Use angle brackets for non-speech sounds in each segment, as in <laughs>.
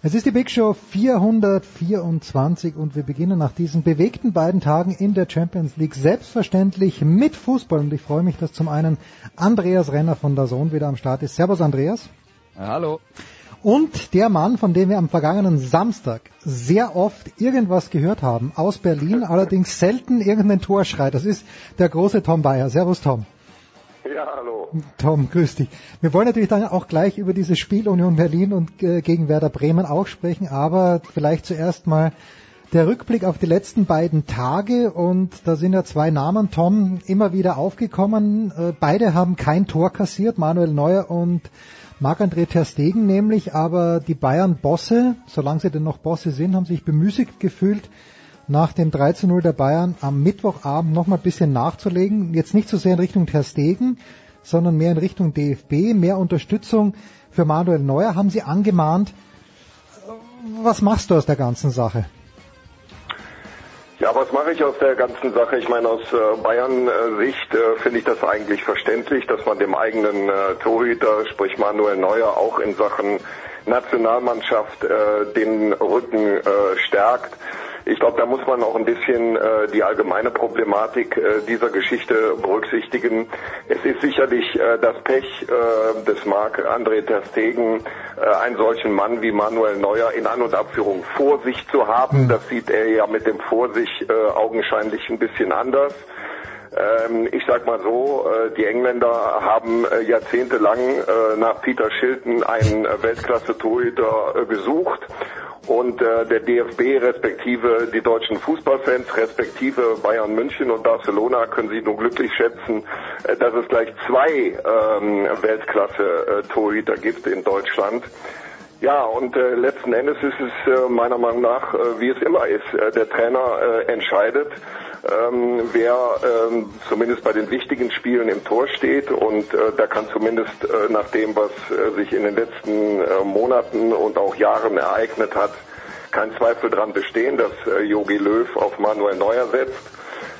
Es ist die Big Show 424 und wir beginnen nach diesen bewegten beiden Tagen in der Champions League selbstverständlich mit Fußball und ich freue mich, dass zum einen Andreas Renner von der Sohn wieder am Start ist. Servus Andreas. Hallo. Und der Mann, von dem wir am vergangenen Samstag sehr oft irgendwas gehört haben, aus Berlin, <laughs> allerdings selten irgendein Tor schreit. Das ist der große Tom Bayer. Servus Tom. <laughs> Ja, hallo. Tom, grüß dich. Wir wollen natürlich dann auch gleich über dieses Spiel Union Berlin und äh, gegen Werder Bremen auch sprechen, aber vielleicht zuerst mal der Rückblick auf die letzten beiden Tage und da sind ja zwei Namen, Tom, immer wieder aufgekommen. Äh, beide haben kein Tor kassiert, Manuel Neuer und Marc-André Ter Stegen nämlich, aber die Bayern-Bosse, solange sie denn noch Bosse sind, haben sich bemüßigt gefühlt, nach dem 3 zu 0 der Bayern am Mittwochabend noch mal ein bisschen nachzulegen. Jetzt nicht so sehr in Richtung Ter Stegen, sondern mehr in Richtung DFB, mehr Unterstützung für Manuel Neuer haben sie angemahnt. Was machst du aus der ganzen Sache? Ja, was mache ich aus der ganzen Sache? Ich meine, aus äh, Bayern-Sicht äh, finde ich das eigentlich verständlich, dass man dem eigenen äh, Torhüter, sprich Manuel Neuer, auch in Sachen Nationalmannschaft äh, den Rücken äh, stärkt. Ich glaube, da muss man auch ein bisschen äh, die allgemeine Problematik äh, dieser Geschichte berücksichtigen. Es ist sicherlich äh, das Pech äh, des Marc André Ter Stegen, äh, einen solchen Mann wie Manuel Neuer in An- und Abführung vor sich zu haben. Das sieht er ja mit dem vor sich äh, augenscheinlich ein bisschen anders. Ähm, ich sag mal so, äh, die Engländer haben äh, jahrzehntelang äh, nach Peter Shilton einen Weltklasse-Torhüter gesucht und äh, der DFB respektive die deutschen Fußballfans respektive Bayern München und Barcelona können sich nur glücklich schätzen, äh, dass es gleich zwei ähm, Weltklasse-Torhüter gibt in Deutschland. Ja, und äh, letzten Endes ist es äh, meiner Meinung nach, äh, wie es immer ist, äh, der Trainer äh, entscheidet, ähm, wer ähm, zumindest bei den wichtigen Spielen im Tor steht und äh, da kann zumindest äh, nach dem, was äh, sich in den letzten äh, Monaten und auch Jahren ereignet hat, kein Zweifel dran bestehen, dass äh, Jogi Löw auf Manuel Neuer setzt.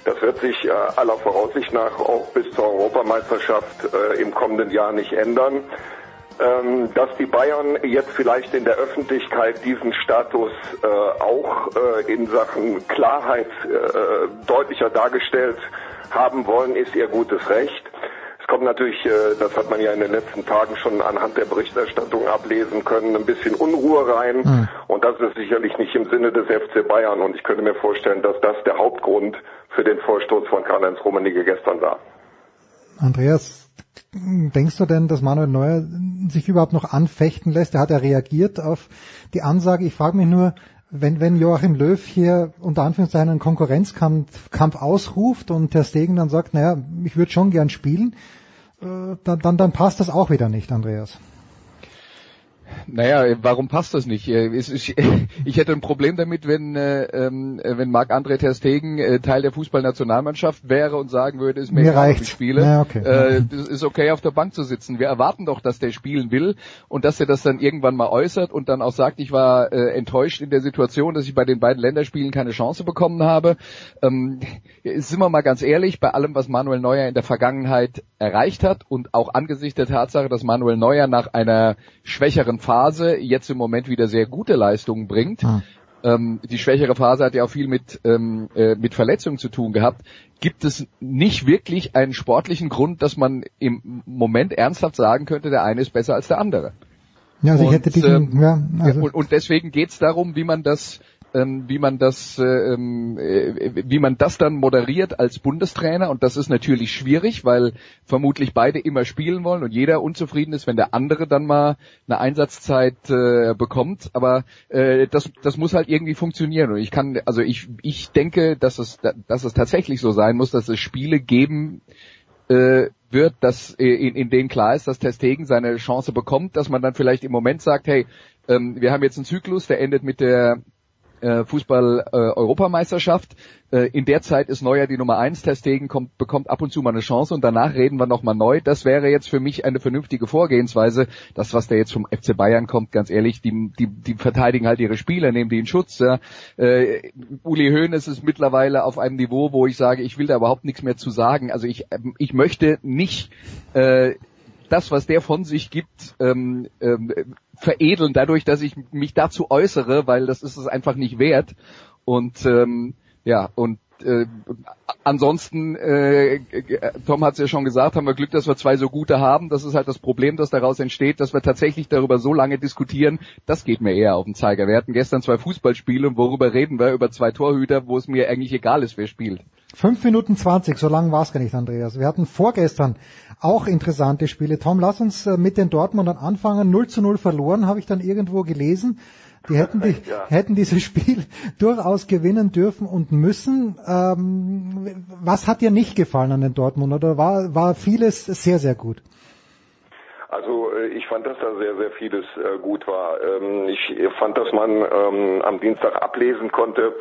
Das wird sich äh, aller Voraussicht nach auch bis zur Europameisterschaft äh, im kommenden Jahr nicht ändern. Ähm, dass die Bayern jetzt vielleicht in der Öffentlichkeit diesen Status äh, auch äh, in Sachen Klarheit äh, deutlicher dargestellt haben wollen, ist ihr gutes Recht. Es kommt natürlich, äh, das hat man ja in den letzten Tagen schon anhand der Berichterstattung ablesen können, ein bisschen Unruhe rein. Mhm. Und das ist sicherlich nicht im Sinne des FC Bayern. Und ich könnte mir vorstellen, dass das der Hauptgrund für den Vorstoß von Karl-Heinz Rummenigge gestern war. Andreas, denkst du denn, dass Manuel Neuer sich überhaupt noch anfechten lässt? Er hat ja reagiert auf die Ansage. Ich frage mich nur, wenn, wenn Joachim Löw hier unter Anführungszeichen einen Konkurrenzkampf Kampf ausruft und Ter Stegen dann sagt, naja, ich würde schon gern spielen, äh, dann, dann, dann passt das auch wieder nicht, Andreas. Naja, warum passt das nicht? Äh, <laughs> ich hätte ein Problem damit, wenn, äh, ähm, wenn Marc-André Ter Stegen äh, Teil der Fußballnationalmannschaft wäre und sagen würde, ist mir, reicht. ich spiele. Ja, okay. Es ist okay, auf der Bank zu sitzen. Wir erwarten doch, dass der spielen will und dass er das dann irgendwann mal äußert und dann auch sagt, ich war enttäuscht in der Situation, dass ich bei den beiden Länderspielen keine Chance bekommen habe. Ähm, sind wir mal ganz ehrlich, bei allem, was Manuel Neuer in der Vergangenheit erreicht hat und auch angesichts der Tatsache, dass Manuel Neuer nach einer schwächeren Phase jetzt im Moment wieder sehr gute Leistungen bringt. Hm. Ähm, die schwächere Phase hat ja auch viel mit, ähm, äh, mit Verletzungen zu tun gehabt. Gibt es nicht wirklich einen sportlichen Grund, dass man im Moment ernsthaft sagen könnte, der eine ist besser als der andere? Ja, also und, ich hätte diesen, ähm, ja, also und, und deswegen geht es darum, wie man das wie man das, ähm, äh, wie man das dann moderiert als Bundestrainer und das ist natürlich schwierig, weil vermutlich beide immer spielen wollen und jeder unzufrieden ist, wenn der andere dann mal eine Einsatzzeit äh, bekommt. Aber äh, das, das muss halt irgendwie funktionieren und ich kann, also ich, ich denke, dass es, dass es tatsächlich so sein muss, dass es Spiele geben äh, wird, dass in, in denen klar ist, dass Testegen seine Chance bekommt, dass man dann vielleicht im Moment sagt, hey, ähm, wir haben jetzt einen Zyklus, der endet mit der äh, Fußball-Europameisterschaft. Äh, in der Zeit ist Neuer die Nummer eins. Testegen kommt, bekommt ab und zu mal eine Chance und danach reden wir nochmal neu. Das wäre jetzt für mich eine vernünftige Vorgehensweise. Das, was da jetzt vom FC Bayern kommt, ganz ehrlich, die, die, die verteidigen halt ihre Spieler, nehmen die in Schutz. Ja. Äh, Uli Hoeneß ist mittlerweile auf einem Niveau, wo ich sage, ich will da überhaupt nichts mehr zu sagen. Also ich, ich möchte nicht äh, das, was der von sich gibt, ähm, ähm, veredeln, dadurch, dass ich mich dazu äußere, weil das ist es einfach nicht wert. Und ähm, ja, und äh, ansonsten, äh, Tom hat es ja schon gesagt, haben wir Glück, dass wir zwei so gute haben. Das ist halt das Problem, das daraus entsteht, dass wir tatsächlich darüber so lange diskutieren. Das geht mir eher auf den Zeiger. Wir hatten gestern zwei Fußballspiele und worüber reden wir? Über zwei Torhüter, wo es mir eigentlich egal ist, wer spielt. Fünf Minuten zwanzig, so lang war es gar nicht, Andreas. Wir hatten vorgestern auch interessante Spiele. Tom, lass uns äh, mit den Dortmundern anfangen. 0 zu 0 verloren, habe ich dann irgendwo gelesen. Die <laughs> hätten, die, ja. hätten dieses Spiel <laughs> durchaus gewinnen dürfen und müssen. Ähm, was hat dir nicht gefallen an den Dortmund oder war, war vieles sehr, sehr gut? Also äh, ich fand, dass da sehr, sehr vieles äh, gut war. Ähm, ich fand, dass man ähm, am Dienstag ablesen konnte,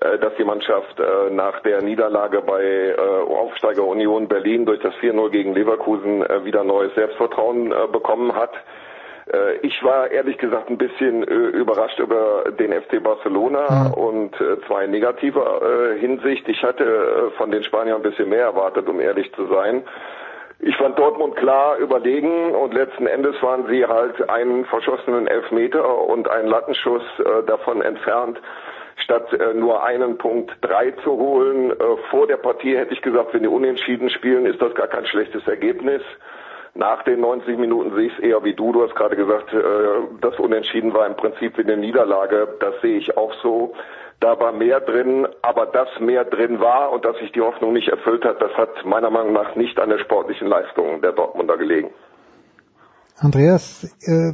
dass die Mannschaft äh, nach der Niederlage bei äh, Aufsteiger Union Berlin durch das 4-0 gegen Leverkusen wieder neues Selbstvertrauen bekommen hat. Ich war ehrlich gesagt ein bisschen überrascht über den FC Barcelona mhm. und zwar in negativer Hinsicht. Ich hatte von den Spaniern ein bisschen mehr erwartet, um ehrlich zu sein. Ich fand Dortmund klar überlegen und letzten Endes waren sie halt einen verschossenen Elfmeter und einen Lattenschuss davon entfernt, statt äh, nur einen Punkt drei zu holen. Äh, vor der Partie hätte ich gesagt, wenn die unentschieden spielen, ist das gar kein schlechtes Ergebnis. Nach den 90 Minuten sehe ich es eher wie du. Du hast gerade gesagt, äh, das Unentschieden war im Prinzip wie eine Niederlage. Das sehe ich auch so. Da war mehr drin, aber das mehr drin war und dass sich die Hoffnung nicht erfüllt hat, das hat meiner Meinung nach nicht an der sportlichen Leistung der Dortmunder gelegen. Andreas, äh,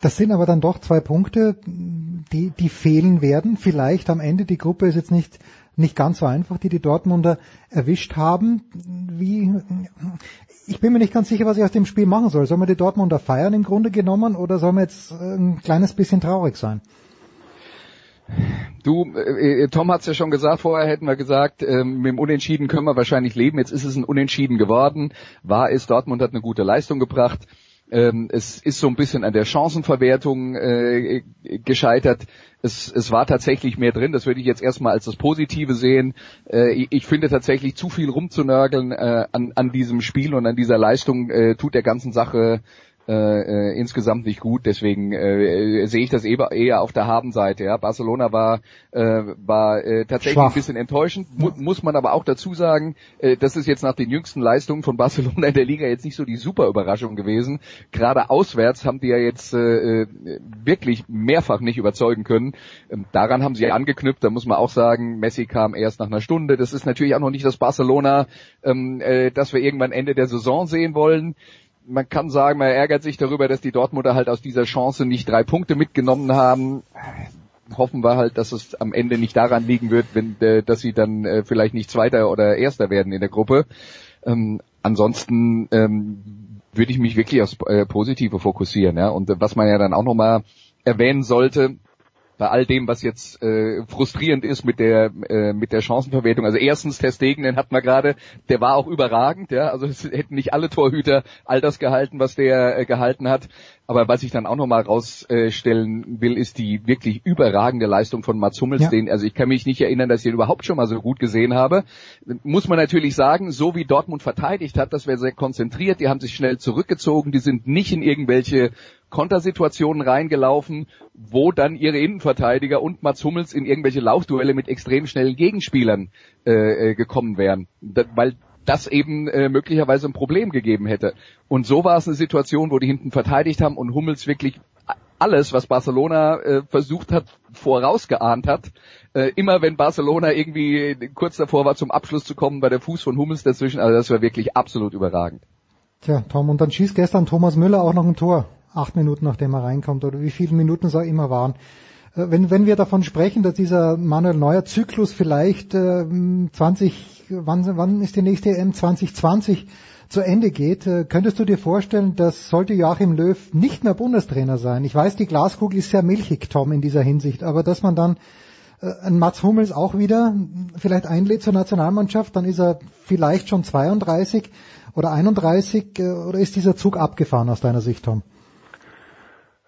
das sind aber dann doch zwei Punkte, die, die fehlen werden. Vielleicht am Ende, die Gruppe ist jetzt nicht, nicht ganz so einfach, die die Dortmunder erwischt haben. Wie, ich bin mir nicht ganz sicher, was ich aus dem Spiel machen soll. Sollen wir die Dortmunder feiern im Grunde genommen oder sollen wir jetzt ein kleines bisschen traurig sein? Du, äh, Tom hat es ja schon gesagt, vorher hätten wir gesagt, äh, mit dem Unentschieden können wir wahrscheinlich leben. Jetzt ist es ein Unentschieden geworden. War es, Dortmund hat eine gute Leistung gebracht. Ähm, es ist so ein bisschen an der Chancenverwertung äh, gescheitert. Es, es war tatsächlich mehr drin. Das würde ich jetzt erstmal als das Positive sehen. Äh, ich, finde tatsächlich zu viel rumzunörgeln äh, an, an diesem Spiel und an dieser Leistung äh, tut der ganzen Sache äh, äh, insgesamt nicht gut. Deswegen äh, sehe ich das eher, auf der Habenseite. Ja. Barcelona war, äh, war äh, tatsächlich Schwach. ein bisschen enttäuschend. Mu muss man aber auch dazu sagen, äh, das ist jetzt nach den jüngsten Leistungen von Barcelona in der Liga jetzt nicht so die super Überraschung gewesen. Gerade auswärts haben die ja jetzt äh, wirklich mehrfach nicht überzeugen können. Ähm, daran haben sie angeknüpft. Da muss man auch sagen, Messi kam erst nach einer Stunde. Das ist natürlich auch noch nicht das Barcelona, ähm, äh, das wir irgendwann Ende der Saison sehen wollen man kann sagen, man ärgert sich darüber, dass die Dortmunder halt aus dieser Chance nicht drei Punkte mitgenommen haben. Hoffen wir halt, dass es am Ende nicht daran liegen wird, wenn, äh, dass sie dann äh, vielleicht nicht Zweiter oder Erster werden in der Gruppe. Ähm, ansonsten ähm, würde ich mich wirklich aufs äh, Positive fokussieren. Ja? Und was man ja dann auch nochmal erwähnen sollte, bei all dem, was jetzt äh, frustrierend ist mit der äh, mit der Chancenverwertung. Also erstens Ter Stegen, den hatten wir gerade, der war auch überragend, ja. Also es hätten nicht alle Torhüter all das gehalten, was der äh, gehalten hat. Aber was ich dann auch nochmal rausstellen will, ist die wirklich überragende Leistung von Mats Hummels. Ja. Den, also ich kann mich nicht erinnern, dass ich ihn überhaupt schon mal so gut gesehen habe. Muss man natürlich sagen, so wie Dortmund verteidigt hat, das wäre sehr konzentriert. Die haben sich schnell zurückgezogen. Die sind nicht in irgendwelche Kontersituationen reingelaufen, wo dann ihre Innenverteidiger und Mats Hummels in irgendwelche Laufduelle mit extrem schnellen Gegenspielern äh, äh gekommen wären. Da, weil das eben äh, möglicherweise ein Problem gegeben hätte. Und so war es eine Situation, wo die hinten verteidigt haben und Hummels wirklich alles, was Barcelona äh, versucht hat, vorausgeahnt hat. Äh, immer wenn Barcelona irgendwie kurz davor war, zum Abschluss zu kommen, war der Fuß von Hummels dazwischen. Also das war wirklich absolut überragend. Tja, Tom, und dann schießt gestern Thomas Müller auch noch ein Tor acht Minuten nachdem er reinkommt oder wie viele Minuten es auch immer waren. Äh, wenn, wenn wir davon sprechen, dass dieser Manuel Neuer Zyklus vielleicht äh, 20, wann, wann ist die nächste EM 2020 zu Ende geht, äh, könntest du dir vorstellen, dass sollte Joachim Löw nicht mehr Bundestrainer sein? Ich weiß, die Glaskugel ist sehr milchig, Tom, in dieser Hinsicht, aber dass man dann äh, ein Mats Hummels auch wieder vielleicht einlädt zur Nationalmannschaft, dann ist er vielleicht schon 32 oder 31 äh, oder ist dieser Zug abgefahren aus deiner Sicht, Tom?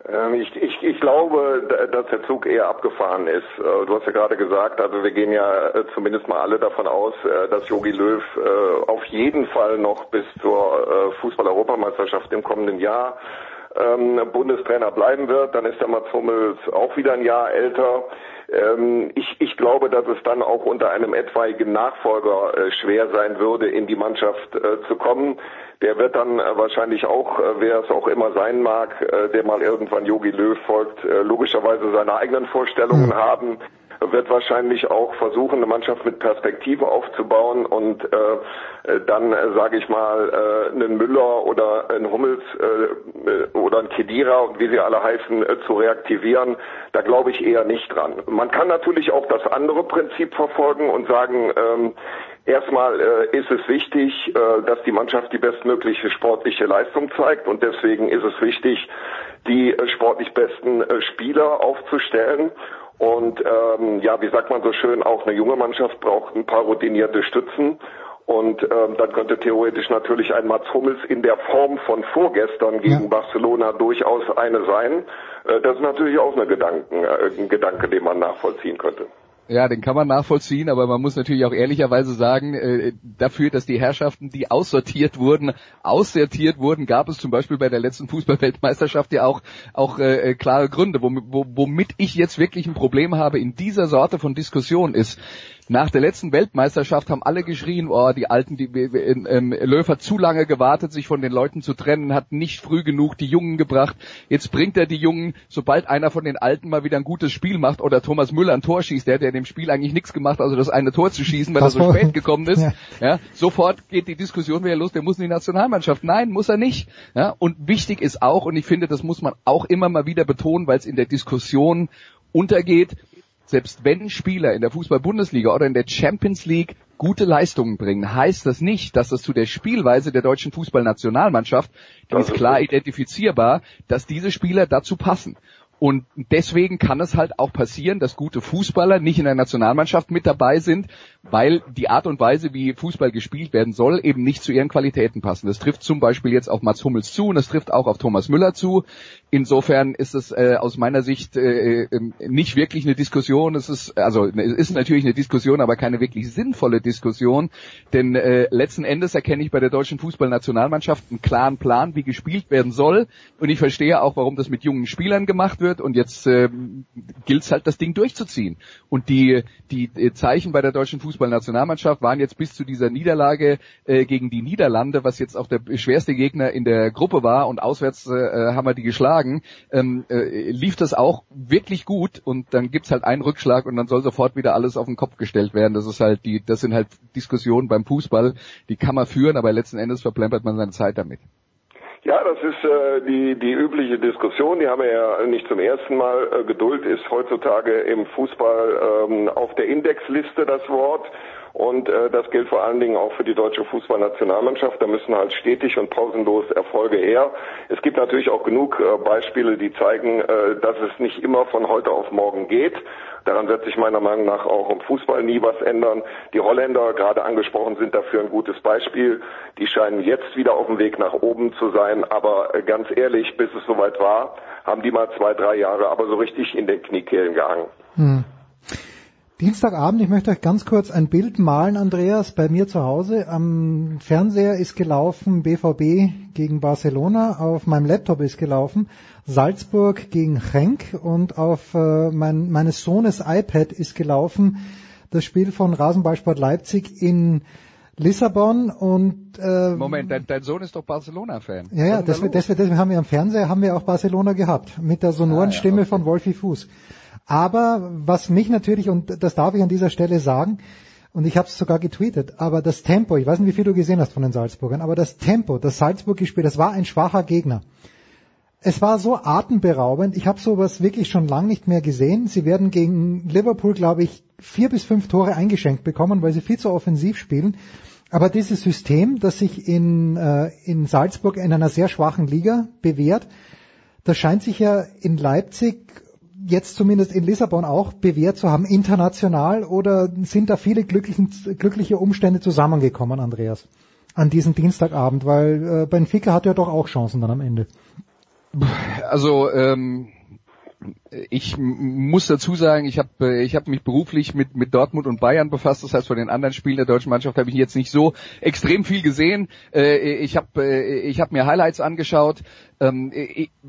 Ähm, ich, ich, ich glaube, dass der Zug eher abgefahren ist. Äh, du hast ja gerade gesagt, also wir gehen ja äh, zumindest mal alle davon aus, äh, dass Jogi Löw auf jeden Fall noch bis zur Fußball-Europameisterschaft im kommenden Jahr ähm, Bundestrainer bleiben wird. Dann ist der Mats Hummels auch wieder ein Jahr älter. Ähm, ich, ich glaube, dass es dann auch unter einem etwaigen Nachfolger äh, schwer sein würde, in die Mannschaft äh, zu kommen. Der wird dann äh, wahrscheinlich auch, wer es auch immer sein mag, der mal irgendwann Yogi Löw folgt, logischerweise seine eigenen Vorstellungen mhm. haben wird wahrscheinlich auch versuchen, eine Mannschaft mit Perspektive aufzubauen und äh, dann, äh, sage ich mal, äh, einen Müller oder einen Hummels äh, oder einen Kedira und wie sie alle heißen, äh, zu reaktivieren. Da glaube ich eher nicht dran. Man kann natürlich auch das andere Prinzip verfolgen und sagen, ähm, Erstmal äh, ist es wichtig, äh, dass die Mannschaft die bestmögliche sportliche Leistung zeigt und deswegen ist es wichtig, die äh, sportlich besten äh, Spieler aufzustellen. Und ähm, ja, wie sagt man so schön, auch eine junge Mannschaft braucht ein paar routinierte Stützen. Und ähm, dann könnte theoretisch natürlich ein Mats Hummels in der Form von vorgestern gegen ja. Barcelona durchaus eine sein. Äh, das ist natürlich auch eine Gedanken, äh, ein Gedanke, den man nachvollziehen könnte. Ja, den kann man nachvollziehen, aber man muss natürlich auch ehrlicherweise sagen, äh, dafür, dass die Herrschaften, die aussortiert wurden, aussortiert wurden, gab es zum Beispiel bei der letzten Fußballweltmeisterschaft ja auch, auch äh, äh klare Gründe. Womit ich jetzt wirklich ein Problem habe in dieser Sorte von Diskussion ist, nach der letzten Weltmeisterschaft haben alle geschrien, oh, die Alten, die ähm, Löw hat zu lange gewartet, sich von den Leuten zu trennen, hat nicht früh genug die Jungen gebracht. Jetzt bringt er die Jungen, sobald einer von den Alten mal wieder ein gutes Spiel macht oder Thomas Müller ein Tor schießt, der in dem Spiel eigentlich nichts gemacht, also das eine Tor zu schießen, weil er so spät gekommen ist. <laughs> Ja. ja. sofort geht die Diskussion wieder los, der muss in die Nationalmannschaft. Nein, muss er nicht. Ja, und wichtig ist auch, und ich finde, das muss man auch immer mal wieder betonen, weil es in der Diskussion untergeht, selbst wenn Spieler in der Fußball-Bundesliga oder in der Champions League gute Leistungen bringen, heißt das nicht, dass das zu der Spielweise der deutschen Fußballnationalmannschaft, die ist klar identifizierbar, dass diese Spieler dazu passen. Und deswegen kann es halt auch passieren, dass gute Fußballer nicht in der Nationalmannschaft mit dabei sind, weil die Art und Weise, wie Fußball gespielt werden soll, eben nicht zu ihren Qualitäten passen. Das trifft zum Beispiel jetzt auf Mats Hummels zu und das trifft auch auf Thomas Müller zu. Insofern ist es äh, aus meiner Sicht äh, äh, nicht wirklich eine Diskussion. Es ist also es ist natürlich eine Diskussion, aber keine wirklich sinnvolle Diskussion, denn äh, letzten Endes erkenne ich bei der deutschen Fußballnationalmannschaft einen klaren Plan, wie gespielt werden soll und ich verstehe auch, warum das mit jungen Spielern gemacht wird und jetzt äh, gilt es halt das Ding durchzuziehen. Und die die Zeichen bei der deutschen Fußball Fußballnationalmannschaft waren jetzt bis zu dieser Niederlage äh, gegen die Niederlande, was jetzt auch der schwerste Gegner in der Gruppe war und auswärts äh, haben wir die geschlagen, ähm, äh, lief das auch wirklich gut und dann gibt's halt einen Rückschlag und dann soll sofort wieder alles auf den Kopf gestellt werden. Das ist halt die, das sind halt Diskussionen beim Fußball, die kann man führen, aber letzten Endes verplempert man seine Zeit damit. Ja, das ist äh, die, die übliche Diskussion, die haben wir ja nicht zum ersten Mal. Äh, Geduld ist heutzutage im Fußball ähm, auf der Indexliste das Wort. Und äh, das gilt vor allen Dingen auch für die deutsche Fußballnationalmannschaft. Da müssen halt stetig und pausenlos Erfolge her. Es gibt natürlich auch genug äh, Beispiele, die zeigen, äh, dass es nicht immer von heute auf morgen geht. Daran wird sich meiner Meinung nach auch im Fußball nie was ändern. Die Holländer, gerade angesprochen, sind dafür ein gutes Beispiel. Die scheinen jetzt wieder auf dem Weg nach oben zu sein. Aber äh, ganz ehrlich, bis es soweit war, haben die mal zwei, drei Jahre aber so richtig in den Kniekehlen gehangen. Hm. Dienstagabend, ich möchte euch ganz kurz ein Bild malen, Andreas, bei mir zu Hause. Am Fernseher ist gelaufen BVB gegen Barcelona, auf meinem Laptop ist gelaufen Salzburg gegen Genk und auf äh, mein, meines Sohnes iPad ist gelaufen das Spiel von Rasenballsport Leipzig in Lissabon und äh, Moment, dein, dein Sohn ist doch Barcelona-Fan. Ja, ja, deswegen, deswegen, deswegen haben wir am Fernseher haben wir auch Barcelona gehabt mit der sonoren ah, ja, Stimme okay. von Wolfi Fuß. Aber was mich natürlich, und das darf ich an dieser Stelle sagen, und ich habe es sogar getweetet, aber das Tempo, ich weiß nicht, wie viel du gesehen hast von den Salzburgern, aber das Tempo, das Salzburg gespielt, das war ein schwacher Gegner. Es war so atemberaubend, ich habe sowas wirklich schon lang nicht mehr gesehen. Sie werden gegen Liverpool, glaube ich, vier bis fünf Tore eingeschenkt bekommen, weil sie viel zu offensiv spielen. Aber dieses System, das sich in, äh, in Salzburg in einer sehr schwachen Liga bewährt, das scheint sich ja in Leipzig jetzt zumindest in Lissabon auch bewährt zu haben, international, oder sind da viele glückliche Umstände zusammengekommen, Andreas, an diesem Dienstagabend? Weil äh, Benfica hat ja doch auch Chancen dann am Ende. Also ähm, ich muss dazu sagen, ich habe äh, ich hab mich beruflich mit, mit Dortmund und Bayern befasst. Das heißt, von den anderen Spielen der deutschen Mannschaft habe ich jetzt nicht so extrem viel gesehen. Äh, ich habe äh, ich hab mir Highlights angeschaut. Ähm,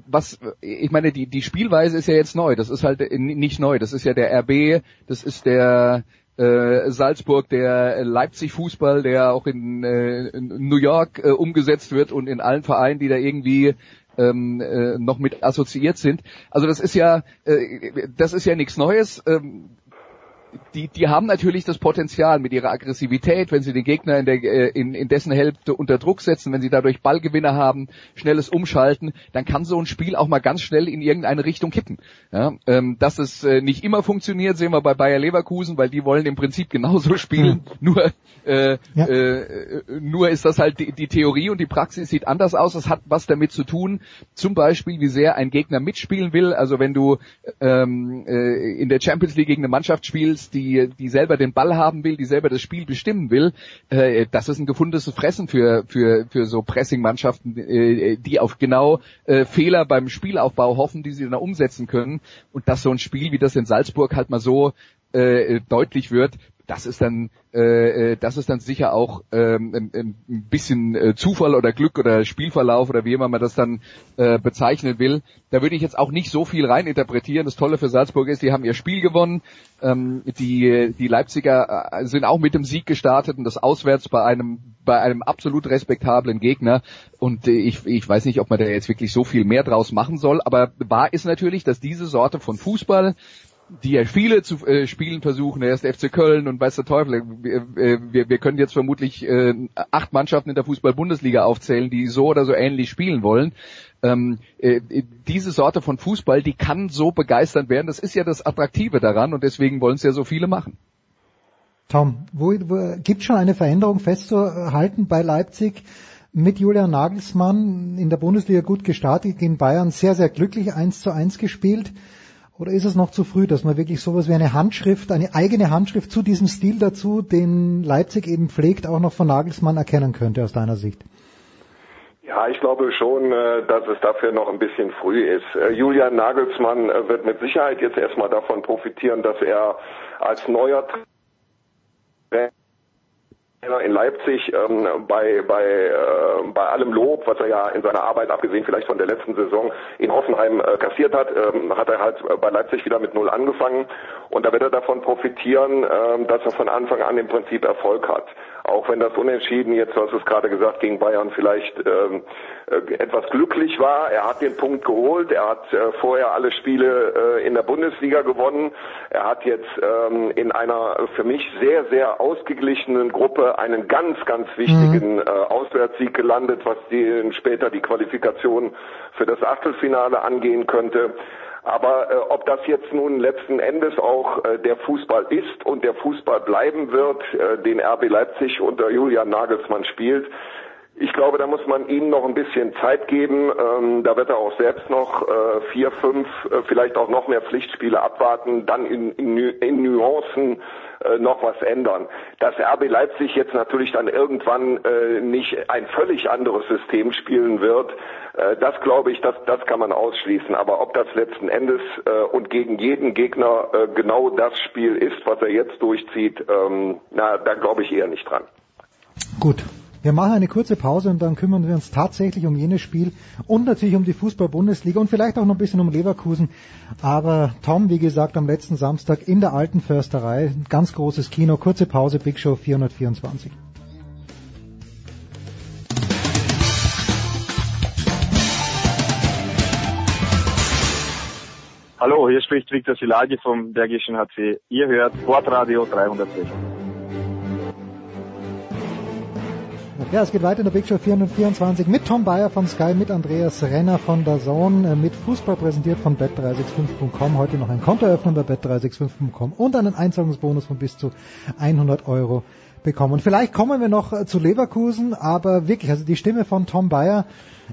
was ich meine, die die Spielweise ist ja jetzt neu. Das ist halt nicht neu. Das ist ja der RB. Das ist der Salzburg, der Leipzig-Fußball, der auch in, in New York umgesetzt wird und in allen Vereinen, die da irgendwie ähm, äh, noch mit assoziiert sind. Also das ist ja, äh, das ist ja nichts Neues. Ähm, die, die haben natürlich das Potenzial mit ihrer Aggressivität, wenn sie den Gegner in, der, äh, in, in dessen Hälfte unter Druck setzen, wenn sie dadurch Ballgewinner haben, schnelles Umschalten, dann kann so ein Spiel auch mal ganz schnell in irgendeine Richtung kippen. Ja, ähm, dass es äh, nicht immer funktioniert, sehen wir bei Bayer Leverkusen, weil die wollen im Prinzip genauso <laughs> spielen, mhm. nur äh, ja. äh, nur ist das halt die, die Theorie und die Praxis sieht anders aus. Das hat was damit zu tun, zum Beispiel wie sehr ein Gegner mitspielen will. Also wenn du ähm, äh, in der Champions League gegen eine Mannschaft spielst, die, die selber den Ball haben will, die selber das Spiel bestimmen will, äh, das ist ein gefundenes Fressen für, für, für so Pressing-Mannschaften, äh, die auf genau äh, Fehler beim Spielaufbau hoffen, die sie dann umsetzen können. Und dass so ein Spiel wie das in Salzburg halt mal so äh, deutlich wird, das ist dann äh, äh, das ist dann sicher auch ähm, ein, ein bisschen äh, Zufall oder Glück oder Spielverlauf oder wie immer man das dann äh, bezeichnen will. Da würde ich jetzt auch nicht so viel reininterpretieren. Das Tolle für Salzburg ist, die haben ihr Spiel gewonnen. Ähm, die, die Leipziger äh, sind auch mit dem Sieg gestartet und das auswärts bei einem bei einem absolut respektablen Gegner. Und äh, ich, ich weiß nicht, ob man da jetzt wirklich so viel mehr draus machen soll. Aber wahr ist natürlich, dass diese Sorte von Fußball die ja viele zu äh, spielen versuchen, der erste FC Köln und weiß der Teufel. Wir, äh, wir, wir können jetzt vermutlich äh, acht Mannschaften in der Fußball-Bundesliga aufzählen, die so oder so ähnlich spielen wollen. Ähm, äh, diese Sorte von Fußball, die kann so begeisternd werden. Das ist ja das Attraktive daran und deswegen wollen es ja so viele machen. Tom, wo, wo gibt schon eine Veränderung festzuhalten bei Leipzig? mit Julian Nagelsmann in der Bundesliga gut gestartet, in Bayern sehr, sehr glücklich eins zu eins gespielt. Oder ist es noch zu früh, dass man wirklich sowas wie eine Handschrift, eine eigene Handschrift zu diesem Stil dazu, den Leipzig eben pflegt, auch noch von Nagelsmann erkennen könnte aus deiner Sicht? Ja, ich glaube schon, äh, dass es dafür noch ein bisschen früh ist. Äh, Julian Nagelsmann äh, wird mit Sicherheit jetzt erstmal davon profitieren, dass er als neuer Trainer in Leipzig ähm, bei, bei, äh, bei allem Lob, was er ja in seiner Arbeit, abgesehen vielleicht von der letzten Saison, in Hoffenheim äh, kassiert hat, ähm, hat er halt bei Leipzig wieder mit Null angefangen. Und da wird er davon profitieren, ähm, dass er von Anfang an im Prinzip Erfolg hat. Auch wenn das Unentschieden jetzt, du hast es gerade gesagt, gegen Bayern vielleicht ähm, äh, etwas glücklich war. Er hat den Punkt geholt. Er hat äh, vorher alle Spiele äh, in der Bundesliga gewonnen. Er hat jetzt ähm, in einer für mich sehr, sehr ausgeglichenen Gruppe einen ganz, ganz wichtigen mhm. äh, Auswärtssieg gelandet, was die, später die Qualifikation für das Achtelfinale angehen könnte. Aber äh, ob das jetzt nun letzten Endes auch äh, der Fußball ist und der Fußball bleiben wird, äh, den RB Leipzig unter Julian Nagelsmann spielt, ich glaube, da muss man ihm noch ein bisschen Zeit geben. Ähm, da wird er auch selbst noch äh, vier, fünf, äh, vielleicht auch noch mehr Pflichtspiele abwarten, dann in, in, in Nuancen äh, noch was ändern. Dass RB Leipzig jetzt natürlich dann irgendwann äh, nicht ein völlig anderes System spielen wird, äh, das glaube ich, das, das kann man ausschließen. Aber ob das letzten Endes äh, und gegen jeden Gegner äh, genau das Spiel ist, was er jetzt durchzieht, ähm, na, da glaube ich eher nicht dran. Gut, wir machen eine kurze Pause und dann kümmern wir uns tatsächlich um jenes Spiel und natürlich um die Fußball-Bundesliga und vielleicht auch noch ein bisschen um Leverkusen. Aber Tom, wie gesagt, am letzten Samstag in der alten Försterei, ganz großes Kino, kurze Pause, Big Show 424. Hallo, hier spricht Viktor Silagi vom Bergischen HC. Ihr hört Sportradio 360. Ja, es geht weiter in der Big Show 424 mit Tom Bayer von Sky, mit Andreas Renner von der Zone, äh, mit Fußball präsentiert von bet365.com. Heute noch ein Konto öffnen bei bet365.com und einen Einzahlungsbonus von bis zu 100 Euro bekommen. Und vielleicht kommen wir noch äh, zu Leverkusen, aber wirklich, also die Stimme von Tom Bayer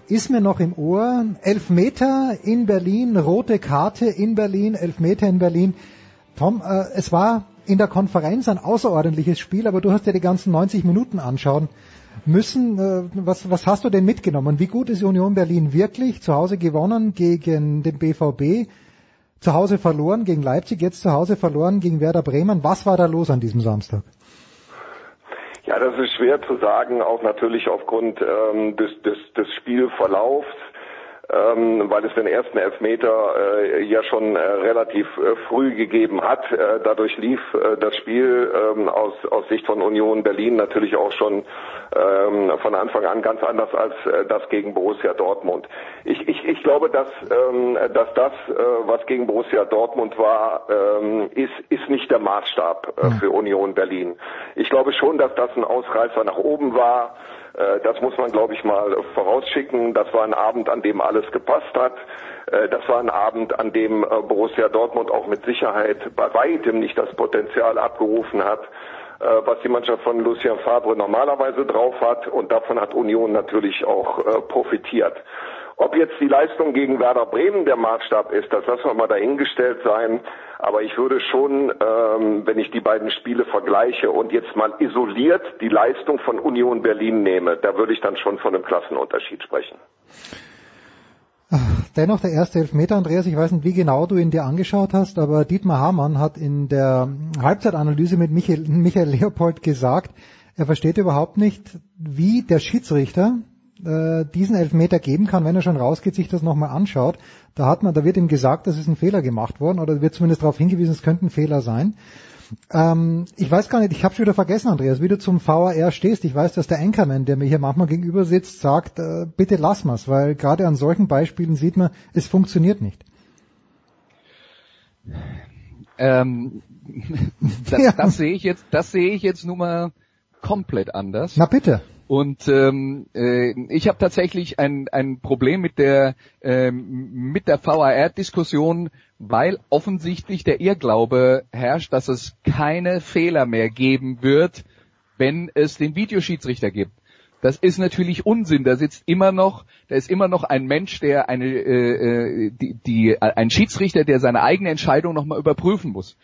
ist mir noch im Ohr. Elfmeter in Berlin, rote Karte in Berlin, Elfmeter in Berlin. Tom, äh, es war in der Konferenz ein außerordentliches Spiel, aber du hast dir die ganzen 90 Minuten anschauen müssen. Äh, was, was hast du denn mitgenommen? Wie gut ist Union Berlin wirklich? Zu Hause gewonnen gegen den BVB, zu Hause verloren gegen Leipzig, jetzt zu Hause verloren gegen Werder Bremen. Was war da los an diesem Samstag? Ja, das ist schwer zu sagen, auch natürlich aufgrund ähm, des, des, des Spielverlaufs ähm, weil es den ersten Elfmeter äh, ja schon äh, relativ äh, früh gegeben hat. Äh, dadurch lief äh, das Spiel ähm, aus, aus Sicht von Union Berlin natürlich auch schon ähm, von Anfang an ganz anders als äh, das gegen Borussia Dortmund. Ich, ich, ich glaube, dass, ähm, dass das, äh, was gegen Borussia Dortmund war, ist, ist nicht der Maßstab äh, für Union Berlin. Ich glaube schon, dass das ein Ausreißer nach oben war. Äh, das muss man, glaube ich, mal vorausschicken. Das war ein Abend, an dem alles gepasst hat. Äh, das war ein Abend, an dem äh, Borussia Dortmund auch mit Sicherheit bei weitem nicht das Potenzial abgerufen hat, was die Mannschaft von Lucien Fabre normalerweise drauf hat. Und davon hat Union natürlich auch profitiert. Ob jetzt die Leistung gegen Werder Bremen der Maßstab ist, das lassen wir mal dahingestellt sein. Aber ich würde schon, ähm, wenn ich die beiden Spiele vergleiche und jetzt mal isoliert die Leistung von Union Berlin nehme, da würde ich dann schon von einem Klassenunterschied sprechen. Dennoch der erste Elfmeter, Andreas, ich weiß nicht, wie genau du ihn dir angeschaut hast, aber Dietmar Hamann hat in der Halbzeitanalyse mit Michael, Michael Leopold gesagt, er versteht überhaupt nicht, wie der Schiedsrichter äh, diesen Elfmeter geben kann, wenn er schon rausgeht, sich das nochmal anschaut. Da hat man, da wird ihm gesagt, dass es ein Fehler gemacht worden oder wird zumindest darauf hingewiesen, es könnte ein Fehler sein. Ähm, ich weiß gar nicht, ich habe schon wieder vergessen, Andreas, wie du zum VAR stehst. Ich weiß, dass der Anchorman, der mir hier manchmal gegenüber sitzt, sagt, äh, bitte lass mal's, weil gerade an solchen Beispielen sieht man, es funktioniert nicht. Ähm, <laughs> das, ja. das sehe ich jetzt, das sehe ich jetzt nun mal komplett anders. Na bitte. Und ähm, äh, ich habe tatsächlich ein, ein Problem mit der ähm, mit der VAR-Diskussion, weil offensichtlich der Irrglaube herrscht, dass es keine Fehler mehr geben wird, wenn es den Videoschiedsrichter gibt. Das ist natürlich Unsinn. Da sitzt immer noch, da ist immer noch ein Mensch, der eine, äh, äh die, die, ein Schiedsrichter, der seine eigene Entscheidung nochmal überprüfen muss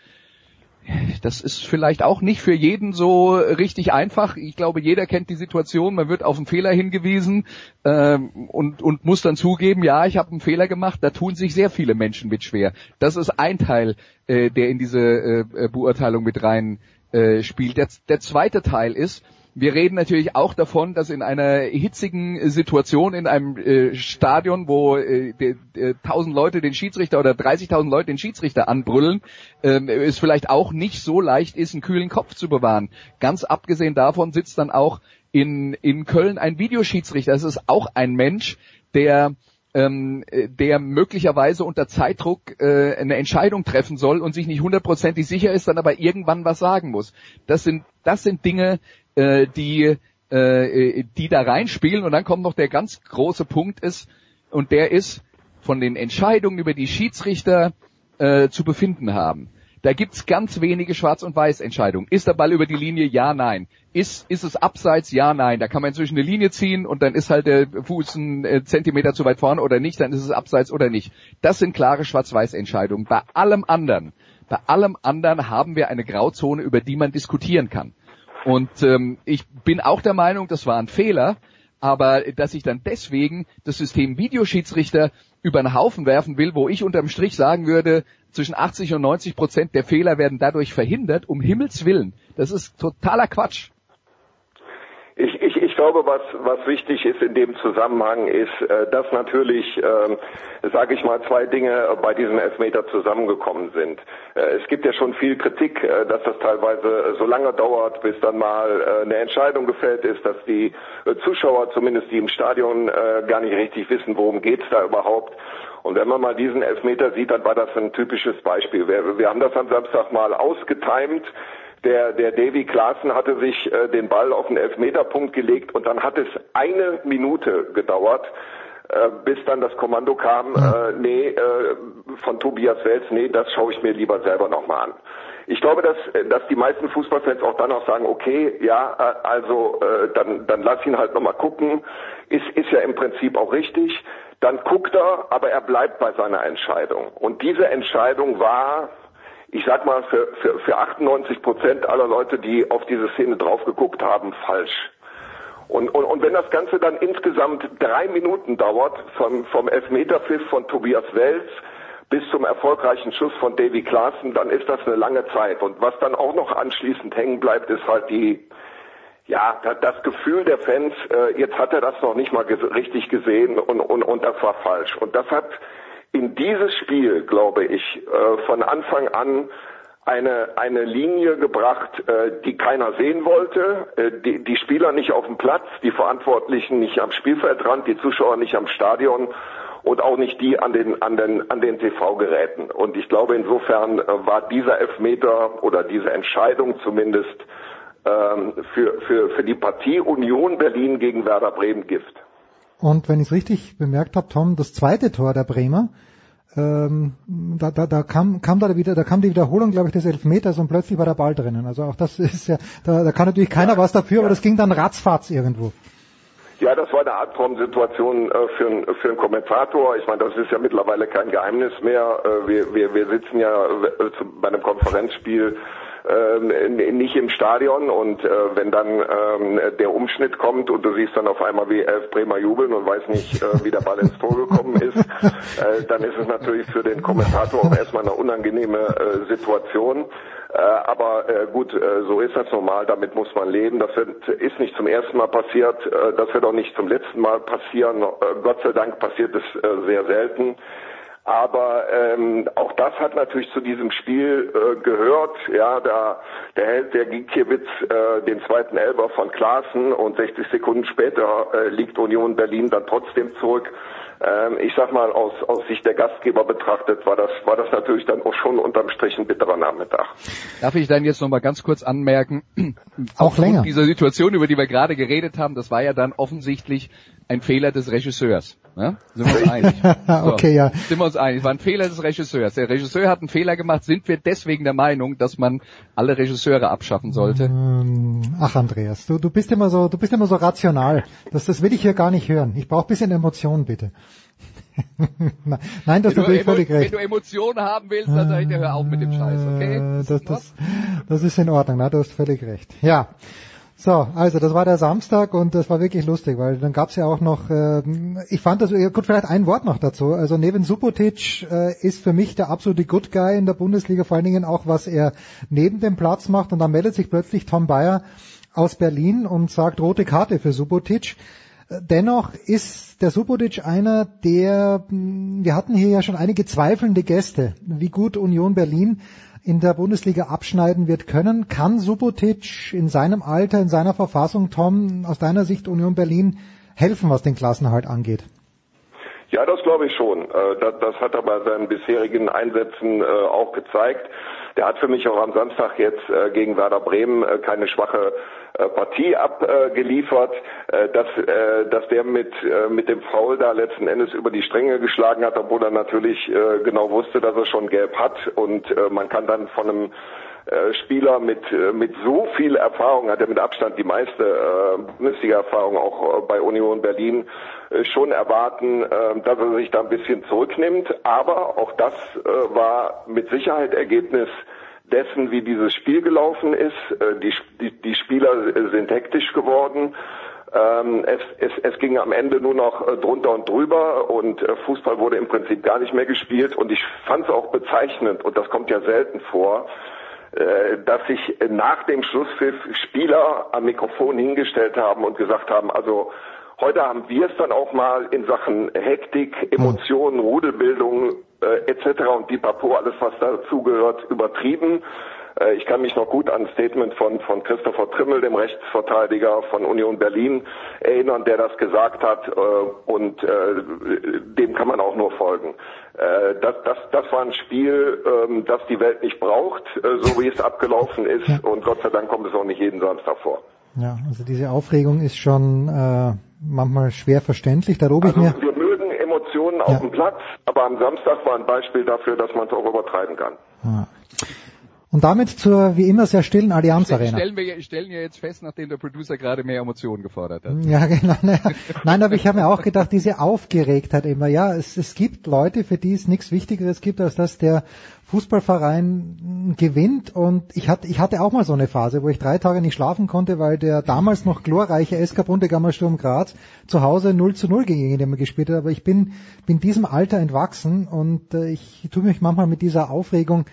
das ist vielleicht auch nicht für jeden so richtig einfach. Ich glaube, jeder kennt die Situation, man wird auf einen Fehler hingewiesen ähm, und, und muss dann zugeben, ja, ich habe einen Fehler gemacht. Da tun sich sehr viele Menschen mit schwer. Das ist ein Teil, äh, der in diese äh, Beurteilung mit rein äh, spielt. Der, der zweite Teil ist, wir reden natürlich auch davon, dass in einer hitzigen Situation in einem äh, Stadion, wo äh, 1000 Leute den Schiedsrichter oder 30.000 Leute den Schiedsrichter anbrüllen, äh, es vielleicht auch nicht so leicht ist, einen kühlen Kopf zu bewahren. Ganz abgesehen davon sitzt dann auch in, in Köln ein Videoschiedsrichter. Das ist auch ein Mensch, der ähm, der möglicherweise unter Zeitdruck äh, eine Entscheidung treffen soll und sich nicht hundertprozentig sicher ist, dann aber irgendwann was sagen muss. Das sind das sind Dinge, äh, die, äh, die da reinspielen. Und dann kommt noch der ganz große Punkt ist, und der ist, von den Entscheidungen über die Schiedsrichter äh, zu befinden haben, da gibt's ganz wenige Schwarz- und Weiß-Entscheidungen. Ist der Ball über die Linie? Ja, nein. Ist, ist es abseits? Ja, nein. Da kann man inzwischen eine Linie ziehen und dann ist halt der Fuß ein äh, Zentimeter zu weit vorne oder nicht, dann ist es abseits oder nicht. Das sind klare Schwarz-Weiß-Entscheidungen. Bei allem anderen, bei allem anderen haben wir eine Grauzone, über die man diskutieren kann. Und ähm, ich bin auch der Meinung, das war ein Fehler, aber dass ich dann deswegen das System Videoschiedsrichter über den Haufen werfen will, wo ich unterm Strich sagen würde, zwischen 80 und 90 Prozent der Fehler werden dadurch verhindert, um Himmels Willen. Das ist totaler Quatsch. Ich, ich, glaube, was, was wichtig ist in dem Zusammenhang ist, äh, dass natürlich, äh, sage ich mal, zwei Dinge bei diesem Elfmeter zusammengekommen sind. Äh, es gibt ja schon viel Kritik, äh, dass das teilweise so lange dauert, bis dann mal eine Entscheidung gefällt ist, dass die Zuschauer, zumindest die im Stadion, gar nicht richtig wissen, worum geht's da überhaupt. Und wenn man mal diesen Elfmeter sieht, dann war das ein typisches Beispiel. Wir, wir haben das am Samstag mal ausgetimt. Der, der Davy Klaassen hatte sich äh, den Ball auf den Elfmeterpunkt gelegt und dann hat es eine Minute gedauert, äh, bis dann das Kommando kam, äh, nee, äh, von Tobias Wels, nee, das schaue ich mir lieber selber nochmal an. Ich glaube, dass, dass die meisten Fußballfans auch dann auch sagen, okay, ja, äh, also äh, dann, dann lass ihn halt nochmal gucken. Ist, ist ja im Prinzip auch richtig. Dann guckt er, aber er bleibt bei seiner Entscheidung. Und diese Entscheidung war, ich sag mal, für, für, für 98 Prozent aller Leute, die auf diese Szene drauf geguckt haben, falsch. Und, und, und wenn das Ganze dann insgesamt drei Minuten dauert, vom, vom Elfmeterpfiff von Tobias Wels bis zum erfolgreichen Schuss von Davy Klaassen, dann ist das eine lange Zeit. Und was dann auch noch anschließend hängen bleibt, ist halt die, ja, das Gefühl der Fans, äh, jetzt hat er das noch nicht mal ges richtig gesehen und, und, und das war falsch. Und das hat in dieses Spiel, glaube ich, äh, von Anfang an eine, eine Linie gebracht, äh, die keiner sehen wollte, äh, die, die Spieler nicht auf dem Platz, die Verantwortlichen nicht am Spielfeldrand, die Zuschauer nicht am Stadion und auch nicht die an den, an den, an den TV-Geräten. Und ich glaube, insofern war dieser Elfmeter oder diese Entscheidung zumindest ähm, für, für, für die Partie Union Berlin gegen Werder Bremen Gift. Und wenn ich es richtig bemerkt habe, Tom, das zweite Tor der Bremer, ähm, da, da, da kam, kam da wieder, da kam die Wiederholung, glaube ich, des Elfmeters und plötzlich war der Ball drinnen. Also auch das <laughs> ist ja, da, da kann natürlich keiner ja, was dafür, ja. aber das ging dann ratzfatz irgendwo. Ja, das war eine Albtraumsituation äh, für, einen, für einen Kommentator. Ich meine, das ist ja mittlerweile kein Geheimnis mehr. Äh, wir, wir, wir sitzen ja äh, bei einem Konferenzspiel nicht im Stadion und äh, wenn dann ähm, der Umschnitt kommt und du siehst dann auf einmal wie elf Bremer jubeln und weiß nicht, äh, wie der Ball ins Tor gekommen ist, äh, dann ist es natürlich für den Kommentator auch erstmal eine unangenehme äh, Situation. Äh, aber äh, gut, äh, so ist das normal, damit muss man leben. Das wird, ist nicht zum ersten Mal passiert, äh, das wird auch nicht zum letzten Mal passieren. Äh, Gott sei Dank passiert es äh, sehr selten. Aber ähm, auch das hat natürlich zu diesem Spiel äh, gehört. Ja, da der hält der Gikiewicz äh, den zweiten Elber von Klaassen und 60 Sekunden später äh, liegt Union Berlin dann trotzdem zurück. Ähm, ich sag mal, aus, aus Sicht der Gastgeber betrachtet, war das, war das natürlich dann auch schon unterm Strich ein bitterer Nachmittag. Darf ich dann jetzt nochmal ganz kurz anmerken, auch länger. dieser Situation, über die wir gerade geredet haben, das war ja dann offensichtlich ein Fehler des Regisseurs. Ne? Sind wir uns <laughs> einig? So, okay, ja. Sind wir uns einig? Es war ein Fehler des Regisseurs. Der Regisseur hat einen Fehler gemacht. Sind wir deswegen der Meinung, dass man alle Regisseure abschaffen sollte? Ähm, ach, Andreas, du, du bist immer so, du bist immer so rational. Das, das will ich hier gar nicht hören. Ich brauche bisschen Emotion, bitte. <laughs> Nein, das ist natürlich völlig recht. Wenn du Emotionen haben willst, dann sag ich dir, hör auf mit dem Scheiß, okay? Äh, das, das, das ist in Ordnung, na, du hast völlig recht. Ja. So, also das war der Samstag und das war wirklich lustig, weil dann gab's ja auch noch, äh, ich fand das, gut, vielleicht ein Wort noch dazu. Also neben Subotic äh, ist für mich der absolute Good Guy in der Bundesliga, vor allen Dingen auch, was er neben dem Platz macht. Und dann meldet sich plötzlich Tom Bayer aus Berlin und sagt rote Karte für Subotic. Dennoch ist der Subotic einer, der, wir hatten hier ja schon einige zweifelnde Gäste, wie gut Union Berlin in der Bundesliga abschneiden wird können. Kann Subotic in seinem Alter, in seiner Verfassung, Tom, aus deiner Sicht Union Berlin helfen, was den Klassenhalt angeht? Ja, das glaube ich schon. Äh, das hat er bei seinen bisherigen Einsätzen äh, auch gezeigt. der hat für mich auch am Samstag jetzt äh, gegen Werder Bremen keine schwache Partie abgeliefert, äh, dass, äh, dass der mit, äh, mit dem Foul da letzten Endes über die Stränge geschlagen hat, obwohl er natürlich äh, genau wusste, dass er schon gelb hat und äh, man kann dann von einem äh, Spieler mit, äh, mit so viel Erfahrung, hat er mit Abstand die meiste äh, Bundesliga-Erfahrung auch bei Union Berlin, schon erwarten, dass er sich da ein bisschen zurücknimmt. Aber auch das war mit Sicherheit Ergebnis dessen, wie dieses Spiel gelaufen ist. Die, die, die Spieler sind hektisch geworden. Ähm, es, es, es ging am Ende nur noch drunter und drüber und Fußball wurde im Prinzip gar nicht mehr gespielt und ich fand es auch bezeichnend und das kommt ja selten vor, äh, dass sich nach dem Schlusspfiff Spieler am Mikrofon hingestellt haben und gesagt haben, also heute haben wir es dann auch mal in Sachen Hektik, Emotionen, Rudelbildung äh, etc. und die Papo, alles was dazugehört, übertrieben. Äh, ich kann mich noch gut an ein Statement von, von Christopher Trimmel, dem Rechtsverteidiger von Union Berlin, erinnern, der das gesagt hat äh, und äh, dem kann man auch nur folgen. Das, das, das war ein Spiel, ähm, das die Welt nicht braucht, so wie es abgelaufen ist ja. und Gott sei Dank kommt es auch nicht jeden Samstag vor. Ja, also diese Aufregung ist schon äh, manchmal schwer verständlich. Da robe also ich mir. Wir Emotionen ja. auf dem Platz, aber am Samstag war ein Beispiel dafür, dass man es auch übertreiben kann. Ja. Und damit zur wie immer sehr stillen Allianz Arena. Stellen wir stellen ja jetzt fest, nachdem der Producer gerade mehr Emotionen gefordert hat. Ja, <laughs> genau. Nein, aber ich habe mir auch gedacht, diese Aufgeregtheit immer, ja, es, es gibt Leute, für die es nichts Wichtigeres gibt, als dass der Fußballverein gewinnt und ich hatte, ich hatte auch mal so eine Phase, wo ich drei Tage nicht schlafen konnte, weil der damals noch glorreiche SK Bundegammer Sturm Graz zu Hause 0 zu 0 gegen ihn gespielt hat, aber ich bin, bin diesem Alter entwachsen und äh, ich tue mich manchmal mit dieser Aufregung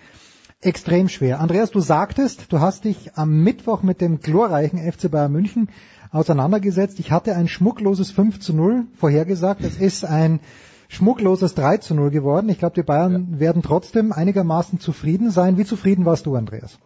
extrem schwer. Andreas, du sagtest, du hast dich am Mittwoch mit dem glorreichen FC Bayern München auseinandergesetzt. Ich hatte ein schmuckloses 5 zu 0 vorhergesagt. Es ist ein schmuckloses 3 zu 0 geworden. Ich glaube, die Bayern ja. werden trotzdem einigermaßen zufrieden sein. Wie zufrieden warst du, Andreas?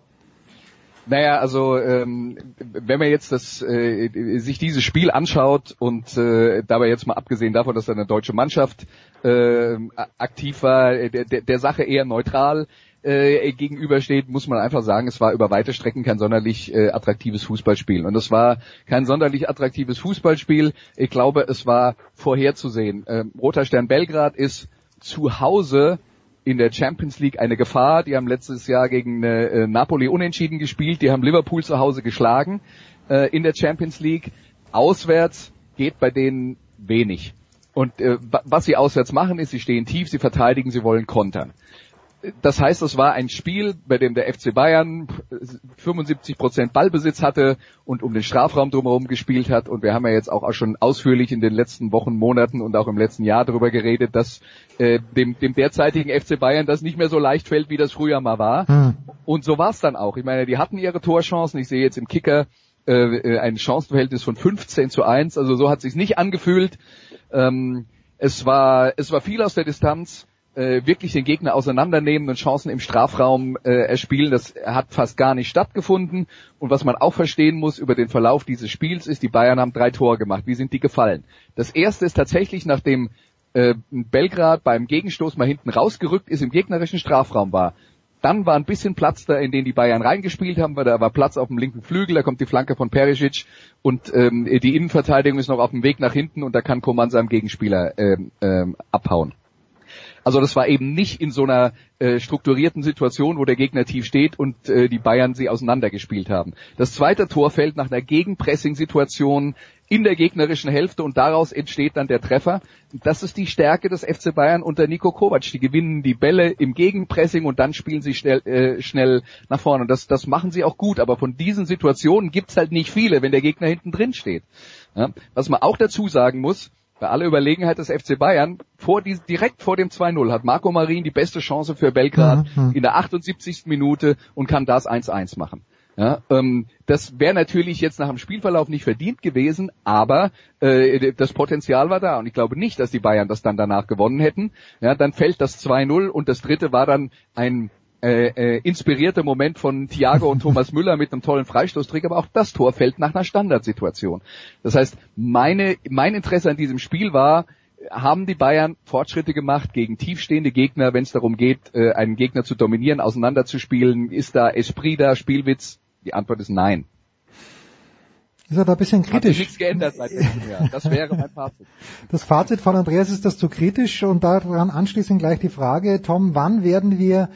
Naja, also ähm, wenn man jetzt das, äh, sich dieses Spiel anschaut und äh, dabei jetzt mal abgesehen davon, dass da eine deutsche Mannschaft äh, aktiv war, der, der, der Sache eher neutral äh, gegenübersteht, muss man einfach sagen, es war über weite Strecken kein sonderlich äh, attraktives Fußballspiel. Und es war kein sonderlich attraktives Fußballspiel. Ich glaube, es war vorherzusehen. Ähm, Roter Stern Belgrad ist zu Hause in der Champions League eine Gefahr. Die haben letztes Jahr gegen äh, Napoli unentschieden gespielt. Die haben Liverpool zu Hause geschlagen äh, in der Champions League. Auswärts geht bei denen wenig. Und äh, was sie auswärts machen, ist, sie stehen tief, sie verteidigen, sie wollen kontern das heißt, es war ein Spiel, bei dem der FC Bayern 75 Prozent Ballbesitz hatte und um den Strafraum drumherum gespielt hat. Und wir haben ja jetzt auch schon ausführlich in den letzten Wochen, Monaten und auch im letzten Jahr darüber geredet, dass äh, dem, dem derzeitigen FC Bayern das nicht mehr so leicht fällt, wie das früher mal war. Hm. Und so war es dann auch. Ich meine, die hatten ihre Torchancen. Ich sehe jetzt im Kicker äh, äh ein Chancenverhältnis von 15 zu 1. Also so hat sich nicht angefühlt. Ähm, es war, es war viel aus der Distanz äh, wirklich den Gegner auseinandernehmen und Chancen im Strafraum äh, erspielen. Das hat fast gar nicht stattgefunden. Und was man auch verstehen muss über den Verlauf dieses Spiels ist, die Bayern haben drei Tore gemacht. Wie sind die gefallen? Das erste ist tatsächlich, nachdem äh, Belgrad beim Gegenstoß mal hinten rausgerückt ist, im gegnerischen Strafraum war. Dann war ein bisschen Platz da, in den die Bayern reingespielt haben, weil da war Platz auf dem linken Flügel, da kommt die Flanke von Perisic und ähm, die Innenverteidigung ist noch auf dem Weg nach hinten und da kann Koman seinem Gegenspieler ähm, ähm, abhauen. Also das war eben nicht in so einer äh, strukturierten Situation, wo der Gegner tief steht und äh, die Bayern sie auseinandergespielt haben. Das zweite Tor fällt nach einer Gegenpressing-Situation in der gegnerischen Hälfte und daraus entsteht dann der Treffer. Das ist die Stärke des FC Bayern unter Nico Kovac. Die gewinnen die Bälle im Gegenpressing und dann spielen sie schnell, äh, schnell nach vorne. Und das, das machen sie auch gut. Aber von diesen Situationen gibt's halt nicht viele, wenn der Gegner hinten drin steht. Ja? Was man auch dazu sagen muss, bei aller Überlegenheit des FC Bayern, vor die, direkt vor dem 2-0 hat Marco Marin die beste Chance für Belgrad mhm, in der 78. Minute und kann das 1-1 machen. Ja, ähm, das wäre natürlich jetzt nach dem Spielverlauf nicht verdient gewesen, aber äh, das Potenzial war da und ich glaube nicht, dass die Bayern das dann danach gewonnen hätten. Ja, dann fällt das 2-0 und das dritte war dann ein äh, äh, inspirierter Moment von Thiago und Thomas <laughs> Müller mit einem tollen Freistoßtrick, aber auch das Tor fällt nach einer Standardsituation. Das heißt, meine, mein Interesse an diesem Spiel war, haben die Bayern Fortschritte gemacht gegen tiefstehende Gegner, wenn es darum geht, äh, einen Gegner zu dominieren, auseinanderzuspielen? Ist da Esprit da, Spielwitz? Die Antwort ist nein. Ist er da ein bisschen kritisch? Hat sich nichts geändert seit letztem Jahr. Das wäre mein Fazit. <laughs> Das Fazit von Andreas ist das zu kritisch und daran anschließend gleich die Frage, Tom, wann werden wir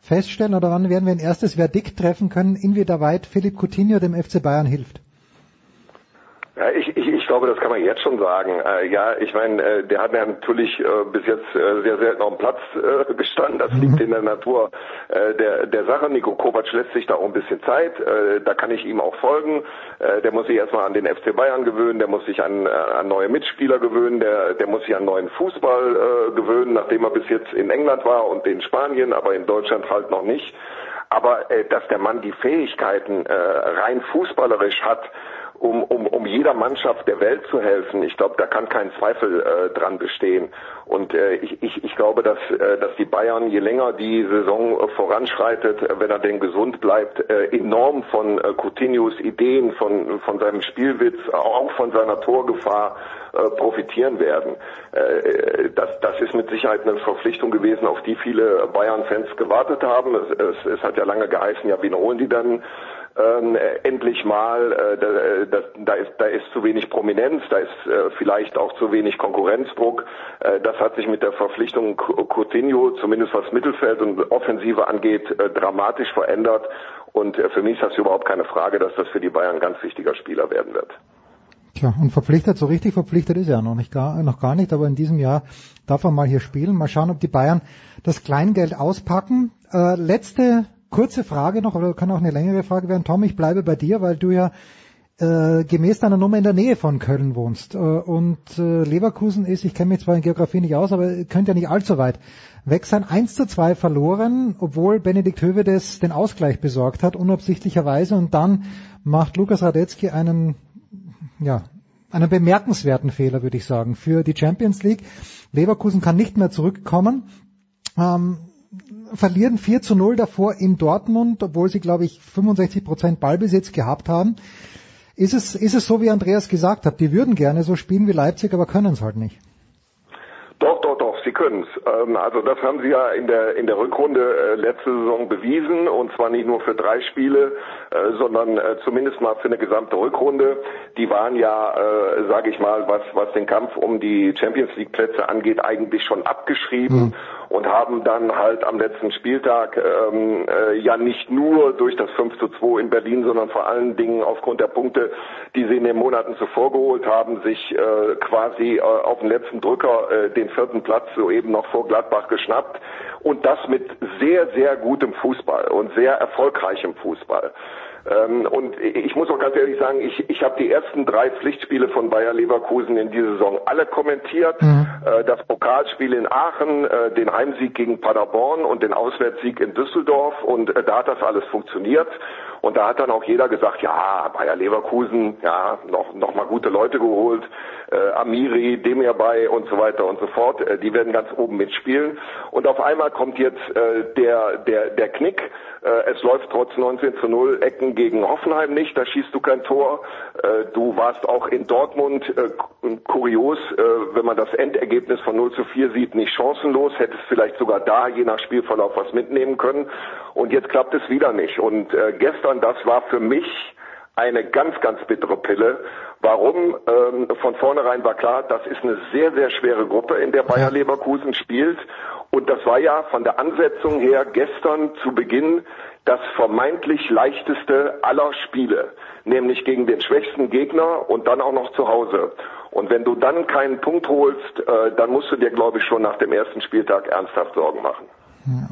feststellen oder wann werden wir ein erstes Verdikt treffen können, inwieweit Philipp Coutinho dem FC Bayern hilft? Ja, ich, ich, ich glaube, das kann man jetzt schon sagen. Äh, ja, ich meine, äh, der hat ja natürlich äh, bis jetzt äh, sehr selten auf dem Platz äh, <laughs> gestanden. Das liegt mhm. in der Natur äh, der, der Sache. Nico Kovac lässt sich da auch ein bisschen Zeit. Äh, da kann ich ihm auch folgen. Äh, der muss sich erstmal an den FC Bayern gewöhnen. Der muss sich an, äh, an neue Mitspieler gewöhnen. Der, der muss sich an neuen Fußball äh, gewöhnen, nachdem er bis jetzt in England war und in Spanien, aber in Deutschland halt noch nicht. Aber äh, dass der Mann die Fähigkeiten äh, rein fußballerisch hat, um, um, um jeder Mannschaft der Welt zu helfen. Ich glaube, da kann kein Zweifel äh, dran bestehen. Und äh, ich, ich, ich glaube, dass, äh, dass die Bayern, je länger die Saison äh, voranschreitet, äh, wenn er denn gesund bleibt, äh, enorm von äh, Coutinhos Ideen, von, von seinem Spielwitz, auch von seiner Torgefahr äh, profitieren werden. Äh, das, das ist mit Sicherheit eine Verpflichtung gewesen, auf die viele Bayern-Fans gewartet haben. Es, es, es hat ja lange geheißen, ja, wen holen die dann? Ähm, endlich mal, äh, da, äh, das, da, ist, da ist zu wenig Prominenz, da ist äh, vielleicht auch zu wenig Konkurrenzdruck. Äh, das hat sich mit der Verpflichtung Coutinho, zumindest was Mittelfeld und Offensive angeht, äh, dramatisch verändert. Und äh, für mich ist das überhaupt keine Frage, dass das für die Bayern ein ganz wichtiger Spieler werden wird. Tja, und verpflichtet, so richtig verpflichtet ist er noch nicht gar, noch gar nicht, aber in diesem Jahr darf er mal hier spielen. Mal schauen, ob die Bayern das Kleingeld auspacken. Äh, letzte kurze Frage noch, oder kann auch eine längere Frage werden. Tom, ich bleibe bei dir, weil du ja äh, gemäß deiner Nummer in der Nähe von Köln wohnst. Äh, und äh, Leverkusen ist, ich kenne mich zwar in Geografie nicht aus, aber könnte ja nicht allzu weit weg sein. 1 zu 2 verloren, obwohl Benedikt Hövedes den Ausgleich besorgt hat, unabsichtlicherweise. Und dann macht Lukas Radetzky einen, ja, einen bemerkenswerten Fehler, würde ich sagen, für die Champions League. Leverkusen kann nicht mehr zurückkommen. Ähm, verlieren 4 zu 0 davor in Dortmund, obwohl sie, glaube ich, 65 Prozent Ballbesitz gehabt haben. Ist es, ist es so, wie Andreas gesagt hat, die würden gerne so spielen wie Leipzig, aber können es halt nicht? Doch, doch, doch, sie können es. Ähm, also das haben sie ja in der in der Rückrunde äh, letzte Saison bewiesen und zwar nicht nur für drei Spiele, äh, sondern äh, zumindest mal für eine gesamte Rückrunde. Die waren ja, äh, sage ich mal, was was den Kampf um die Champions League Plätze angeht, eigentlich schon abgeschrieben. Mhm und haben dann halt am letzten Spieltag ähm, äh, ja nicht nur durch das 5 zu 2 in Berlin, sondern vor allen Dingen aufgrund der Punkte, die sie in den Monaten zuvor geholt haben, sich äh, quasi äh, auf den letzten Drücker äh, den vierten Platz soeben noch vor Gladbach geschnappt und das mit sehr, sehr gutem Fußball und sehr erfolgreichem Fußball. Ähm, und ich muss auch ganz ehrlich sagen, ich, ich habe die ersten drei Pflichtspiele von Bayer Leverkusen in dieser Saison alle kommentiert. Mhm. Äh, das Pokalspiel in Aachen, äh, den Heimsieg gegen Paderborn und den Auswärtssieg in Düsseldorf. Und äh, da hat das alles funktioniert. Und da hat dann auch jeder gesagt, ja, Bayer Leverkusen, ja, noch, noch mal gute Leute geholt, äh, Amiri, Demirbay und so weiter und so fort, äh, die werden ganz oben mitspielen. Und auf einmal kommt jetzt äh, der, der, der Knick, es läuft trotz 19 zu 0 Ecken gegen Hoffenheim nicht, da schießt du kein Tor. Äh, du warst auch in Dortmund äh, kurios, wenn man das Endergebnis von 0 zu 4 sieht, nicht chancenlos, hättest vielleicht sogar da je nach Spielverlauf was mitnehmen können. Und jetzt klappt es wieder nicht. Und gestern, das war für mich eine ganz, ganz bittere Pille. Warum? Ähm, von vornherein war klar, das ist eine sehr, sehr schwere Gruppe, in der Bayer Leverkusen spielt. Und das war ja von der Ansetzung her gestern zu Beginn das vermeintlich leichteste aller Spiele, nämlich gegen den schwächsten Gegner und dann auch noch zu Hause. Und wenn du dann keinen Punkt holst, äh, dann musst du dir, glaube ich, schon nach dem ersten Spieltag ernsthaft Sorgen machen. Ja.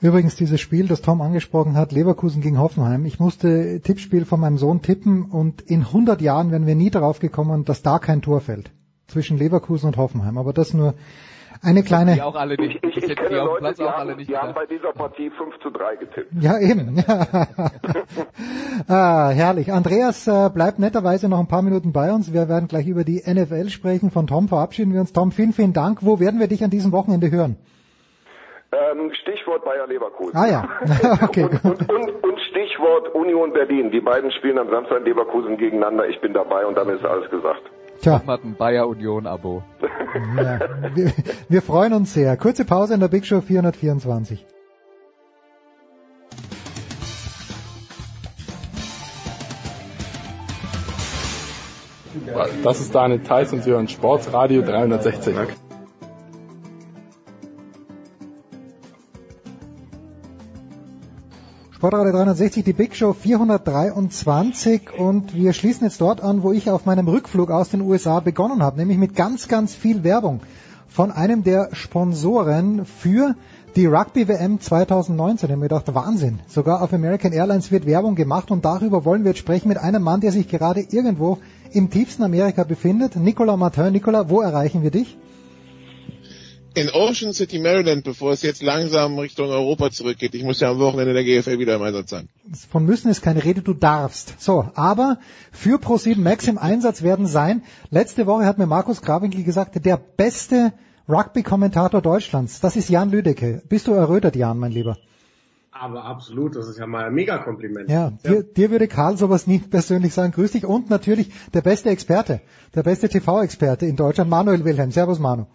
Übrigens dieses Spiel, das Tom angesprochen hat, Leverkusen gegen Hoffenheim. Ich musste Tippspiel von meinem Sohn tippen und in 100 Jahren wären wir nie darauf gekommen, dass da kein Tor fällt zwischen Leverkusen und Hoffenheim. Aber das nur eine kleine. Die auch alle nicht. Ich, ich, ich kenne Leute, Platz die, haben, die haben bei dieser Partie 5 zu 3 getippt. Ja, eben. <laughs> ah, herrlich. Andreas äh, bleibt netterweise noch ein paar Minuten bei uns. Wir werden gleich über die NFL sprechen. Von Tom verabschieden wir uns. Tom, vielen, vielen Dank. Wo werden wir dich an diesem Wochenende hören? Ähm, Stichwort Bayer Leverkusen. Ah ja, <laughs> <laughs> okay. und, und, und, und, Stichwort Union Berlin. Die beiden spielen am Samstag in Leverkusen gegeneinander. Ich bin dabei und damit ist alles gesagt. Tja. Tom hat ein Bayer Union Abo. Ja, wir, wir freuen uns sehr. Kurze Pause in der Big Show 424. Das ist Daniel Theiss und Sie hören Sportsradio 360. Sportradio 360, die Big Show 423 und wir schließen jetzt dort an, wo ich auf meinem Rückflug aus den USA begonnen habe, nämlich mit ganz, ganz viel Werbung von einem der Sponsoren für die Rugby WM 2019. Ich habe mir gedacht, Wahnsinn. Sogar auf American Airlines wird Werbung gemacht und darüber wollen wir jetzt sprechen mit einem Mann, der sich gerade irgendwo im tiefsten Amerika befindet. Nicolas Martin. Nicolas, wo erreichen wir dich? In Ocean City, Maryland, bevor es jetzt langsam Richtung Europa zurückgeht. Ich muss ja am Wochenende der GFL wieder im Einsatz sein. Von müssen ist keine Rede, du darfst. So, aber für Pro7 Max im Einsatz werden sein. Letzte Woche hat mir Markus Grawinkel gesagt, der beste Rugby-Kommentator Deutschlands. Das ist Jan Lüdecke. Bist du errötert, Jan, mein Lieber? Aber absolut, das ist ja mal ein Mega-Kompliment. Ja, ja. Dir, dir würde Karl sowas nie persönlich sagen. Grüß dich. Und natürlich der beste Experte, der beste TV-Experte in Deutschland, Manuel Wilhelm. Servus, Manu.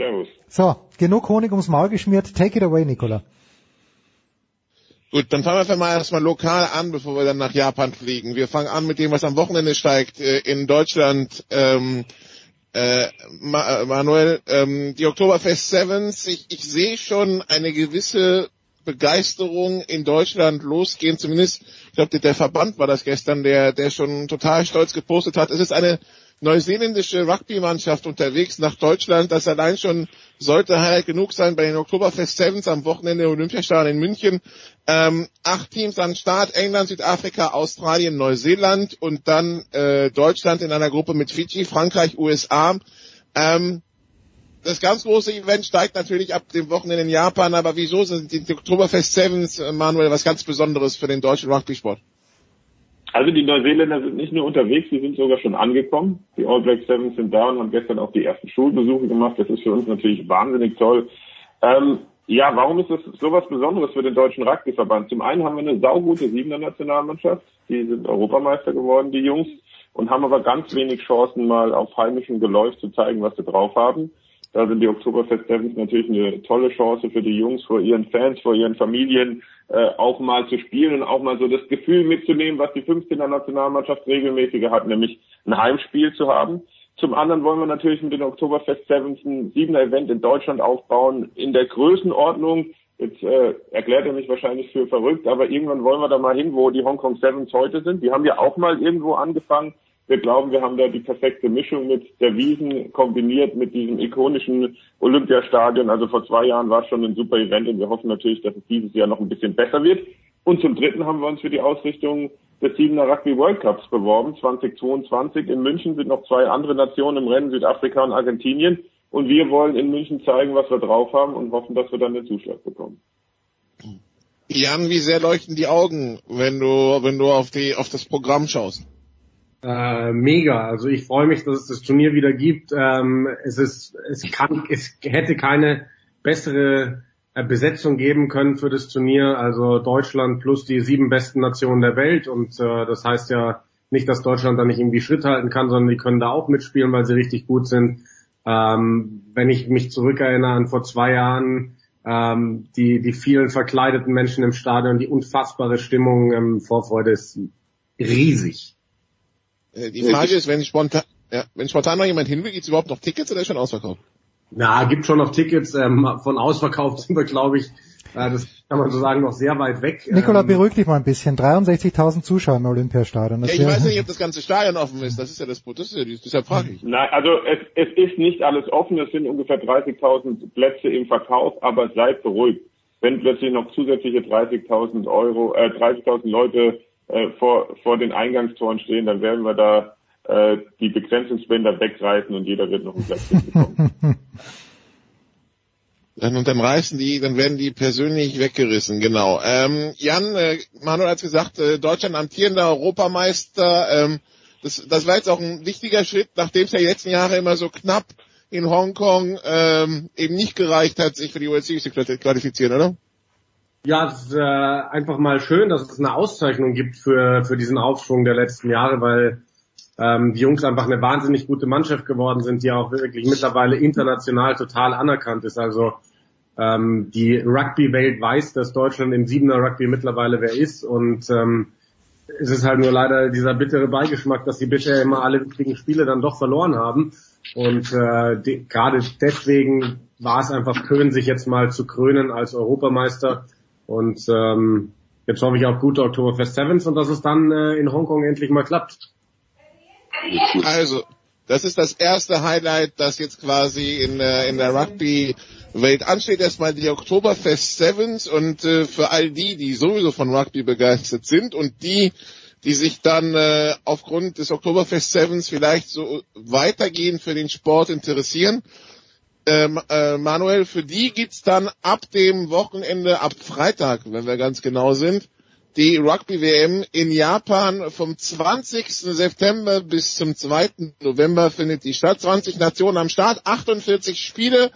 Servus. So, genug Honig ums Maul geschmiert. Take it away, Nicola. Gut, dann fangen wir mal erstmal lokal an, bevor wir dann nach Japan fliegen. Wir fangen an mit dem, was am Wochenende steigt äh, in Deutschland. Ähm, äh, äh, Manuel, ähm, die Oktoberfest Sevens, ich, ich sehe schon eine gewisse Begeisterung in Deutschland losgehen, zumindest, ich glaube, der, der Verband war das gestern, der, der schon total stolz gepostet hat. Es ist eine neuseeländische Rugby-Mannschaft unterwegs nach Deutschland. Das allein schon sollte halt genug sein bei den Oktoberfest Sevens am Wochenende Olympiastadion in München. Ähm, acht Teams an Start, England, Südafrika, Australien, Neuseeland und dann äh, Deutschland in einer Gruppe mit Fiji, Frankreich, USA. Ähm, das ganz große Event steigt natürlich ab dem Wochenende in Japan, aber wieso sind die Oktoberfest Sevens, äh, Manuel, was ganz Besonderes für den deutschen Rugby-Sport? Also die Neuseeländer sind nicht nur unterwegs, sie sind sogar schon angekommen. Die All Black Sevens sind da und haben gestern auch die ersten Schulbesuche gemacht. Das ist für uns natürlich wahnsinnig toll. Ähm, ja, warum ist das so was Besonderes für den deutschen Rugbyverband? Zum einen haben wir eine saugute Siebener Nationalmannschaft. Die sind Europameister geworden, die Jungs, und haben aber ganz wenig Chancen, mal auf heimischem Geläuf zu zeigen, was sie drauf haben. Da sind die Oktoberfest Sevens natürlich eine tolle Chance für die Jungs, vor ihren Fans, vor ihren Familien, äh, auch mal zu spielen und auch mal so das Gefühl mitzunehmen, was die 15er Nationalmannschaft regelmäßige hat, nämlich ein Heimspiel zu haben. Zum anderen wollen wir natürlich mit den Oktoberfest Sevens ein siebener Event in Deutschland aufbauen, in der Größenordnung. Jetzt äh, erklärt er mich wahrscheinlich für verrückt, aber irgendwann wollen wir da mal hin, wo die Hong Kong Sevens heute sind. Die haben ja auch mal irgendwo angefangen wir glauben, wir haben da die perfekte Mischung mit der Wiesen kombiniert mit diesem ikonischen Olympiastadion. Also vor zwei Jahren war es schon ein super Event und wir hoffen natürlich, dass es dieses Jahr noch ein bisschen besser wird. Und zum Dritten haben wir uns für die Ausrichtung des Siebener Rugby World Cups beworben, 2022. In München sind noch zwei andere Nationen im Rennen, Südafrika und Argentinien. Und wir wollen in München zeigen, was wir drauf haben und hoffen, dass wir dann den Zuschlag bekommen. Jan, wie sehr leuchten die Augen, wenn du, wenn du auf die, auf das Programm schaust? Äh, mega. Also ich freue mich, dass es das Turnier wieder gibt. Ähm, es ist, es kann, es hätte keine bessere äh, Besetzung geben können für das Turnier. Also Deutschland plus die sieben besten Nationen der Welt. Und äh, das heißt ja nicht, dass Deutschland da nicht irgendwie Schritt halten kann, sondern die können da auch mitspielen, weil sie richtig gut sind. Ähm, wenn ich mich zurückerinnere an vor zwei Jahren, ähm, die, die vielen verkleideten Menschen im Stadion, die unfassbare Stimmung, ähm, Vorfreude ist riesig. Äh, die Frage ist, wenn spontan, ja, wenn spontan noch jemand hin will, gibt's überhaupt noch Tickets oder ist schon ausverkauft? Na, gibt schon noch Tickets. Ähm, von ausverkauft sind wir, glaube ich, äh, das kann man so sagen, noch sehr weit weg. Nikola, ähm, beruhig dich mal ein bisschen. 63.000 Zuschauer im Olympiastadion. Das ja, ich weiß nicht, ob das ganze Stadion offen ist. Das ist ja das, das ist ja, deshalb frage ich. Nein, also es, es ist nicht alles offen. Es sind ungefähr 30.000 Plätze im Verkauf, aber seid beruhigt. Wenn plötzlich noch zusätzliche 30.000 Euro, äh, 30.000 Leute äh, vor, vor den Eingangstoren stehen, dann werden wir da äh, die Begrenzungsbänder wegreißen und jeder wird noch einen Platz bekommen. <laughs> Dann, und dann reißen die, dann werden die persönlich weggerissen, genau. Ähm, Jan, äh, Manuel hat gesagt, äh, Deutschland amtierender Europameister. Ähm, das, das war jetzt auch ein wichtiger Schritt, nachdem es ja die letzten Jahre immer so knapp in Hongkong ähm, eben nicht gereicht hat, sich für die UFC zu qualifizieren, oder? Ja, es ist äh, einfach mal schön, dass es eine Auszeichnung gibt für, für diesen Aufschwung der letzten Jahre, weil ähm, die Jungs einfach eine wahnsinnig gute Mannschaft geworden sind, die auch wirklich mittlerweile international total anerkannt ist. Also ähm, die Rugby-Welt weiß, dass Deutschland im Siebener Rugby mittlerweile wer ist und ähm, es ist halt nur leider dieser bittere Beigeschmack, dass sie bisher immer alle wichtigen Spiele dann doch verloren haben. Und äh, gerade deswegen war es einfach schön, sich jetzt mal zu krönen als Europameister. Und ähm, jetzt hoffe ich auf gute Oktoberfest Sevens und dass es dann äh, in Hongkong endlich mal klappt. Also, das ist das erste Highlight, das jetzt quasi in, äh, in der Rugby Welt ansteht. Erstmal die Oktoberfest Sevens und äh, für all die, die sowieso von Rugby begeistert sind und die, die sich dann äh, aufgrund des Oktoberfest Sevens vielleicht so weitergehend für den Sport interessieren. Ähm, äh, Manuel, für die gibt's dann ab dem Wochenende, ab Freitag, wenn wir ganz genau sind, die Rugby-WM in Japan vom 20. September bis zum 2. November findet die statt. 20 Nationen am Start, 48 Spiele.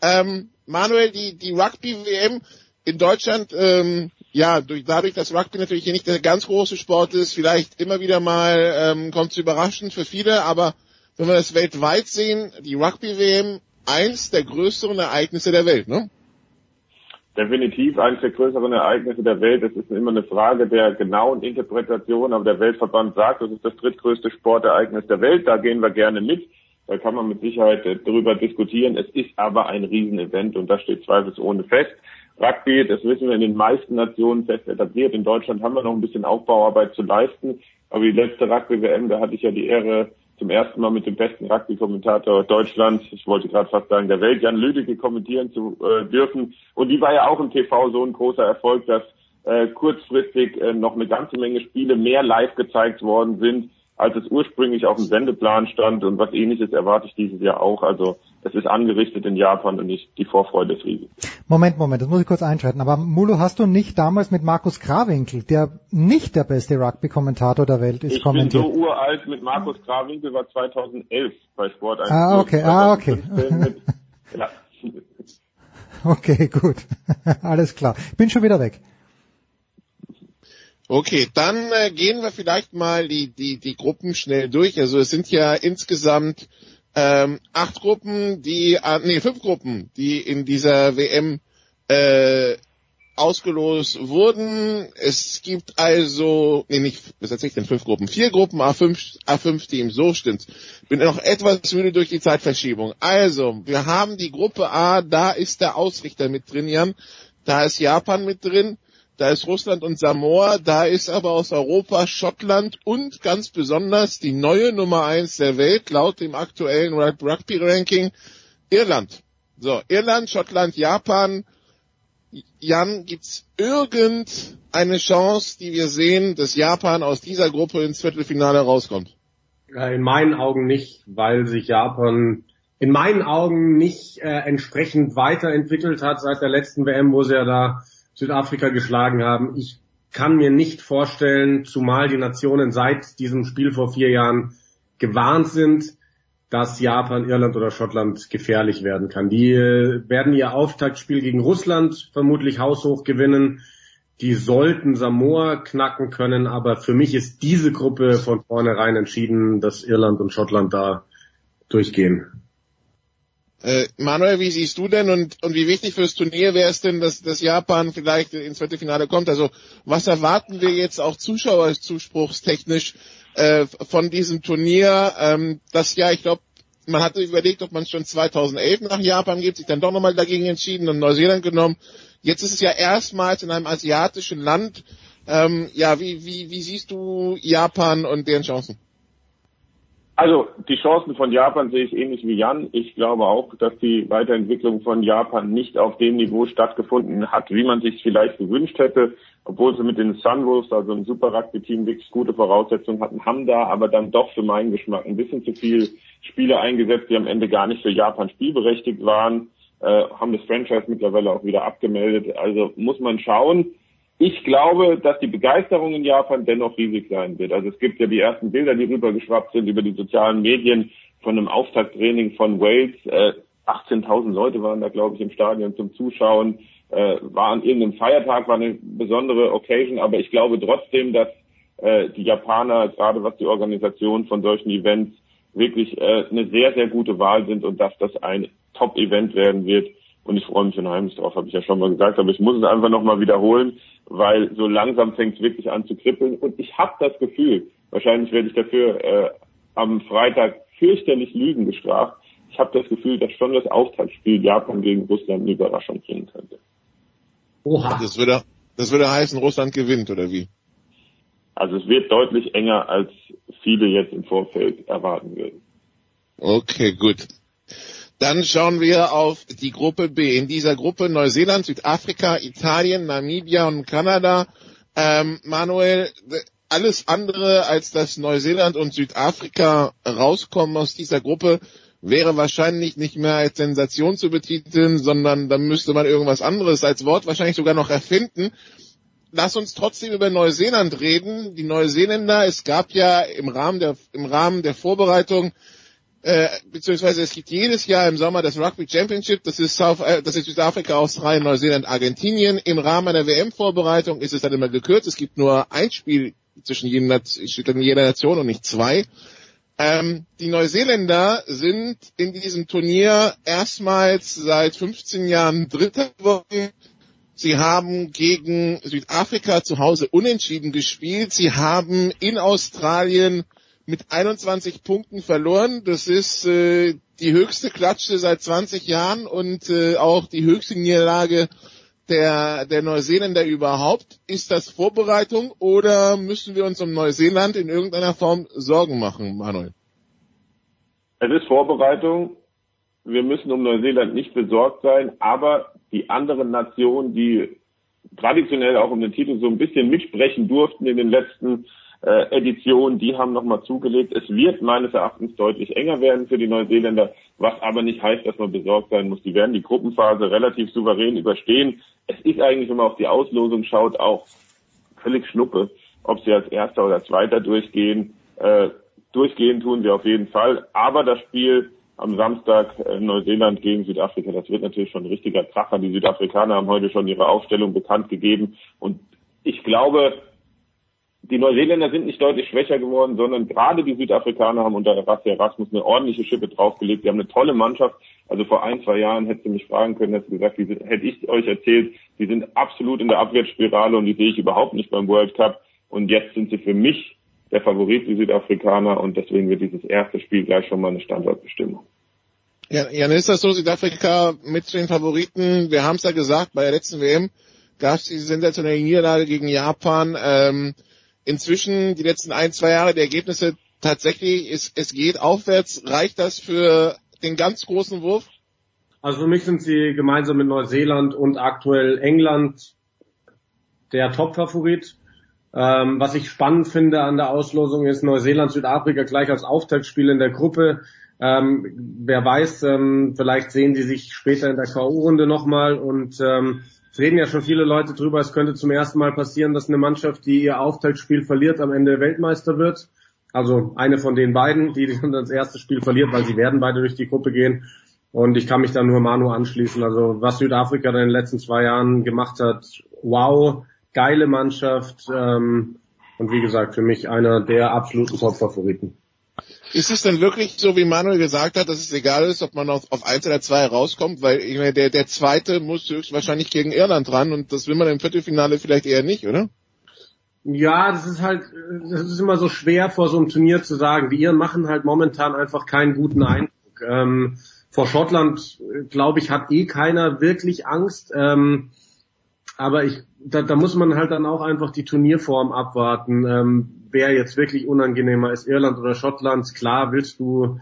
Ähm, Manuel, die, die Rugby-WM in Deutschland, ähm, ja, durch, dadurch, dass Rugby natürlich hier nicht der ganz große Sport ist, vielleicht immer wieder mal ähm, kommt es überraschend für viele, aber wenn wir das weltweit sehen, die Rugby-WM eins der größeren Ereignisse der Welt, ne? Definitiv eines der größeren Ereignisse der Welt. Es ist immer eine Frage der genauen Interpretation, aber der Weltverband sagt, das ist das drittgrößte Sportereignis der Welt. Da gehen wir gerne mit. Da kann man mit Sicherheit darüber diskutieren. Es ist aber ein Riesenevent und das steht zweifelsohne fest. Rugby, das wissen wir in den meisten Nationen fest etabliert. In Deutschland haben wir noch ein bisschen Aufbauarbeit zu leisten. Aber die letzte Rugby-WM, da hatte ich ja die Ehre, zum ersten Mal mit dem besten Rugby-Kommentator Deutschlands, ich wollte gerade fast sagen der Welt, Jan Lüdecke kommentieren zu äh, dürfen. Und die war ja auch im TV so ein großer Erfolg, dass äh, kurzfristig äh, noch eine ganze Menge Spiele mehr live gezeigt worden sind als es ursprünglich auf dem Sendeplan stand und was ähnliches erwarte ich dieses Jahr auch. Also es ist angerichtet in Japan und nicht die Vorfreude ist riesig. Moment, Moment, das muss ich kurz einschalten. Aber Mulu, hast du nicht damals mit Markus Krawinkel, der nicht der beste Rugby-Kommentator der Welt ist, ich kommentiert? Ich bin so uralt mit Markus Krawinkel, war 2011 bei Sport 1. Ah, okay, ah, okay. Mit, ja. <laughs> Okay, gut. <laughs> Alles klar. Bin schon wieder weg. Okay, dann äh, gehen wir vielleicht mal die, die, die Gruppen schnell durch. Also es sind ja insgesamt ähm, acht Gruppen, die, äh, nee, fünf Gruppen, die in dieser WM äh, ausgelost wurden. Es gibt also, nee, nicht, was erzähle ich denn, fünf Gruppen? Vier Gruppen, A5, A5 Teams, so stimmt's. Bin noch etwas müde durch die Zeitverschiebung. Also, wir haben die Gruppe A, da ist der Ausrichter mit drin, Jan. Da ist Japan mit drin da ist Russland und Samoa, da ist aber aus Europa Schottland und ganz besonders die neue Nummer eins der Welt laut dem aktuellen Rugby Ranking Irland. So, Irland, Schottland, Japan. Jan, gibt's irgendeine Chance, die wir sehen, dass Japan aus dieser Gruppe ins Viertelfinale rauskommt? In meinen Augen nicht, weil sich Japan in meinen Augen nicht äh, entsprechend weiterentwickelt hat seit der letzten WM, wo sie ja da Südafrika geschlagen haben. Ich kann mir nicht vorstellen, zumal die Nationen seit diesem Spiel vor vier Jahren gewarnt sind, dass Japan, Irland oder Schottland gefährlich werden kann. Die äh, werden ihr Auftaktspiel gegen Russland vermutlich haushoch gewinnen. Die sollten Samoa knacken können, aber für mich ist diese Gruppe von vornherein entschieden, dass Irland und Schottland da durchgehen. Äh, Manuel, wie siehst du denn und, und wie wichtig fürs Turnier wäre es denn, dass, dass Japan vielleicht ins Viertelfinale kommt? Also was erwarten wir jetzt auch zuschauerzuspruchstechnisch äh, von diesem Turnier? Ähm, das ja, ich glaube, man hatte überlegt, ob man schon 2011 nach Japan geht, sich dann doch nochmal dagegen entschieden und Neuseeland genommen. Jetzt ist es ja erstmals in einem asiatischen Land. Ähm, ja, wie, wie, wie siehst du Japan und deren Chancen? Also die Chancen von Japan sehe ich ähnlich wie Jan. Ich glaube auch, dass die Weiterentwicklung von Japan nicht auf dem Niveau stattgefunden hat, wie man sich vielleicht gewünscht hätte, obwohl sie mit den Sunwolves, also ein super Rugby-Team, wirklich gute Voraussetzungen hatten, haben da aber dann doch für meinen Geschmack ein bisschen zu viel Spieler eingesetzt, die am Ende gar nicht für Japan spielberechtigt waren, äh, haben das Franchise mittlerweile auch wieder abgemeldet. Also muss man schauen. Ich glaube, dass die Begeisterung in Japan dennoch riesig sein wird. Also es gibt ja die ersten Bilder, die rübergeschwappt sind über die sozialen Medien von einem Auftakttraining von Wales. Äh, 18.000 Leute waren da, glaube ich, im Stadion zum Zuschauen. Äh, war an irgendeinem Feiertag, war eine besondere Occasion, aber ich glaube trotzdem, dass äh, die Japaner, gerade was die Organisation von solchen Events, wirklich äh, eine sehr, sehr gute Wahl sind und dass das ein Top-Event werden wird. Und ich freue mich unheimlich drauf, habe ich ja schon mal gesagt, aber ich muss es einfach nochmal wiederholen, weil so langsam fängt es wirklich an zu kribbeln. Und ich habe das Gefühl, wahrscheinlich werde ich dafür äh, am Freitag fürchterlich Lügen gestraft. Ich habe das Gefühl, dass schon das Auftaktspiel Japan gegen Russland eine Überraschung bringen könnte. Oha. Das würde, das würde heißen, Russland gewinnt, oder wie? Also es wird deutlich enger, als viele jetzt im Vorfeld erwarten würden. Okay, gut. Dann schauen wir auf die Gruppe B. In dieser Gruppe Neuseeland, Südafrika, Italien, Namibia und Kanada. Ähm, Manuel, alles andere als dass Neuseeland und Südafrika rauskommen aus dieser Gruppe, wäre wahrscheinlich nicht mehr als Sensation zu betiteln, sondern dann müsste man irgendwas anderes als Wort wahrscheinlich sogar noch erfinden. Lass uns trotzdem über Neuseeland reden. Die Neuseeländer, es gab ja im Rahmen der, im Rahmen der Vorbereitung äh, beziehungsweise es gibt jedes Jahr im Sommer das Rugby Championship, das ist, South, äh, das ist Südafrika, Australien, Neuseeland, Argentinien. Im Rahmen einer WM-Vorbereitung ist es dann immer gekürzt. Es gibt nur ein Spiel zwischen jeder Nation und nicht zwei. Ähm, die Neuseeländer sind in diesem Turnier erstmals seit 15 Jahren Dritter geworden. Sie haben gegen Südafrika zu Hause unentschieden gespielt. Sie haben in Australien mit 21 Punkten verloren. Das ist äh, die höchste Klatsche seit 20 Jahren und äh, auch die höchste Niederlage der, der Neuseeländer überhaupt. Ist das Vorbereitung oder müssen wir uns um Neuseeland in irgendeiner Form Sorgen machen, Manuel? Es ist Vorbereitung. Wir müssen um Neuseeland nicht besorgt sein, aber die anderen Nationen, die traditionell auch um den Titel so ein bisschen mitsprechen durften in den letzten äh, Editionen, die haben nochmal zugelegt. Es wird meines Erachtens deutlich enger werden für die Neuseeländer, was aber nicht heißt, dass man besorgt sein muss. Die werden die Gruppenphase relativ souverän überstehen. Es ist eigentlich, wenn man auf die Auslosung schaut, auch völlig Schnuppe, ob sie als Erster oder Zweiter durchgehen. Äh, durchgehen tun sie auf jeden Fall. Aber das Spiel am Samstag äh, Neuseeland gegen Südafrika, das wird natürlich schon ein richtiger Kracher. Die Südafrikaner haben heute schon ihre Aufstellung bekannt gegeben. Und ich glaube, die Neuseeländer sind nicht deutlich schwächer geworden, sondern gerade die Südafrikaner haben unter Rassi Erasmus eine ordentliche Schippe draufgelegt. Die haben eine tolle Mannschaft. Also vor ein, zwei Jahren hättest du mich fragen können, hättest du gesagt, die hätte ich euch erzählt, die sind absolut in der Abwärtsspirale und die sehe ich überhaupt nicht beim World Cup. Und jetzt sind sie für mich der Favorit, die Südafrikaner, und deswegen wird dieses erste Spiel gleich schon mal eine Standortbestimmung. Ja, Jan, ist das so, Südafrika mit den Favoriten? Wir haben es ja gesagt, bei der letzten WM gab es diese sensationelle Niederlage gegen Japan. Ähm, inzwischen, die letzten ein, zwei Jahre, die Ergebnisse tatsächlich, es, es geht aufwärts. Reicht das für den ganz großen Wurf? Also für mich sind sie gemeinsam mit Neuseeland und aktuell England der Top-Favorit. Ähm, was ich spannend finde an der Auslosung ist Neuseeland, Südafrika gleich als Auftaktspiel in der Gruppe. Ähm, wer weiß, ähm, vielleicht sehen die sich später in der K.O.-Runde nochmal und ähm, es reden ja schon viele Leute drüber, es könnte zum ersten Mal passieren, dass eine Mannschaft, die ihr Auftaktspiel verliert, am Ende Weltmeister wird. Also eine von den beiden, die <laughs> dann das erste Spiel verliert, weil sie werden beide durch die Gruppe gehen. Und ich kann mich da nur Manu anschließen. Also was Südafrika in den letzten zwei Jahren gemacht hat, wow, geile Mannschaft ähm, und wie gesagt für mich einer der absoluten Top-Favoriten. Ist es denn wirklich so, wie Manuel gesagt hat, dass es egal ist, ob man auf, auf eins oder zwei rauskommt, weil ich meine, der, der zweite muss höchstwahrscheinlich gegen Irland ran und das will man im Viertelfinale vielleicht eher nicht, oder? Ja, das ist halt, das ist immer so schwer vor so einem Turnier zu sagen. Die Iren machen halt momentan einfach keinen guten Eindruck. Ähm, vor Schottland, glaube ich, hat eh keiner wirklich Angst. Ähm, aber ich, da, da muss man halt dann auch einfach die Turnierform abwarten. Ähm, wer jetzt wirklich unangenehmer ist, Irland oder Schottland. Klar willst du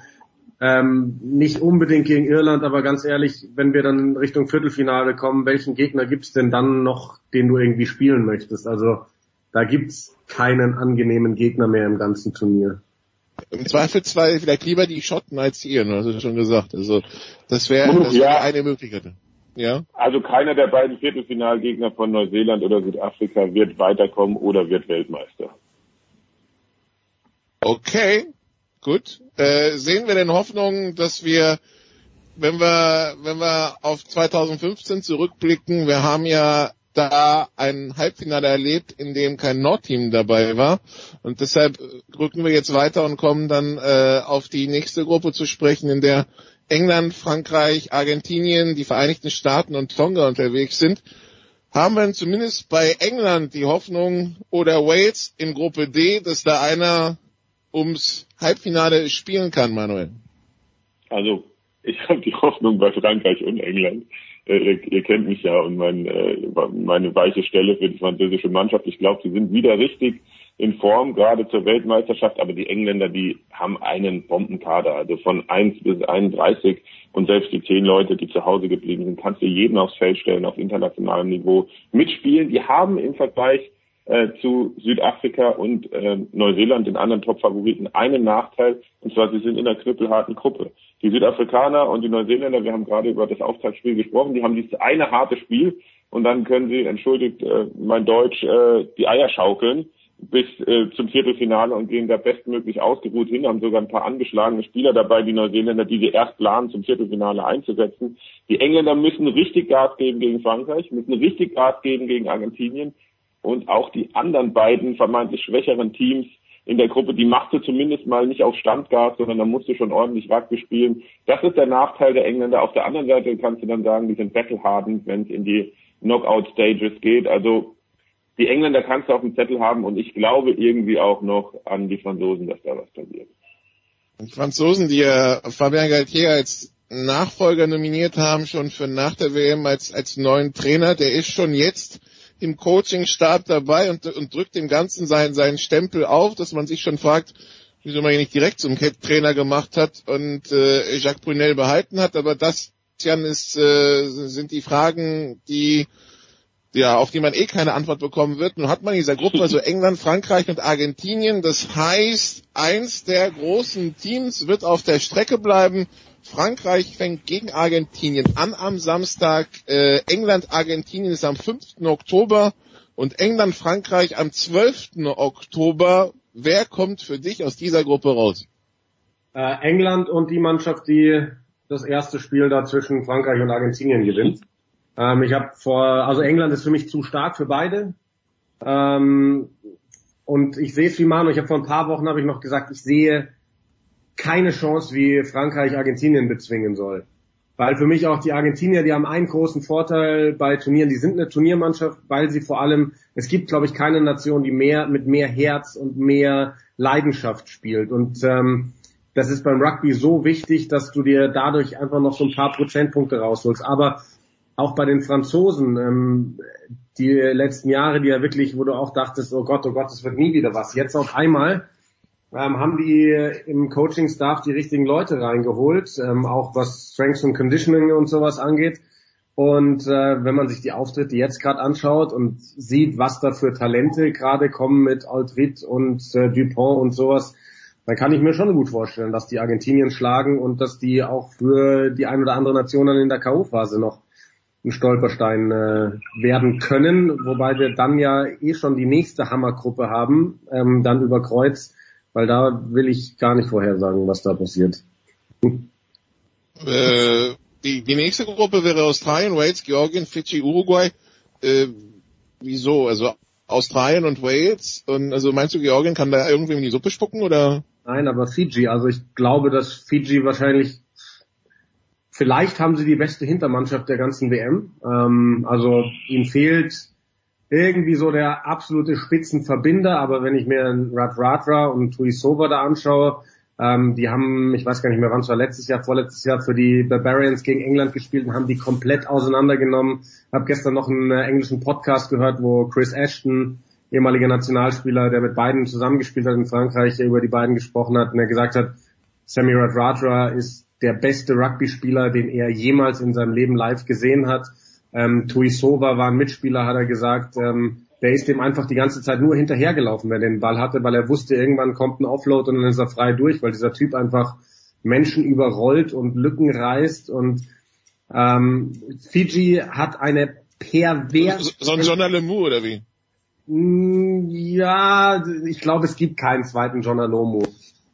ähm, nicht unbedingt gegen Irland, aber ganz ehrlich, wenn wir dann Richtung Viertelfinale kommen, welchen Gegner gibt's denn dann noch, den du irgendwie spielen möchtest? Also da gibt's keinen angenehmen Gegner mehr im ganzen Turnier. Im Zweifelsfall vielleicht lieber die Schotten als die Iren, hast du schon gesagt. Also das wäre das wär ja. eine Möglichkeit. Ja. Also keiner der beiden Viertelfinalgegner von Neuseeland oder Südafrika wird weiterkommen oder wird Weltmeister. Okay, gut. Äh, sehen wir denn Hoffnung, dass wir, wenn wir, wenn wir auf 2015 zurückblicken, wir haben ja da ein Halbfinale erlebt, in dem kein Nordteam dabei war. Und deshalb rücken wir jetzt weiter und kommen dann äh, auf die nächste Gruppe zu sprechen, in der England, Frankreich, Argentinien, die Vereinigten Staaten und Tonga unterwegs sind. Haben wir zumindest bei England die Hoffnung oder Wales in Gruppe D, dass da einer ums Halbfinale spielen kann, Manuel? Also ich habe die Hoffnung bei Frankreich und England. Äh, ihr, kennt mich ja und mein, äh, meine weiche Stelle für die französische Mannschaft. Ich glaube, sie sind wieder richtig in Form, gerade zur Weltmeisterschaft, aber die Engländer, die haben einen Bombenkader, also von 1 bis 31 und selbst die 10 Leute, die zu Hause geblieben sind, kannst du jeden aufs Feld stellen, auf internationalem Niveau mitspielen. Die haben im Vergleich äh, zu Südafrika und äh, Neuseeland, den anderen Top-Favoriten, einen Nachteil, und zwar sie sind in einer knüppelharten Gruppe. Die Südafrikaner und die Neuseeländer, wir haben gerade über das Auftaktspiel gesprochen, die haben dieses eine harte Spiel und dann können sie, entschuldigt äh, mein Deutsch, äh, die Eier schaukeln bis äh, zum Viertelfinale und gehen da bestmöglich ausgeruht hin, haben sogar ein paar angeschlagene Spieler dabei, die Neuseeländer, die sie erst planen, zum Viertelfinale einzusetzen. Die Engländer müssen richtig Gas geben gegen Frankreich, müssen richtig Gas geben gegen Argentinien und auch die anderen beiden vermeintlich schwächeren Teams in der Gruppe, die machst du zumindest mal nicht auf Standgas, sondern da musst du schon ordentlich Rugby spielen. Das ist der Nachteil der Engländer. Auf der anderen Seite kannst du dann sagen, die sind battlehardened, wenn es in die Knockout-Stages geht. Also die Engländer kannst du auf dem Zettel haben und ich glaube irgendwie auch noch an die Franzosen, dass da was passiert. Die Franzosen, die ja Fabien Galtier als Nachfolger nominiert haben, schon für nach der WM als, als neuen Trainer, der ist schon jetzt im Coaching-Stab dabei und, und drückt dem Ganzen seinen, seinen Stempel auf, dass man sich schon fragt, wieso man ihn nicht direkt zum Trainer gemacht hat und äh, Jacques Brunel behalten hat. Aber das, Jan, ist, äh, sind die Fragen, die ja, auf die man eh keine Antwort bekommen wird. Nun hat man in dieser Gruppe also England, Frankreich und Argentinien. Das heißt, eins der großen Teams wird auf der Strecke bleiben. Frankreich fängt gegen Argentinien an am Samstag. Äh, England, Argentinien ist am 5. Oktober und England, Frankreich am 12. Oktober. Wer kommt für dich aus dieser Gruppe raus? Äh, England und die Mannschaft, die das erste Spiel da zwischen Frankreich und Argentinien gewinnt. Ähm, ich habe vor, also England ist für mich zu stark für beide. Ähm, und ich sehe es wie Manu, ich habe vor ein paar Wochen habe ich noch gesagt, ich sehe keine Chance, wie Frankreich Argentinien bezwingen soll. Weil für mich auch die Argentinier, die haben einen großen Vorteil bei Turnieren, die sind eine Turniermannschaft, weil sie vor allem, es gibt glaube ich keine Nation, die mehr mit mehr Herz und mehr Leidenschaft spielt. Und ähm, das ist beim Rugby so wichtig, dass du dir dadurch einfach noch so ein paar Prozentpunkte rausholst. Aber auch bei den Franzosen, ähm, die letzten Jahre, die ja wirklich, wo du auch dachtest, oh Gott, oh Gott, es wird nie wieder was. Jetzt auf einmal ähm, haben die im Coaching-Staff die richtigen Leute reingeholt, ähm, auch was Strengths and Conditioning und sowas angeht. Und äh, wenn man sich die Auftritte jetzt gerade anschaut und sieht, was da für Talente gerade kommen mit Aldrit und äh, Dupont und sowas, dann kann ich mir schon gut vorstellen, dass die Argentinien schlagen und dass die auch für die ein oder andere Nation dann in der K.O.-Phase noch ein Stolperstein äh, werden können, wobei wir dann ja eh schon die nächste Hammergruppe haben, ähm, dann über Kreuz, weil da will ich gar nicht vorhersagen, was da passiert. Äh, die, die nächste Gruppe wäre Australien, Wales, Georgien, Fidschi, Uruguay. Äh, wieso? Also Australien und Wales? Und also meinst du, Georgien kann da irgendwie in die Suppe spucken oder? Nein, aber Fiji. Also ich glaube, dass Fiji wahrscheinlich Vielleicht haben sie die beste Hintermannschaft der ganzen WM. Ähm, also ihnen fehlt irgendwie so der absolute Spitzenverbinder, aber wenn ich mir Rad Radra und Tuisova da anschaue, ähm, die haben, ich weiß gar nicht mehr wann es war, letztes Jahr, vorletztes Jahr für die Barbarians gegen England gespielt und haben die komplett auseinandergenommen. Hab gestern noch einen äh, englischen Podcast gehört, wo Chris Ashton, ehemaliger Nationalspieler, der mit beiden zusammengespielt hat in Frankreich, über die beiden gesprochen hat und er gesagt hat, Sammy Radradra ist der beste Rugby-Spieler, den er jemals in seinem Leben live gesehen hat. Ähm, Tuisova war ein Mitspieler, hat er gesagt. Ähm, der ist dem einfach die ganze Zeit nur hinterhergelaufen, wenn er den Ball hatte, weil er wusste, irgendwann kommt ein Offload und dann ist er frei durch, weil dieser Typ einfach Menschen überrollt und Lücken reißt und ähm, Fiji hat eine perverse... So ein John Alemu oder wie? Mm, ja, ich glaube, es gibt keinen zweiten John Alomu.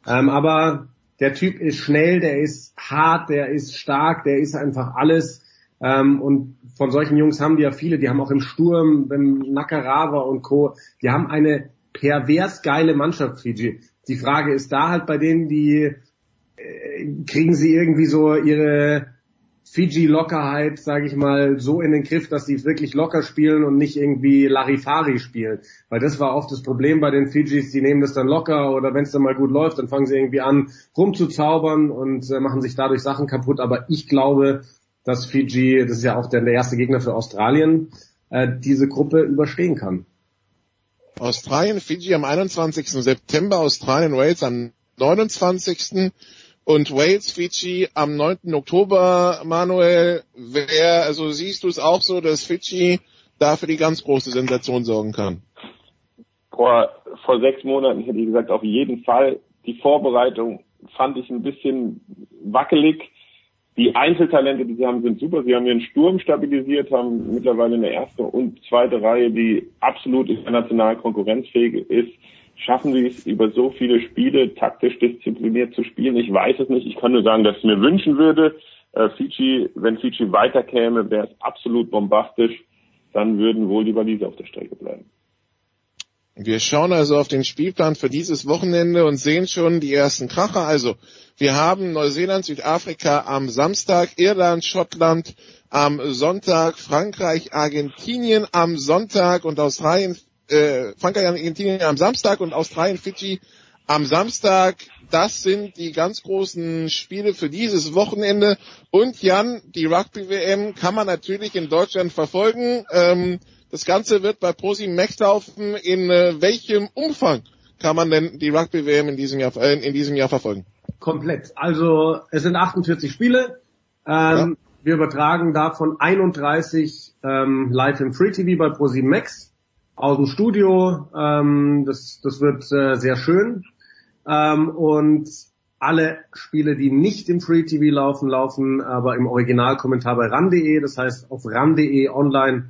Ähm, aber der Typ ist schnell, der ist hart, der ist stark, der ist einfach alles. Ähm, und von solchen Jungs haben die ja viele, die haben auch im Sturm, wenn Nakarawa und Co., die haben eine pervers geile Mannschaft, Fiji. Die Frage ist da halt bei denen, die äh, kriegen sie irgendwie so ihre Fiji-Lockerheit, sage ich mal, so in den Griff, dass sie wirklich locker spielen und nicht irgendwie Larifari spielen. Weil das war oft das Problem bei den Fijis, die nehmen das dann locker oder wenn es dann mal gut läuft, dann fangen sie irgendwie an rumzuzaubern und äh, machen sich dadurch Sachen kaputt. Aber ich glaube, dass Fiji, das ist ja auch der, erste Gegner für Australien, äh, diese Gruppe überstehen kann. Australien, Fiji am 21. September, Australien, Wales am 29 und Wales Fidschi am 9. Oktober, Manuel, wer, also siehst du es auch so, dass Fidschi da für die ganz große Sensation sorgen kann? Vor, vor sechs Monaten hätte ich gesagt, auf jeden Fall. Die Vorbereitung fand ich ein bisschen wackelig. Die Einzeltalente, die sie haben, sind super. Sie haben ihren Sturm stabilisiert, haben mittlerweile eine erste und zweite Reihe, die absolut international konkurrenzfähig ist schaffen sie es über so viele Spiele taktisch diszipliniert zu spielen? Ich weiß es nicht. Ich kann nur sagen, dass ich mir wünschen würde, äh, Fiji, wenn Fiji weiterkäme, wäre es absolut bombastisch. Dann würden wohl die Waliser auf der Strecke bleiben. Wir schauen also auf den Spielplan für dieses Wochenende und sehen schon die ersten Kracher. Also, wir haben Neuseeland, Südafrika am Samstag, Irland, Schottland am Sonntag, Frankreich, Argentinien am Sonntag und Australien, äh, Frankreich, Argentinien am Samstag und Australien, Fidschi am Samstag. Das sind die ganz großen Spiele für dieses Wochenende. Und Jan, die Rugby-WM kann man natürlich in Deutschland verfolgen. Ähm, das Ganze wird bei ProSieben Max laufen. In äh, welchem Umfang kann man denn die Rugby-WM in diesem Jahr, äh, in diesem Jahr verfolgen? Komplett. Also es sind 48 Spiele. Ähm, ja. Wir übertragen davon 31 ähm, live im Free TV bei ProSieben Max aus dem Studio. Ähm, das, das wird äh, sehr schön. Ähm, und alle Spiele, die nicht im Free TV laufen, laufen aber im Originalkommentar bei ran.de. Das heißt, auf ran.de online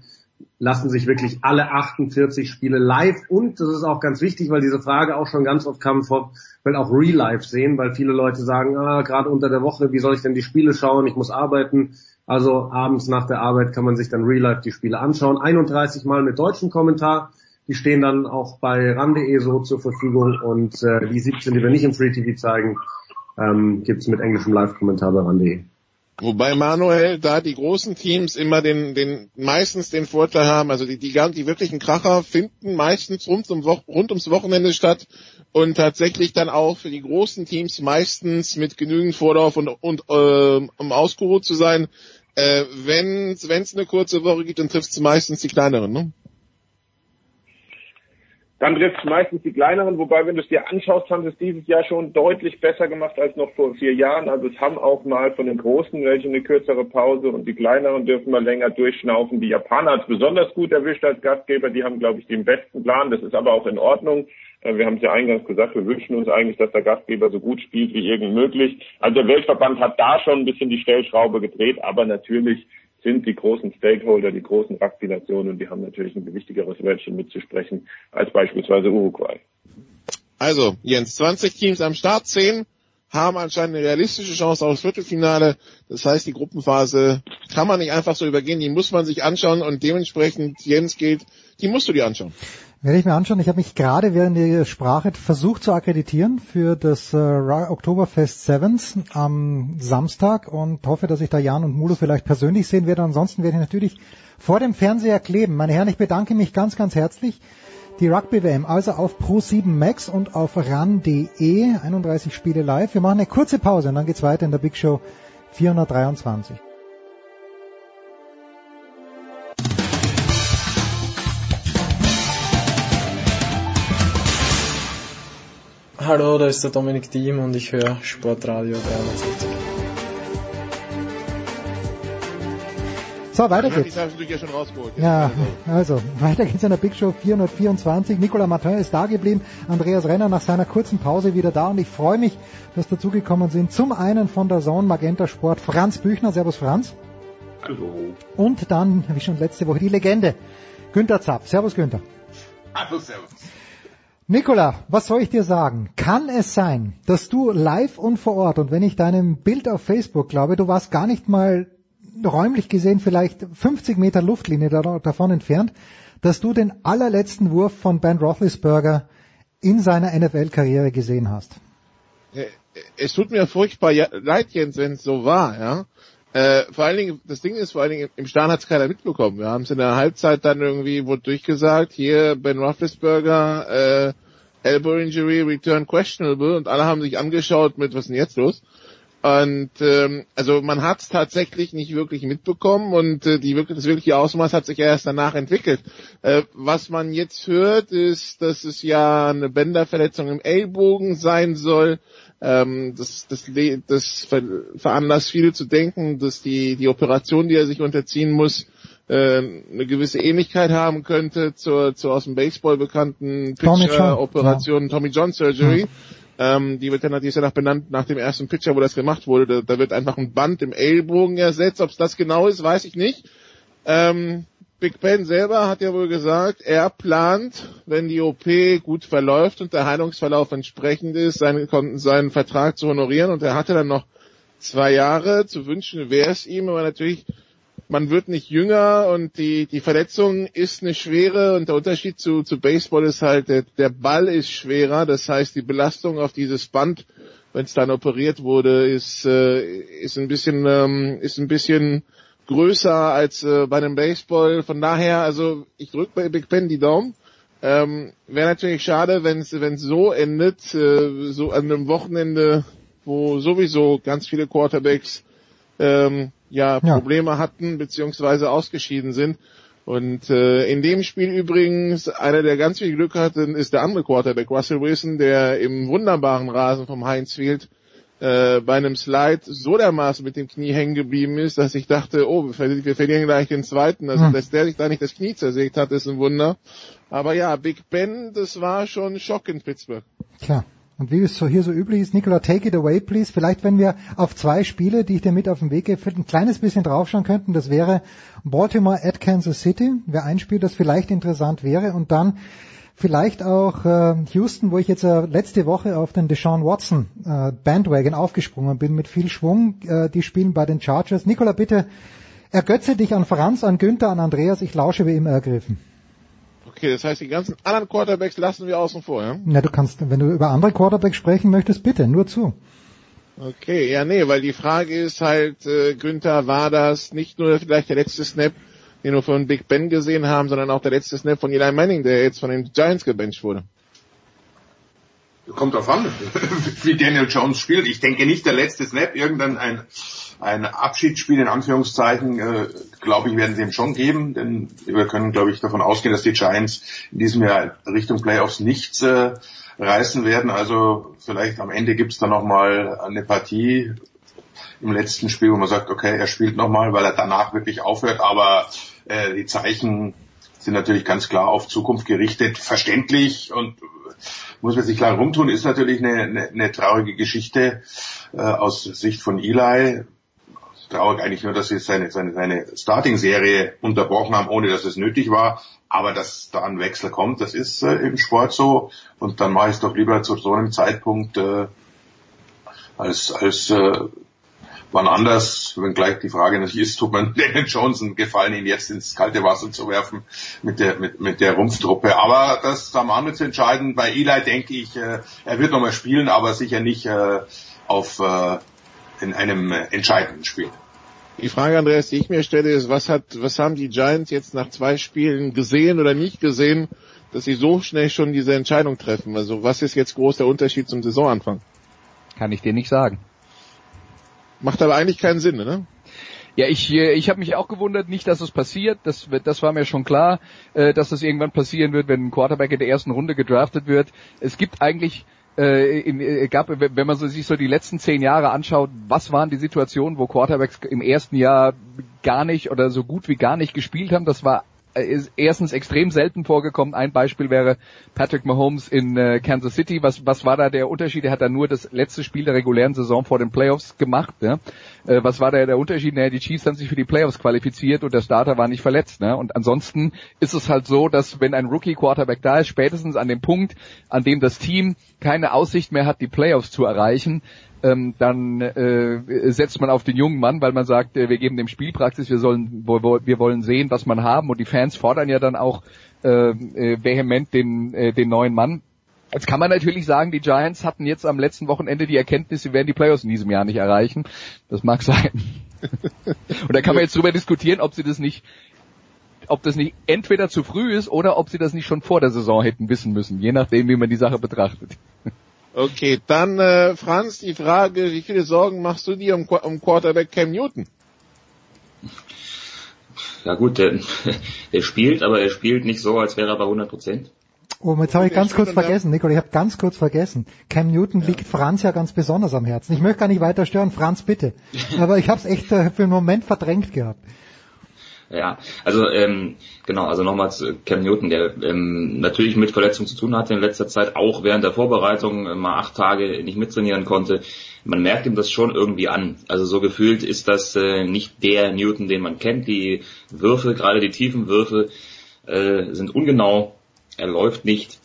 lassen sich wirklich alle 48 Spiele live und das ist auch ganz wichtig, weil diese Frage auch schon ganz oft kam vor, will auch Real Life sehen, weil viele Leute sagen, ah, gerade unter der Woche, wie soll ich denn die Spiele schauen? Ich muss arbeiten. Also abends nach der Arbeit kann man sich dann real life die Spiele anschauen. 31 Mal mit deutschem Kommentar. Die stehen dann auch bei ran.de so zur Verfügung und äh, die 17, die wir nicht im Free TV zeigen, ähm, gibt mit englischem Live-Kommentar bei ran.de. Wobei Manuel da die großen Teams immer den, den meistens den Vorteil haben, also die, die, die wirklichen Kracher finden meistens rund, um, rund ums Wochenende statt und tatsächlich dann auch für die großen Teams meistens mit genügend Vorlauf und, und äh, um ausgeruht zu sein. Äh, Wenn es eine kurze Woche gibt, dann trifft es meistens die kleineren, ne? Dann trifft es meistens die kleineren, wobei wenn du es dir anschaust, haben sie es dieses Jahr schon deutlich besser gemacht als noch vor vier Jahren. Also es haben auch mal von den Großen welche eine kürzere Pause und die kleineren dürfen mal länger durchschnaufen. Die Japaner hat es besonders gut erwischt als Gastgeber, die haben, glaube ich, den besten Plan. Das ist aber auch in Ordnung. Äh, wir haben es ja eingangs gesagt, wir wünschen uns eigentlich, dass der Gastgeber so gut spielt wie irgend möglich. Also der Weltverband hat da schon ein bisschen die Stellschraube gedreht, aber natürlich sind die großen Stakeholder, die großen Rugby-Nationen und die haben natürlich ein gewichtigeres Wörtchen mitzusprechen als beispielsweise Uruguay. Also, Jens, 20 Teams am Start, 10 haben anscheinend eine realistische Chance aufs Viertelfinale. Das heißt, die Gruppenphase kann man nicht einfach so übergehen, die muss man sich anschauen und dementsprechend, Jens gilt, die musst du dir anschauen. Werde ich mir anschauen. Ich habe mich gerade während der Sprache versucht zu akkreditieren für das äh, Oktoberfest Sevens am Samstag und hoffe, dass ich da Jan und Mulo vielleicht persönlich sehen werde. Ansonsten werde ich natürlich vor dem Fernseher kleben. Meine Herren, ich bedanke mich ganz, ganz herzlich. Die Rugby WM also auf Pro7 Max und auf ran.de 31 Spiele live. Wir machen eine kurze Pause und dann geht's weiter in der Big Show 423. Hallo, da ist der Dominik Diem und ich höre Sportradio 360. So, weiter geht's. Ja, also, weiter geht's in der Big Show 424. Nicolas Martin ist da geblieben, Andreas Renner nach seiner kurzen Pause wieder da und ich freue mich, dass dazugekommen sind. Zum einen von der Zone Magenta Sport Franz Büchner. Servus Franz. Hallo. Und dann, wie schon letzte Woche, die Legende Günther Zapp. Servus Günther. Hallo, servus. Nicola, was soll ich dir sagen? Kann es sein, dass du live und vor Ort, und wenn ich deinem Bild auf Facebook glaube, du warst gar nicht mal räumlich gesehen vielleicht 50 Meter Luftlinie davon entfernt, dass du den allerletzten Wurf von Ben Roethlisberger in seiner NFL-Karriere gesehen hast? Es tut mir furchtbar leid, Jens, wenn es so war, ja. Äh, vor allen Dingen, das Ding ist, vor allen Dingen, im Stadion hat es keiner mitbekommen. Wir haben es in der Halbzeit dann irgendwie, wurde durchgesagt, hier Ben Roethlisberger, äh, Elbow Injury, Return questionable und alle haben sich angeschaut mit, was ist denn jetzt los? Und ähm, also man hat es tatsächlich nicht wirklich mitbekommen und äh, die wirklich, das wirkliche Ausmaß hat sich erst danach entwickelt. Äh, was man jetzt hört, ist, dass es ja eine Bänderverletzung im Ellbogen sein soll. Ähm, das, das, das veranlasst viele zu denken, dass die, die Operation, die er sich unterziehen muss, äh, eine gewisse Ähnlichkeit haben könnte zur, zur aus dem Baseball bekannten Pitcher-Operation. Tommy John Surgery. Ja. Ähm, die wird dann natürlich danach benannt nach dem ersten Pitcher, wo das gemacht wurde. Da, da wird einfach ein Band im Ellbogen ersetzt. Ob es das genau ist, weiß ich nicht. Ähm, Big Ben selber hat ja wohl gesagt, er plant, wenn die OP gut verläuft und der Heilungsverlauf entsprechend ist, seinen, seinen Vertrag zu honorieren. Und er hatte dann noch zwei Jahre. Zu wünschen wäre es ihm, aber natürlich man wird nicht jünger und die, die Verletzung ist eine schwere und der Unterschied zu, zu Baseball ist halt, der, der Ball ist schwerer, das heißt die Belastung auf dieses Band, wenn es dann operiert wurde, ist, äh, ist ein bisschen, ähm, ist ein bisschen größer als äh, bei einem Baseball. Von daher, also ich drücke bei Big Ben die Daumen. Ähm, Wäre natürlich schade, wenn es so endet, äh, so an einem Wochenende, wo sowieso ganz viele Quarterbacks ähm, ja, ja Probleme hatten beziehungsweise ausgeschieden sind. Und äh, in dem Spiel übrigens, einer, der ganz viel Glück hatte, ist der andere Quarterback, Russell Wilson, der im wunderbaren Rasen vom Heinz Field äh, bei einem Slide so dermaßen mit dem Knie hängen geblieben ist, dass ich dachte, oh, wir, verlieren, wir verlieren gleich den zweiten. Also, hm. dass der sich da nicht das Knie zersägt hat, ist ein Wunder. Aber ja, Big Ben, das war schon ein Schock in Pittsburgh. Klar. Und wie es so hier so üblich ist, Nicola, take it away, please. Vielleicht, wenn wir auf zwei Spiele, die ich dir mit auf den Weg gebe, ein kleines bisschen draufschauen könnten. Das wäre Baltimore at Kansas City. Wäre ein Spiel, das vielleicht interessant wäre. Und dann vielleicht auch äh, Houston, wo ich jetzt äh, letzte Woche auf den Deshaun Watson äh, Bandwagon aufgesprungen bin mit viel Schwung. Äh, die spielen bei den Chargers. Nicola, bitte ergötze dich an Franz, an Günther, an Andreas. Ich lausche wie immer ergriffen. Okay, das heißt, die ganzen anderen Quarterbacks lassen wir außen vor, ja? Na, du kannst, wenn du über andere Quarterbacks sprechen möchtest, bitte, nur zu. Okay, ja, nee, weil die Frage ist halt, äh, Günther, war das nicht nur vielleicht der letzte Snap, den wir von Big Ben gesehen haben, sondern auch der letzte Snap von Eli Manning, der jetzt von den Giants gebencht wurde? Kommt drauf an, <laughs> wie Daniel Jones spielt. Ich denke nicht der letzte Snap, irgendein ein, ein Abschiedsspiel in Anführungszeichen, äh, glaube ich, werden sie ihm schon geben, denn wir können, glaube ich, davon ausgehen, dass die Giants in diesem Jahr Richtung Playoffs nichts äh, reißen werden. Also vielleicht am Ende gibt's da nochmal eine Partie im letzten Spiel, wo man sagt, okay, er spielt nochmal, weil er danach wirklich aufhört, aber äh, die Zeichen sind natürlich ganz klar auf Zukunft gerichtet, verständlich und muss man sich klar rumtun, ist natürlich eine, eine, eine traurige Geschichte äh, aus Sicht von Eli traurig eigentlich nur, dass sie seine, seine, seine Starting-Serie unterbrochen haben, ohne dass es nötig war. Aber dass da ein Wechsel kommt, das ist äh, im Sport so. Und dann mache ich es doch lieber zu so einem Zeitpunkt äh, als, als äh, wann anders, wenn gleich die Frage natürlich ist, tut man <laughs> Daniel Johnson gefallen, ihn jetzt ins kalte Wasser zu werfen mit der, mit, mit der Rumpftruppe. Aber das am Ende zu entscheiden. Bei Eli denke ich, äh, er wird nochmal spielen, aber sicher nicht äh, auf äh, in einem äh, entscheidenden Spiel. Die Frage, Andreas, die ich mir stelle, ist, was hat, was haben die Giants jetzt nach zwei Spielen gesehen oder nicht gesehen, dass sie so schnell schon diese Entscheidung treffen? Also was ist jetzt groß der Unterschied zum Saisonanfang? Kann ich dir nicht sagen. Macht aber eigentlich keinen Sinn, ne? Ja, ich, äh, ich habe mich auch gewundert, nicht, dass es passiert. Das, das war mir schon klar, äh, dass das irgendwann passieren wird, wenn ein Quarterback in der ersten Runde gedraftet wird. Es gibt eigentlich äh, in, äh, gab, wenn man sich so die letzten zehn Jahre anschaut, was waren die Situationen, wo Quarterbacks im ersten Jahr gar nicht oder so gut wie gar nicht gespielt haben. Das war ist erstens extrem selten vorgekommen. Ein Beispiel wäre Patrick Mahomes in äh, Kansas City. Was, was war da der Unterschied? Er hat da nur das letzte Spiel der regulären Saison vor den Playoffs gemacht. Ne? Äh, was war da der Unterschied? Naja, die Chiefs haben sich für die Playoffs qualifiziert und der Starter war nicht verletzt. Ne? Und ansonsten ist es halt so, dass wenn ein Rookie-Quarterback da ist, spätestens an dem Punkt, an dem das Team keine Aussicht mehr hat, die Playoffs zu erreichen, ähm, dann äh, setzt man auf den jungen Mann, weil man sagt, äh, wir geben dem Spielpraxis, wir sollen, wir wollen sehen, was man haben und die Fans fordern ja dann auch äh, äh, vehement den, äh, den neuen Mann. Jetzt kann man natürlich sagen, die Giants hatten jetzt am letzten Wochenende die Erkenntnis, sie werden die Playoffs in diesem Jahr nicht erreichen. Das mag sein. <laughs> und da kann man jetzt drüber diskutieren, ob sie das nicht ob das nicht entweder zu früh ist oder ob sie das nicht schon vor der Saison hätten wissen müssen, je nachdem, wie man die Sache betrachtet. Okay, dann äh, Franz, die Frage, wie viele Sorgen machst du dir um, um Quarterback Cam Newton? Ja gut, der, <laughs> der spielt, aber er spielt nicht so, als wäre er bei 100 Prozent. Oh, jetzt habe ich ganz kurz vergessen, Nicole, ich habe ganz kurz vergessen. Cam Newton ja. liegt Franz ja ganz besonders am Herzen. Ich möchte gar nicht weiter stören, Franz bitte. <laughs> Aber ich habe es echt äh, für einen Moment verdrängt gehabt. Ja, also ähm, genau, also nochmal zu Cam Newton, der ähm, natürlich mit Verletzungen zu tun hatte in letzter Zeit, auch während der Vorbereitung äh, mal acht Tage nicht mittrainieren konnte. Man merkt ihm das schon irgendwie an. Also so gefühlt ist das äh, nicht der Newton, den man kennt. Die Würfe, gerade die tiefen Würfe, äh, sind ungenau. Er läuft nicht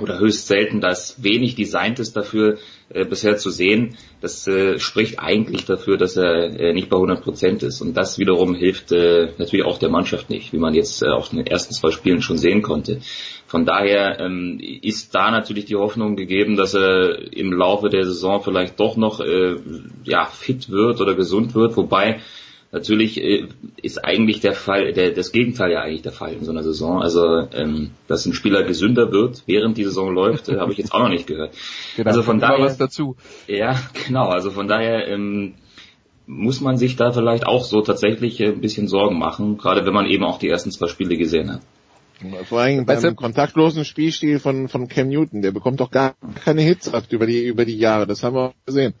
oder höchst selten, dass wenig designt ist dafür äh, bisher zu sehen. Das äh, spricht eigentlich dafür, dass er äh, nicht bei 100 Prozent ist. Und das wiederum hilft äh, natürlich auch der Mannschaft nicht, wie man jetzt äh, auf den ersten zwei Spielen schon sehen konnte. Von daher ähm, ist da natürlich die Hoffnung gegeben, dass er im Laufe der Saison vielleicht doch noch äh, ja, fit wird oder gesund wird, wobei Natürlich äh, ist eigentlich der Fall, der, das Gegenteil ja eigentlich der Fall in so einer Saison. Also, ähm, dass ein Spieler gesünder wird, während die Saison läuft, äh, habe ich jetzt auch noch nicht gehört. Genau, also von daher was dazu. Ja, genau. Also von daher ähm, muss man sich da vielleicht auch so tatsächlich äh, ein bisschen Sorgen machen, gerade wenn man eben auch die ersten zwei Spiele gesehen hat. Vor allem beim weißt kontaktlosen Spielstil von, von Cam Newton, der bekommt doch gar keine Hits ab über die, über die Jahre, das haben wir gesehen.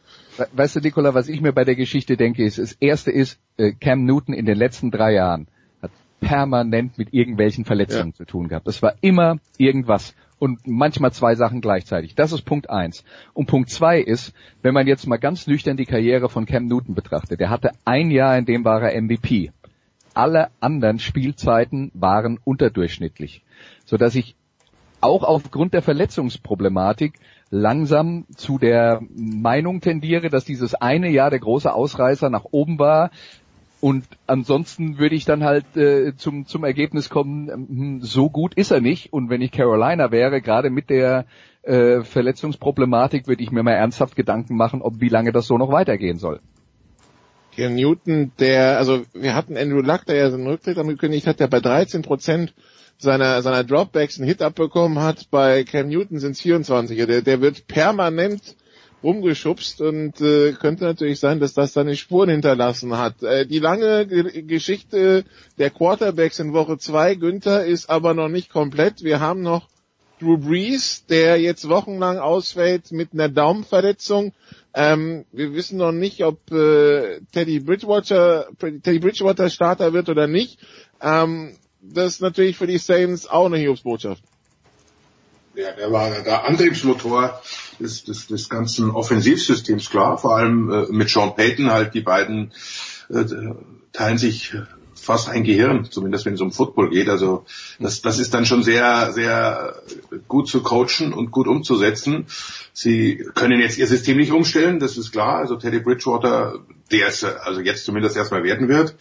Weißt du, Nicola, was ich mir bei der Geschichte denke, ist, das erste ist, äh, Cam Newton in den letzten drei Jahren hat permanent mit irgendwelchen Verletzungen ja. zu tun gehabt. Das war immer irgendwas und manchmal zwei Sachen gleichzeitig. Das ist Punkt eins. Und Punkt zwei ist, wenn man jetzt mal ganz nüchtern die Karriere von Cam Newton betrachtet, der hatte ein Jahr, in dem war er MVP alle anderen Spielzeiten waren unterdurchschnittlich, so dass ich auch aufgrund der Verletzungsproblematik langsam zu der Meinung tendiere, dass dieses eine Jahr der große Ausreißer nach oben war. Und ansonsten würde ich dann halt äh, zum, zum Ergebnis kommen, hm, so gut ist er nicht. Und wenn ich Carolina wäre, gerade mit der äh, Verletzungsproblematik, würde ich mir mal ernsthaft Gedanken machen, ob wie lange das so noch weitergehen soll. Cam Newton, der, also wir hatten Andrew Luck, der ja seinen Rücktritt angekündigt hat, der bei 13 Prozent seiner, seiner Dropbacks einen Hit abbekommen hat. Bei Cam Newton sind es 24. Der, der wird permanent rumgeschubst und äh, könnte natürlich sein, dass das seine Spuren hinterlassen hat. Äh, die lange G Geschichte der Quarterbacks in Woche 2, Günther, ist aber noch nicht komplett. Wir haben noch Drew Brees, der jetzt wochenlang ausfällt mit einer Daumenverletzung. Ähm, wir wissen noch nicht, ob äh, Teddy Bridgewater Teddy Bridgewater Starter wird oder nicht. Ähm, das ist natürlich für die Saints auch eine Hiobsbotschaft. Ja, der war der Antriebsmotor des, des, des ganzen Offensivsystems, klar. Vor allem äh, mit Sean Payton halt die beiden äh, teilen sich fast ein Gehirn, zumindest wenn es um Football geht. Also das, das ist dann schon sehr, sehr gut zu coachen und gut umzusetzen. Sie können jetzt ihr System nicht umstellen, das ist klar. Also Teddy Bridgewater, der es also jetzt zumindest erstmal werden wird,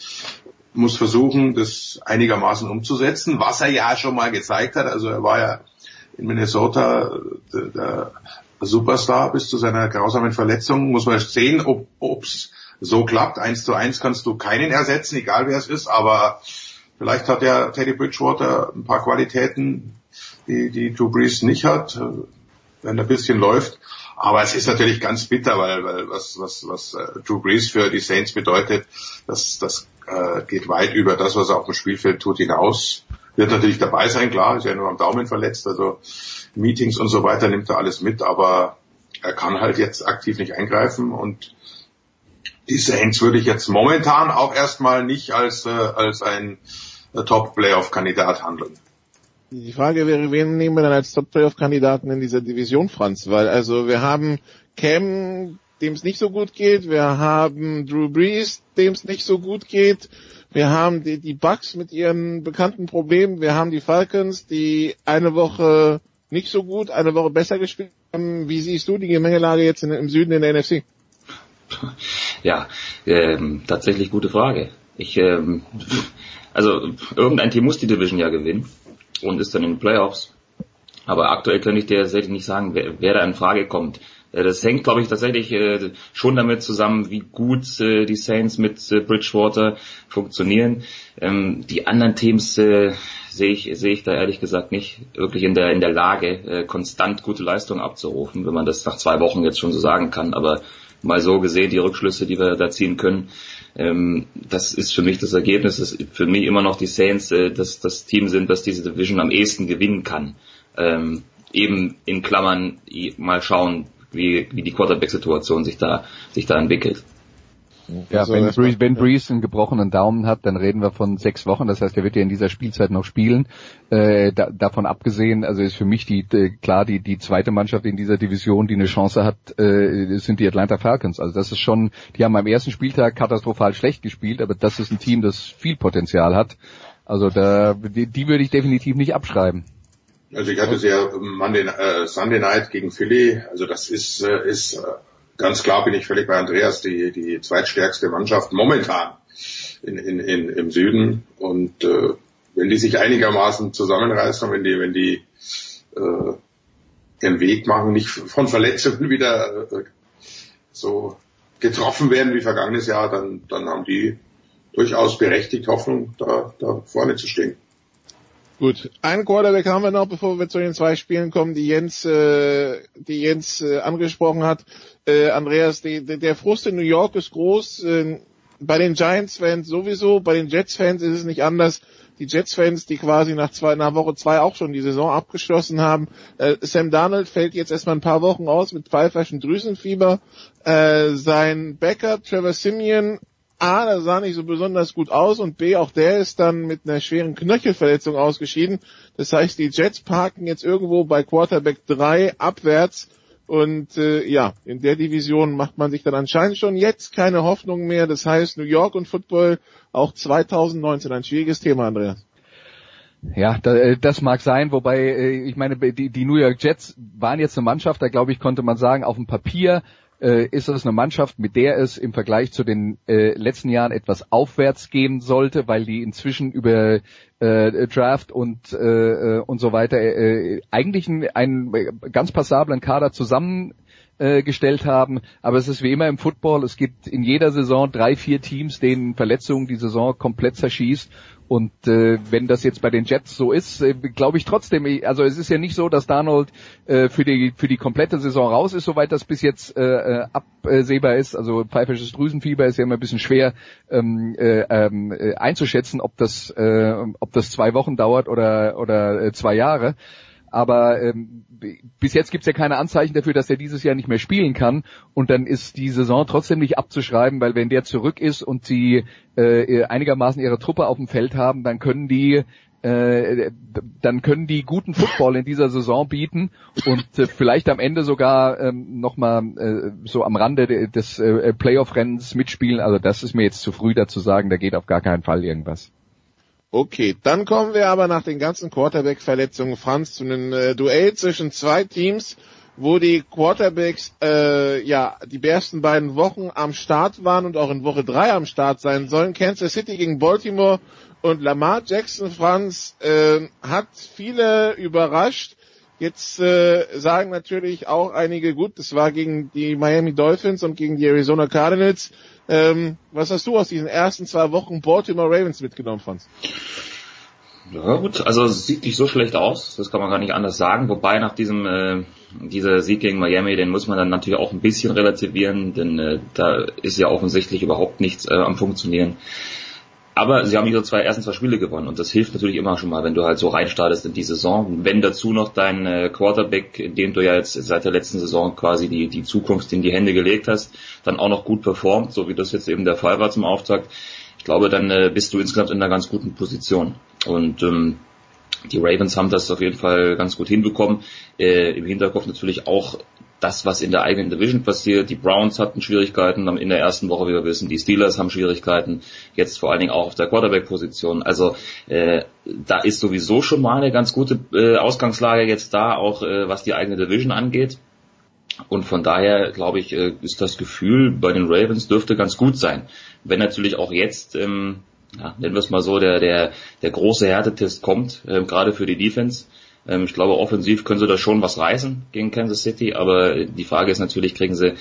muss versuchen, das einigermaßen umzusetzen, was er ja schon mal gezeigt hat. Also er war ja in Minnesota der, der Superstar bis zu seiner grausamen Verletzung. Muss man sehen, ob es so klappt. Eins zu eins kannst du keinen ersetzen, egal wer es ist, aber vielleicht hat der Teddy Bridgewater ein paar Qualitäten, die, die Drew Brees nicht hat, wenn er ein bisschen läuft. Aber es ist natürlich ganz bitter, weil, weil was, was, was äh, Drew Brees für die Saints bedeutet, das, das äh, geht weit über das, was er auf dem Spielfeld tut, hinaus. Wird natürlich dabei sein, klar, ist ja nur am Daumen verletzt, also Meetings und so weiter nimmt er alles mit, aber er kann halt jetzt aktiv nicht eingreifen und die Saints würde ich jetzt momentan auch erstmal nicht als, äh, als ein äh, Top-Playoff-Kandidat handeln. Die Frage wäre, wen nehmen wir dann als Top-Playoff-Kandidaten in dieser Division, Franz? Weil also wir haben Cam, dem es nicht so gut geht, wir haben Drew Brees, dem es nicht so gut geht, wir haben die, die Bucks mit ihren bekannten Problemen, wir haben die Falcons, die eine Woche nicht so gut, eine Woche besser gespielt haben. Wie siehst du die Gemengelage jetzt in, im Süden in der NFC? Ja, ähm, tatsächlich gute Frage. Ich, ähm, also irgendein Team muss die Division ja gewinnen und ist dann in den Playoffs. Aber aktuell könnte ich dir tatsächlich nicht sagen, wer, wer da in Frage kommt. Äh, das hängt, glaube ich, tatsächlich äh, schon damit zusammen, wie gut äh, die Saints mit Bridgewater funktionieren. Ähm, die anderen Teams sehe ich, sehe ich da ehrlich gesagt nicht wirklich in der, in der Lage, konstant gute Leistungen abzurufen, wenn man das nach zwei Wochen jetzt schon so sagen kann. Aber mal so gesehen, die Rückschlüsse, die wir da ziehen können, ähm, das ist für mich das Ergebnis, dass für mich immer noch die Saints das, das Team sind, das diese Division am ehesten gewinnen kann. Ähm, eben in Klammern mal schauen, wie, wie die Quarterback-Situation sich da, sich da entwickelt. Ja, also, wenn, Breeze, wenn Breeze einen gebrochenen Daumen hat, dann reden wir von sechs Wochen. Das heißt, er wird ja in dieser Spielzeit noch spielen. Äh, da, davon abgesehen, also ist für mich die klar die die zweite Mannschaft in dieser Division, die eine Chance hat, äh, sind die Atlanta Falcons. Also das ist schon, die haben am ersten Spieltag katastrophal schlecht gespielt, aber das ist ein Team, das viel Potenzial hat. Also da die, die würde ich definitiv nicht abschreiben. Also ich hatte sie ja Monday, äh, Sunday Night gegen Philly. Also das ist, äh, ist äh, ganz klar, bin ich völlig bei Andreas, die, die zweitstärkste Mannschaft momentan in, in, in, im Süden. Und äh, wenn die sich einigermaßen zusammenreißen und wenn die, wenn die äh, den Weg machen, nicht von Verletzungen wieder äh, so getroffen werden wie vergangenes Jahr, dann, dann haben die durchaus berechtigt Hoffnung, da, da vorne zu stehen. Gut, einen Quarterback haben wir noch, bevor wir zu den zwei Spielen kommen, die Jens, äh, die Jens äh, angesprochen hat. Äh, Andreas, die, die, der Frust in New York ist groß. Äh, bei den Giants-Fans sowieso, bei den Jets-Fans ist es nicht anders. Die Jets-Fans, die quasi nach, zwei, nach Woche zwei auch schon die Saison abgeschlossen haben. Äh, Sam Darnold fällt jetzt erstmal ein paar Wochen aus mit pfeiferschen Drüsenfieber. Äh, sein Backup, Trevor Simeon, A, der sah nicht so besonders gut aus und B, auch der ist dann mit einer schweren Knöchelverletzung ausgeschieden. Das heißt, die Jets parken jetzt irgendwo bei Quarterback 3 abwärts und äh, ja, in der Division macht man sich dann anscheinend schon jetzt keine Hoffnung mehr. Das heißt, New York und Football auch 2019 ein schwieriges Thema, Andreas. Ja, äh, das mag sein, wobei äh, ich meine, die, New York Jets waren jetzt eine Mannschaft, da glaube ich, konnte man sagen, auf dem Papier äh, ist es eine Mannschaft, mit der es im Vergleich zu den letzten Jahren etwas aufwärts gehen sollte, weil die inzwischen über äh, Draft und äh, und so weiter äh, eigentlich einen, einen ganz passablen Kader zusammen äh, gestellt haben. Aber es ist wie immer im Football, es gibt in jeder Saison drei, vier Teams, denen Verletzungen die Saison komplett zerschießt. Und äh, wenn das jetzt bei den Jets so ist, äh, glaube ich trotzdem, also es ist ja nicht so, dass Darnold äh, für die für die komplette Saison raus ist, soweit das bis jetzt äh, äh absehbar ist. Also pfeifisches Drüsenfieber ist ja immer ein bisschen schwer ähm, äh, ähm, äh, einzuschätzen, ob das äh, ob das zwei Wochen dauert oder oder äh, zwei Jahre aber ähm, bis jetzt gibt es ja keine Anzeichen dafür, dass er dieses Jahr nicht mehr spielen kann und dann ist die Saison trotzdem nicht abzuschreiben, weil wenn der zurück ist und sie äh, einigermaßen ihre Truppe auf dem Feld haben, dann können die äh, dann können die guten Football in dieser Saison bieten und äh, vielleicht am Ende sogar ähm, nochmal äh, so am Rande des äh, Playoff-Rennens mitspielen. Also das ist mir jetzt zu früh dazu sagen, da geht auf gar keinen Fall irgendwas. Okay, dann kommen wir aber nach den ganzen Quarterback-Verletzungen, Franz, zu einem äh, Duell zwischen zwei Teams, wo die Quarterbacks äh, ja die ersten beiden Wochen am Start waren und auch in Woche drei am Start sein sollen. Kansas City gegen Baltimore und Lamar Jackson, Franz, äh, hat viele überrascht. Jetzt äh, sagen natürlich auch einige, gut, das war gegen die Miami Dolphins und gegen die Arizona Cardinals. Ähm, was hast du aus diesen ersten zwei Wochen Baltimore Ravens mitgenommen, Franz? Ja gut, also es sieht nicht so schlecht aus, das kann man gar nicht anders sagen. Wobei nach diesem äh, dieser Sieg gegen Miami, den muss man dann natürlich auch ein bisschen relativieren, denn äh, da ist ja offensichtlich überhaupt nichts äh, am funktionieren. Aber sie haben ihre zwei ersten zwei Spiele gewonnen und das hilft natürlich immer schon mal, wenn du halt so reinstartest in die Saison. Wenn dazu noch dein äh, Quarterback, dem du ja jetzt seit der letzten Saison quasi die, die Zukunft in die Hände gelegt hast, dann auch noch gut performt, so wie das jetzt eben der Fall war zum Auftakt, ich glaube, dann äh, bist du insgesamt in einer ganz guten Position. Und ähm, die Ravens haben das auf jeden Fall ganz gut hinbekommen. Äh, Im Hinterkopf natürlich auch das, was in der eigenen Division passiert. Die Browns hatten Schwierigkeiten in der ersten Woche, wie wir wissen. Die Steelers haben Schwierigkeiten, jetzt vor allen Dingen auch auf der Quarterback-Position. Also äh, da ist sowieso schon mal eine ganz gute äh, Ausgangslage jetzt da, auch äh, was die eigene Division angeht. Und von daher, glaube ich, äh, ist das Gefühl bei den Ravens dürfte ganz gut sein. Wenn natürlich auch jetzt, ähm, ja, nennen wir es mal so, der, der, der große Härtetest kommt, äh, gerade für die Defense ähm, ich glaube, offensiv können sie da schon was reißen gegen Kansas City, aber die Frage ist natürlich, kriegen sie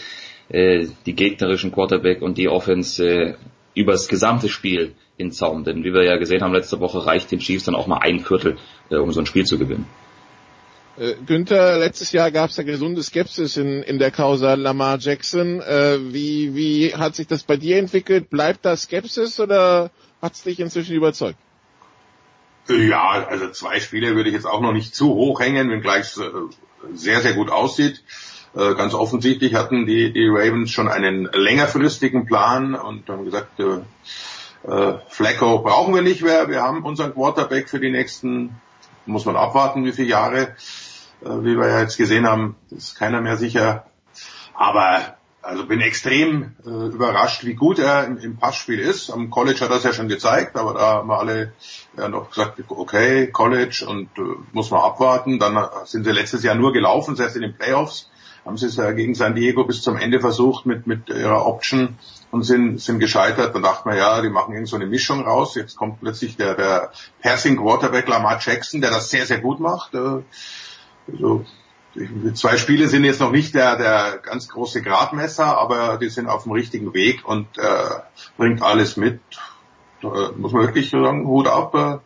äh, die gegnerischen Quarterback und die Offense äh, übers gesamte Spiel in Zaum. Denn wie wir ja gesehen haben letzte Woche, reicht den Chiefs dann auch mal ein Viertel, äh, um so ein Spiel zu gewinnen. Äh, Günther, letztes Jahr gab es ja gesunde Skepsis in, in der Causa Lamar Jackson. Äh, wie, wie hat sich das bei dir entwickelt? Bleibt da Skepsis oder hat es dich inzwischen überzeugt? Ja, also zwei Spiele würde ich jetzt auch noch nicht zu hoch hängen, wenngleich es äh, sehr, sehr gut aussieht. Äh, ganz offensichtlich hatten die, die Ravens schon einen längerfristigen Plan und haben gesagt, äh, äh, Flacco brauchen wir nicht mehr, wir haben unseren Quarterback für die nächsten, muss man abwarten, wie viele Jahre, wie wir ja jetzt gesehen haben, ist keiner mehr sicher. Aber also bin extrem äh, überrascht, wie gut er im, im, Passspiel ist. Am College hat er es ja schon gezeigt, aber da haben wir alle ja noch gesagt, okay, College und äh, muss man abwarten. Dann sind sie letztes Jahr nur gelaufen, selbst in den Playoffs haben sie es ja gegen San Diego bis zum Ende versucht mit, mit ihrer Option und sind, sind gescheitert. Dann dachte man, ja, die machen irgend so eine Mischung raus. Jetzt kommt plötzlich der, der Passing Quarterback Lamar Jackson, der das sehr, sehr gut macht. Äh, also, zwei Spiele sind jetzt noch nicht der, der ganz große Gradmesser, aber die sind auf dem richtigen Weg und äh, bringt alles mit. Da muss man wirklich sagen, Hut ab, äh,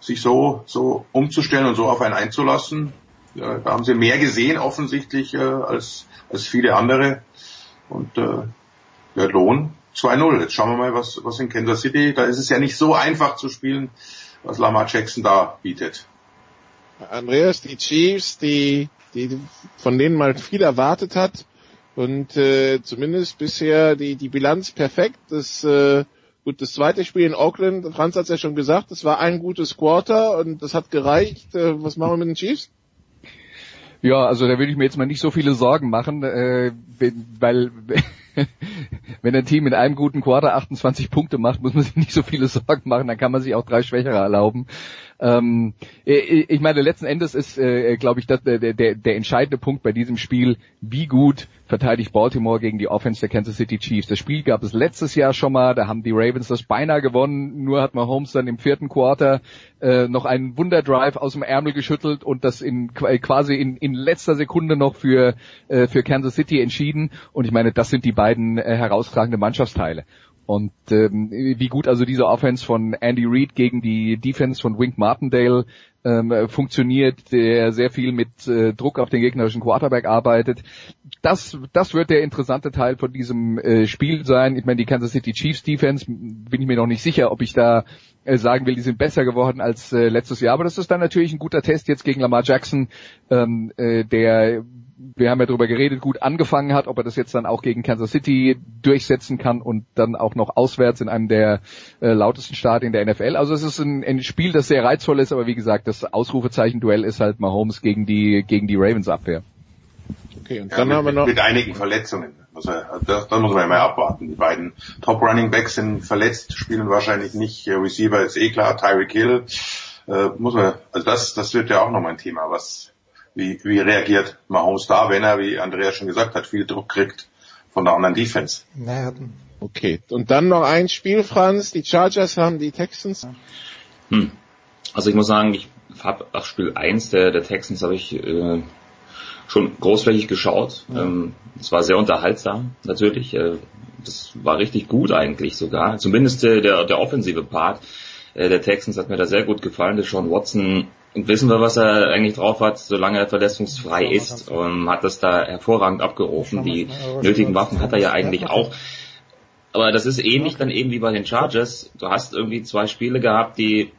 sich so, so umzustellen und so auf einen einzulassen. Ja, da haben sie mehr gesehen offensichtlich äh, als, als viele andere. Und äh, der Lohn 2-0. Jetzt schauen wir mal, was, was in Kansas City, da ist es ja nicht so einfach zu spielen, was Lamar Jackson da bietet. Andreas, die Chiefs, die die, von denen man viel erwartet hat. Und äh, zumindest bisher die, die Bilanz perfekt. Das, äh, gut, das zweite Spiel in Auckland, Franz hat es ja schon gesagt, das war ein gutes Quarter und das hat gereicht. Äh, was machen wir mit den Chiefs? Ja, also da würde ich mir jetzt mal nicht so viele Sorgen machen, äh, weil <laughs> wenn ein Team in einem guten Quarter 28 Punkte macht, muss man sich nicht so viele Sorgen machen, dann kann man sich auch drei Schwächere erlauben. Ähm, ich meine, letzten Endes ist, äh, glaube ich, das, der, der, der entscheidende Punkt bei diesem Spiel, wie gut verteidigt Baltimore gegen die Offense der Kansas City Chiefs. Das Spiel gab es letztes Jahr schon mal, da haben die Ravens das beinahe gewonnen, nur hat Mahomes dann im vierten Quarter äh, noch einen Wunderdrive aus dem Ärmel geschüttelt und das in quasi in, in letzter Sekunde noch für, äh, für Kansas City entschieden. Und ich meine, das sind die beiden äh, herausragenden Mannschaftsteile. Und ähm, wie gut also diese Offense von Andy Reid gegen die Defense von Wink Martindale ähm, funktioniert, der sehr viel mit äh, Druck auf den gegnerischen Quarterback arbeitet. Das, das wird der interessante Teil von diesem äh, Spiel sein. Ich meine, die Kansas City Chiefs Defense bin ich mir noch nicht sicher, ob ich da äh, sagen will, die sind besser geworden als äh, letztes Jahr. Aber das ist dann natürlich ein guter Test jetzt gegen Lamar Jackson, ähm, äh, der wir haben ja darüber geredet, gut angefangen hat, ob er das jetzt dann auch gegen Kansas City durchsetzen kann und dann auch noch auswärts in einem der äh, lautesten Stadien der NFL. Also es ist ein, ein, Spiel, das sehr reizvoll ist, aber wie gesagt, das Ausrufezeichen-Duell ist halt Mahomes gegen die gegen die Ravens Abwehr. Okay, und dann ja, haben wir noch mit einigen Verletzungen. Also, das, das muss man ja mal abwarten. Die beiden Top Running Backs sind verletzt, spielen wahrscheinlich nicht. Receiver ist eh klar, Tyreek Hill. Äh, muss man, also das, das wird ja auch noch mal ein Thema, was wie, wie reagiert Mahomes da, wenn er, wie Andreas schon gesagt hat, viel Druck kriegt von der anderen Defense? Naja. Okay, und dann noch ein Spiel, Franz. Die Chargers haben die Texans. Hm. Also ich muss sagen, ich habe nach Spiel 1 der, der Texans habe ich äh, schon großflächig geschaut. Es ähm, war sehr unterhaltsam, natürlich. Äh, das war richtig gut eigentlich sogar. Zumindest äh, der, der offensive Part äh, der Texans hat mir da sehr gut gefallen. Der Sean Watson wissen wir, was er eigentlich drauf hat, solange er verletzungsfrei ist. Und hat das da hervorragend abgerufen. Die nötigen Waffen hat er ja eigentlich auch. Aber das ist ähnlich dann eben wie bei den Chargers. Du hast irgendwie zwei Spiele gehabt, die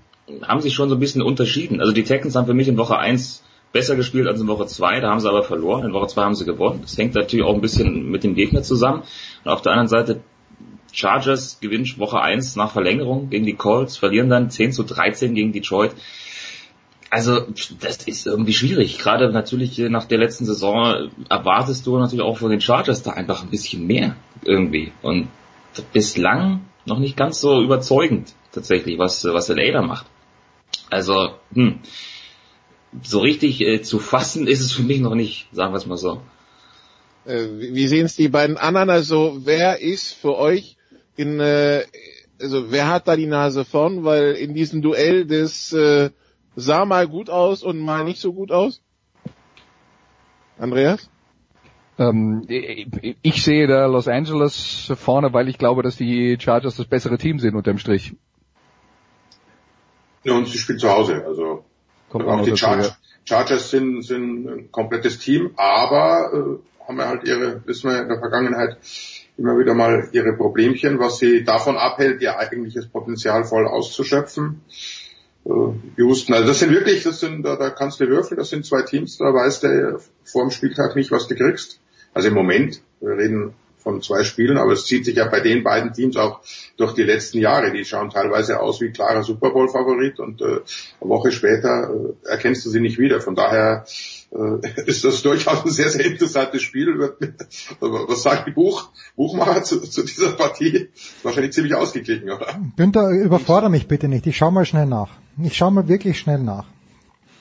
haben sich schon so ein bisschen unterschieden. Also die Texans haben für mich in Woche 1 besser gespielt als in Woche 2, da haben sie aber verloren. In Woche 2 haben sie gewonnen. Das hängt natürlich auch ein bisschen mit dem Gegner zusammen. Und auf der anderen Seite Chargers gewinnen Woche 1 nach Verlängerung gegen die Colts, verlieren dann 10 zu 13 gegen Detroit also das ist irgendwie schwierig. Gerade natürlich nach der letzten Saison erwartest du natürlich auch von den Chargers da einfach ein bisschen mehr irgendwie. Und bislang noch nicht ganz so überzeugend tatsächlich, was, was LA da macht. Also, hm, so richtig äh, zu fassen ist es für mich noch nicht, sagen wir es mal so. Äh, wie sehen es die beiden anderen? Also wer ist für euch in, äh, also wer hat da die Nase vorn? Weil in diesem Duell das äh, sah mal gut aus und mal nicht so gut aus. Andreas? Ähm, ich sehe da Los Angeles vorne, weil ich glaube, dass die Chargers das bessere Team sind unterm Strich. Ja, und sie spielen zu Hause, also Kommt auch die Chargers, Chargers sind, sind ein komplettes Team, aber äh, haben ja halt ihre, wissen wir in der Vergangenheit, immer wieder mal ihre Problemchen, was sie davon abhält, ihr eigentliches Potenzial voll auszuschöpfen. Äh, Houston, also das sind wirklich, das sind, da, da kannst du würfeln, das sind zwei Teams, da weißt du vor dem Spieltag nicht, was du kriegst. Also im Moment, wir reden von zwei Spielen, aber es zieht sich ja bei den beiden Teams auch durch die letzten Jahre. Die schauen teilweise aus wie klarer Super Bowl Favorit und äh, eine Woche später äh, erkennst du sie nicht wieder. Von daher äh, <laughs> ist das durchaus ein sehr, sehr interessantes Spiel. Was sagt die Buch, Buchmacher zu, zu dieser Partie? Wahrscheinlich ziemlich ausgeglichen, oder? Günther, überfordere mich bitte nicht. Ich schau mal schnell nach. Ich schau mal wirklich schnell nach.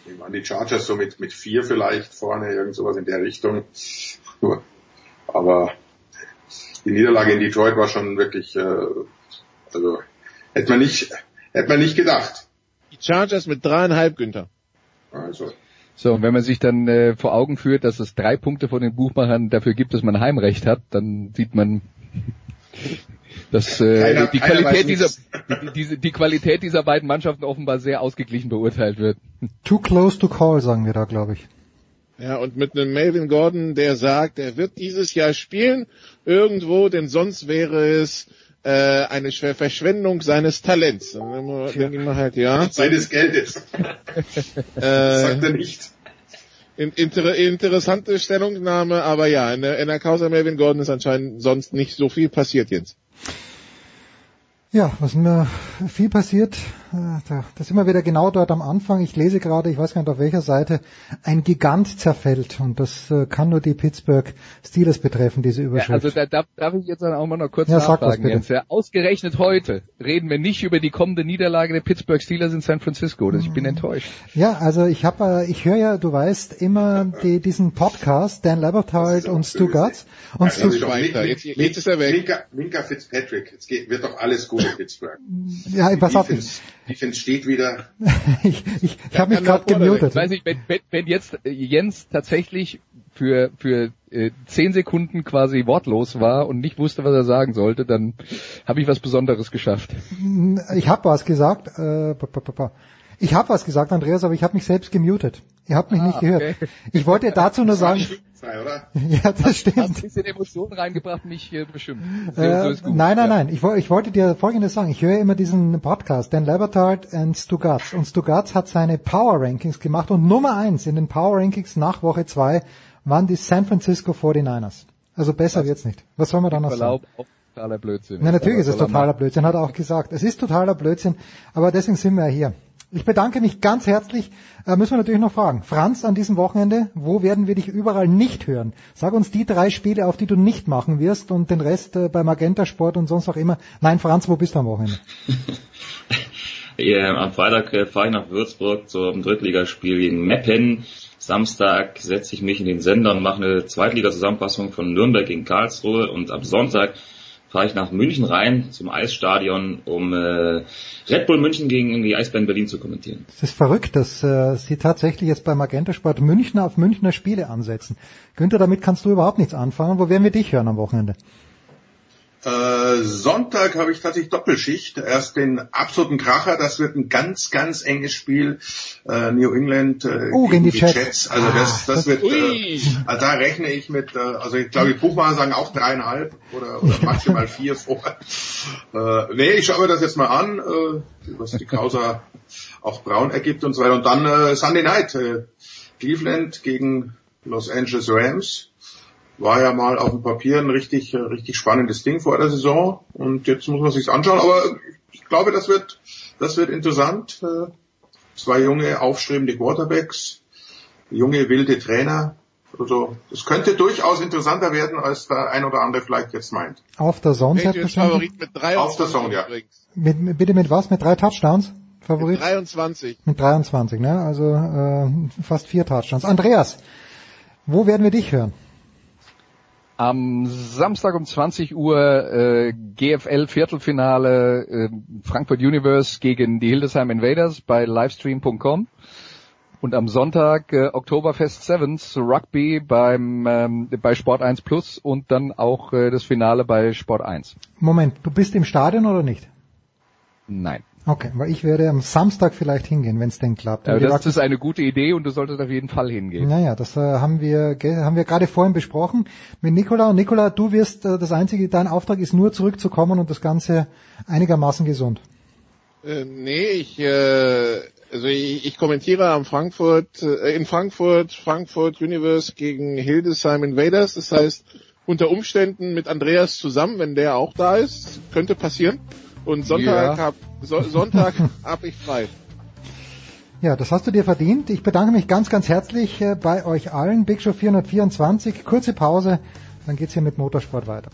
Ich meine, die Chargers so mit, mit vier vielleicht vorne, irgend sowas in der Richtung. <laughs> Aber die Niederlage in Detroit war schon wirklich, äh, also hätte man nicht, hätte man nicht gedacht. Die Chargers mit dreieinhalb, Günther. Also. So, und wenn man sich dann äh, vor Augen führt, dass es drei Punkte von den Buchmachern dafür gibt, dass man Heimrecht hat, dann sieht man, dass äh, keiner, die, Qualität dieser, die, die, die Qualität dieser beiden Mannschaften offenbar sehr ausgeglichen beurteilt wird. Too close to call, sagen wir da, glaube ich. Ja, und mit einem Melvin Gordon, der sagt, er wird dieses Jahr spielen irgendwo, denn sonst wäre es äh, eine Verschwendung seines Talents. Dann denke ich halt, ja. Seines Geldes. <laughs> äh, sagt er nicht. Inter interessante Stellungnahme, aber ja, in der, in der Causa Melvin Gordon ist anscheinend sonst nicht so viel passiert jetzt. Ja, was mir viel passiert, da, da sind wir wieder genau dort am Anfang. Ich lese gerade, ich weiß gar nicht auf welcher Seite, ein Gigant zerfällt und das äh, kann nur die Pittsburgh Steelers betreffen, diese Überschrift. Ja, also da darf, darf ich jetzt dann auch mal noch kurz ja, nachfragen, Jens. Ja, ausgerechnet heute reden wir nicht über die kommende Niederlage der Pittsburgh Steelers in San Francisco. Ich bin enttäuscht. Ja, also ich habe, äh, ich höre ja, du weißt, immer die, diesen Podcast, Dan Laberthold und Stu Gatz. Und Stu jetzt, jetzt ist er weg. Minka, Minka Fitzpatrick, jetzt geht, wird doch alles gut in Pittsburgh. Ja, pass auf. Defense steht wieder. <laughs> ich ich, ich habe mich gerade gemutet. Ich weiß nicht, wenn, wenn, wenn jetzt äh, Jens tatsächlich für für äh, zehn Sekunden quasi wortlos war und nicht wusste, was er sagen sollte, dann habe ich was Besonderes geschafft. Ich habe was gesagt. Äh, ich habe was gesagt, Andreas, aber ich habe mich selbst gemutet. Ihr habt mich ah, nicht gehört. Okay. Ich wollte dazu nur sagen. <laughs> ja, das stimmt. Du hast ein bisschen Emotionen reingebracht, mich äh, bestimmt. Äh, so nein, nein, nein. Ich, ich, wollte dir Folgendes sagen. Ich höre immer diesen Podcast, Dan Labertard und Stugatz. Und Stugatz hat seine Power Rankings gemacht und Nummer eins in den Power Rankings nach Woche zwei waren die San Francisco 49ers. Also besser wird's nicht. Was soll man da noch sagen? totaler Blödsinn. Na, natürlich ist es totaler Blödsinn, hat er auch gesagt. Es ist totaler Blödsinn, aber deswegen sind wir ja hier. Ich bedanke mich ganz herzlich. Äh, müssen wir natürlich noch fragen. Franz, an diesem Wochenende, wo werden wir dich überall nicht hören? Sag uns die drei Spiele, auf die du nicht machen wirst und den Rest äh, bei Magenta Sport und sonst auch immer. Nein, Franz, wo bist du am Wochenende? <laughs> ja, am Freitag äh, fahre ich nach Würzburg zum Drittligaspiel gegen Meppen. Samstag setze ich mich in den Sender und mache eine Zweitliga-Zusammenfassung von Nürnberg gegen Karlsruhe und am Sonntag fahre ich nach München rein zum Eisstadion, um äh, Red Bull München gegen die Eisbären Berlin zu kommentieren. Das ist verrückt, dass äh, Sie tatsächlich jetzt beim Magenta Sport Münchner auf Münchner Spiele ansetzen. Günther, damit kannst du überhaupt nichts anfangen. Wo werden wir dich hören am Wochenende? Äh, Sonntag habe ich tatsächlich Doppelschicht. Erst den absoluten Kracher, das wird ein ganz, ganz enges Spiel. Äh, New England äh, oh, gegen, die, Jets. Jets. Also ah, das, das, das wird, äh, also da rechne ich mit, äh, also ich glaube, die Buchmacher sagen auch dreieinhalb oder, oder maximal <laughs> vier vor. Äh, nee, ich schaue mir das jetzt mal an, äh, was die Causa auch braun ergibt und so weiter. Und dann äh, Sunday Night, äh, Cleveland gegen Los Angeles Rams war ja mal auf dem Papier ein richtig, richtig spannendes Ding vor der Saison und jetzt muss man sich's anschauen, aber ich glaube, das wird, das wird interessant. Äh, zwei junge, aufstrebende Quarterbacks, junge, wilde Trainer. Also das könnte durchaus interessanter werden, als der ein oder andere vielleicht jetzt meint. Auf der Zone Favorit mit 23 Auf der Zone, ja. Mit, bitte mit was? Mit drei Touchdowns? Favorit? Mit 23. Mit 23, ne? Also äh, fast vier Touchdowns. Andreas, wo werden wir dich hören? Am Samstag um 20 Uhr äh, GFL Viertelfinale äh, Frankfurt Universe gegen die Hildesheim Invaders bei livestream.com und am Sonntag äh, Oktoberfest Sevens Rugby beim ähm, bei Sport 1 Plus und dann auch äh, das Finale bei Sport 1. Moment, du bist im Stadion oder nicht? Nein. Okay, weil ich werde am Samstag vielleicht hingehen, wenn es denn klappt. Ja, das ist eine gute Idee und du solltest auf jeden Fall hingehen. Naja, das äh, haben wir haben wir gerade vorhin besprochen mit Nikola. Und Nikola, du wirst äh, das einzige, dein Auftrag ist nur zurückzukommen und das Ganze einigermaßen gesund. Äh, nee, ich äh, also ich, ich kommentiere am Frankfurt äh, in Frankfurt Frankfurt Universe gegen Hildesheim Invaders. Das heißt unter Umständen mit Andreas zusammen, wenn der auch da ist, könnte passieren. Und Sonntag Ja. hab so, Sonntag <laughs> hab ich frei. Ja, das hast du dir verdient. Ich bedanke mich ganz, ganz herzlich äh, bei euch allen. Big Show 424. Kurze Pause, dann geht's hier mit Motorsport weiter.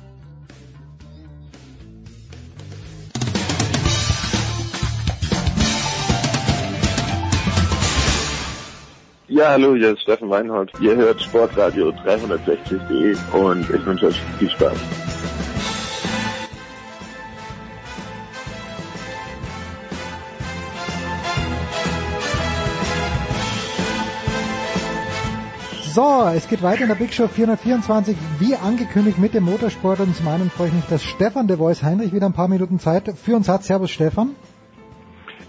Ja, hallo, hier ist Steffen Weinhold. Ihr hört Sportradio 360.de und ich wünsche euch viel Spaß. So, es geht weiter in der Big Show 424, wie angekündigt mit dem Motorsport. Und zum einen freue ich mich, dass Stefan de Voice Heinrich wieder ein paar Minuten Zeit für uns hat. Servus Stefan.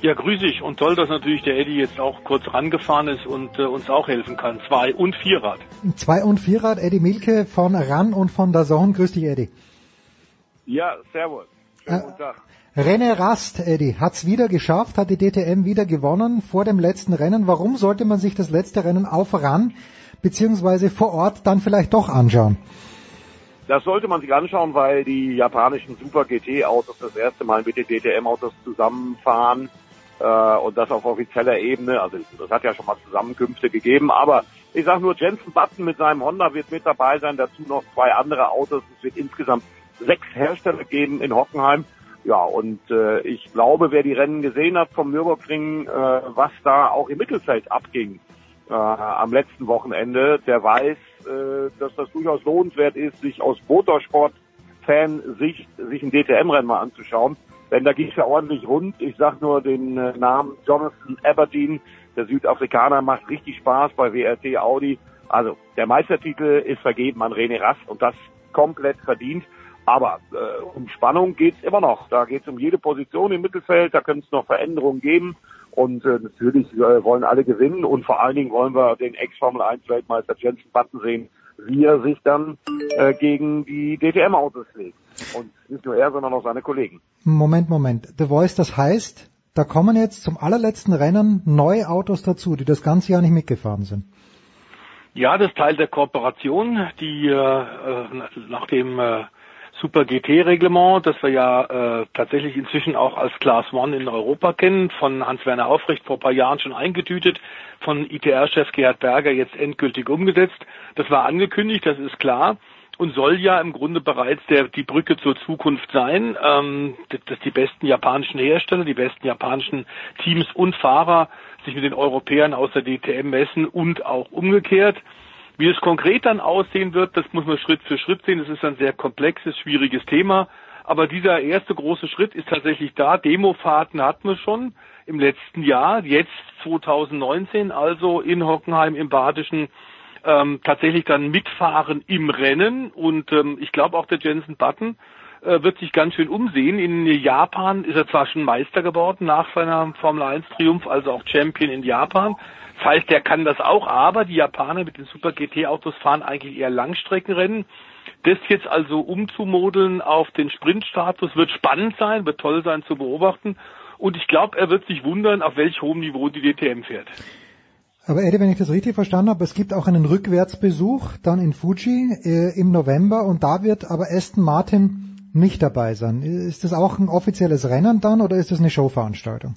Ja, grüß dich und toll, dass natürlich der Eddie jetzt auch kurz rangefahren ist und äh, uns auch helfen kann. Zwei- und Vierrad. Zwei- und Vierrad, Eddie Milke von RAN und von Dazon. Grüß dich, Eddie. Ja, servus. Schönen guten Tag. René Rast, Eddie, hat's wieder geschafft, hat die DTM wieder gewonnen vor dem letzten Rennen. Warum sollte man sich das letzte Rennen auf RAN beziehungsweise vor Ort dann vielleicht doch anschauen? Das sollte man sich anschauen, weil die japanischen Super GT-Autos das erste Mal mit den DTM-Autos zusammenfahren äh, und das auf offizieller Ebene. Also das hat ja schon mal Zusammenkünfte gegeben, aber ich sage nur, Jensen Button mit seinem Honda wird mit dabei sein, dazu noch zwei andere Autos. Es wird insgesamt sechs Hersteller geben in Hockenheim. Ja, und äh, ich glaube, wer die Rennen gesehen hat vom Nürburgring, äh, was da auch im Mittelfeld abging äh, am letzten Wochenende, der weiß, äh, dass das durchaus lohnenswert ist, sich aus Motorsport-Fan-Sicht sich ein DTM-Rennen mal anzuschauen. Denn da ging es ja ordentlich rund. Ich sag nur den äh, Namen Jonathan Aberdeen, der Südafrikaner, macht richtig Spaß bei WRT Audi. Also der Meistertitel ist vergeben an René Rast und das komplett verdient. Aber äh, um Spannung geht's immer noch. Da geht's um jede Position im Mittelfeld, da können es noch Veränderungen geben. Und äh, natürlich äh, wollen alle gewinnen und vor allen Dingen wollen wir den Ex-Formel 1 Weltmeister Jensen Button sehen, wie er sich dann äh, gegen die DTM-Autos legt. Und nicht nur er, sondern auch seine Kollegen. Moment, Moment. The Voice, das heißt, da kommen jetzt zum allerletzten Rennen neue Autos dazu, die das ganze Jahr nicht mitgefahren sind. Ja, das ist Teil der Kooperation, die äh, äh, nach dem äh, Super GT-Reglement, das wir ja äh, tatsächlich inzwischen auch als Class One in Europa kennen, von Hans-Werner Aufrecht vor ein paar Jahren schon eingetütet, von ITR-Chef Gerhard Berger jetzt endgültig umgesetzt. Das war angekündigt, das ist klar und soll ja im Grunde bereits der, die Brücke zur Zukunft sein, ähm, dass die besten japanischen Hersteller, die besten japanischen Teams und Fahrer sich mit den Europäern aus der DTM messen und auch umgekehrt. Wie es konkret dann aussehen wird, das muss man Schritt für Schritt sehen. Das ist ein sehr komplexes, schwieriges Thema. Aber dieser erste große Schritt ist tatsächlich da. Demofahrten hatten wir schon im letzten Jahr, jetzt 2019, also in Hockenheim im Badischen, ähm, tatsächlich dann mitfahren im Rennen. Und ähm, ich glaube auch der Jensen Button äh, wird sich ganz schön umsehen. In Japan ist er zwar schon Meister geworden nach seiner Formel 1 Triumph, also auch Champion in Japan. Das heißt, der kann das auch, aber die Japaner mit den Super GT Autos fahren eigentlich eher Langstreckenrennen. Das jetzt also umzumodeln auf den Sprintstatus wird spannend sein, wird toll sein zu beobachten. Und ich glaube, er wird sich wundern, auf welch hohem Niveau die DTM fährt. Aber Eddie, wenn ich das richtig verstanden habe, es gibt auch einen Rückwärtsbesuch dann in Fuji äh, im November und da wird aber Aston Martin nicht dabei sein. Ist das auch ein offizielles Rennen dann oder ist das eine Showveranstaltung?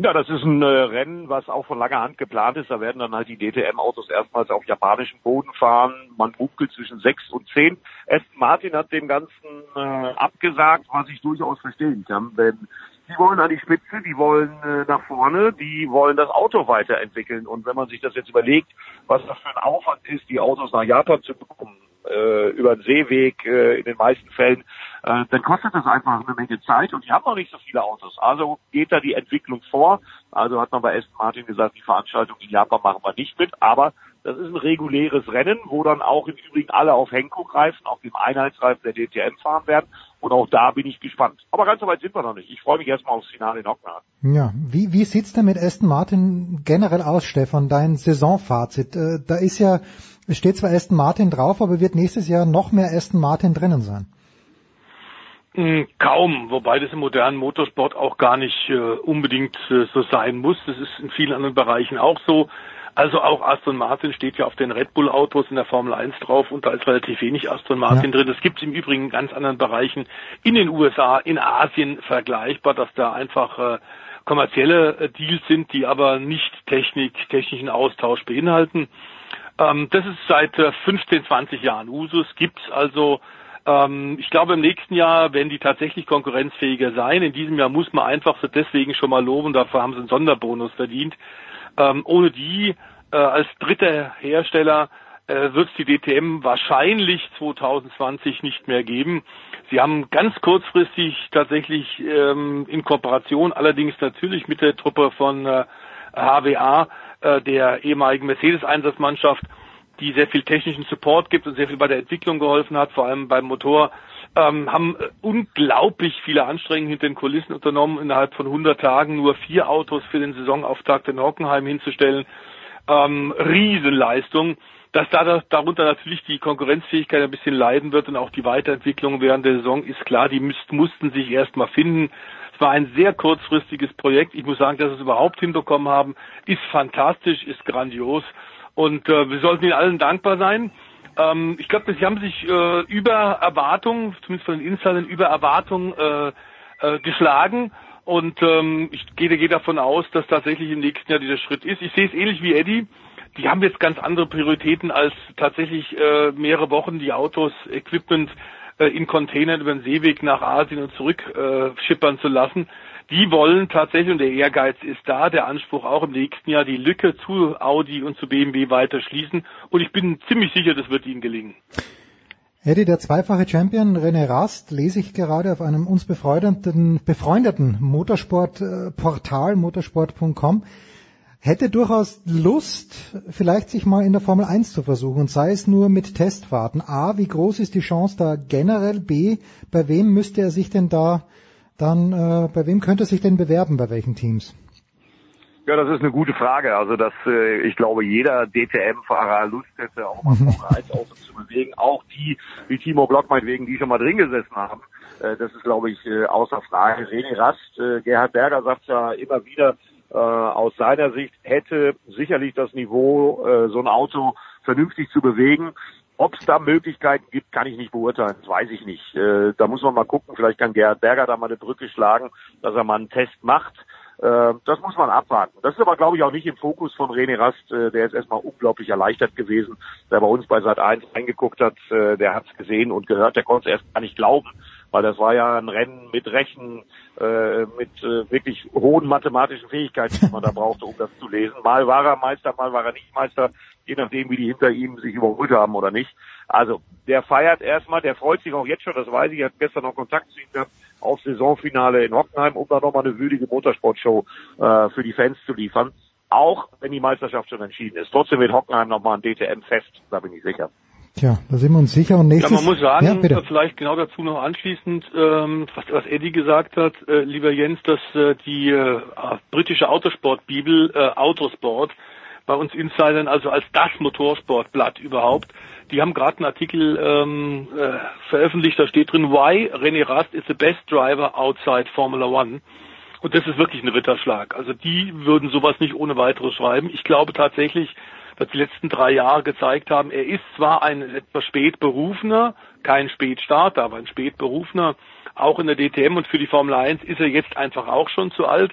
Ja, das ist ein äh, Rennen, was auch von langer Hand geplant ist. Da werden dann halt die DTM-Autos erstmals auf japanischem Boden fahren. Man munkelt zwischen sechs und zehn. Aston Martin hat dem Ganzen äh, abgesagt, was ich durchaus verstehen kann. Denn die wollen an die Spitze, die wollen äh, nach vorne, die wollen das Auto weiterentwickeln. Und wenn man sich das jetzt überlegt, was das für ein Aufwand ist, die Autos nach Japan zu bekommen, äh, über den Seeweg äh, in den meisten Fällen, äh, dann kostet das einfach eine Menge Zeit und die haben noch nicht so viele Autos. Also geht da die Entwicklung vor. Also hat man bei Aston Martin gesagt, die Veranstaltung in Japan machen wir nicht mit, aber das ist ein reguläres Rennen, wo dann auch im Übrigen alle auf Henko-Reifen, auf dem Einheitsreifen der DTM fahren werden. Und auch da bin ich gespannt. Aber ganz so weit sind wir noch nicht. Ich freue mich erstmal aufs Finale in Hockenheim. Ja, wie, wie sieht's denn mit Aston Martin generell aus, Stefan? Dein Saisonfazit. Äh, da ist ja, es steht zwar Aston Martin drauf, aber wird nächstes Jahr noch mehr Aston Martin drinnen sein? Kaum, wobei das im modernen Motorsport auch gar nicht äh, unbedingt äh, so sein muss. Das ist in vielen anderen Bereichen auch so. Also auch Aston Martin steht ja auf den Red Bull Autos in der Formel 1 drauf und da ist relativ wenig Aston Martin ja. drin. Das gibt es im Übrigen in ganz anderen Bereichen in den USA, in Asien vergleichbar, dass da einfach äh, kommerzielle äh, Deals sind, die aber nicht Technik, technischen Austausch beinhalten. Ähm, das ist seit äh, 15, 20 Jahren Usus, gibt's also ähm, ich glaube, im nächsten Jahr werden die tatsächlich konkurrenzfähiger sein. In diesem Jahr muss man einfach so deswegen schon mal loben, dafür haben sie einen Sonderbonus verdient. Ähm, ohne die äh, als dritter Hersteller äh, wird es die DTM wahrscheinlich 2020 nicht mehr geben. Sie haben ganz kurzfristig tatsächlich ähm, in Kooperation, allerdings natürlich mit der Truppe von äh, HWA, äh, der ehemaligen Mercedes-Einsatzmannschaft, die sehr viel technischen Support gibt und sehr viel bei der Entwicklung geholfen hat, vor allem beim Motor, ähm, haben unglaublich viele Anstrengungen hinter den Kulissen unternommen, innerhalb von 100 Tagen nur vier Autos für den Saisonauftakt in Hockenheim hinzustellen. Ähm, Riesenleistung. Dass da darunter natürlich die Konkurrenzfähigkeit ein bisschen leiden wird und auch die Weiterentwicklung während der Saison ist klar, die müsst, mussten sich erstmal finden. War ein sehr kurzfristiges Projekt. Ich muss sagen, dass sie es überhaupt hinbekommen haben, ist fantastisch, ist grandios. Und äh, wir sollten ihnen allen dankbar sein. Ähm, ich glaube, sie haben sich äh, über Erwartungen, zumindest von den Insidern, über Erwartungen äh, äh, geschlagen. Und ähm, ich gehe, gehe davon aus, dass tatsächlich im nächsten Jahr dieser Schritt ist. Ich sehe es ähnlich wie Eddie. Die haben jetzt ganz andere Prioritäten als tatsächlich äh, mehrere Wochen die Autos, Equipment in Containern über den Seeweg nach Asien und zurück äh, schippern zu lassen die wollen tatsächlich, und der Ehrgeiz ist da, der Anspruch auch im nächsten Jahr, die Lücke zu Audi und zu BMW weiter schließen. Und ich bin ziemlich sicher, das wird ihnen gelingen. Eddie, der zweifache Champion René Rast, lese ich gerade auf einem uns befreundeten, befreundeten Motorsportportal, motorsport.com, hätte durchaus Lust, vielleicht sich mal in der Formel 1 zu versuchen, sei es nur mit Testfahrten. A, wie groß ist die Chance da generell? B, bei wem müsste er sich denn da dann äh, bei wem könnte sich denn bewerben, bei welchen Teams? Ja, das ist eine gute Frage. Also, dass äh, ich glaube, jeder DTM-Fahrer Lust hätte, auch mal Formel 1 Auto zu bewegen. Auch die, wie Timo Block meinetwegen, die schon mal drin gesessen haben. Äh, das ist, glaube ich, äh, außer Frage. René Rast, äh, Gerhard Berger sagt ja immer wieder, äh, aus seiner Sicht hätte sicherlich das Niveau, äh, so ein Auto vernünftig zu bewegen. Ob es da Möglichkeiten gibt, kann ich nicht beurteilen. Das weiß ich nicht. Äh, da muss man mal gucken. Vielleicht kann Gerhard Berger da mal eine Brücke schlagen, dass er mal einen Test macht. Äh, das muss man abwarten. Das ist aber, glaube ich, auch nicht im Fokus von René Rast. Äh, der ist erstmal unglaublich erleichtert gewesen, der bei uns bei Sat 1 reingeguckt hat. Äh, der hat es gesehen und gehört. Der konnte es erst gar nicht glauben, weil das war ja ein Rennen mit Rechen, äh, mit äh, wirklich hohen mathematischen Fähigkeiten, die man da brauchte, um das zu lesen. Mal war er Meister, mal war er nicht Meister, je nachdem, wie die hinter ihm sich überholt haben oder nicht. Also, der feiert erstmal, der freut sich auch jetzt schon, das weiß ich, er hat gestern noch Kontakt zu ihm gehabt, auf Saisonfinale in Hockenheim, um da nochmal eine würdige Motorsportshow äh, für die Fans zu liefern. Auch wenn die Meisterschaft schon entschieden ist. Trotzdem wird Hockenheim nochmal ein DTM-Fest, da bin ich sicher. Tja, da sind wir uns sicher. Und nächstes, ja, man muss sagen, ja, vielleicht genau dazu noch anschließend, ähm, was, was Eddie gesagt hat, äh, lieber Jens, dass äh, die äh, britische Autosportbibel äh, Autosport bei uns Insidern, also als das Motorsportblatt überhaupt, die haben gerade einen Artikel ähm, äh, veröffentlicht, da steht drin, Why René Rast is the best driver outside Formula One. Und das ist wirklich ein Ritterschlag. Also die würden sowas nicht ohne weiteres schreiben. Ich glaube tatsächlich, dass die letzten drei Jahre gezeigt haben, er ist zwar ein etwas spät berufener, kein Spätstarter, aber ein spät berufener, auch in der DTM und für die Formel 1 ist er jetzt einfach auch schon zu alt.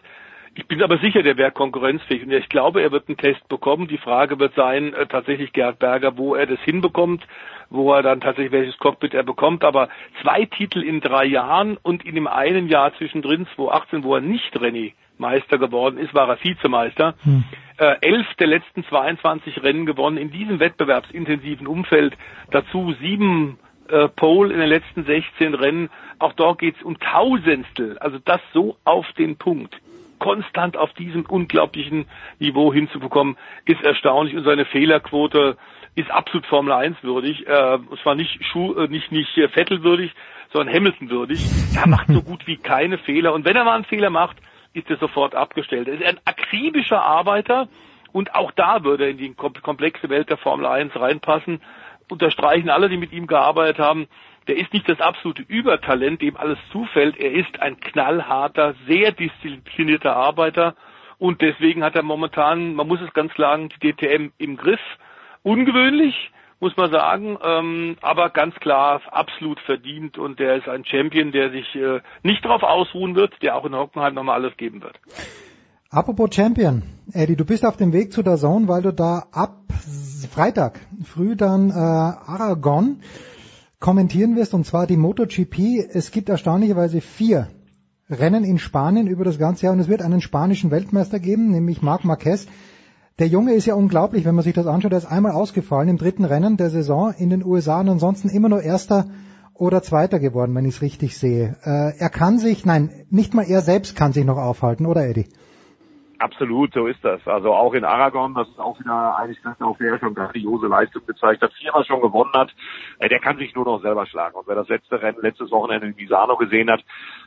Ich bin aber sicher, der wäre konkurrenzfähig. Und ich glaube, er wird einen Test bekommen. Die Frage wird sein, äh, tatsächlich Gerhard Berger, wo er das hinbekommt, wo er dann tatsächlich welches Cockpit er bekommt. Aber zwei Titel in drei Jahren und in dem einen Jahr zwischendrin, 2018, wo er nicht Renny Meister geworden ist, war er Vizemeister. Hm. Äh, elf der letzten 22 Rennen gewonnen in diesem wettbewerbsintensiven Umfeld. Dazu sieben äh, Pole in den letzten 16 Rennen. Auch dort geht's um Tausendstel. Also das so auf den Punkt konstant auf diesem unglaublichen Niveau hinzubekommen, ist erstaunlich und seine Fehlerquote ist absolut Formel 1 würdig. Äh, und zwar nicht Schuh, äh, nicht nicht äh, Vettel würdig, sondern Hamilton würdig. Er macht so <laughs> gut wie keine Fehler und wenn er mal einen Fehler macht, ist er sofort abgestellt. Er ist ein akribischer Arbeiter und auch da würde er in die komplexe Welt der Formel 1 reinpassen. Unterstreichen alle, die mit ihm gearbeitet haben der ist nicht das absolute Übertalent, dem alles zufällt. Er ist ein knallharter, sehr disziplinierter Arbeiter und deswegen hat er momentan, man muss es ganz klar sagen, die DTM im Griff. Ungewöhnlich, muss man sagen, ähm, aber ganz klar absolut verdient und der ist ein Champion, der sich äh, nicht darauf ausruhen wird, der auch in Hockenheim nochmal alles geben wird. Apropos Champion, Eddie, du bist auf dem Weg zu der Zone, weil du da ab Freitag früh dann äh, Aragon kommentieren wirst, und zwar die MotoGP. Es gibt erstaunlicherweise vier Rennen in Spanien über das ganze Jahr und es wird einen spanischen Weltmeister geben, nämlich Marc Marquez. Der Junge ist ja unglaublich, wenn man sich das anschaut. Er ist einmal ausgefallen im dritten Rennen der Saison in den USA und ansonsten immer nur Erster oder Zweiter geworden, wenn ich es richtig sehe. Äh, er kann sich, nein, nicht mal er selbst kann sich noch aufhalten, oder Eddie? Absolut, so ist das. Also auch in Aragon, das ist auch wieder eigentlich auf der er schon grandiose Leistung gezeigt hat, viermal schon gewonnen hat, äh, der kann sich nur noch selber schlagen. Und wer das letzte Rennen, letztes Wochenende in Misano gesehen hat,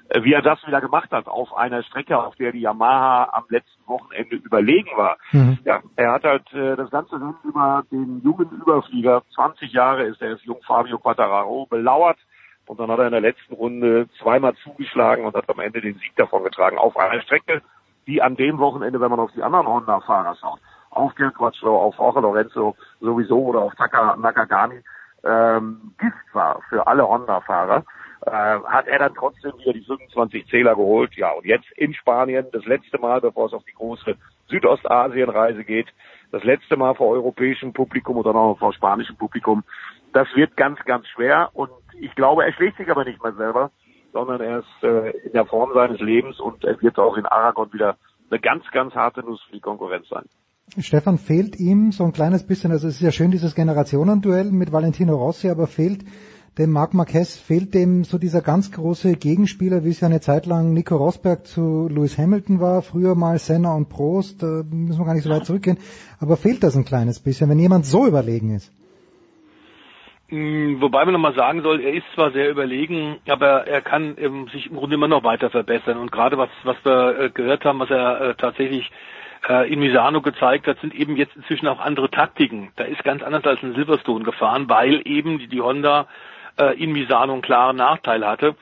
äh, wie er das wieder gemacht hat auf einer Strecke, auf der die Yamaha am letzten Wochenende überlegen war. Mhm. Ja, er hat halt äh, das ganze Rennen über den jungen Überflieger, 20 Jahre ist er, ist jung Fabio Quattararo, belauert. Und dann hat er in der letzten Runde zweimal zugeschlagen und hat am Ende den Sieg davon getragen auf einer Strecke, die an dem Wochenende, wenn man auf die anderen Honda-Fahrer schaut, auf Gil Quattro, auf Jorge Lorenzo sowieso oder auf Taka Nakagami, ähm, Gift war für alle Honda-Fahrer, äh, hat er dann trotzdem wieder die 25 Zähler geholt. Ja, und jetzt in Spanien, das letzte Mal, bevor es auf die große Südostasien-Reise geht, das letzte Mal vor europäischem Publikum oder noch vor spanischem Publikum. Das wird ganz, ganz schwer und ich glaube, er schlägt sich aber nicht mehr selber sondern er ist äh, in der Form seines Lebens und er wird auch in Aragon wieder eine ganz, ganz harte Nuss für die Konkurrenz sein. Stefan, fehlt ihm so ein kleines bisschen, also es ist ja schön dieses Generationenduell mit Valentino Rossi, aber fehlt dem Marc Marquez, fehlt dem so dieser ganz große Gegenspieler, wie es ja eine Zeit lang Nico Rosberg zu Lewis Hamilton war, früher mal Senna und Prost, da müssen wir gar nicht so weit zurückgehen, aber fehlt das ein kleines bisschen, wenn jemand so überlegen ist? Mm, wobei man nochmal sagen soll, er ist zwar sehr überlegen, aber er kann ähm, sich im Grunde immer noch weiter verbessern. Und gerade was, was wir äh, gehört haben, was er äh, tatsächlich äh, in Misano gezeigt hat, sind eben jetzt inzwischen auch andere Taktiken. Da ist ganz anders als in Silverstone gefahren, weil eben die, die Honda äh, in Misano einen klaren Nachteil hatte.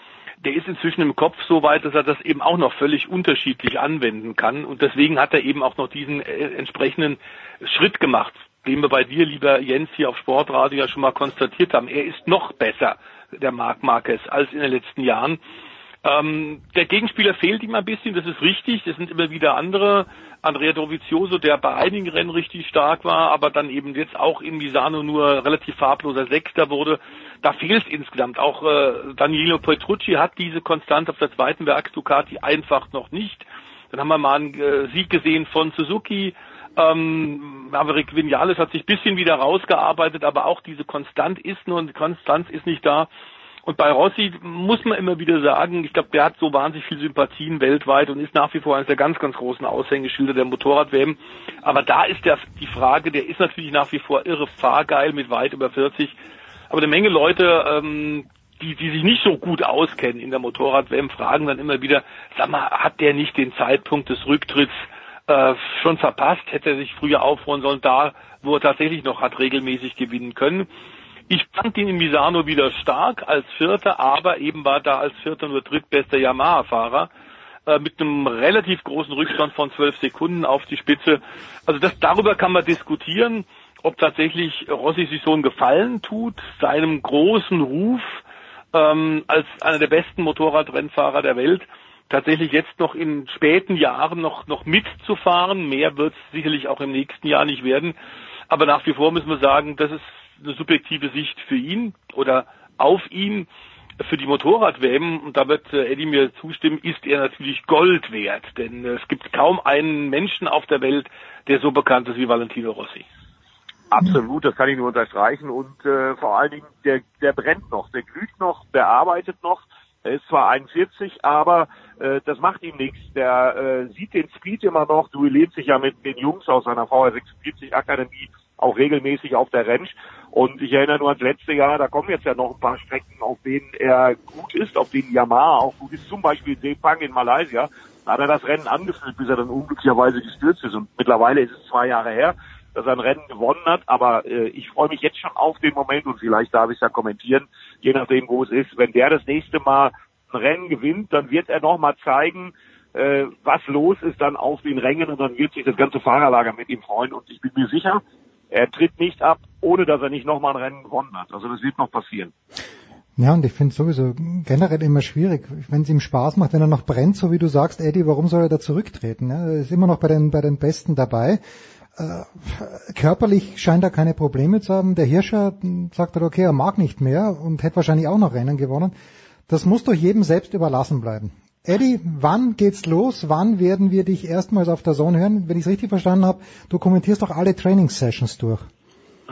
Der ist inzwischen im Kopf so weit, dass er das eben auch noch völlig unterschiedlich anwenden kann. Und deswegen hat er eben auch noch diesen äh, entsprechenden Schritt gemacht den wir bei dir, lieber Jens, hier auf Sportradio ja schon mal konstatiert haben. Er ist noch besser, der Marc Marquez, als in den letzten Jahren. Ähm, der Gegenspieler fehlt ihm ein bisschen, das ist richtig. Es sind immer wieder andere. Andrea Dovizioso, der bei einigen Rennen richtig stark war, aber dann eben jetzt auch in Misano nur relativ farbloser Sechster wurde. Da fehlt es insgesamt. Auch äh, Danilo Petrucci hat diese Konstante auf der zweiten Werks Ducati einfach noch nicht. Dann haben wir mal einen äh, Sieg gesehen von Suzuki. Ähm, Maverick Vinales hat sich ein bisschen wieder rausgearbeitet, aber auch diese Konstant ist nur, Konstanz ist nicht da. Und bei Rossi muss man immer wieder sagen, ich glaube, der hat so wahnsinnig viel Sympathien weltweit und ist nach wie vor eines der ganz, ganz großen Aushängeschilder der Motorrad-WM. Aber da ist der, die Frage, der ist natürlich nach wie vor irre fahrgeil mit weit über 40. Aber eine Menge Leute, ähm, die, die sich nicht so gut auskennen in der Motorrad-WM, fragen dann immer wieder, sag mal, hat der nicht den Zeitpunkt des Rücktritts äh, schon verpasst, hätte er sich früher aufholen sollen, da wo er tatsächlich noch hat regelmäßig gewinnen können. Ich fand ihn in Misano wieder stark als Vierter, aber eben war da als Vierter nur drittbester Yamaha-Fahrer äh, mit einem relativ großen Rückstand von zwölf Sekunden auf die Spitze. Also das, darüber kann man diskutieren, ob tatsächlich Rossi sich so einen Gefallen tut, seinem großen Ruf ähm, als einer der besten Motorradrennfahrer der Welt tatsächlich jetzt noch in späten Jahren noch, noch mitzufahren. Mehr wird es sicherlich auch im nächsten Jahr nicht werden. Aber nach wie vor müssen wir sagen, das ist eine subjektive Sicht für ihn oder auf ihn. Für die Motorrad-WM, und da wird äh, Eddie mir zustimmen, ist er natürlich Gold wert. Denn äh, es gibt kaum einen Menschen auf der Welt, der so bekannt ist wie Valentino Rossi. Absolut, das kann ich nur unterstreichen. Und äh, vor allen Dingen, der, der brennt noch, der glüht noch, der arbeitet noch. Er ist zwar 41, aber äh, das macht ihm nichts. Der äh, sieht den Speed immer noch, duelliert sich ja mit den Jungs aus seiner VR46 Akademie auch regelmäßig auf der Rennsch. Und ich erinnere nur ans letzte Jahr, da kommen jetzt ja noch ein paar Strecken, auf denen er gut ist, auf denen Yamaha auch gut ist, zum Beispiel Sepang in Malaysia. Da hat er das Rennen angeführt, bis er dann unglücklicherweise gestürzt ist. Und mittlerweile ist es zwei Jahre her, dass er ein Rennen gewonnen hat. Aber äh, ich freue mich jetzt schon auf den Moment und vielleicht darf ich es ja kommentieren, je nachdem, wo es ist. Wenn der das nächste Mal ein Rennen gewinnt, dann wird er nochmal zeigen, äh, was los ist dann auf den Rängen und dann wird sich das ganze Fahrerlager mit ihm freuen. Und ich bin mir sicher, er tritt nicht ab, ohne dass er nicht nochmal ein Rennen gewonnen hat. Also das wird noch passieren. Ja, und ich finde sowieso generell immer schwierig, wenn es ihm Spaß macht, wenn er noch brennt, so wie du sagst, Eddie, warum soll er da zurücktreten? Ja, er ist immer noch bei den, bei den Besten dabei. Äh, körperlich scheint er keine Probleme zu haben. Der Hirscher sagt er, okay, er mag nicht mehr und hätte wahrscheinlich auch noch Rennen gewonnen. Das muss doch jedem selbst überlassen bleiben. Eddie, wann geht's los? Wann werden wir dich erstmals auf der Zone hören? Wenn ich es richtig verstanden habe, du kommentierst doch alle Trainingssessions durch.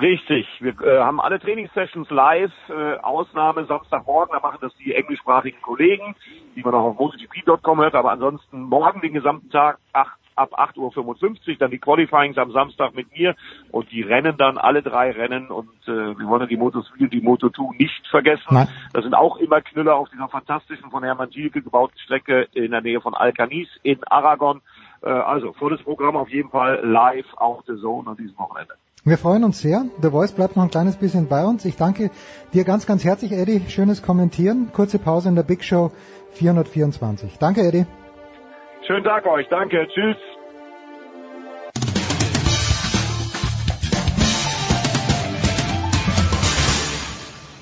Richtig, wir äh, haben alle Trainingssessions live, äh, Ausnahme Samstagmorgen, da machen das die englischsprachigen Kollegen, die man auch auf MotoGP.com hört, aber ansonsten morgen den gesamten Tag, 8 ab 8.55 Uhr, dann die Qualifyings am Samstag mit mir und die Rennen dann, alle drei Rennen und äh, wir wollen die Moto 3 die Moto 2 nicht vergessen. Nein. Das sind auch immer Knüller auf dieser fantastischen von Hermann Gielke gebauten Strecke in der Nähe von Alcanis in Aragon. Äh, also volles Programm auf jeden Fall live auf der Zone an diesem Wochenende. Wir freuen uns sehr. The Voice bleibt noch ein kleines bisschen bei uns. Ich danke dir ganz, ganz herzlich, Eddie. Schönes Kommentieren. Kurze Pause in der Big Show 424. Danke, Eddie. Schönen Tag euch. Danke. Tschüss.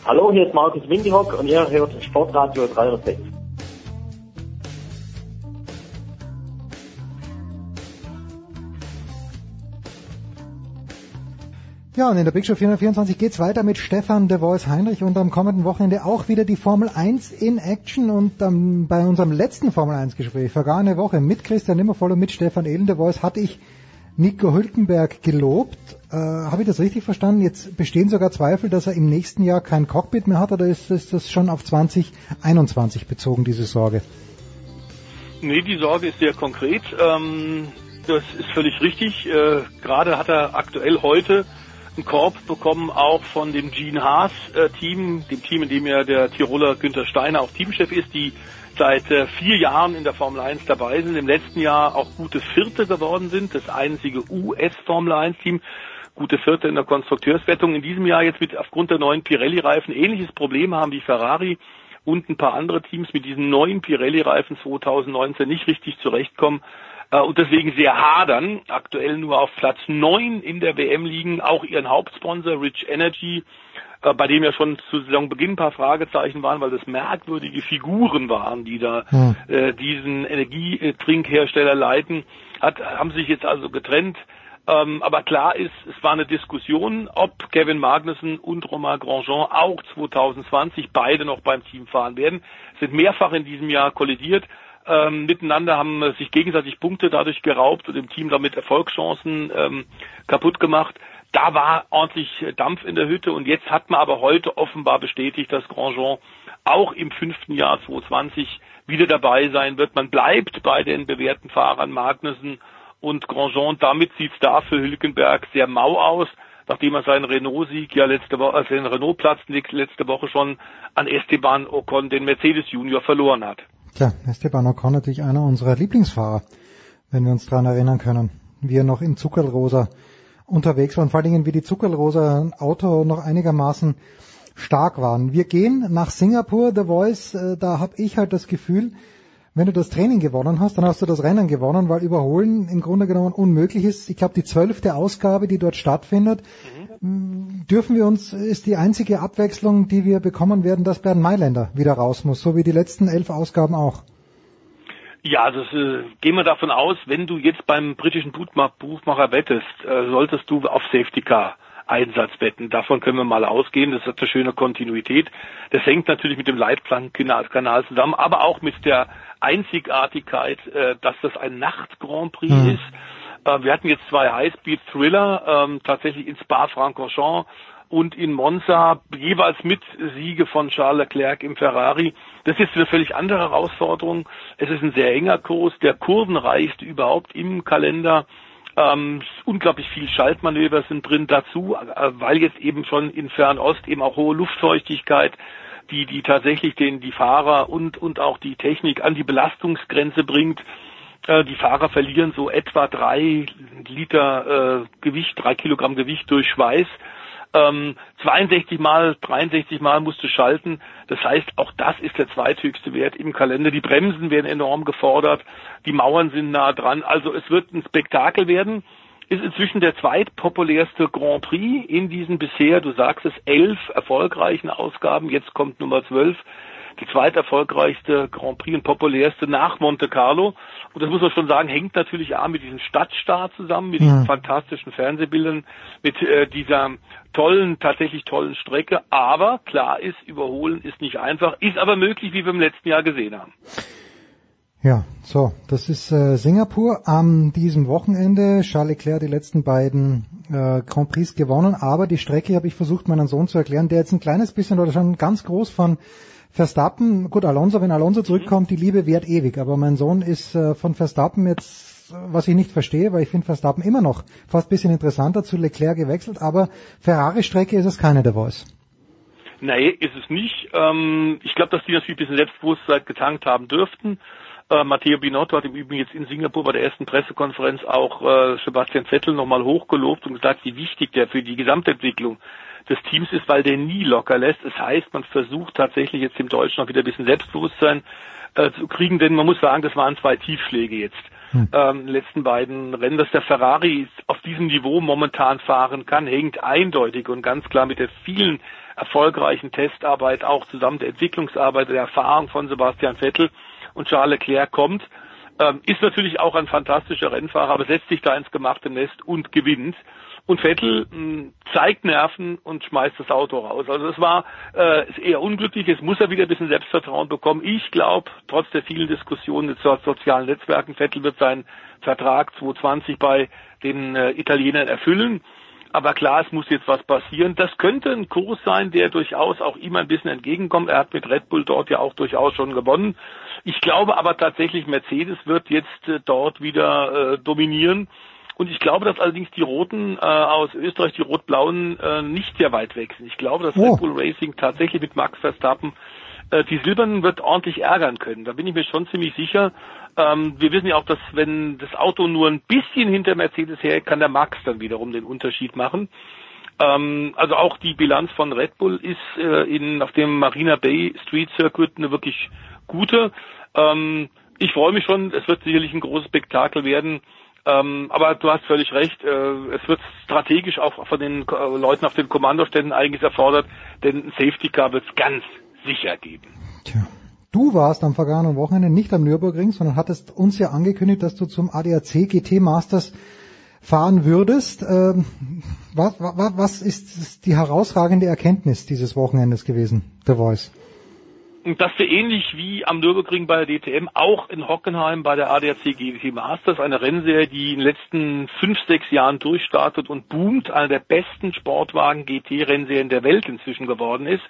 Hallo, hier ist Markus Windihock und ihr hört Sportradio 306. Ja, und in der Big Show 424 geht's weiter mit Stefan de Voice Heinrich und am kommenden Wochenende auch wieder die Formel 1 in Action und ähm, bei unserem letzten Formel 1 Gespräch vergangene Woche mit Christian Nimmervoll und mit Stefan Ehlen de Voice hatte ich Nico Hülkenberg gelobt. Äh, Habe ich das richtig verstanden? Jetzt bestehen sogar Zweifel, dass er im nächsten Jahr kein Cockpit mehr hat oder ist, ist das schon auf 2021 bezogen, diese Sorge? Nee, die Sorge ist sehr konkret. Ähm, das ist völlig richtig. Äh, Gerade hat er aktuell heute einen Korb bekommen, auch von dem Gene Haas äh, Team, dem Team, in dem ja der Tiroler Günther Steiner auch Teamchef ist, die seit äh, vier Jahren in der Formel 1 dabei sind, im letzten Jahr auch gute Vierte geworden sind, das einzige US-Formel 1-Team, gute Vierte in der Konstrukteurswertung. In diesem Jahr jetzt mit aufgrund der neuen Pirelli-Reifen ähnliches Problem haben wie Ferrari und ein paar andere Teams mit diesen neuen Pirelli-Reifen 2019 nicht richtig zurechtkommen und deswegen sehr hadern, aktuell nur auf Platz neun in der WM liegen, auch ihren Hauptsponsor Rich Energy äh, bei dem ja schon zu Saisonbeginn ein paar Fragezeichen waren, weil das merkwürdige Figuren waren, die da hm. äh, diesen Energietrinkhersteller leiten, hat, haben sich jetzt also getrennt. Ähm, aber klar ist, es war eine Diskussion, ob Kevin Magnussen und Romain Grandjean auch 2020 beide noch beim Team fahren werden. Sind mehrfach in diesem Jahr kollidiert. Ähm, miteinander haben sich gegenseitig Punkte dadurch geraubt und dem Team damit Erfolgschancen ähm, kaputt gemacht da war ordentlich Dampf in der Hütte und jetzt hat man aber heute offenbar bestätigt, dass Grandjean auch im fünften Jahr 2020 wieder dabei sein wird. Man bleibt bei den bewährten Fahrern Magnussen und Grandjean. Damit sieht es da für Hülkenberg sehr mau aus, nachdem er seinen Renault-Sieg ja letzte Woche, also den Renault-Platz letzte Woche schon an Esteban Ocon, den Mercedes Junior, verloren hat. Tja, Esteban Ocon natürlich einer unserer Lieblingsfahrer, wenn wir uns daran erinnern können, wie er noch in Zuckerrosa unterwegs waren, vor allen Dingen wie die Zuckerrosa Auto noch einigermaßen stark waren. Wir gehen nach Singapur, The Voice, äh, da habe ich halt das Gefühl, wenn du das Training gewonnen hast, dann hast du das Rennen gewonnen, weil Überholen im Grunde genommen unmöglich ist. Ich glaube, die zwölfte Ausgabe, die dort stattfindet, mhm. dürfen wir uns, ist die einzige Abwechslung, die wir bekommen werden, dass Bernd Mailänder wieder raus muss, so wie die letzten elf Ausgaben auch. Ja, das, äh, gehen wir davon aus, wenn du jetzt beim britischen Buchmacher wettest, äh, solltest du auf Safety Car Einsatz wetten. Davon können wir mal ausgehen. Das hat eine schöne Kontinuität. Das hängt natürlich mit dem Leitplankenkanal zusammen, aber auch mit der Einzigartigkeit, äh, dass das ein Nacht-Grand Prix mhm. ist. Äh, wir hatten jetzt zwei High-Speed-Thriller, ähm, tatsächlich in Spa-Francorchamps und in Monza jeweils mit Siege von Charles Leclerc im Ferrari. Das ist eine völlig andere Herausforderung. Es ist ein sehr enger Kurs, der kurvenreichste überhaupt im Kalender. Ähm, unglaublich viel Schaltmanöver sind drin dazu, äh, weil jetzt eben schon in Fernost eben auch hohe Luftfeuchtigkeit, die, die tatsächlich den, die Fahrer und, und auch die Technik an die Belastungsgrenze bringt. Äh, die Fahrer verlieren so etwa drei Liter äh, Gewicht, drei Kilogramm Gewicht durch Schweiß. Ähm, 62 mal, 63 mal musst du schalten. Das heißt, auch das ist der zweithöchste Wert im Kalender. Die Bremsen werden enorm gefordert. Die Mauern sind nah dran. Also es wird ein Spektakel werden. Ist inzwischen der zweitpopulärste Grand Prix in diesen bisher, du sagst es, elf erfolgreichen Ausgaben. Jetzt kommt Nummer zwölf die zweiterfolgreichste Grand Prix und populärste nach Monte Carlo. Und das muss man schon sagen, hängt natürlich auch mit diesem Stadtstart zusammen, mit diesen fantastischen Fernsehbildern, mit äh, dieser tollen, tatsächlich tollen Strecke. Aber klar ist, überholen ist nicht einfach, ist aber möglich, wie wir im letzten Jahr gesehen haben. Ja, so, das ist äh, Singapur. Am diesem Wochenende Charles Leclerc die letzten beiden äh, Grand Prix gewonnen, aber die Strecke habe ich versucht, meinen Sohn zu erklären, der jetzt ein kleines bisschen oder schon ganz groß von Verstappen, gut, Alonso, wenn Alonso zurückkommt, die Liebe währt ewig, aber mein Sohn ist äh, von Verstappen jetzt, was ich nicht verstehe, weil ich finde Verstappen immer noch fast bisschen interessanter zu Leclerc gewechselt, aber Ferrari-Strecke ist es keine der Voice. Nee, ist es nicht. Ähm, ich glaube, dass die natürlich ein bisschen Selbstbewusstsein getankt haben dürften. Äh, Matteo Binotto hat im Übrigen jetzt in Singapur bei der ersten Pressekonferenz auch äh, Sebastian Vettel nochmal hochgelobt und gesagt, wie wichtig der für die Gesamtentwicklung des Teams ist, weil der nie locker lässt. Das heißt, man versucht tatsächlich jetzt dem Deutschen auch wieder ein bisschen Selbstbewusstsein äh, zu kriegen, denn man muss sagen, das waren zwei Tiefschläge jetzt. Hm. Ähm, letzten beiden Rennen, dass der Ferrari auf diesem Niveau momentan fahren kann, hängt eindeutig und ganz klar mit der vielen erfolgreichen Testarbeit, auch zusammen der Entwicklungsarbeit, der Erfahrung von Sebastian Vettel und Charles Leclerc kommt. Ähm, ist natürlich auch ein fantastischer Rennfahrer, aber setzt sich da ins gemachte Nest und gewinnt. Und Vettel mh, hm, zeigt Nerven und schmeißt das Auto raus. Also das war äh, eher unglücklich. Jetzt muss er wieder ein bisschen Selbstvertrauen bekommen. Ich glaube, trotz der vielen Diskussionen den sozialen Netzwerken, Vettel wird seinen Vertrag 2020 bei den äh, Italienern erfüllen. Aber klar, es muss jetzt was passieren. Das könnte ein Kurs sein, der durchaus auch ihm ein bisschen entgegenkommt. Er hat mit Red Bull dort ja auch durchaus schon gewonnen. Ich glaube aber tatsächlich, Mercedes wird jetzt äh, dort wieder äh, dominieren. Und ich glaube, dass allerdings die Roten äh, aus Österreich, die Rot-Blauen, äh, nicht sehr weit weg sind. Ich glaube, dass oh. Red Bull Racing tatsächlich mit Max Verstappen äh, die Silbernen wird ordentlich ärgern können. Da bin ich mir schon ziemlich sicher. Ähm, wir wissen ja auch, dass wenn das Auto nur ein bisschen hinter Mercedes her, kann der Max dann wiederum den Unterschied machen. Ähm, also auch die Bilanz von Red Bull ist äh, in, auf dem Marina Bay Street Circuit eine wirklich gute. Ähm, ich freue mich schon, es wird sicherlich ein großes Spektakel werden. Ähm, aber du hast völlig recht, äh, es wird strategisch auch von den äh, Leuten auf den Kommandoständen eigentlich erfordert, denn ein Safety Car wird ganz sicher geben. Tja. Du warst am vergangenen Wochenende nicht am Nürburgring, sondern hattest uns ja angekündigt, dass du zum ADAC GT Masters fahren würdest. Ähm, was, was, was ist die herausragende Erkenntnis dieses Wochenendes gewesen, The Voice? dass wir ähnlich wie am Nürburgring bei der DTM auch in Hockenheim bei der ADAC GT Masters eine Rennserie, die in den letzten fünf, sechs Jahren durchstartet und boomt, eine der besten Sportwagen GT-Rennserien der Welt inzwischen geworden ist,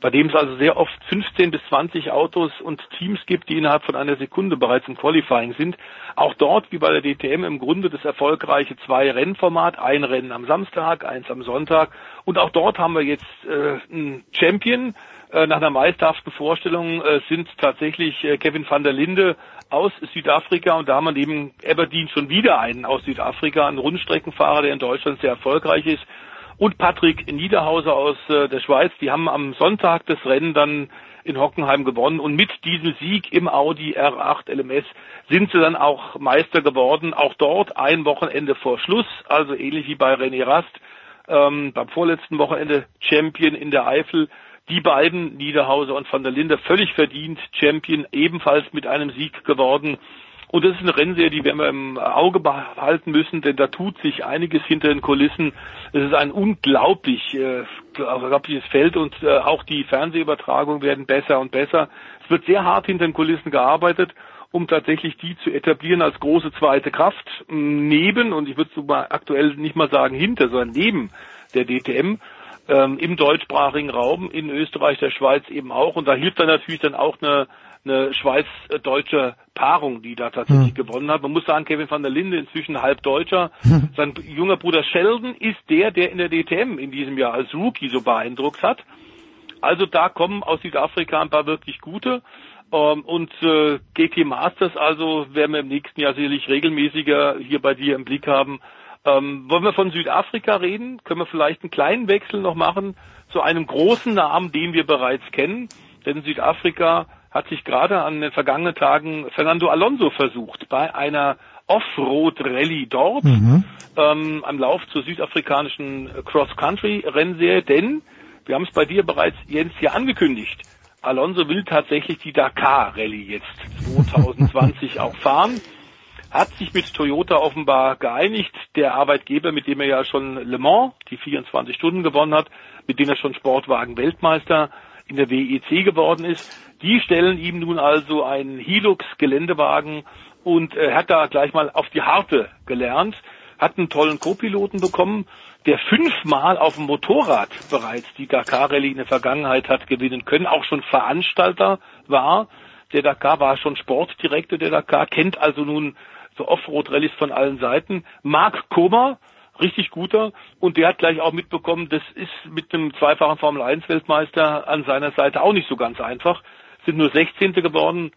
bei dem es also sehr oft 15 bis 20 Autos und Teams gibt, die innerhalb von einer Sekunde bereits im Qualifying sind. Auch dort, wie bei der DTM, im Grunde das erfolgreiche Zwei-Rennformat, ein Rennen am Samstag, eins am Sonntag. Und auch dort haben wir jetzt äh, einen Champion, äh, nach einer meisterhaften Vorstellung äh, sind tatsächlich äh, Kevin van der Linde aus Südafrika und da haben wir neben Aberdeen schon wieder einen aus Südafrika, einen Rundstreckenfahrer, der in Deutschland sehr erfolgreich ist und Patrick Niederhauser aus der Schweiz. Die haben am Sonntag das Rennen dann in Hockenheim gewonnen und mit diesem Sieg im Audi R8 LMS sind sie dann auch Meister geworden. Auch dort ein Wochenende vor Schluss, also ähnlich wie bei René Rast ähm, beim vorletzten Wochenende Champion in der Eifel Die beiden, Niederhauser und Van der Linde, völlig verdient Champion, ebenfalls mit einem Sieg geworden. Und das ist eine Rennserie, die werden wir im Auge behalten müssen, denn da tut sich einiges hinter den Kulissen. Es ist ein unglaublich äh, unglaubliches Feld und äh, auch die Fernsehübertragungen werden besser und besser. Es wird sehr hart hinter den Kulissen gearbeitet, um tatsächlich die zu etablieren als große zweite Kraft neben, und ich würde sogar aktuell nicht mal sagen hinter, sondern neben der DTM ähm, im deutschsprachigen Raum, in Österreich, der Schweiz eben auch. Und da hilft dann natürlich dann auch eine eine schweiz-deutsche Paarung, die da tatsächlich hm. gewonnen hat. Man muss sagen, Kevin van der Linde inzwischen halb Deutscher. Hm. Sein junger Bruder Sheldon ist der, der in der DTM in diesem Jahr als Rookie so beeindruckt hat. Also da kommen aus Südafrika ein paar wirklich gute. Ähm, und äh, GT Masters also werden wir im nächsten Jahr sicherlich regelmäßiger hier bei dir im Blick haben. Ähm, wollen wir von Südafrika reden? Können wir vielleicht einen kleinen Wechsel noch machen zu einem großen Namen, den wir bereits kennen? Denn Südafrika hat sich gerade an den vergangenen Tagen Fernando Alonso versucht, bei einer Offroad-Rallye dort, mhm. ähm, am Lauf zur südafrikanischen Cross-Country-Rennserie, denn wir haben es bei dir bereits, Jens, hier angekündigt. Alonso will tatsächlich die Dakar-Rallye jetzt 2020 <laughs> auch fahren. Hat sich mit Toyota offenbar geeinigt. Der Arbeitgeber, mit dem er ja schon Le Mans, die 24 Stunden gewonnen hat, mit dem er schon Sportwagen-Weltmeister in der WEC geworden ist. Die stellen ihm nun also einen Hilux Geländewagen und er hat da gleich mal auf die Harte gelernt, hat einen tollen Co-Piloten bekommen, der fünfmal auf dem Motorrad bereits die Dakar Rallye in der Vergangenheit hat gewinnen können, auch schon Veranstalter war. Der Dakar war schon Sportdirektor der Dakar, kennt also nun so Offroad-Rallyes von allen Seiten. Marc Koma, richtig guter. Und der hat gleich auch mitbekommen, das ist mit einem zweifachen Formel 1 Weltmeister an seiner Seite auch nicht so ganz einfach. Sind nur 16. geworden,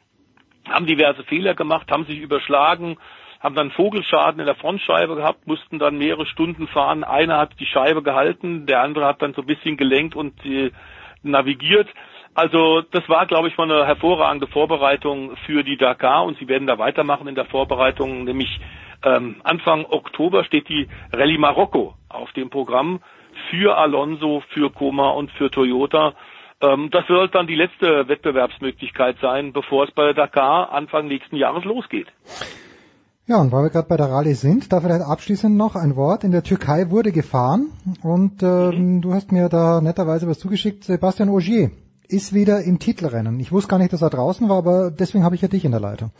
haben diverse Fehler gemacht, haben sich überschlagen, haben dann Vogelschaden in der Frontscheibe gehabt, mussten dann mehrere Stunden fahren. Einer hat die Scheibe gehalten, der andere hat dann so ein bisschen gelenkt und äh, navigiert. Also das war, glaube ich, mal eine hervorragende Vorbereitung für die Dakar und sie werden da weitermachen in der Vorbereitung, nämlich ähm, Anfang Oktober steht die Rallye Marokko auf dem Programm für Alonso, für Koma und für Toyota. Ähm, das wird dann die letzte Wettbewerbsmöglichkeit sein, bevor es bei der Dakar Anfang nächsten Jahres losgeht. Ja, und weil wir gerade bei der Rallye sind, da vielleicht abschließend noch ein Wort. In der Türkei wurde gefahren und ähm, mhm. du hast mir da netterweise was zugeschickt. Sebastian Ogier ist wieder im Titelrennen. Ich wusste gar nicht, dass er draußen war, aber deswegen habe ich ja dich in der Leitung.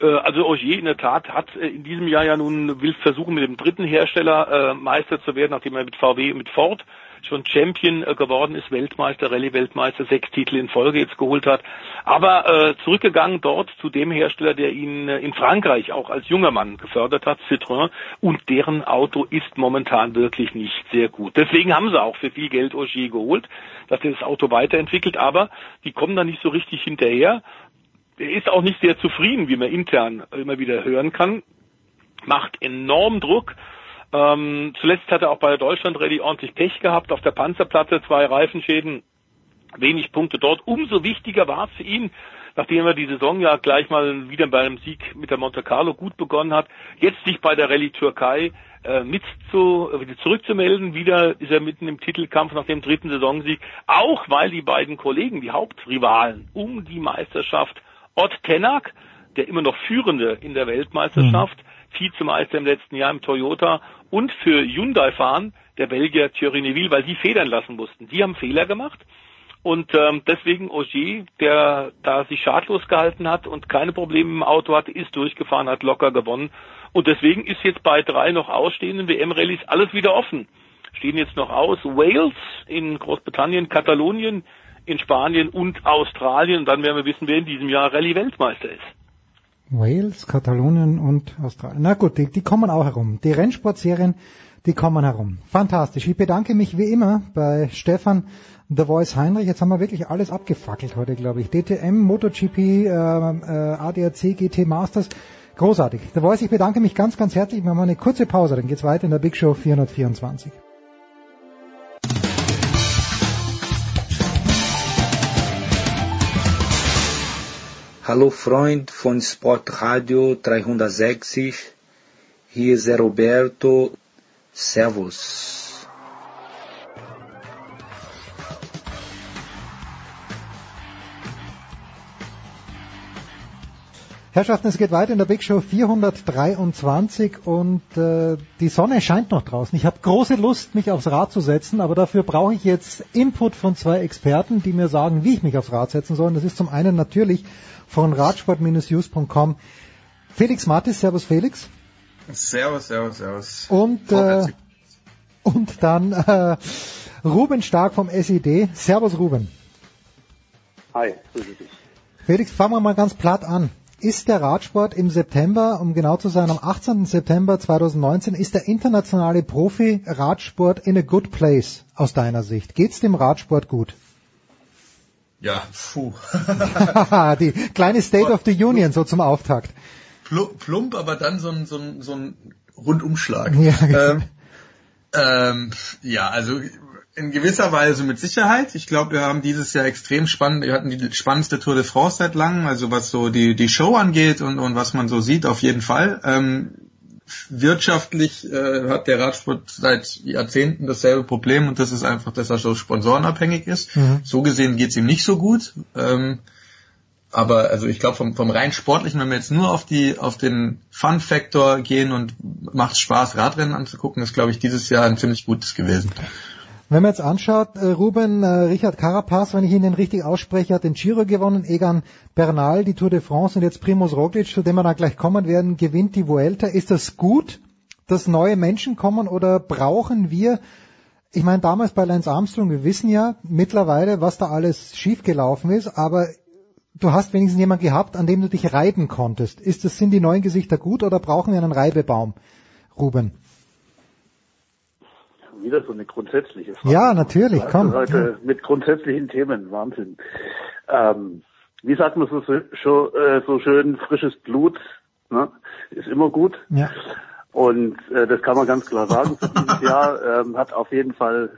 Äh, also Ogier in der Tat hat äh, in diesem Jahr ja nun will versuchen mit dem dritten Hersteller äh, Meister zu werden, nachdem er mit VW mit Ford schon Champion äh, geworden ist, Weltmeister, Rallye-Weltmeister, sechs Titel in Folge jetzt geholt hat. Aber äh, zurückgegangen dort zu dem Hersteller, der ihn äh, in Frankreich auch als junger Mann gefördert hat, Citroën, und deren Auto ist momentan wirklich nicht sehr gut. Deswegen haben sie auch für viel Geld Ogier geholt, dass er das Auto weiterentwickelt, aber die kommen da nicht so richtig hinterher er ist auch nicht sehr zufrieden, wie man intern immer wieder hören kann, macht enorm Druck. Ähm, zuletzt hat er auch bei der Deutschland Rallye ordentlich Pech gehabt, auf der Panzerplatte zwei Reifenschäden, wenig Punkte dort. Umso wichtiger war es für ihn, nachdem er die Saison ja gleich mal wieder bei einem Sieg mit der Monte Carlo gut begonnen hat, jetzt sich bei der Rallye Türkei äh, mit zu, wieder zurückzumelden. Wieder ist er mitten im Titelkampf nach dem dritten Saisonsieg, auch weil die beiden Kollegen, die Hauptrivalen um die Meisterschaft Ott Tenak, der immer noch Führende in der Weltmeisterschaft, mhm. Vizemeister im letzten Jahr im Toyota und für Hyundai fahren, der Belgier Thierry Neville, weil die federn lassen mussten. Die haben Fehler gemacht. Und ähm, deswegen Ogier, der da sich schadlos gehalten hat und keine Probleme im Auto hatte, ist durchgefahren, hat locker gewonnen. Und deswegen ist jetzt bei drei noch ausstehenden WM-Rallyes alles wieder offen. Stehen jetzt noch aus Wales in Großbritannien, Katalonien, in Spanien und Australien. Dann werden wir wissen, wer in diesem Jahr Rallye-Weltmeister ist. Wales, Katalonien und Australien. Na gut, die, die kommen auch herum. Die Rennsportserien, die kommen herum. Fantastisch. Ich bedanke mich wie immer bei Stefan The Voice Heinrich. Jetzt haben wir wirklich alles abgefackelt heute, glaube ich. DTM, MotoGP, äh, äh, ADAC, GT Masters. Großartig. The Voice, ich bedanke mich ganz, ganz herzlich. Wir machen eine kurze Pause, dann geht's weiter in der Big Show 424. Hallo Freund von Sportradio 360. Hier ist Roberto. Servus. Herrschaften, es geht weiter in der Big Show 423 und äh, die Sonne scheint noch draußen. Ich habe große Lust, mich aufs Rad zu setzen, aber dafür brauche ich jetzt Input von zwei Experten, die mir sagen, wie ich mich aufs Rad setzen soll. Und das ist zum einen natürlich von radsport-news.com Felix Martis. Servus Felix. Servus, servus, servus. Und, äh, und dann äh, Ruben Stark vom SID. Servus Ruben. Hi, grüße dich. Felix, fangen wir mal ganz platt an. Ist der Radsport im September, um genau zu sein, am 18. September 2019, ist der internationale Profi-Radsport in a good place aus deiner Sicht? Geht's dem Radsport gut? Ja, puh. <laughs> <laughs> Die kleine State of the Union so zum Auftakt. Plump, aber dann so ein, so ein, so ein Rundumschlag. Ja, ähm, ähm, ja, also in gewisser Weise mit Sicherheit. Ich glaube, wir haben dieses Jahr extrem spannend, wir hatten die spannendste Tour de France seit langem, also was so die, die Show angeht und, und was man so sieht, auf jeden Fall. Ähm, wirtschaftlich äh, hat der Radsport seit Jahrzehnten dasselbe Problem und das ist einfach, dass er so sponsorenabhängig ist. Mhm. So gesehen geht's ihm nicht so gut. Ähm, aber also ich glaube vom, vom rein sportlichen, wenn wir jetzt nur auf die auf den Fun-Faktor gehen und macht Spaß, Radrennen anzugucken, ist glaube ich dieses Jahr ein ziemlich gutes gewesen. Wenn man jetzt anschaut, äh, Ruben, äh, Richard Carapaz, wenn ich ihn richtig ausspreche, hat den Giro gewonnen, Egan Bernal, die Tour de France und jetzt Primoz Roglic, zu dem wir dann gleich kommen werden, gewinnt die Vuelta. Ist das gut, dass neue Menschen kommen oder brauchen wir, ich meine damals bei Lance Armstrong, wir wissen ja mittlerweile, was da alles schiefgelaufen ist, aber du hast wenigstens jemanden gehabt, an dem du dich reiben konntest. Ist das, sind die neuen Gesichter gut oder brauchen wir einen Reibebaum, Ruben? Wieder so eine grundsätzliche Frage. Ja, natürlich, Also komm. Heute mit grundsätzlichen Themen, Wahnsinn. Ähm, wie sagt man so, so, äh, so schön, frisches Blut ne? ist immer gut. Ja. Und äh, das kann man ganz klar sagen. Für dieses <laughs> Jahr ähm, hat auf jeden Fall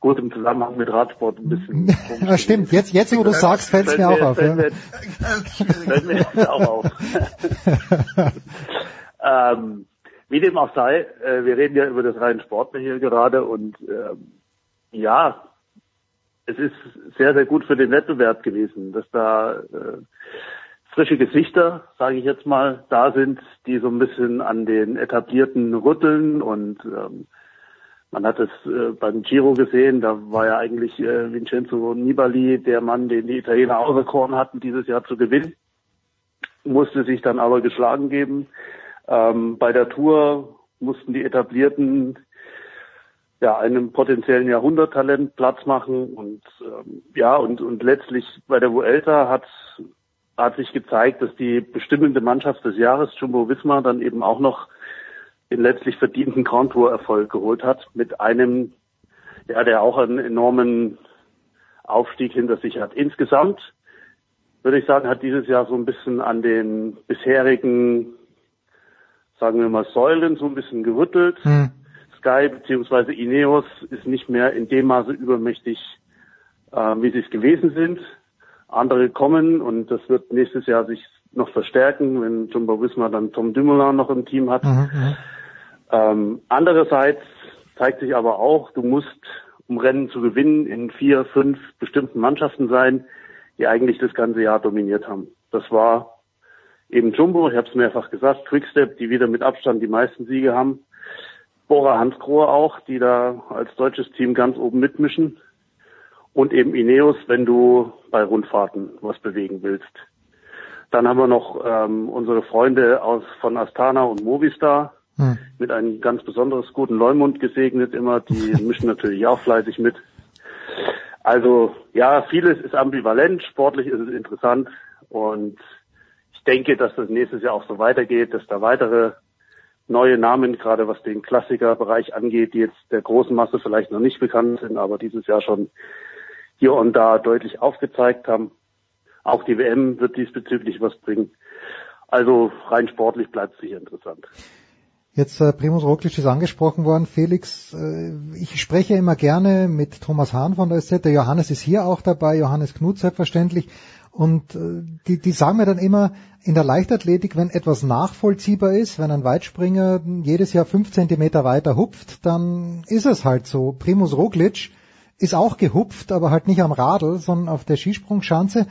gut im Zusammenhang mit Radsport ein bisschen. <laughs> Ja, stimmt. Jetzt, jetzt, wo du sagst, fällt es mir auch auf. Fällt Ja. mir, fällt mir auch auf. <laughs> ähm, wie dem auch sei, äh, wir reden ja über das rein Sportler hier gerade und ähm, ja, es ist sehr, sehr gut für den Wettbewerb gewesen, dass da äh, frische Gesichter, sage ich jetzt mal, da sind, die so ein bisschen an den etablierten rütteln und ähm, man hat es äh, beim Giro gesehen, da war ja eigentlich äh, Vincenzo Nibali der Mann, den die Italiener auserkoren hatten, dieses Jahr zu gewinnen, musste sich dann aber geschlagen geben. Ähm, bei der Tour mussten die etablierten ja einem potenziellen Jahrhunderttalent Platz machen und ähm, ja und und letztlich bei der Vuelta hat hat sich gezeigt, dass die bestimmende Mannschaft des Jahres Jumbo Visma dann eben auch noch den letztlich verdienten Grand Tour Erfolg geholt hat mit einem ja der auch einen enormen Aufstieg hinter sich hat. Insgesamt würde ich sagen, hat dieses Jahr so ein bisschen an den bisherigen sagen wir mal Säulen so ein bisschen gerüttelt. Hm. Sky bzw. Ineos ist nicht mehr in dem Maße übermächtig, äh, wie sie es gewesen sind. Andere kommen und das wird nächstes Jahr sich noch verstärken, wenn Jumbo Visma dann Tom Dumoulin noch im Team hat. Mhm, mhm. Ähm, andererseits zeigt sich aber auch, du musst, um Rennen zu gewinnen, in vier, fünf bestimmten Mannschaften sein, die eigentlich das ganze Jahr dominiert haben. Das war eben Jumbo, ich habe es mehrfach gesagt, Quickstep, die wieder mit Abstand die meisten Siege haben. Bora Hansgrohe auch, die da als deutsches Team ganz oben mitmischen. Und eben Ineos, wenn du bei Rundfahrten was bewegen willst. Dann haben wir noch ähm, unsere Freunde aus von Astana und Movistar Hm. mit einem ganz besonderes guten Leumund gesegnet immer. Die <laughs> mischen natürlich auch fleißig mit. Also ja, vieles ist ambivalent, sportlich ist es interessant und ich denke, dass das nächstes Jahr auch so weitergeht, dass da weitere neue Namen, gerade was den Klassikerbereich angeht, die jetzt der großen Masse vielleicht noch nicht bekannt sind, aber dieses Jahr schon hier und da deutlich aufgezeigt haben. Auch die WM wird diesbezüglich was bringen. Also rein sportlich bleibt es sicher interessant. Jetzt äh, Primus Roglic ist angesprochen worden. Felix, äh, ich spreche immer gerne mit Thomas Hahn von der SZ. Der Johannes ist hier auch dabei, Johannes Knut selbstverständlich. Und äh, die, die sagen mir dann immer, in der Leichtathletik, wenn etwas nachvollziehbar ist, wenn ein Weitspringer jedes Jahr fünf Zentimeter weiter hupft, dann ist es halt so. Primus Roglic ist auch gehupft, aber halt nicht am Radl, sondern auf der Skisprungschanze.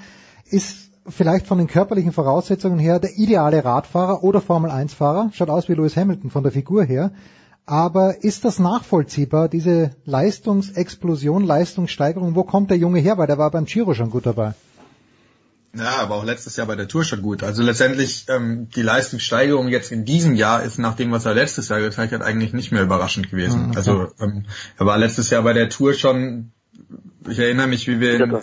Ist vielleicht von den körperlichen Voraussetzungen her der ideale Radfahrer oder Formel 1 Fahrer, schaut aus wie Lewis Hamilton von der Figur her. Aber ist das nachvollziehbar, diese Leistungsexplosion, Leistungssteigerung? Wo kommt der Junge her? Weil der war beim Giro schon gut dabei. Ja, aber auch letztes Jahr bei der Tour schon gut. Also letztendlich ähm, die Leistungssteigerung jetzt in diesem Jahr ist nach dem, was er letztes Jahr gezeigt hat, eigentlich nicht mehr überraschend gewesen. Mhm, okay. Also ähm, er war letztes Jahr bei der Tour schon, ich erinnere mich, wie wir in, äh,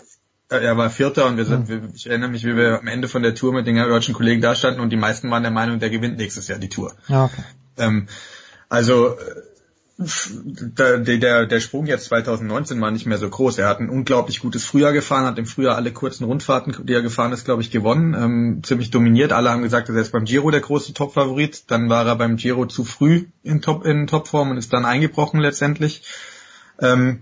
er war Vierter und wir sind, mhm. ich erinnere mich, wie wir am Ende von der Tour mit den deutschen Kollegen da standen und die meisten waren der Meinung, der gewinnt nächstes Jahr die Tour. Ja, okay. ähm, also der, der, der Sprung jetzt 2019 war nicht mehr so groß. Er hat ein unglaublich gutes Frühjahr gefahren, hat im Frühjahr alle kurzen Rundfahrten, die er gefahren ist, glaube ich, gewonnen, ähm, ziemlich dominiert. Alle haben gesagt, er ist beim Giro der große Topfavorit. Dann war er beim Giro zu früh in, Top, in Topform und ist dann eingebrochen letztendlich. Ähm,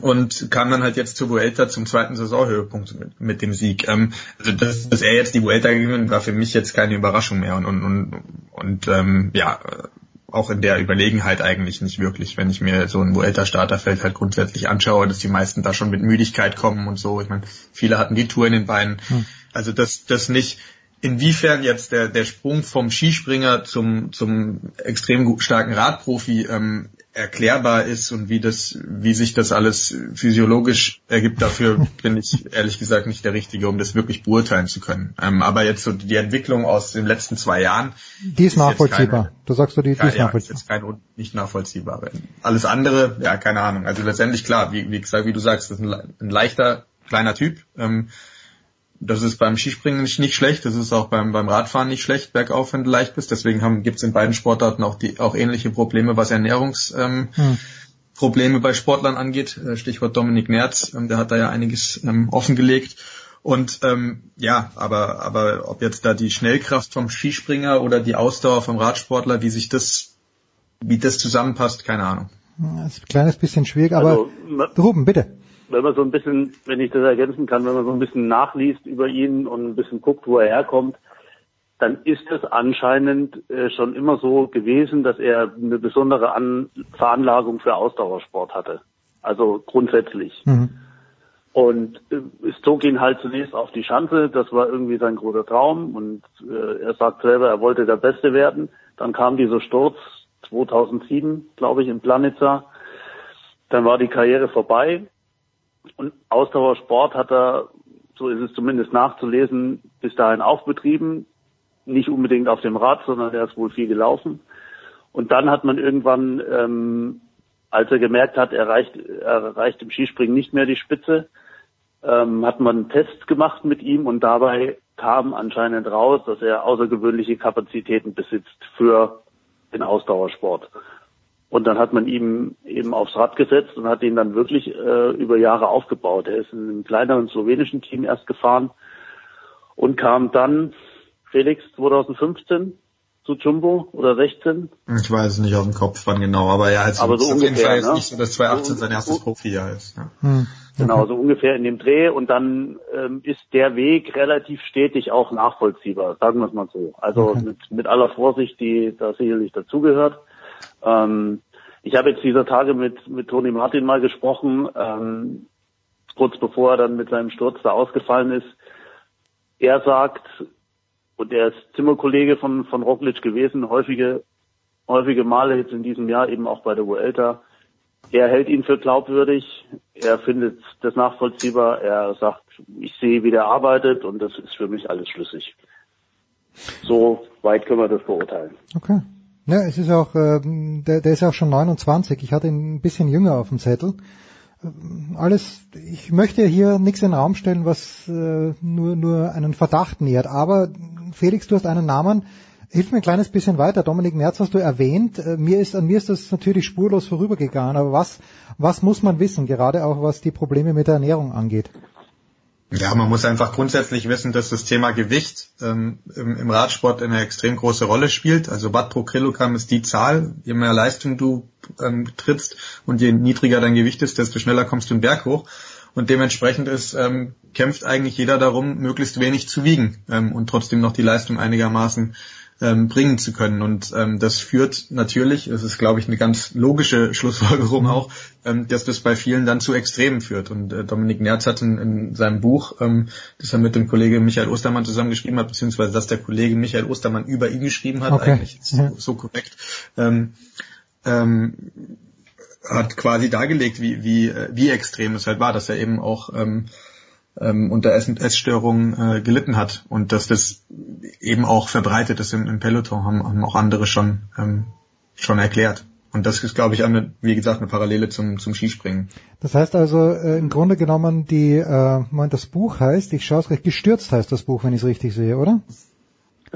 und kam dann halt jetzt zur Vuelta zum zweiten Saisonhöhepunkt mit, mit dem Sieg. Ähm, also dass, dass er jetzt die Vuelta gewinnt, war für mich jetzt keine Überraschung mehr und und und, und ähm, ja auch in der Überlegenheit eigentlich nicht wirklich, wenn ich mir so ein Vuelta-Starterfeld halt grundsätzlich anschaue, dass die meisten da schon mit Müdigkeit kommen und so. Ich meine, viele hatten die Tour in den Beinen. Hm. Also das, das nicht, inwiefern jetzt der, der Sprung vom Skispringer zum, zum extrem starken Radprofi ähm, erklärbar ist und wie das, wie sich das alles physiologisch ergibt, dafür <laughs> bin ich ehrlich gesagt nicht der Richtige, um das wirklich beurteilen zu können. Ähm, aber jetzt so die Entwicklung aus den letzten zwei Jahren. Die ist, ist nachvollziehbar. Keine, du sagst du, die, die ja, ist nachvollziehbar. Ja, ist jetzt kein nicht nachvollziehbar. Alles andere, ja, keine Ahnung. Also letztendlich klar, wie, wie gesagt, wie du sagst, das ist ein, ein leichter, kleiner Typ. Ähm, das ist beim Skispringen nicht, nicht schlecht, das ist auch beim, beim Radfahren nicht schlecht, bergauf, wenn du leicht bist. Deswegen haben, gibt's in beiden Sportarten auch, die, auch ähnliche Probleme, was Ernährungsprobleme ähm, hm. bei Sportlern angeht. Äh, Stichwort Dominik Nerz, ähm, der hat da ja einiges ähm, offengelegt. Und ähm, ja, aber, aber ob jetzt da die Schnellkraft vom Skispringer oder die Ausdauer vom Radsportler, wie sich das, wie das zusammenpasst, keine Ahnung. Das ist ein kleines bisschen schwierig, aber also, Ruben, bitte wenn man so ein bisschen, wenn ich das ergänzen kann, wenn man so ein bisschen nachliest über ihn und ein bisschen guckt, wo er herkommt, dann ist es anscheinend äh, schon immer so gewesen, dass er eine besondere An Veranlagung für Ausdauersport hatte. Also grundsätzlich. Mhm. Und äh, es zog ihn halt zunächst auf die Schanze, das war irgendwie sein großer Traum und äh, er sagt selber, er wollte der Beste werden. Dann kam dieser Sturz 2007, glaube ich, in Planitza. Dann war die Karriere vorbei und Ausdauersport hat er, so ist es zumindest nachzulesen, bis dahin auch betrieben. Nicht unbedingt auf dem Rad, sondern er ist wohl viel gelaufen. Und dann hat man irgendwann, ähm, als er gemerkt hat, er reicht, er reicht im Skispringen nicht mehr die Spitze, ähm, hat man einen Test gemacht mit ihm und dabei kam anscheinend raus, dass er außergewöhnliche Kapazitäten besitzt für den Ausdauersport. Und dann hat man ihm eben aufs Rad gesetzt und hat ihn dann wirklich äh, über Jahre aufgebaut. Er ist in einem kleineren slowenischen Team erst gefahren und kam dann, Felix, 2015 zu Jumbo oder 16? Ich weiß es nicht aus dem Kopf, wann genau, aber ja, also aber so auf ungefähr, jeden Fall jetzt ne? nicht so, dass 2018 sein erstes Profijahr ist. Ja. Hm. Genau, so ungefähr in dem Dreh und dann ähm, ist der Weg relativ stetig auch nachvollziehbar, sagen wir es mal so. Also okay. mit, mit aller Vorsicht, die da sicherlich dazugehört. Ähm, ich habe jetzt dieser Tage mit, mit Toni Martin mal gesprochen, ähm, kurz bevor er dann mit seinem Sturz da ausgefallen ist. Er sagt, und er ist Zimmerkollege von, von Roglic gewesen, häufige, häufige Male jetzt in diesem Jahr eben auch bei der Vuelta. Er hält ihn für glaubwürdig, er findet das nachvollziehbar, er sagt, ich sehe, wie der arbeitet und das ist für mich alles schlüssig. So weit können wir das beurteilen. Okay. Ja, es ist auch, äh, der, der ist auch schon 29. Ich hatte ihn ein bisschen jünger auf dem Zettel. Ähm, alles, ich möchte hier nichts in den Raum stellen, was äh, nur, nur einen Verdacht nähert. Aber Felix, du hast einen Namen. Hilf mir ein kleines bisschen weiter. Dominik Merz hast du erwähnt. Äh, mir ist, an mir ist das natürlich spurlos vorübergegangen. Aber was, was muss man wissen, gerade auch was die Probleme mit der Ernährung angeht? Ja, man muss einfach grundsätzlich wissen, dass das Thema Gewicht ähm, im, im, Radsport eine extrem große Rolle spielt. Also Watt pro Kilogramm ist die Zahl. Je mehr Leistung du ähm, trittst und je niedriger dein Gewicht ist, desto schneller kommst du den Berg hoch. Und dementsprechend ist, ähm, kämpft eigentlich jeder darum, möglichst wenig zu wiegen ähm, und trotzdem noch die Leistung einigermaßen ähm, bringen zu können. Und ähm, das führt natürlich, es ist glaube ich eine ganz logische Schlussfolgerung auch, ähm, dass das bei vielen dann zu Extremen führt. Und äh, Dominik Nerz hat in, in seinem Buch, ähm, das er mit dem Kollegen Michael Ostermann zusammengeschrieben hat, beziehungsweise dass der Kollege Michael Ostermann über ihn geschrieben hat, Okay. eigentlich so, so korrekt, ähm, ähm, hat quasi dargelegt, wie, wie, äh, wie extrem es halt war, dass er eben auch ähm, ähm, unter Ess- Essstörungen äh, gelitten hat und dass das eben auch verbreitet ist im, im Peloton, haben, haben auch andere schon, ähm, schon erklärt. Und das ist, glaube ich, eine, wie gesagt, eine Parallele zum, zum Skispringen. Das heißt also äh, im Grunde genommen, die, äh, Moment, das Buch heißt, ich schaue es recht, gestürzt heißt das Buch, wenn ich es richtig sehe, oder?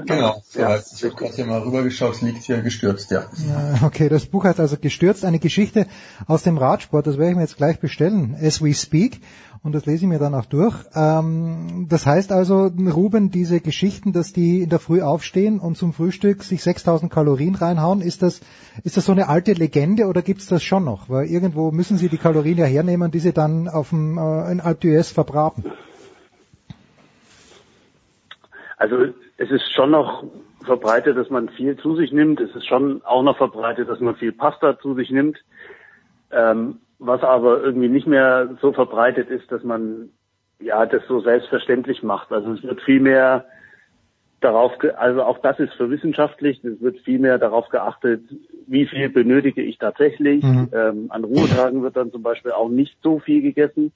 Genau, so heißt es. Ich habe gerade hier mal rübergeschaut, es liegt hier gestürzt, ja. Ja, okay, das Buch heißt also Gestürzt, eine Geschichte aus dem Radsport. Das werde ich mir jetzt gleich bestellen, as we speak. Und das lese ich mir dann auch durch. Ähm, das heißt also, Ruben, diese Geschichten, dass die in der Früh aufstehen und zum Frühstück sich 6000 Kalorien reinhauen, ist das, ist das so eine alte Legende oder gibt's das schon noch? Weil irgendwo müssen sie die Kalorien ja hernehmen, die sie dann auf dem, äh, in Alpe d'Huez verbraten. Also es ist schon noch verbreitet, dass man viel zu sich nimmt. Es ist schon auch noch verbreitet, dass man viel Pasta zu sich nimmt. Ähm, was aber irgendwie nicht mehr so verbreitet ist, dass man ja das so selbstverständlich macht. Also es wird viel mehr darauf, ge also auch das ist verwissenschaftlich, es wird viel mehr darauf geachtet, wie viel benötige ich tatsächlich. Mhm. Ähm, an Ruhetagen wird dann zum Beispiel auch nicht so viel gegessen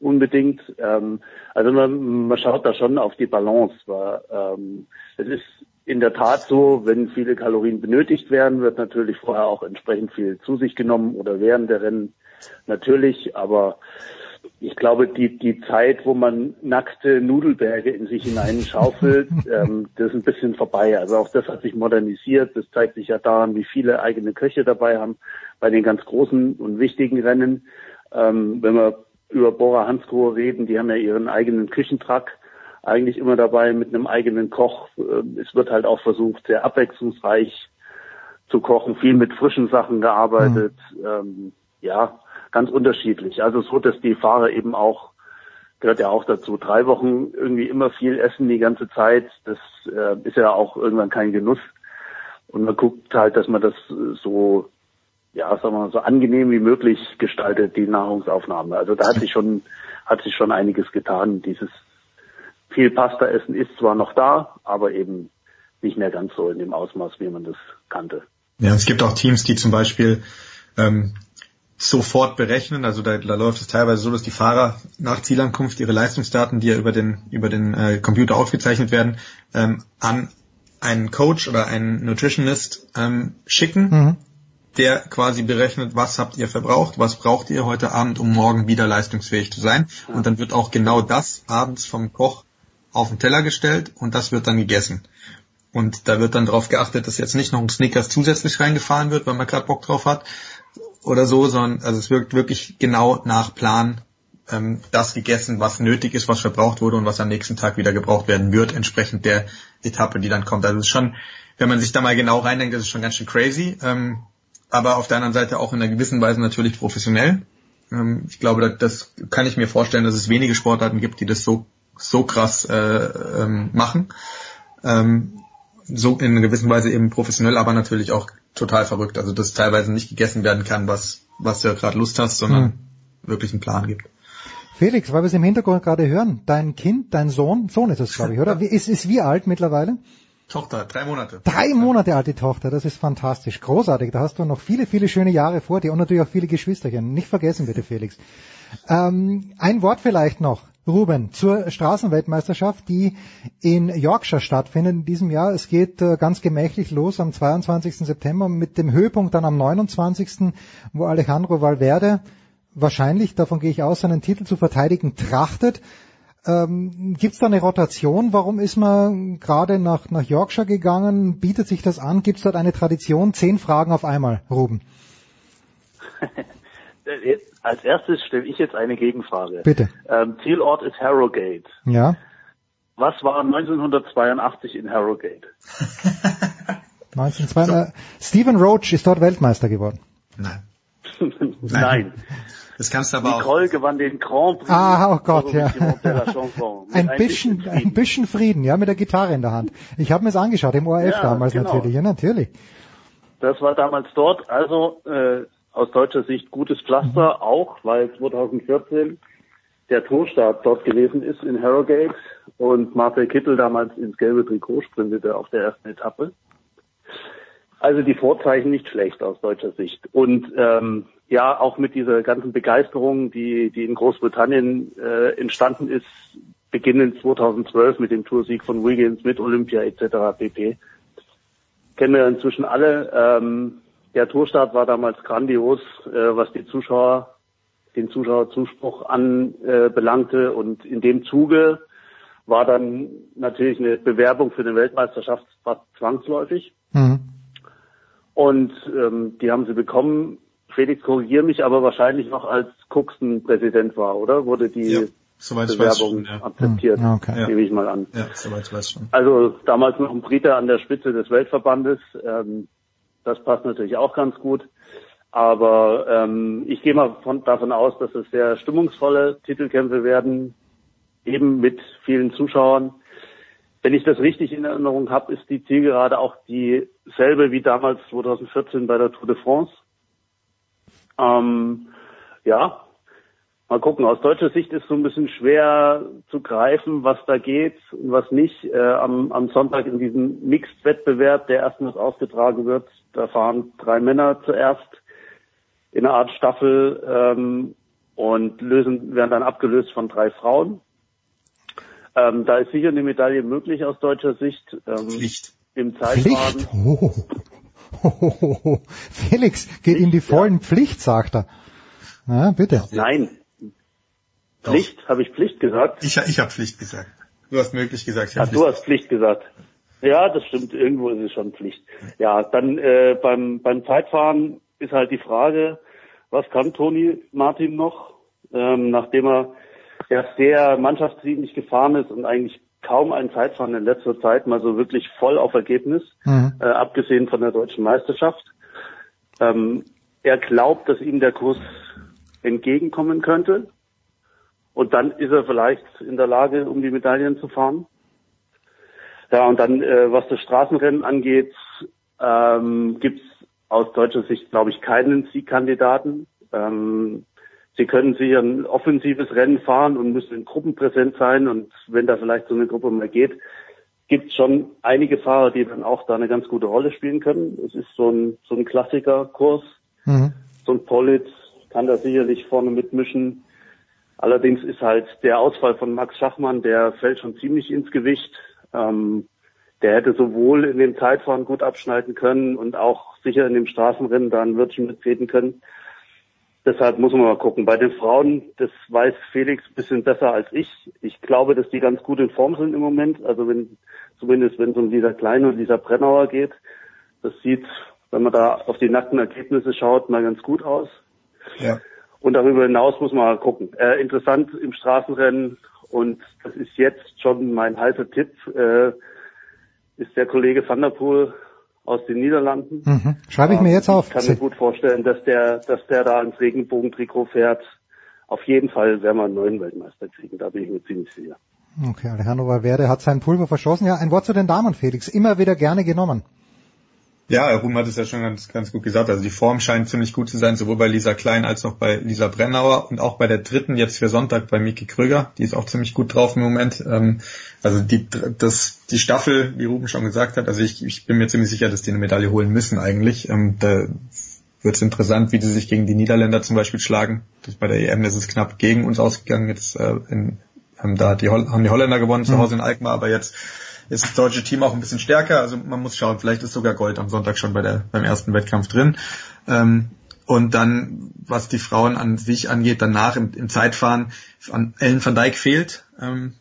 unbedingt. Ähm, also man, man schaut da schon auf die Balance. Weil, ähm, es ist in der Tat so, wenn viele Kalorien benötigt werden, wird natürlich vorher auch entsprechend viel zu sich genommen oder während der Rennen natürlich. Aber ich glaube, die, die Zeit, wo man nackte Nudelberge in sich hineinschaufelt, <laughs> ähm, das ist ein bisschen vorbei. Also auch das hat sich modernisiert. Das zeigt sich ja daran, wie viele eigene Köche dabei haben bei den ganz großen und wichtigen Rennen. Ähm, wenn wir über Bora Hansgrohe reden, die haben ja ihren eigenen Küchentrack eigentlich immer dabei mit einem eigenen Koch. Ähm, Es wird halt auch versucht, sehr abwechslungsreich zu kochen, viel mit frischen Sachen gearbeitet. Ähm, ja, ganz unterschiedlich. Also so, dass die Fahrer eben auch, gehört ja auch dazu, drei Wochen irgendwie immer viel essen die ganze Zeit. Das äh, ist ja auch irgendwann kein Genuss. Und man guckt halt, dass man das so, ja, sagen wir mal, so angenehm wie möglich gestaltet, die Nahrungsaufnahme. Also da hat sich schon, hat sich schon einiges getan. Dieses viel Pasta essen ist zwar noch da, aber eben nicht mehr ganz so in dem Ausmaß, wie man das kannte. Ja, es gibt auch Teams, die zum Beispiel ähm, sofort berechnen. Also da, da läuft es teilweise so, dass die Fahrer nach Zielankunft ihre Leistungsdaten, die ja über den über den äh, Computer aufgezeichnet werden, ähm, an einen Coach oder einen Nutritionist ähm, schicken, Mhm. der quasi berechnet, was habt ihr verbraucht, was braucht ihr heute Abend, um morgen wieder leistungsfähig zu sein. Und dann wird auch genau das abends vom Koch auf den Teller gestellt und das wird dann gegessen. Und da wird dann darauf geachtet, dass jetzt nicht noch ein Snickers zusätzlich reingefahren wird, weil man gerade Bock drauf hat oder so, sondern also es wirkt wirklich genau nach Plan ähm, das gegessen, was nötig ist, was verbraucht wurde und was am nächsten Tag wieder gebraucht werden wird, entsprechend der Etappe, die dann kommt. Also es ist schon, wenn man sich da mal genau reindenkt, das ist schon ganz schön crazy, ähm, aber auf der anderen Seite auch in einer gewissen Weise natürlich professionell. Ähm, ich glaube, das, das kann ich mir vorstellen, dass es wenige Sportarten gibt, die das so so krass äh, ähm, machen. Ähm, so in einer gewissen Weise eben professionell, aber natürlich auch total verrückt. Also dass teilweise nicht gegessen werden kann, was, was du gerade Lust hast, sondern Hm. wirklich einen Plan gibt. Felix, weil wir es im Hintergrund gerade hören, dein Kind, dein Sohn, Sohn ist es, glaube ich, oder? Wie- Ist, ist wie alt mittlerweile? Tochter, drei Monate. Drei Monate alte Tochter, das ist fantastisch, großartig. Da hast du noch viele, viele schöne Jahre vor dir und natürlich auch viele Geschwisterchen. Nicht vergessen bitte, Felix. Ähm, ein Wort vielleicht noch, Ruben, zur Straßenweltmeisterschaft, die in Yorkshire stattfindet in diesem Jahr. Es geht äh, ganz gemächlich los am 22. September mit dem Höhepunkt dann am 29., wo Alejandro Valverde wahrscheinlich, davon gehe ich aus, seinen Titel zu verteidigen trachtet. Ähm, Gibt es da eine Rotation? Warum ist man gerade nach, nach Yorkshire gegangen? Bietet sich das an? Gibt es dort eine Tradition? Zehn Fragen auf einmal, Ruben. <laughs> Als erstes stelle ich jetzt eine Gegenfrage. Bitte. Ähm, Zielort ist Harrogate. Ja. Was war 1982 in Harrogate? <laughs> 1902. Äh, Stephen Roach ist dort Weltmeister geworden. Nein. <laughs> Nein. Das kannst du aber Nicole auch. gewann den Grand Prix. Ah, oh Gott, ja. <laughs> Ein bisschen, ein bisschen Frieden, ja, mit der Gitarre in der Hand. Ich habe mir es angeschaut, im ORF Ja, damals genau. natürlich, ja, natürlich. Das war damals dort. Also äh, aus deutscher Sicht gutes Pflaster, Mhm. auch weil 2014 der Torstart dort gewesen ist in Harrogate und Marcel Kittel damals ins gelbe Trikot sprintete auf der ersten Etappe. Also die Vorzeichen nicht schlecht aus deutscher Sicht. Und ähm, ja, auch mit dieser ganzen Begeisterung, die, die in Großbritannien äh, entstanden ist, beginnend 2012 mit dem Toursieg von Wiggins, mit Olympia etc. pp. Kennen wir inzwischen alle. Ähm, der Tourstart war damals grandios, äh, was die Zuschauer, den Zuschauerzuspruch anbelangte. Äh, und in dem Zuge war dann natürlich eine Bewerbung für eine Weltmeisterschaft fast zwangsläufig. Mhm. Und ähm, die haben sie bekommen. Felix, korrigier mich, aber wahrscheinlich noch als Cookson Präsident war, oder? Wurde die Ja, soweit ich weiß Bewerbung schon, ja. akzeptiert, Hm, okay. nehme ich mal an. Ja, soweit ich weiß schon. Also damals noch ein Brite an der Spitze des Weltverbandes. Ähm, das passt natürlich auch ganz gut. Aber ähm, ich gehe mal von, davon aus, dass es sehr stimmungsvolle Titelkämpfe werden, eben mit vielen Zuschauern. Wenn ich das richtig in Erinnerung habe, ist die Zielgerade auch dieselbe wie damals 2014 bei der Tour de France. Ähm, ja, mal gucken. Aus deutscher Sicht ist so ein bisschen schwer zu greifen, was da geht und was nicht. Äh, am, am Sonntag in diesem Mixed-Wettbewerb, der erstmals ausgetragen wird, da fahren drei Männer zuerst in einer Art Staffel ähm, und lösen, werden dann abgelöst von drei Frauen. Ähm, da ist sicher eine Medaille möglich aus deutscher Sicht. Ähm, Pflicht. Im Zeitfahren. Pflicht? Oh. <laughs> Felix geht in die vollen Pflicht, sagt er. Na, bitte. Nein. Pflicht? Habe ich Pflicht gesagt? Ich, ich habe Pflicht gesagt. Du hast möglich gesagt. Ich Ach, du hast Pflicht gesagt. Ja, das stimmt. Irgendwo ist es schon Pflicht. Ja, dann äh, beim beim Zeitfahren ist halt die Frage, was kann Toni Martin noch, ähm, nachdem er ja sehr mannschaftsdienlich gefahren ist und eigentlich kaum ein Zeitfahren in letzter Zeit mal so wirklich voll auf Ergebnis, Mhm. äh, abgesehen von der deutschen Meisterschaft. Ähm, er glaubt, dass ihm der Kurs entgegenkommen könnte. Und dann ist er vielleicht in der Lage, um die Medaillen zu fahren. Ja, und dann, äh, was das Straßenrennen angeht, ähm, gibt es aus deutscher Sicht, glaube ich, keinen Siegkandidaten. Ähm, sie können sicher ein offensives Rennen fahren und müssen in Gruppen präsent sein. Und wenn da vielleicht so eine Gruppe mal geht, gibt es schon einige Fahrer, die dann auch da eine ganz gute Rolle spielen können. Es ist so ein, so ein Klassikerkurs. Mhm. So ein Politz kann da sicherlich vorne mitmischen. Allerdings ist halt der Ausfall von Max Schachmann, der fällt schon ziemlich ins Gewicht. Ähm, der hätte sowohl in dem Zeitfahren gut abschneiden können und auch sicher in dem Straßenrennen da ein Wörtchen mitreden können. Deshalb muss man mal gucken. Bei den Frauen, das weiß Felix ein bisschen besser als ich. Ich glaube, dass die ganz gut in Form sind im Moment. Also wenn, zumindest wenn es um Lisa Klein und Lisa Brennauer geht. Das sieht, wenn man da auf die nackten Ergebnisse schaut, mal ganz gut aus. Ja. Und darüber hinaus muss man mal gucken. Äh, interessant im Straßenrennen und das ist jetzt schon mein heißer Tipp, äh, ist der Kollege Van der Poel aus den Niederlanden. Mhm. Schreibe ich mir jetzt auf. Ich kann mir gut vorstellen, dass der, dass der da ins Regenbogentrikot fährt. Auf jeden Fall werden wir einen neuen Weltmeister kriegen, da bin ich mir ziemlich sicher. Okay, Alejandro Valverde hat sein Pulver verschossen. Ja, ein Wort zu den Damen, Felix. Immer wieder gerne genommen. Ja, Ruhm hat es ja schon ganz, ganz gut gesagt. Also die Form scheint ziemlich gut zu sein, sowohl bei Lisa Klein als auch bei Lisa Brennauer und auch bei der dritten jetzt für Sonntag bei Miki Kröger. Die ist auch ziemlich gut drauf im Moment. Ähm, also die, das, die Staffel, wie Ruben schon gesagt hat, also ich, ich bin mir ziemlich sicher, dass die eine Medaille holen müssen eigentlich. Ähm, da wird es interessant, wie sie sich gegen die Niederländer zum Beispiel schlagen. Bei der EM ist es knapp gegen uns ausgegangen. Jetzt äh, in, haben da die, haben die Holländer gewonnen zu Hause in Alkmaar, aber jetzt ist das deutsche Team auch ein bisschen stärker. Also man muss schauen, vielleicht ist sogar Gold am Sonntag schon bei der, beim ersten Wettkampf drin. Ähm, und dann, was die Frauen an sich angeht, danach im, im Zeitfahren, an Ellen van Dijk fehlt. Ähm,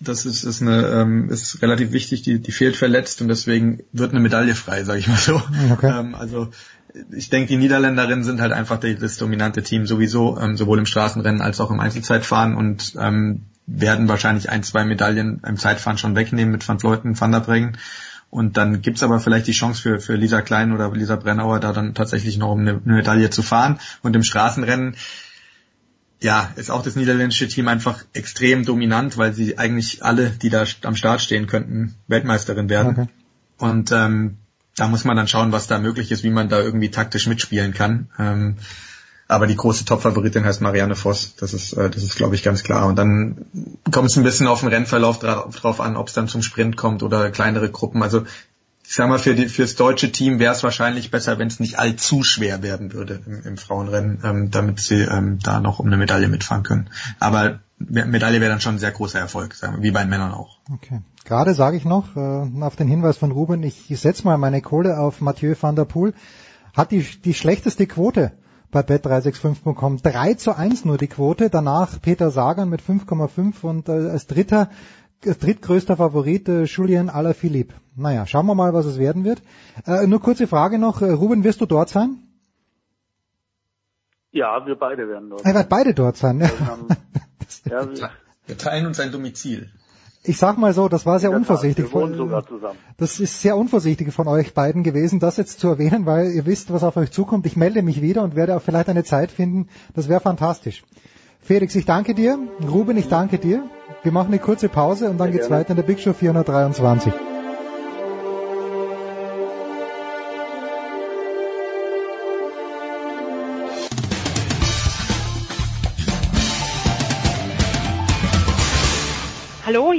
das ist, ist, eine, ähm, ist relativ wichtig, die, die fehlt verletzt und deswegen wird eine Medaille frei, sage ich mal so. Okay. Ähm, also ich denke, die Niederländerinnen sind halt einfach die, das dominante Team sowieso, ähm, sowohl im Straßenrennen als auch im Einzelzeitfahren und ähm, werden wahrscheinlich ein, zwei Medaillen im Zeitfahren schon wegnehmen mit Van Vleuten, Van der Breggen. Und dann gibt's aber vielleicht die Chance für, für Lisa Klein oder Lisa Brennauer da dann tatsächlich noch um eine, eine Medaille zu fahren. Und im Straßenrennen, ja, ist auch das niederländische Team einfach extrem dominant, weil sie eigentlich alle, die da am Start stehen könnten, Weltmeisterin werden. Okay. Und ähm, da muss man dann schauen, was da möglich ist, wie man da irgendwie taktisch mitspielen kann. Ähm, aber die große Top-Favoritin heißt Marianne Voss. Das ist, äh, das ist, glaube ich, ganz klar. Und dann kommt es ein bisschen auf den Rennverlauf dra drauf an, ob es dann zum Sprint kommt oder kleinere Gruppen. Also ich sag mal, für die, fürs deutsche Team wäre es wahrscheinlich besser, wenn es nicht allzu schwer werden würde im, im Frauenrennen, ähm, damit sie ähm, da noch um eine Medaille mitfahren können. Aber Medaille wäre dann schon ein sehr großer Erfolg, sagen wir, wie bei den Männern auch. Okay. Gerade sage ich noch, äh, auf den Hinweis von Ruben, ich setze mal meine Kohle auf Mathieu van der Poel, hat die, die schlechteste Quote bei bet365.com. 3 zu 1 nur die Quote, danach Peter Sagan mit 5,5 und äh, als dritter, als drittgrößter Favorit äh, Julien Alaphilippe. Naja, schauen wir mal, was es werden wird. Äh, nur kurze Frage noch, äh, Ruben, wirst du dort sein? Ja, wir beide werden dort. Er wird beide dort sein. Ja. <laughs> ja, wir, wir teilen uns ein Domizil ich sag mal so, das war sehr unvorsichtig. Zusammen. Das ist sehr unvorsichtig von euch beiden gewesen, das jetzt zu erwähnen, weil ihr wisst, was auf euch zukommt. Ich melde mich wieder und werde auch vielleicht eine Zeit finden. Das wäre fantastisch. Felix, ich danke dir. Ruben, ich danke dir. Wir machen eine kurze Pause und dann sehr geht's gerne. weiter in der Big Show 423.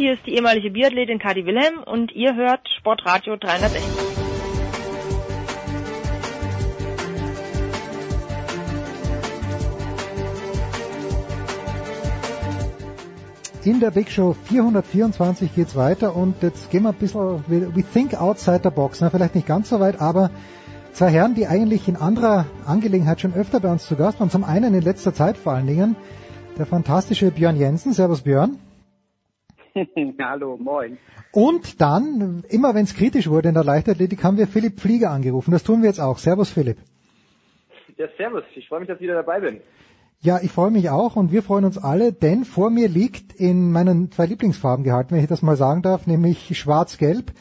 hier ist die ehemalige Biathletin Kadi Wilhelm und ihr hört Sportradio 360. In der Big Show 424 geht's weiter und jetzt gehen wir ein bisschen, we think outside the box. Na, vielleicht nicht ganz so weit, aber zwei Herren, die eigentlich in anderer Angelegenheit schon öfter bei uns zu Gast waren. Zum einen in letzter Zeit vor allen Dingen der fantastische Björn Jensen. Servus Björn. <laughs> Hallo, moin. Und dann, immer wenn es kritisch wurde in der Leichtathletik, haben wir Philipp Flieger angerufen. Das tun wir jetzt auch. Servus Philipp. Ja, servus. Ich freue mich, dass ich wieder dabei bin. Ja, ich freue mich auch und wir freuen uns alle, denn vor mir liegt in meinen zwei Lieblingsfarben gehalten, wenn ich das mal sagen darf, nämlich schwarz-gelb,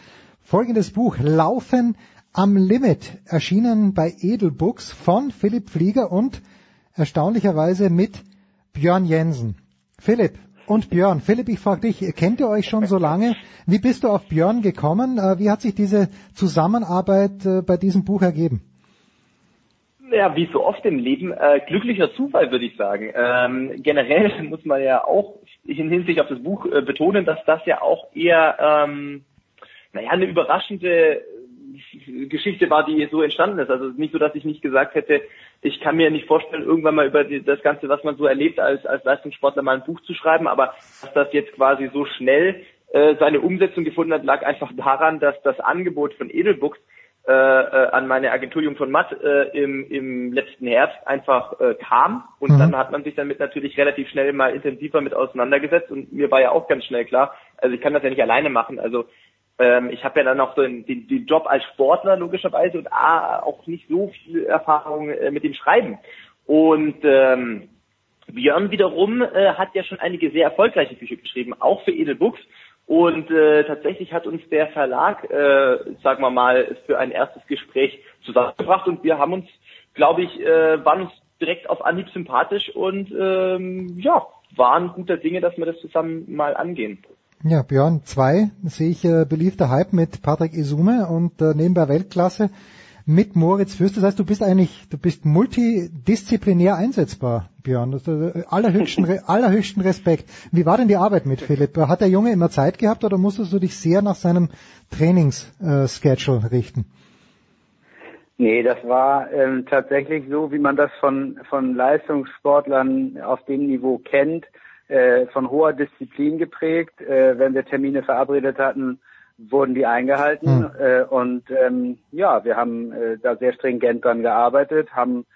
folgendes Buch, Laufen am Limit, erschienen bei Edelbooks von Philipp Flieger und erstaunlicherweise mit Björn Jensen. Philipp, und Björn, Philipp, ich frage dich, kennt ihr euch schon so lange? Wie bist du auf Björn gekommen? Äh, wie hat sich diese Zusammenarbeit äh, bei diesem Buch ergeben? Ja, wie so oft im Leben, äh, glücklicher Zufall, würde ich sagen. Ähm, generell <laughs> muss man ja auch in Hinsicht auf das Buch äh, betonen, dass das ja auch eher, ähm, naja, eine überraschende <laughs> Geschichte war, die so entstanden ist. Also nicht so, dass ich nicht gesagt hätte, ich kann mir nicht vorstellen, irgendwann mal über das Ganze, was man so erlebt, als, als Leistungssportler mal ein Buch zu schreiben, aber dass das jetzt quasi so schnell äh, seine Umsetzung gefunden hat, lag einfach daran, dass das Angebot von Edelbooks äh, äh, an meine Agentur Jung von Matt äh, im, im letzten Herbst einfach äh, kam und mhm. dann hat man sich damit natürlich relativ schnell mal intensiver mit auseinandergesetzt und mir war ja auch ganz schnell klar, also ich kann das ja nicht alleine machen, also ähm, ich habe ja dann auch so den, den, den Job als Sportler logischerweise und A, auch nicht so viel Erfahrung äh, mit dem Schreiben. Und ähm, Björn wiederum äh, hat ja schon einige sehr erfolgreiche Bücher geschrieben, auch für Edelbooks. Und äh, tatsächlich hat uns der Verlag, äh, sagen wir mal, für ein erstes Gespräch zusammengebracht und wir haben uns, glaube ich, äh, waren uns direkt auf Anhieb sympathisch und ähm, ja, waren guter Dinge, dass wir das zusammen mal angehen. Ja, Björn, zwei sehe ich äh, beliebter Hype mit Patrick Isume und äh, nebenbei Weltklasse mit Moritz Fürst. Das heißt, du bist eigentlich, du bist multidisziplinär einsetzbar, Björn. Das äh, allerhöchsten, allerhöchsten Respekt. Wie war denn die Arbeit mit Philipp? Hat der Junge immer Zeit gehabt oder musstest du dich sehr nach seinem Trainingsschedule äh, richten? Nee, das war ähm, tatsächlich so, wie man das von, von Leistungssportlern auf dem Niveau kennt äh, von hoher Disziplin geprägt. Äh, wenn wir Termine verabredet hatten, wurden die eingehalten. Mhm. Äh, und ähm, ja, wir haben äh, da sehr stringent dran gearbeitet, haben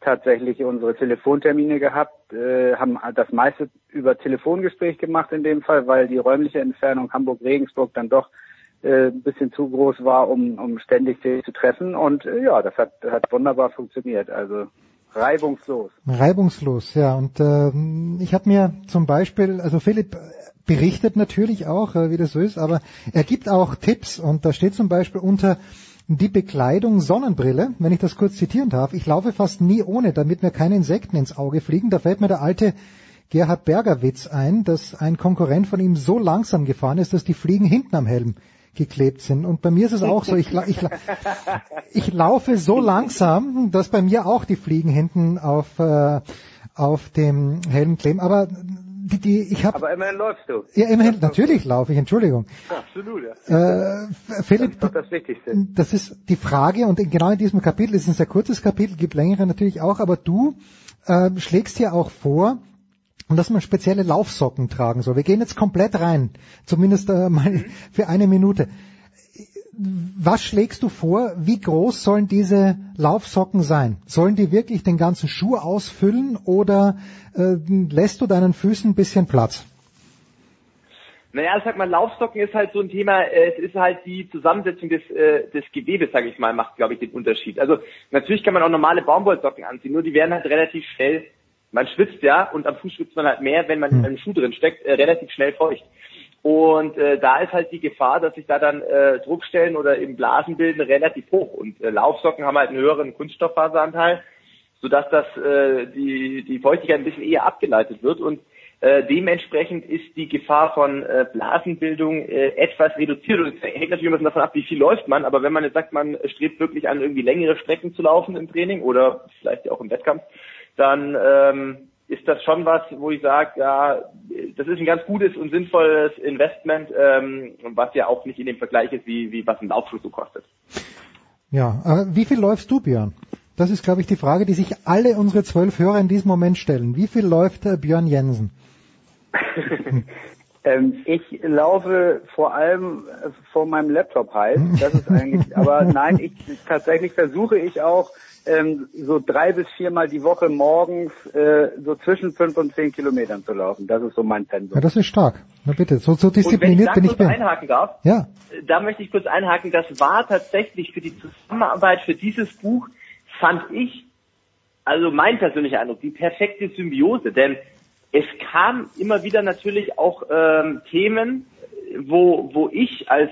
tatsächlich unsere Telefontermine gehabt, äh, haben das meiste über Telefongespräch gemacht in dem Fall, weil die räumliche Entfernung Hamburg-Regensburg dann doch äh, ein bisschen zu groß war, um, um ständig zu treffen. Und äh, ja, das hat, hat wunderbar funktioniert. Also Reibungslos. Reibungslos, ja. Und äh, ich habe mir zum Beispiel, also Philipp berichtet natürlich auch, äh, wie das so ist, aber er gibt auch Tipps und da steht zum Beispiel unter die Bekleidung Sonnenbrille, wenn ich das kurz zitieren darf. Ich laufe fast nie ohne, damit mir keine Insekten ins Auge fliegen. Da fällt mir der alte Gerhard Berger Witz ein, dass ein Konkurrent von ihm so langsam gefahren ist, dass die Fliegen hinten am Helm geklebt sind. Und bei mir ist es auch so, ich, ich, <laughs> ich laufe so langsam, dass bei mir auch die Fliegen hinten auf, äh, auf dem Helm kleben. Aber die, die, ich habe. Aber immerhin läufst du. Ja, immerhin, natürlich laufe ich, Entschuldigung. Absolut, ja. Äh, Philipp, das ist das Wichtigste. Das ist die Frage und genau in diesem Kapitel, es ist ein sehr kurzes Kapitel, gibt längere natürlich auch, aber du äh, schlägst ja auch vor, dass man spezielle Laufsocken tragen soll. Wir gehen jetzt komplett rein, zumindest äh, mal für eine Minute. Was schlägst du vor? Wie groß sollen diese Laufsocken sein? Sollen die wirklich den ganzen Schuh ausfüllen oder äh, lässt du deinen Füßen ein bisschen Platz? Naja, sag mal, Laufsocken ist halt so ein Thema, äh, es ist halt die Zusammensetzung des, äh, des Gewebes, sage ich mal, macht, glaube ich, den Unterschied. Also natürlich kann man auch normale Baumwollsocken anziehen, nur die werden halt relativ schnell, man schwitzt ja und am Fuß schwitzt man halt mehr, wenn man in einem Schuh drin steckt, äh, relativ schnell feucht. Und äh, da ist halt die Gefahr, dass sich da dann äh, Druckstellen oder eben Blasen bilden, relativ hoch. Und äh, Laufsocken haben halt einen höheren Kunststofffaseranteil, sodass das äh, die, die Feuchtigkeit ein bisschen eher abgeleitet wird. Und äh, dementsprechend ist die Gefahr von äh, Blasenbildung äh, etwas reduziert. Und es hängt natürlich immer davon ab, wie viel läuft man. Aber wenn man jetzt sagt, man strebt wirklich an, irgendwie längere Strecken zu laufen im Training oder vielleicht auch im Wettkampf, dann ähm, ist das schon was, wo ich sage, ja, das ist ein ganz gutes und sinnvolles Investment, ähm, was ja auch nicht in dem Vergleich ist, wie, wie was ein Laufschuh so kostet. Ja, äh, wie viel läufst du, Björn? Das ist, glaube ich, die Frage, die sich alle unsere zwölf Hörer in diesem Moment stellen. Wie viel läuft äh, Björn Jensen? <laughs> ähm, ich laufe vor allem äh, vor meinem Laptop heiß. Das ist eigentlich, aber nein, ich tatsächlich versuche ich auch ähm, so drei bis viermal die Woche morgens äh, so zwischen fünf und zehn Kilometern zu laufen. Das ist so mein Pensum. Ja, das ist stark. Na bitte, so, so diszipliniert bin ich bin. einhaken darf, ja. da möchte ich kurz einhaken, das war tatsächlich für die Zusammenarbeit für dieses Buch, fand ich, also mein persönlicher Eindruck, die perfekte Symbiose, denn es kam immer wieder natürlich auch ähm, Themen, wo, wo ich als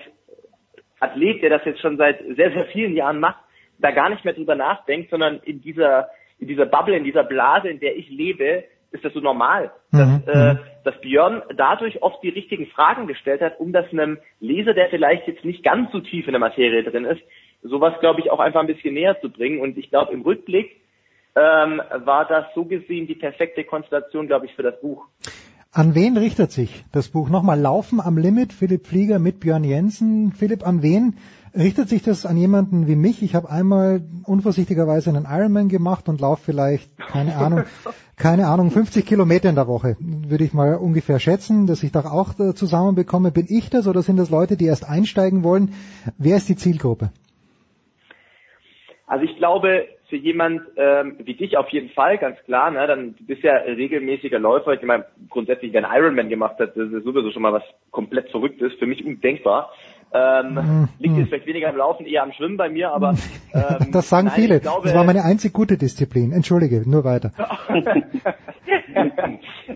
Athlet, der das jetzt schon seit sehr, sehr vielen Jahren macht, da gar nicht mehr drüber nachdenkt, sondern in dieser, in dieser Bubble, in dieser Blase, in der ich lebe, ist das so normal, dass, Mhm. äh, dass Björn dadurch oft die richtigen Fragen gestellt hat, um das einem Leser, der vielleicht jetzt nicht ganz so tief in der Materie drin ist, sowas, glaube ich, auch einfach ein bisschen näher zu bringen. Und ich glaube, im Rückblick ähm, war das so gesehen die perfekte Konstellation, glaube ich, für das Buch. An wen richtet sich das Buch? Nochmal Laufen am Limit, Philipp Flieger mit Björn Jensen. Philipp, an wen richtet sich das an jemanden wie mich? Ich habe einmal unvorsichtigerweise einen Ironman gemacht und laufe vielleicht, keine <laughs> Ahnung, keine Ahnung, 50 Kilometer in der Woche, würde ich mal ungefähr schätzen, dass ich da auch äh, zusammenbekomme. Bin ich das oder sind das Leute, die erst einsteigen wollen? Wer ist die Zielgruppe? Also ich glaube, für jemand ähm, wie dich auf jeden Fall, ganz klar, ne, dann du bist ja regelmäßiger Läufer. Ich meine, grundsätzlich, wer einen Ironman gemacht hat, das ist sowieso schon mal was komplett Verrücktes, für mich undenkbar. Ähm, Mhm. liegt jetzt vielleicht weniger am Laufen, eher am Schwimmen bei mir, aber <laughs> ähm, Das sagen nein, viele. Glaube, das war meine einzig gute Disziplin. Entschuldige, nur weiter. <laughs>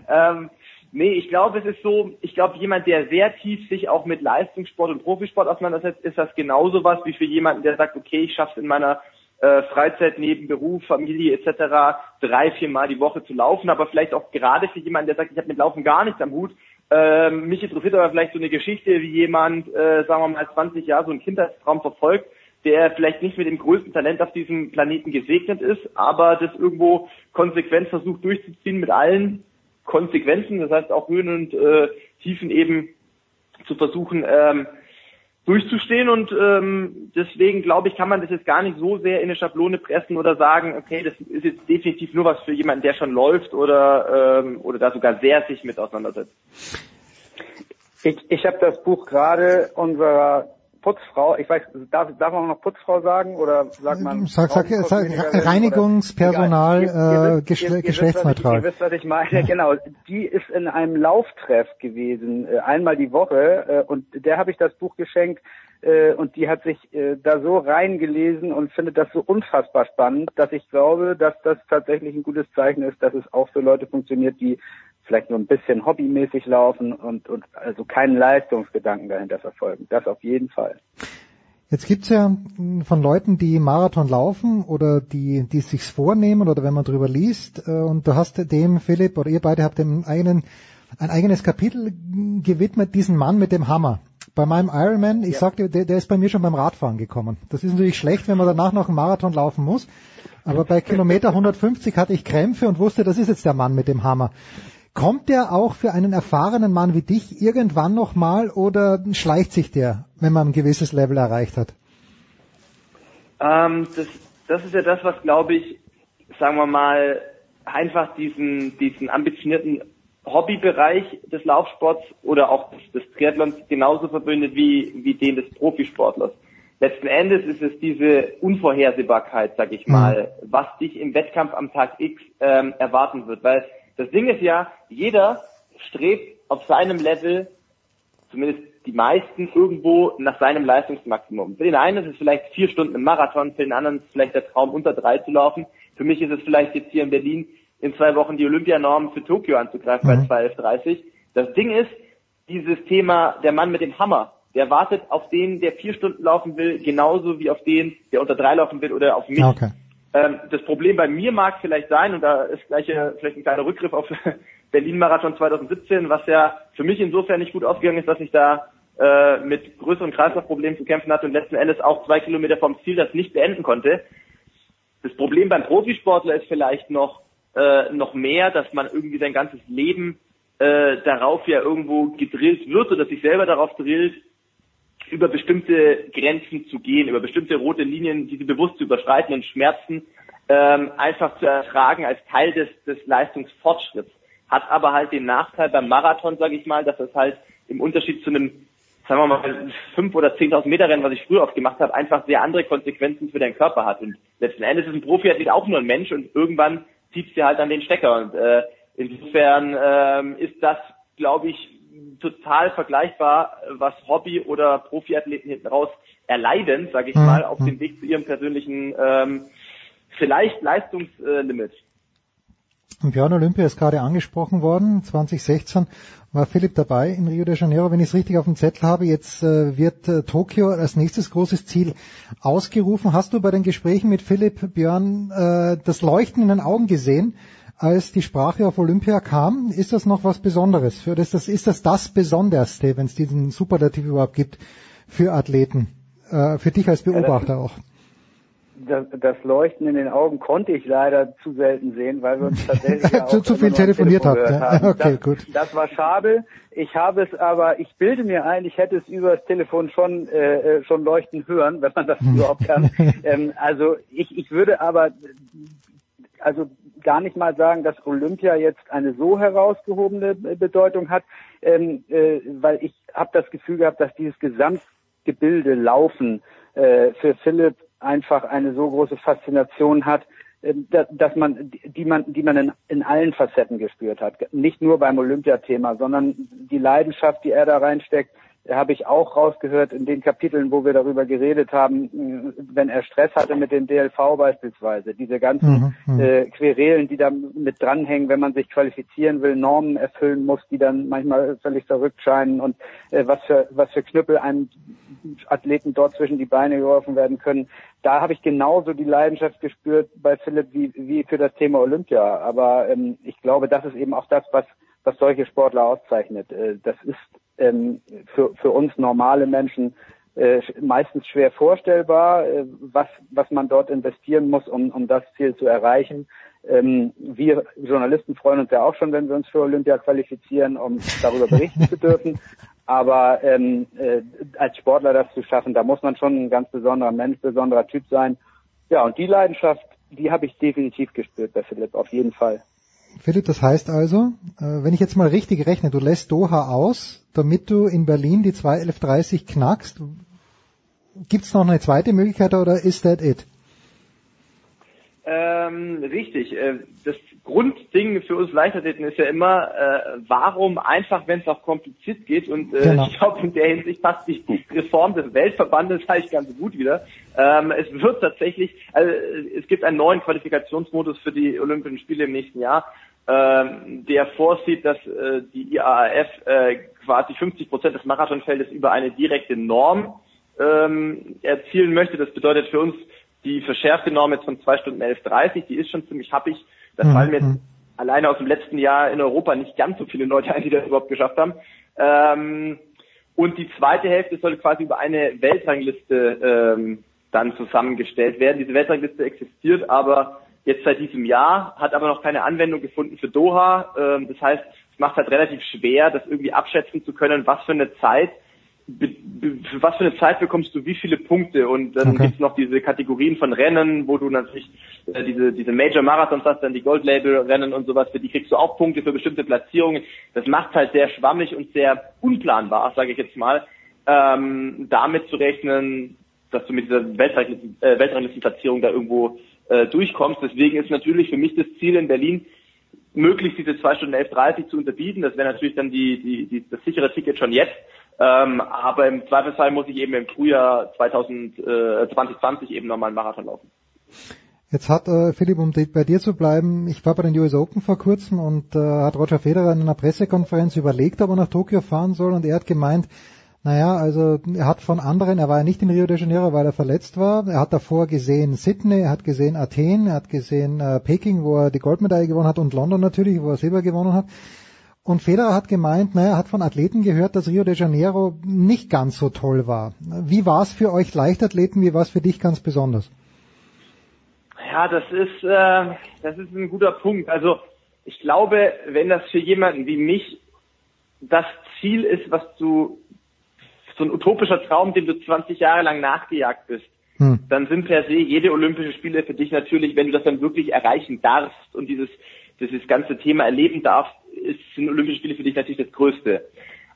ähm, nee, ich glaube, es ist so, ich glaube, jemand, der sehr tief sich auch mit Leistungssport und Profisport auseinandersetzt, ist das genauso was wie für jemanden, der sagt, okay, ich schaffe es in meiner äh, Freizeit neben Beruf, Familie etc. drei, viermal die Woche zu laufen, aber vielleicht auch gerade für jemanden, der sagt, ich habe mit Laufen gar nichts am Hut, ähm, mich interessiert aber vielleicht so eine Geschichte, wie jemand, äh, sagen wir mal, 20 Jahre so einen Kindheitstraum verfolgt, der vielleicht nicht mit dem größten Talent auf diesem Planeten gesegnet ist, aber das irgendwo konsequent versucht durchzuziehen mit allen Konsequenzen, das heißt auch Höhen und äh, Tiefen eben zu versuchen ähm, durchzustehen und ähm, deswegen glaube ich, kann man das jetzt gar nicht so sehr in eine Schablone pressen oder sagen, okay, das ist jetzt definitiv nur was für jemanden, der schon läuft oder ähm, oder da sogar sehr sich mit auseinandersetzt. Ich, ich habe das Buch gerade unserer Putzfrau, ich weiß, darf, darf man noch Putzfrau sagen oder sagt man Sag, sag, sag, Reinigungspersonal, Egal. Ihr- äh, ihr- geschle ihr wisst, geschlechtsneutral. Ihr wisst, was ich meine, <laughs> genau. Die ist in einem Lauftreff gewesen, äh, einmal die Woche äh, und der habe ich das Buch geschenkt äh, und die hat sich äh, da so reingelesen und findet das so unfassbar spannend, dass ich glaube, dass das tatsächlich ein gutes Zeichen ist, dass es auch für Leute funktioniert, die vielleicht nur ein bisschen hobbymäßig laufen und, und also keinen Leistungsgedanken dahinter verfolgen. Das auf jeden Fall. Jetzt gibt's ja von Leuten, die Marathon laufen oder die, die es sich vornehmen oder wenn man drüber liest, äh, und du hast dem, Philipp, oder ihr beide habt dem einen, ein eigenes Kapitel gewidmet, diesen Mann mit dem Hammer. Bei meinem Ironman, ich sagte, der, der ist bei mir schon beim Radfahren gekommen. Das ist natürlich schlecht, wenn man danach noch einen Marathon laufen muss. Aber bei Kilometer 150 hatte ich Krämpfe und wusste, das ist jetzt der Mann mit dem Hammer. Kommt der auch für einen erfahrenen Mann wie dich irgendwann nochmal oder schleicht sich der, wenn man ein gewisses Level erreicht hat? Ähm, das, das ist ja das, was glaube ich, sagen wir mal, einfach diesen, diesen ambitionierten Hobbybereich des Laufsports oder auch des, des Triathlons genauso verbindet wie, wie den des Profisportlers. Letzten Endes ist es diese Unvorhersehbarkeit, sag ich mal, was dich im Wettkampf am Tag X ähm, erwarten wird. Weil das Ding ist ja, jeder strebt auf seinem Level, zumindest die meisten, irgendwo nach seinem Leistungsmaximum. Für den einen ist es vielleicht vier Stunden im Marathon, für den anderen ist es vielleicht der Traum, unter drei zu laufen. Für mich ist es vielleicht jetzt hier in Berlin in zwei Wochen die Olympianorm für Tokio anzugreifen Mhm. bei 2.11.30. Das Ding ist, dieses Thema, der Mann mit dem Hammer, der wartet auf den, der vier Stunden laufen will, genauso wie auf den, der unter drei laufen will oder auf mich. Okay. Ähm, das Problem bei mir mag vielleicht sein, und da ist gleich äh, vielleicht ein kleiner Rückgriff auf <laughs> Berlin-Marathon 2017, was ja für mich insofern nicht gut ausgegangen ist, dass ich da äh, mit größeren Kreislaufproblemen zu kämpfen hatte und letzten Endes auch zwei Kilometer vom Ziel das nicht beenden konnte. Das Problem beim Profisportler ist vielleicht noch, äh, noch mehr, dass man irgendwie sein ganzes Leben äh, darauf ja irgendwo gedrillt wird oder sich selber darauf drillt, über bestimmte Grenzen zu gehen, über bestimmte rote Linien, diese bewusst zu überschreiten und Schmerzen ähm, einfach zu ertragen als Teil des, des Leistungsfortschritts. Hat aber halt den Nachteil beim Marathon, sage ich mal, dass es halt im Unterschied zu einem, sagen wir mal, 5 oder 10.000 Meter Rennen, was ich früher oft gemacht habe, einfach sehr andere Konsequenzen für deinen Körper hat. Und letzten Endes ist ein Profiathlet auch nur ein Mensch und irgendwann zieht dir halt an den Stecker. Und äh, insofern ähm, ist das, glaube ich, total vergleichbar, was Hobby- oder Profiathleten hinten raus erleiden, sage ich Mhm. mal, auf dem Weg zu ihrem persönlichen ähm, vielleicht Leistungslimit. Und Björn Olympia ist gerade angesprochen worden. 2016 war Philipp dabei in Rio de Janeiro. Wenn ich es richtig auf dem Zettel habe, jetzt äh, wird äh, Tokio als nächstes großes Ziel ausgerufen. Hast du bei den Gesprächen mit Philipp Björn äh, das Leuchten in den Augen gesehen, als die Sprache auf Olympia kam? Ist das noch was Besonderes? Für das, das ist das das Besonderste, wenn es diesen Superlativ überhaupt gibt für Athleten? Äh, für dich als Beobachter auch. Das, das Leuchten in den Augen konnte ich leider zu selten sehen, weil wir uns <laughs> tatsächlich <laughs> ja Zu- zu viel telefoniert Telefon habt, ja. haben. <laughs> Okay, das, gut. Das war schade. Ich habe es aber, ich bilde mir ein, ich hätte es über das Telefon schon äh, äh, schon leuchten hören, wenn man das überhaupt kann. ähm, also ich, ich würde aber also gar nicht mal sagen, dass Olympia jetzt eine so herausgehobene Bedeutung hat, ähm, äh, weil ich habe das Gefühl gehabt, dass dieses Gesamtgebilde Laufen äh, für Philipp einfach eine so große Faszination hat, äh, da- dass man, die man, die man in, in allen Facetten gespürt hat. Nicht nur beim Olympiathema, sondern die Leidenschaft, die er da reinsteckt, habe ich auch rausgehört in den Kapiteln, wo wir darüber geredet haben, mh, wenn er Stress hatte mit dem DLV beispielsweise, diese ganzen Mhm, mhm. äh, Querelen, die da mit dranhängen, wenn man sich qualifizieren will, Normen erfüllen muss, die dann manchmal völlig verrückt scheinen und äh, was für was für Knüppel einem Athleten dort zwischen die Beine geworfen werden können. Da habe ich genauso die Leidenschaft gespürt bei Philipp wie, wie für das Thema Olympia. Aber ähm, ich glaube, das ist eben auch das, was was solche Sportler auszeichnet. Äh, das ist ähm, für, für uns normale Menschen äh, meistens schwer vorstellbar, äh, was, was man dort investieren muss, um, um das Ziel zu erreichen. Ähm, wir Journalisten freuen uns ja auch schon, wenn wir uns für Olympia qualifizieren, um darüber berichten zu dürfen. Aber ähm, äh, als Sportler das zu schaffen, da muss man schon ein ganz besonderer Mensch, besonderer Typ sein. Ja, und die Leidenschaft, die habe ich definitiv gespürt bei Philipp, auf jeden Fall. Philipp, das heißt also, äh, wenn ich jetzt mal richtig rechne, du lässt Doha aus, damit du in Berlin die 2.11.30 knackst. Gibt es noch eine zweite Möglichkeit oder ist that it? Ähm, richtig. Äh, Das Grundding für uns Leichtathleten ist ja immer, äh, warum einfach, wenn es auch kompliziert geht. Und äh, Genau. ich glaube, in der Hinsicht passt die Reform des Weltverbandes eigentlich ganz gut wieder. Ähm, es wird tatsächlich, also es gibt einen neuen Qualifikationsmodus für die Olympischen Spiele im nächsten Jahr, ähm, der vorsieht, dass äh, die IAAF äh, quasi 50 Prozent des Marathonfeldes über eine direkte Norm ähm, erzielen möchte. Das bedeutet für uns die verschärfte Norm jetzt von zwei Stunden 11.30, die ist schon ziemlich happig. Da Mhm. fallen mir jetzt alleine aus dem letzten Jahr in Europa nicht ganz so viele Leute ein, die das überhaupt geschafft haben. Ähm, und die zweite Hälfte soll quasi über eine Weltrangliste ähm, dann zusammengestellt werden. Diese Weltrangliste existiert aber jetzt seit diesem Jahr, hat aber noch keine Anwendung gefunden für Doha. Ähm, das heißt, es macht halt relativ schwer, das irgendwie abschätzen zu können, was für eine Zeit für was für eine Zeit bekommst du wie viele Punkte und dann Okay. gibt's noch diese Kategorien von Rennen, wo du natürlich äh, diese diese Major Marathons hast, dann die Gold Label Rennen und sowas, für die kriegst du auch Punkte für bestimmte Platzierungen. Das macht halt sehr schwammig und sehr unplanbar, sage ich jetzt mal, ähm, damit zu rechnen, dass du mit dieser Weltranglisten, äh, Weltranglistenplatzierung da irgendwo äh, durchkommst. Deswegen ist natürlich für mich das Ziel in Berlin, möglichst diese 2 Stunden 11.30 zu unterbieten. Das wäre natürlich dann die, die, die, das sichere Ticket schon jetzt. Ähm, aber im Zweifelsfall muss ich eben im Frühjahr 2000, äh, 2020 eben nochmal einen Marathon laufen. Jetzt hat äh, Philipp, um bei dir zu bleiben, ich war bei den US Open vor kurzem und äh, hat Roger Federer in einer Pressekonferenz überlegt, ob er nach Tokio fahren soll und er hat gemeint, naja, also er hat von anderen, er war ja nicht in Rio de Janeiro, weil er verletzt war, er hat davor gesehen Sydney, er hat gesehen Athen, er hat gesehen äh, Peking, wo er die Goldmedaille gewonnen hat und London natürlich, wo er Silber gewonnen hat. Und Federer hat gemeint, naja, er hat von Athleten gehört, dass Rio de Janeiro nicht ganz so toll war. Wie war es für euch Leichtathleten, wie war es für dich ganz besonders? Ja, das ist, äh, das ist ein guter Punkt. Also ich glaube, wenn das für jemanden wie mich das Ziel ist, was du, so ein utopischer Traum, dem du 20 Jahre lang nachgejagt bist, Hm. dann sind per se jede Olympische Spiele für dich natürlich, wenn du das dann wirklich erreichen darfst und dieses, dieses ganze Thema erleben darfst, ist, sind Olympische Spiele für dich natürlich das Größte.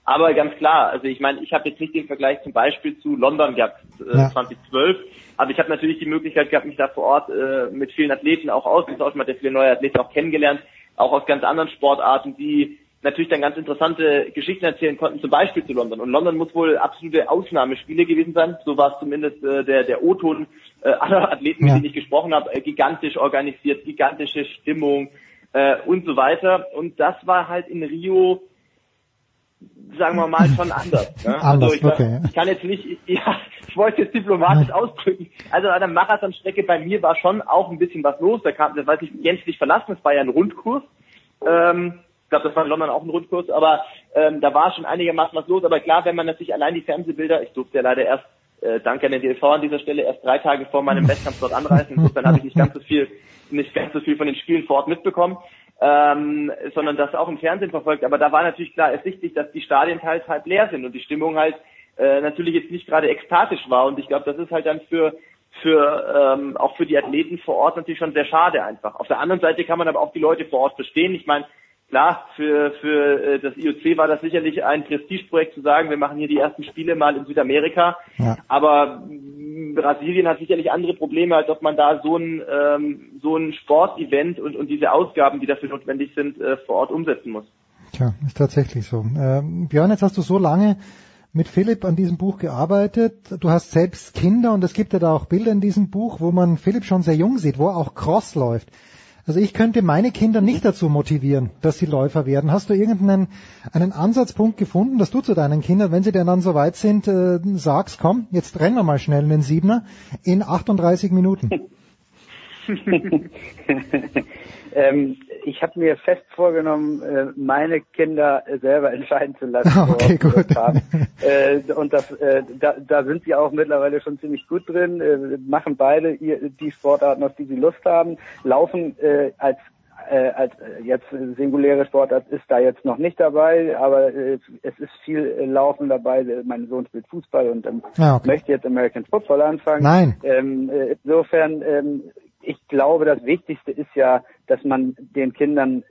Aber ganz klar, also ich meine, ich habe jetzt nicht den Vergleich zum Beispiel zu London gehabt, äh, Ja. 2012, aber ich habe natürlich die Möglichkeit gehabt, mich da vor Ort äh, mit vielen Athleten auch auszutauschen, man hat ja viele neue Athleten auch kennengelernt, auch aus ganz anderen Sportarten, die natürlich dann ganz interessante Geschichten erzählen konnten, zum Beispiel zu London. Und London muss wohl absolute Ausnahmespiele gewesen sein, so war es zumindest äh, der, der O-Ton äh, aller Athleten, mit Ja. denen ich gesprochen habe, äh, gigantisch organisiert, gigantische Stimmung äh, und so weiter. Und das war halt in Rio sagen wir mal, schon anders. Ne? <laughs> Anders, also ich, okay. ich kann jetzt nicht, <laughs> ja, ich wollte es diplomatisch ausdrücken. Also an der Marathonstrecke bei mir war schon auch ein bisschen was los. Da kam, das war nicht gänzlich verlassen, es war ja ein Rundkurs. Ähm, ich glaube, das war in London auch ein Rundkurs, aber ähm, da war schon einigermaßen was los. Aber klar, wenn man natürlich allein die Fernsehbilder, ich durfte ja leider erst, äh, danke an den DLV an dieser Stelle, erst drei Tage vor meinem Wettkampf dort anreisen. Insofern habe ich nicht ganz so viel, nicht ganz so viel von den Spielen vor Ort mitbekommen ähm, sondern das auch im Fernsehen verfolgt. Aber da war natürlich klar ersichtlich, dass die Stadien teils halb leer sind und die Stimmung halt äh, natürlich jetzt nicht gerade ekstatisch war. Und ich glaube, das ist halt dann für für ähm, auch für die Athleten vor Ort natürlich schon sehr schade einfach. Auf der anderen Seite kann man aber auch die Leute vor Ort verstehen. Ich meine, klar, für für äh, das IOC war das sicherlich ein Prestigeprojekt zu sagen, wir machen hier die ersten Spiele mal in Südamerika. Ja. Aber mh, Brasilien hat sicherlich andere Probleme, als ob man da so ein ähm, so ein Sportevent und und diese Ausgaben, die dafür notwendig sind, äh, vor Ort umsetzen muss. Tja, ist tatsächlich so. Ähm, Björn, jetzt hast du so lange mit Philipp an diesem Buch gearbeitet. Du hast selbst Kinder und es gibt ja da auch Bilder in diesem Buch, wo man Philipp schon sehr jung sieht, wo er auch Cross läuft. Also ich könnte meine Kinder nicht dazu motivieren, dass sie Läufer werden. Hast du irgendeinen einen Ansatzpunkt gefunden, dass du zu deinen Kindern, wenn sie denn dann so weit sind, äh, sagst, komm, jetzt rennen wir mal schnell einen Siebener in 38 Minuten? <laughs> <laughs> ähm, ich habe mir fest vorgenommen, äh, meine Kinder äh, selber <laughs> entscheiden zu lassen. Okay, gut. <laughs> Äh, und das, da, da sind sie auch mittlerweile schon ziemlich gut drin, machen beide die Sportarten, auf die sie Lust haben, laufen als äh, als jetzt singuläre Sportart ist da jetzt noch nicht dabei, aber äh, es ist viel äh, Laufen dabei. Mein Sohn spielt Fußball und ähm, Ah, okay. möchte jetzt American Football anfangen. Nein. Ähm, äh, insofern, ähm, ich glaube, das Wichtigste ist ja, dass man den Kindern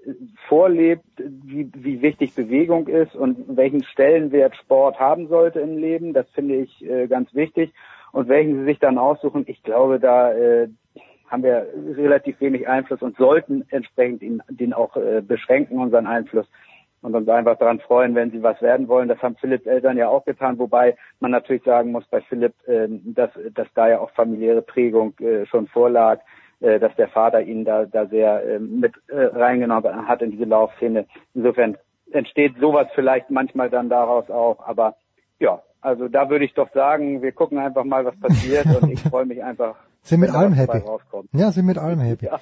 vorlebt, wie, wie wichtig Bewegung ist und welchen Stellenwert Sport haben sollte im Leben. Das finde ich äh, ganz wichtig. Und welchen sie sich dann aussuchen, ich glaube, da äh, haben wir relativ wenig Einfluss und sollten entsprechend ihn, den auch äh, beschränken, unseren Einfluss. Und uns einfach daran freuen, wenn sie was werden wollen. Das haben Philipps Eltern ja auch getan, wobei man natürlich sagen muss bei Philipp, äh, dass, dass da ja auch familiäre Prägung äh, schon vorlag, äh, dass der Vater ihn da, da sehr äh, mit äh, reingenommen hat in diese Laufszene. Insofern entsteht sowas vielleicht manchmal dann daraus auch, aber ja, Also da würde ich doch sagen, wir gucken einfach mal, was passiert und ich <laughs> freue mich einfach. Sind mit allem happy. rauskommt. Ja, sind mit allem happy. Ja.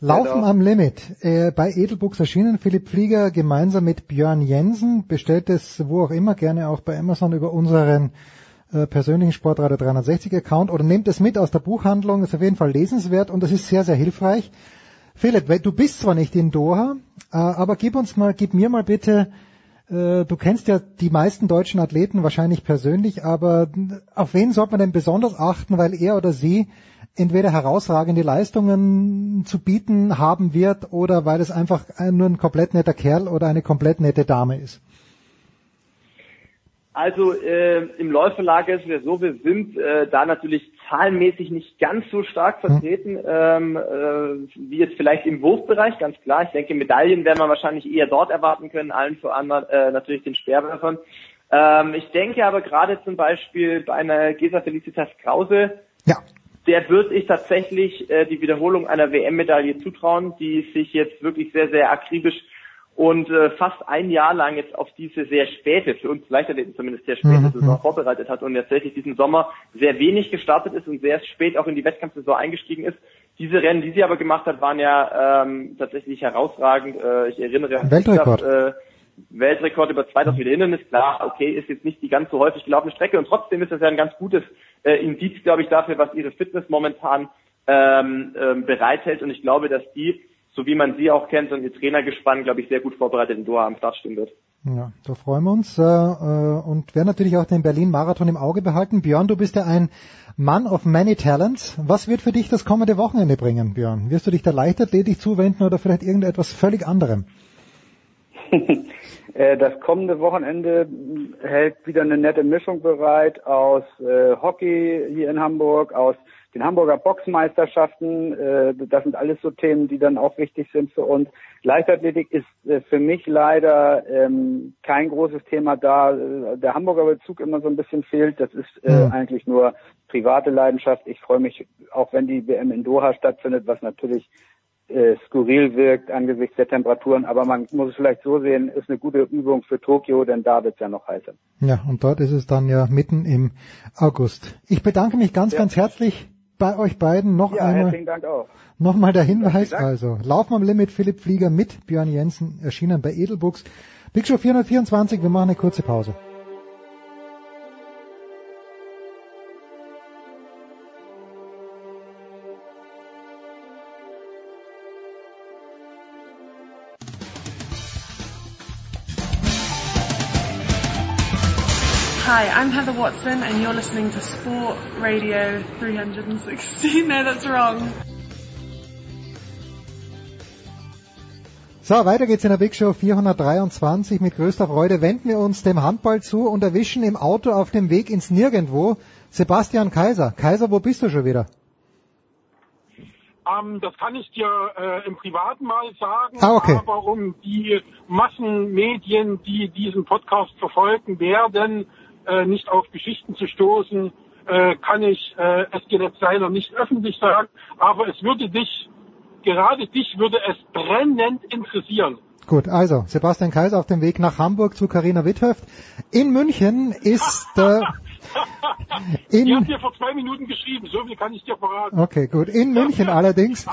Laufen Genau. am Limit. Äh, bei Edelbooks erschienen Philipp Flieger gemeinsam mit Björn Jensen. Bestellt es wo auch immer, gerne auch bei Amazon über unseren äh, persönlichen Sportradio 360 Account oder nehmt es mit aus der Buchhandlung. Ist auf jeden Fall lesenswert und es ist sehr, sehr hilfreich. Philipp, du bist zwar nicht in Doha, äh, aber gib uns mal, gib mir mal bitte, äh, du kennst ja die meisten deutschen Athleten wahrscheinlich persönlich, aber auf wen sollte man denn besonders achten, weil er oder sie entweder herausragende Leistungen zu bieten haben wird oder weil es einfach ein, nur ein komplett netter Kerl oder eine komplett nette Dame ist? Also äh, im Läuferlager ist es ja so, wir sind äh, da natürlich zahlenmäßig nicht ganz so stark vertreten ähm, äh, wie jetzt vielleicht im Wurfbereich, ganz klar. Ich denke, Medaillen werden wir wahrscheinlich eher dort erwarten können, allen anderen äh, natürlich den Speerwerfern. Ähm, ich denke aber gerade zum Beispiel bei einer Gesa Felicitas Krause, ja. der würde ich tatsächlich äh, die Wiederholung einer WM-Medaille zutrauen, die sich jetzt wirklich sehr, sehr akribisch und äh, fast ein Jahr lang jetzt auf diese sehr späte, für uns Leichtathleten zumindest sehr späte Mhm, Saison vorbereitet hat und tatsächlich diesen Sommer sehr wenig gestartet ist und sehr spät auch in die Wettkampfsaison eingestiegen ist. Diese Rennen, die sie aber gemacht hat, waren ja ähm, tatsächlich herausragend. Äh, ich erinnere an Weltrekord. Äh, Weltrekord über 2000 Meter Hindernis. Klar, okay, ist jetzt nicht die ganz so häufig gelaufene Strecke und trotzdem ist das ja ein ganz gutes äh, Indiz, glaube ich, dafür, was ihre Fitness momentan ähm, ähm, bereithält. Und ich glaube, dass die, so wie man sie auch kennt und ihr Trainer gespannt, glaube ich, sehr gut vorbereitet in Doha am Start stehen wird. Ja, da freuen wir uns äh, äh, und werden natürlich auch den Berlin-Marathon im Auge behalten. Björn, du bist ja ein Mann of many talents. Was wird für dich das kommende Wochenende bringen, Björn? Wirst du dich der Leichtathletik zuwenden oder vielleicht irgendetwas völlig anderem? <laughs> Äh, Das kommende Wochenende hält wieder eine nette Mischung bereit aus äh, Hockey hier in Hamburg, aus den Hamburger Boxmeisterschaften. Äh, das sind alles so Themen, die dann auch wichtig sind für uns. Leichtathletik ist äh, für mich leider ähm, kein großes Thema da. Äh, Der Hamburger Bezug immer so ein bisschen fehlt. Das ist äh, Mhm. eigentlich nur private Leidenschaft. Ich freue mich, auch wenn die WM in Doha stattfindet, was natürlich äh, skurril wirkt angesichts der Temperaturen, aber man muss es vielleicht so sehen, ist eine gute Übung für Tokio, denn da wird es ja noch heißer. Ja, und dort ist es dann ja mitten im August. Ich bedanke mich ganz, ganz herzlich bei euch beiden. Noch Ja, einmal, nochmal der Hinweis. Also, Laufen am Limit, Philipp Flieger mit Björn Jensen, erschienen bei Edelbooks. Big Show 424, wir machen eine kurze Pause. Hi, I'm Heather Watson, and you're listening to Sport Radio 360. <laughs> No, that's wrong. So, weiter geht's in der Big Show 423. Mit größter Freude wenden wir uns dem Handball zu und erwischen im Auto auf dem Weg ins Nirgendwo Sebastian Kaiser. Kaiser, wo bist du schon wieder? Ähm, das kann ich dir äh, im Privaten mal sagen. Ah, okay. Aber um die Massenmedien, die diesen Podcast verfolgen werden, äh, nicht auf Geschichten zu stoßen, äh, kann ich äh, es jetzt leider nicht öffentlich sagen. Aber es würde dich, gerade dich würde es brennend interessieren. Gut, also Sebastian Kaiser auf dem Weg nach Hamburg zu Carina Witthöft. In München ist äh, <laughs> Die in hat dir vor zwei Minuten geschrieben, so viel kann ich dir verraten. Okay, gut. In München <laughs> allerdings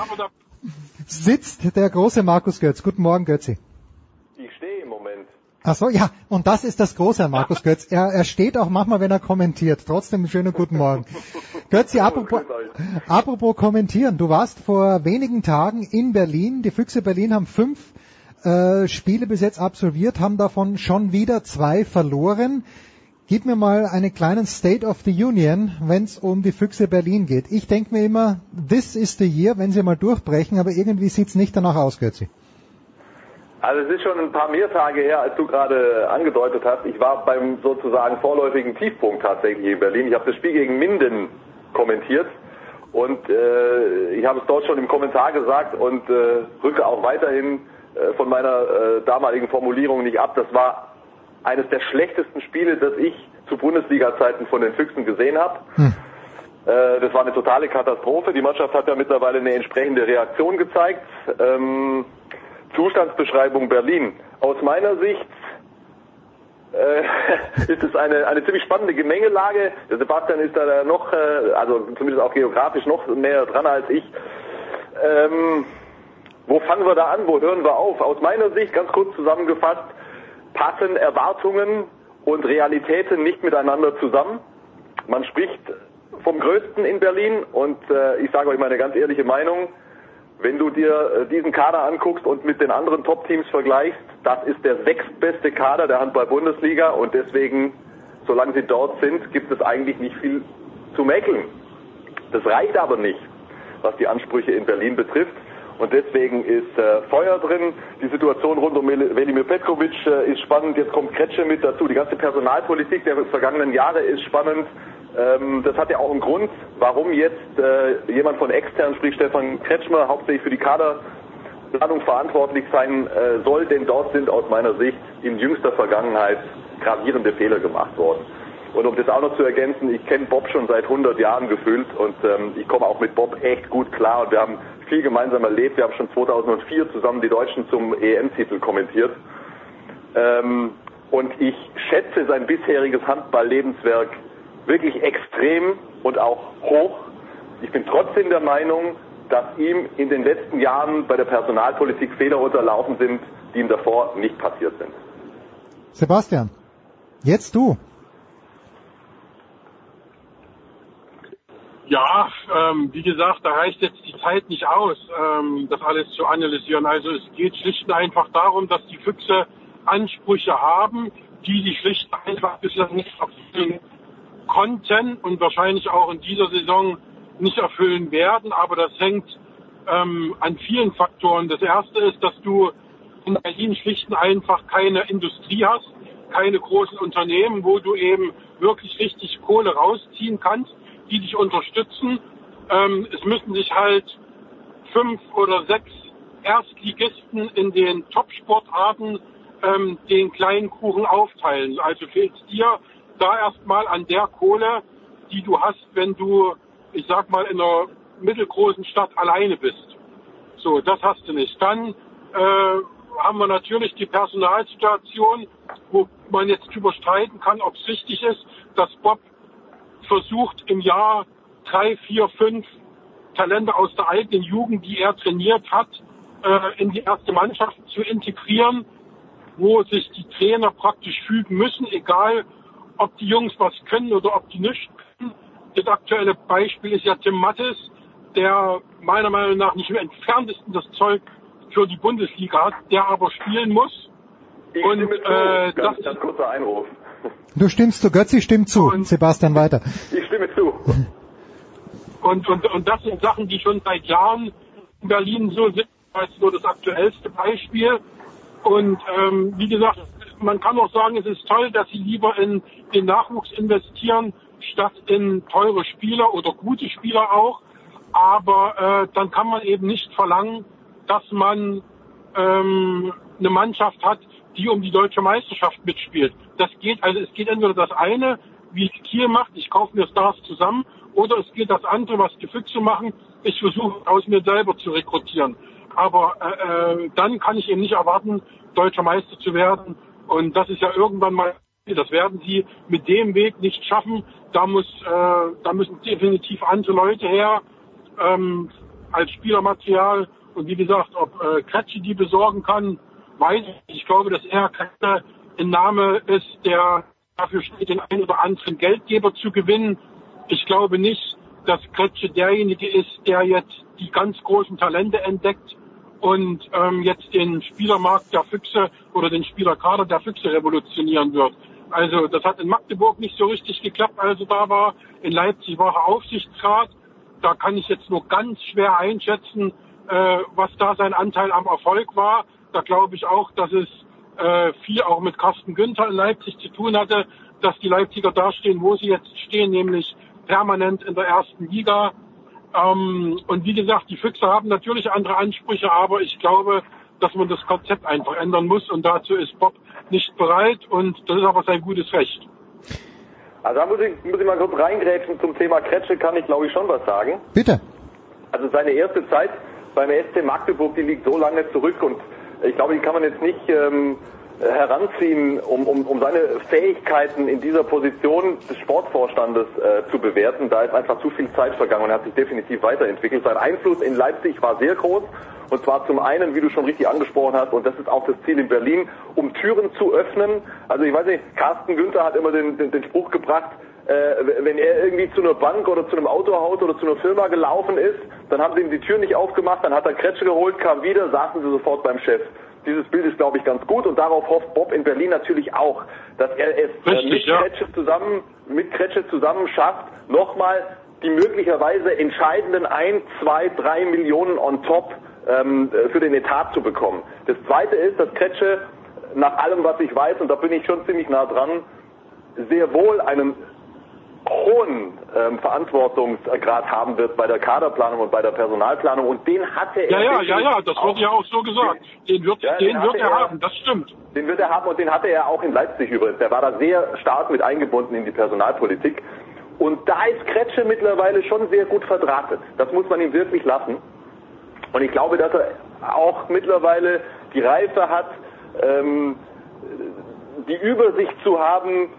sitzt der große Markus Götz. Guten Morgen, Götzi. Ich stehe im Moment. Ach so, ja, und das ist das Große an Markus Götz. Er, er steht auch manchmal, wenn er kommentiert. Trotzdem einen schönen guten Morgen. Götzi, apropos, apropos kommentieren. Du warst vor wenigen Tagen in Berlin. Die Füchse Berlin haben fünf äh, Spiele bis jetzt absolviert, haben davon schon wieder zwei verloren. Gib mir mal einen kleinen State of the Union, wenn es um die Füchse Berlin geht. Ich denke mir immer, this is the year, wenn sie mal durchbrechen, aber irgendwie sieht's nicht danach aus, Götzi. Also es ist schon ein paar mehr Tage her, als du gerade angedeutet hast. Ich war beim sozusagen vorläufigen Tiefpunkt tatsächlich in Berlin. Ich habe das Spiel gegen Minden kommentiert und äh, ich habe es dort schon im Kommentar gesagt und äh, rücke auch weiterhin äh, von meiner äh, damaligen Formulierung nicht ab. Das war eines der schlechtesten Spiele, das ich zu Bundesliga-Zeiten von den Füchsen gesehen habe. Äh, Das war eine totale Katastrophe. Die Mannschaft hat ja mittlerweile eine entsprechende Reaktion gezeigt. Ähm, Zustandsbeschreibung Berlin. Aus meiner Sicht äh, <laughs> ist es eine, eine ziemlich spannende Gemengelage. Der Sebastian ist da noch, äh, also zumindest auch geografisch noch mehr dran als ich. Ähm, wo fangen wir da an? Wo hören wir auf? Aus meiner Sicht, ganz kurz zusammengefasst, passen Erwartungen und Realitäten nicht miteinander zusammen. Man spricht vom Größten in Berlin und äh, ich sage euch meine ganz ehrliche Meinung, wenn du dir äh, diesen Kader anguckst und mit den anderen Top-Teams vergleichst, das ist der sechstbeste Kader der Handball-Bundesliga und deswegen, solange sie dort sind, gibt es eigentlich nicht viel zu mäkeln. Das reicht aber nicht, was die Ansprüche in Berlin betrifft. Und deswegen ist äh, Feuer drin. Die Situation rund um Velimir Petkovic äh, ist spannend. Jetzt kommt Kretsche mit dazu. Die ganze Personalpolitik der vergangenen Jahre ist spannend. Ähm, das hat ja auch einen Grund, warum jetzt äh, jemand von extern, sprich Stefan Kretschmer, hauptsächlich für die Kaderplanung verantwortlich sein äh, soll, denn dort sind aus meiner Sicht in jüngster Vergangenheit gravierende Fehler gemacht worden. Und um das auch noch zu ergänzen, ich kenne Bob schon seit 100 Jahren gefühlt und ähm, ich komme auch mit Bob echt gut klar und wir haben viel gemeinsam erlebt. Wir haben schon 2004 zusammen die Deutschen zum EM-Titel kommentiert. Ähm, und ich schätze sein bisheriges Handball-Lebenswerk wirklich extrem und auch hoch. Ich bin trotzdem der Meinung, dass ihm in den letzten Jahren bei der Personalpolitik Fehler unterlaufen sind, die ihm davor nicht passiert sind. Sebastian, jetzt du. Ja, ähm, wie gesagt, da reicht jetzt die Zeit nicht aus, ähm, das alles zu analysieren. Also es geht schlicht und einfach darum, dass die Füchse Ansprüche haben, die sie schlicht und einfach bislang nicht erfüllen konnten und wahrscheinlich auch in dieser Saison nicht erfüllen werden. Aber das hängt ähm, an vielen Faktoren. Das erste ist, dass du in Berlin schlicht und einfach keine Industrie hast, keine großen Unternehmen, wo du eben wirklich richtig Kohle rausziehen kannst, die dich unterstützen. Ähm, es müssen sich halt fünf oder sechs Erstligisten in den Top-Sportarten ähm, den kleinen Kuchen aufteilen. Also fehlt dir da erstmal an der Kohle, die du hast, wenn du, ich sag mal, in einer mittelgroßen Stadt alleine bist. So, das hast du nicht. Dann äh, haben wir natürlich die Personalsituation, wo man jetzt drüber streiten kann, ob es richtig ist, dass Bob versucht im Jahr drei, vier, fünf Talente aus der eigenen Jugend, die er trainiert hat, äh, in die erste Mannschaft zu integrieren, wo sich die Trainer praktisch fügen müssen, egal ob die Jungs was können oder ob die nicht können. Das aktuelle Beispiel ist ja Tim Mattes, der meiner Meinung nach nicht im entferntesten das Zeug für die Bundesliga hat, der aber spielen muss. Ich und stimme zu. äh, ganz, das ganz kurzer Einruf. Du stimmst zu, Götzi stimmt zu. Sebastian weiter. Ich stimme zu. Und, und, und das sind Sachen, die schon seit Jahren in Berlin so sind. Das ist nur das aktuellste Beispiel. Und ähm, wie gesagt, man kann auch sagen, es ist toll, dass sie lieber in den Nachwuchs investieren, statt in teure Spieler oder gute Spieler auch. Aber äh, dann kann man eben nicht verlangen, dass man ähm, eine Mannschaft hat, die um die deutsche Meisterschaft mitspielt. Das geht, also es geht entweder das eine, wie es Kiel macht, ich kaufe mir Stars zusammen, oder es geht das andere, was die Füchse machen, ich versuche aus mir selber zu rekrutieren. Aber äh, äh, dann kann ich eben nicht erwarten, deutscher Meister zu werden. Und das ist ja irgendwann mal, das werden sie mit dem Weg nicht schaffen. Da muss, äh, da müssen definitiv andere Leute her ähm, als Spielermaterial. Und wie gesagt, ob äh, Kretschi die besorgen kann, weiß ich. nicht. Ich glaube, dass er keine ein Name ist, der dafür steht, den einen oder anderen Geldgeber zu gewinnen. Ich glaube nicht, dass Kretsche derjenige ist, der jetzt die ganz großen Talente entdeckt und ähm, jetzt den Spielermarkt der Füchse oder den Spielerkader der Füchse revolutionieren wird. Also das hat in Magdeburg nicht so richtig geklappt, also da war. In Leipzig war er Aufsichtsrat. Da kann ich jetzt nur ganz schwer einschätzen, äh, was da sein Anteil am Erfolg war. Da glaube ich auch, dass es äh, viel auch mit Carsten Günther in Leipzig zu tun hatte, dass die Leipziger da stehen, wo sie jetzt stehen, nämlich permanent in der ersten Liga. Ähm, und wie gesagt, die Füchse haben natürlich andere Ansprüche, aber ich glaube, dass man das Konzept einfach ändern muss und dazu ist Bob nicht bereit und das ist aber sein gutes Recht. Also da muss ich, muss ich mal kurz reingrätschen zum Thema Kretsche, kann ich glaube ich schon was sagen. Bitte. Also seine erste Zeit beim SC Magdeburg, die liegt so lange zurück und ich glaube, die kann man jetzt nicht ähm, äh, heranziehen, um, um, um seine Fähigkeiten in dieser Position des Sportvorstandes äh, zu bewerten. Da ist einfach zu viel Zeit vergangen und er hat sich definitiv weiterentwickelt. Sein Einfluss in Leipzig war sehr groß. Und zwar zum einen, wie du schon richtig angesprochen hast, und das ist auch das Ziel in Berlin, um Türen zu öffnen. Also ich weiß nicht, Carsten Günther hat immer den, den, den Spruch gebracht, äh, wenn er irgendwie zu einer Bank oder zu einem Autohaus oder zu einer Firma gelaufen ist, dann haben sie ihm die Tür nicht aufgemacht, dann hat er Kretsche geholt, kam wieder, saßen sie sofort beim Chef. Dieses Bild ist, glaube ich, ganz gut und darauf hofft Bob in Berlin natürlich auch, dass er es äh, Richtig, mit, ja. Kretsche zusammen, mit Kretsche zusammen schafft, nochmal die möglicherweise entscheidenden ein, zwei, drei Millionen on top ähm, für den Etat zu bekommen. Das Zweite ist, dass Kretsche nach allem, was ich weiß, und da bin ich schon ziemlich nah dran, sehr wohl einen hohen ähm, Verantwortungsgrad haben wird bei der Kaderplanung und bei der Personalplanung und den hatte er Ja, ja, ja, ja, das wird ja auch so gesagt. Den wird, Ja, den den wird er er. haben, das stimmt. Den wird er haben und den hatte er auch in Leipzig übrigens. Der war da sehr stark mit eingebunden in die Personalpolitik. Und da ist Kretsche mittlerweile schon sehr gut verdrahtet. Das muss man ihm wirklich lassen. Und ich glaube, dass er auch mittlerweile die Reife hat, ähm, die Übersicht zu haben,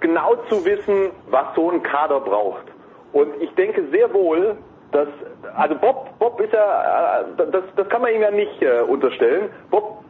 genau zu wissen, was so ein Kader braucht. Und ich denke sehr wohl, dass, also Bob, Bob ist ja, äh, das, das kann man ihm ja nicht äh, unterstellen. Bob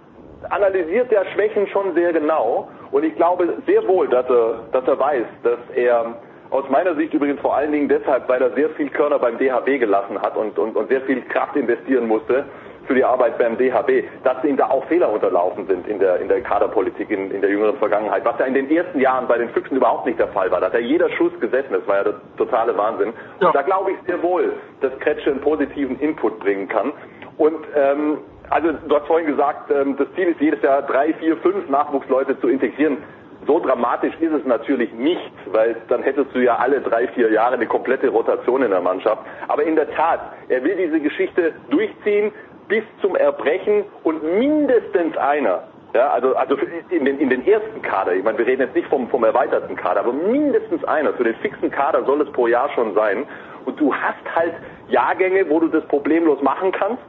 analysiert ja Schwächen schon sehr genau und ich glaube sehr wohl, dass er, dass er weiß, dass er aus meiner Sicht übrigens vor allen Dingen deshalb, weil er sehr viel Körner beim DHB gelassen hat und, und, und sehr viel Kraft investieren musste für die Arbeit beim DHB, dass ihm da auch Fehler unterlaufen sind in der, in der Kaderpolitik in, in der jüngeren Vergangenheit, was ja in den ersten Jahren bei den Füchsen überhaupt nicht der Fall war. Da hat ja jeder Schuss gesessen, das war ja der totale Wahnsinn. Und da glaube ich sehr wohl, dass Kretsche einen positiven Input bringen kann. Und ähm, also du hast vorhin gesagt, ähm, das Ziel ist jedes Jahr drei, vier, fünf Nachwuchsleute zu integrieren. So dramatisch ist es natürlich nicht, weil dann hättest du ja alle drei, vier Jahre eine komplette Rotation in der Mannschaft. Aber in der Tat, er will diese Geschichte durchziehen bis zum Erbrechen und mindestens einer, ja, also, also in den, in den ersten Kader, ich meine, wir reden jetzt nicht vom, vom erweiterten Kader, aber mindestens einer, für den fixen Kader soll es pro Jahr schon sein. Und du hast halt Jahrgänge, wo du das problemlos machen kannst.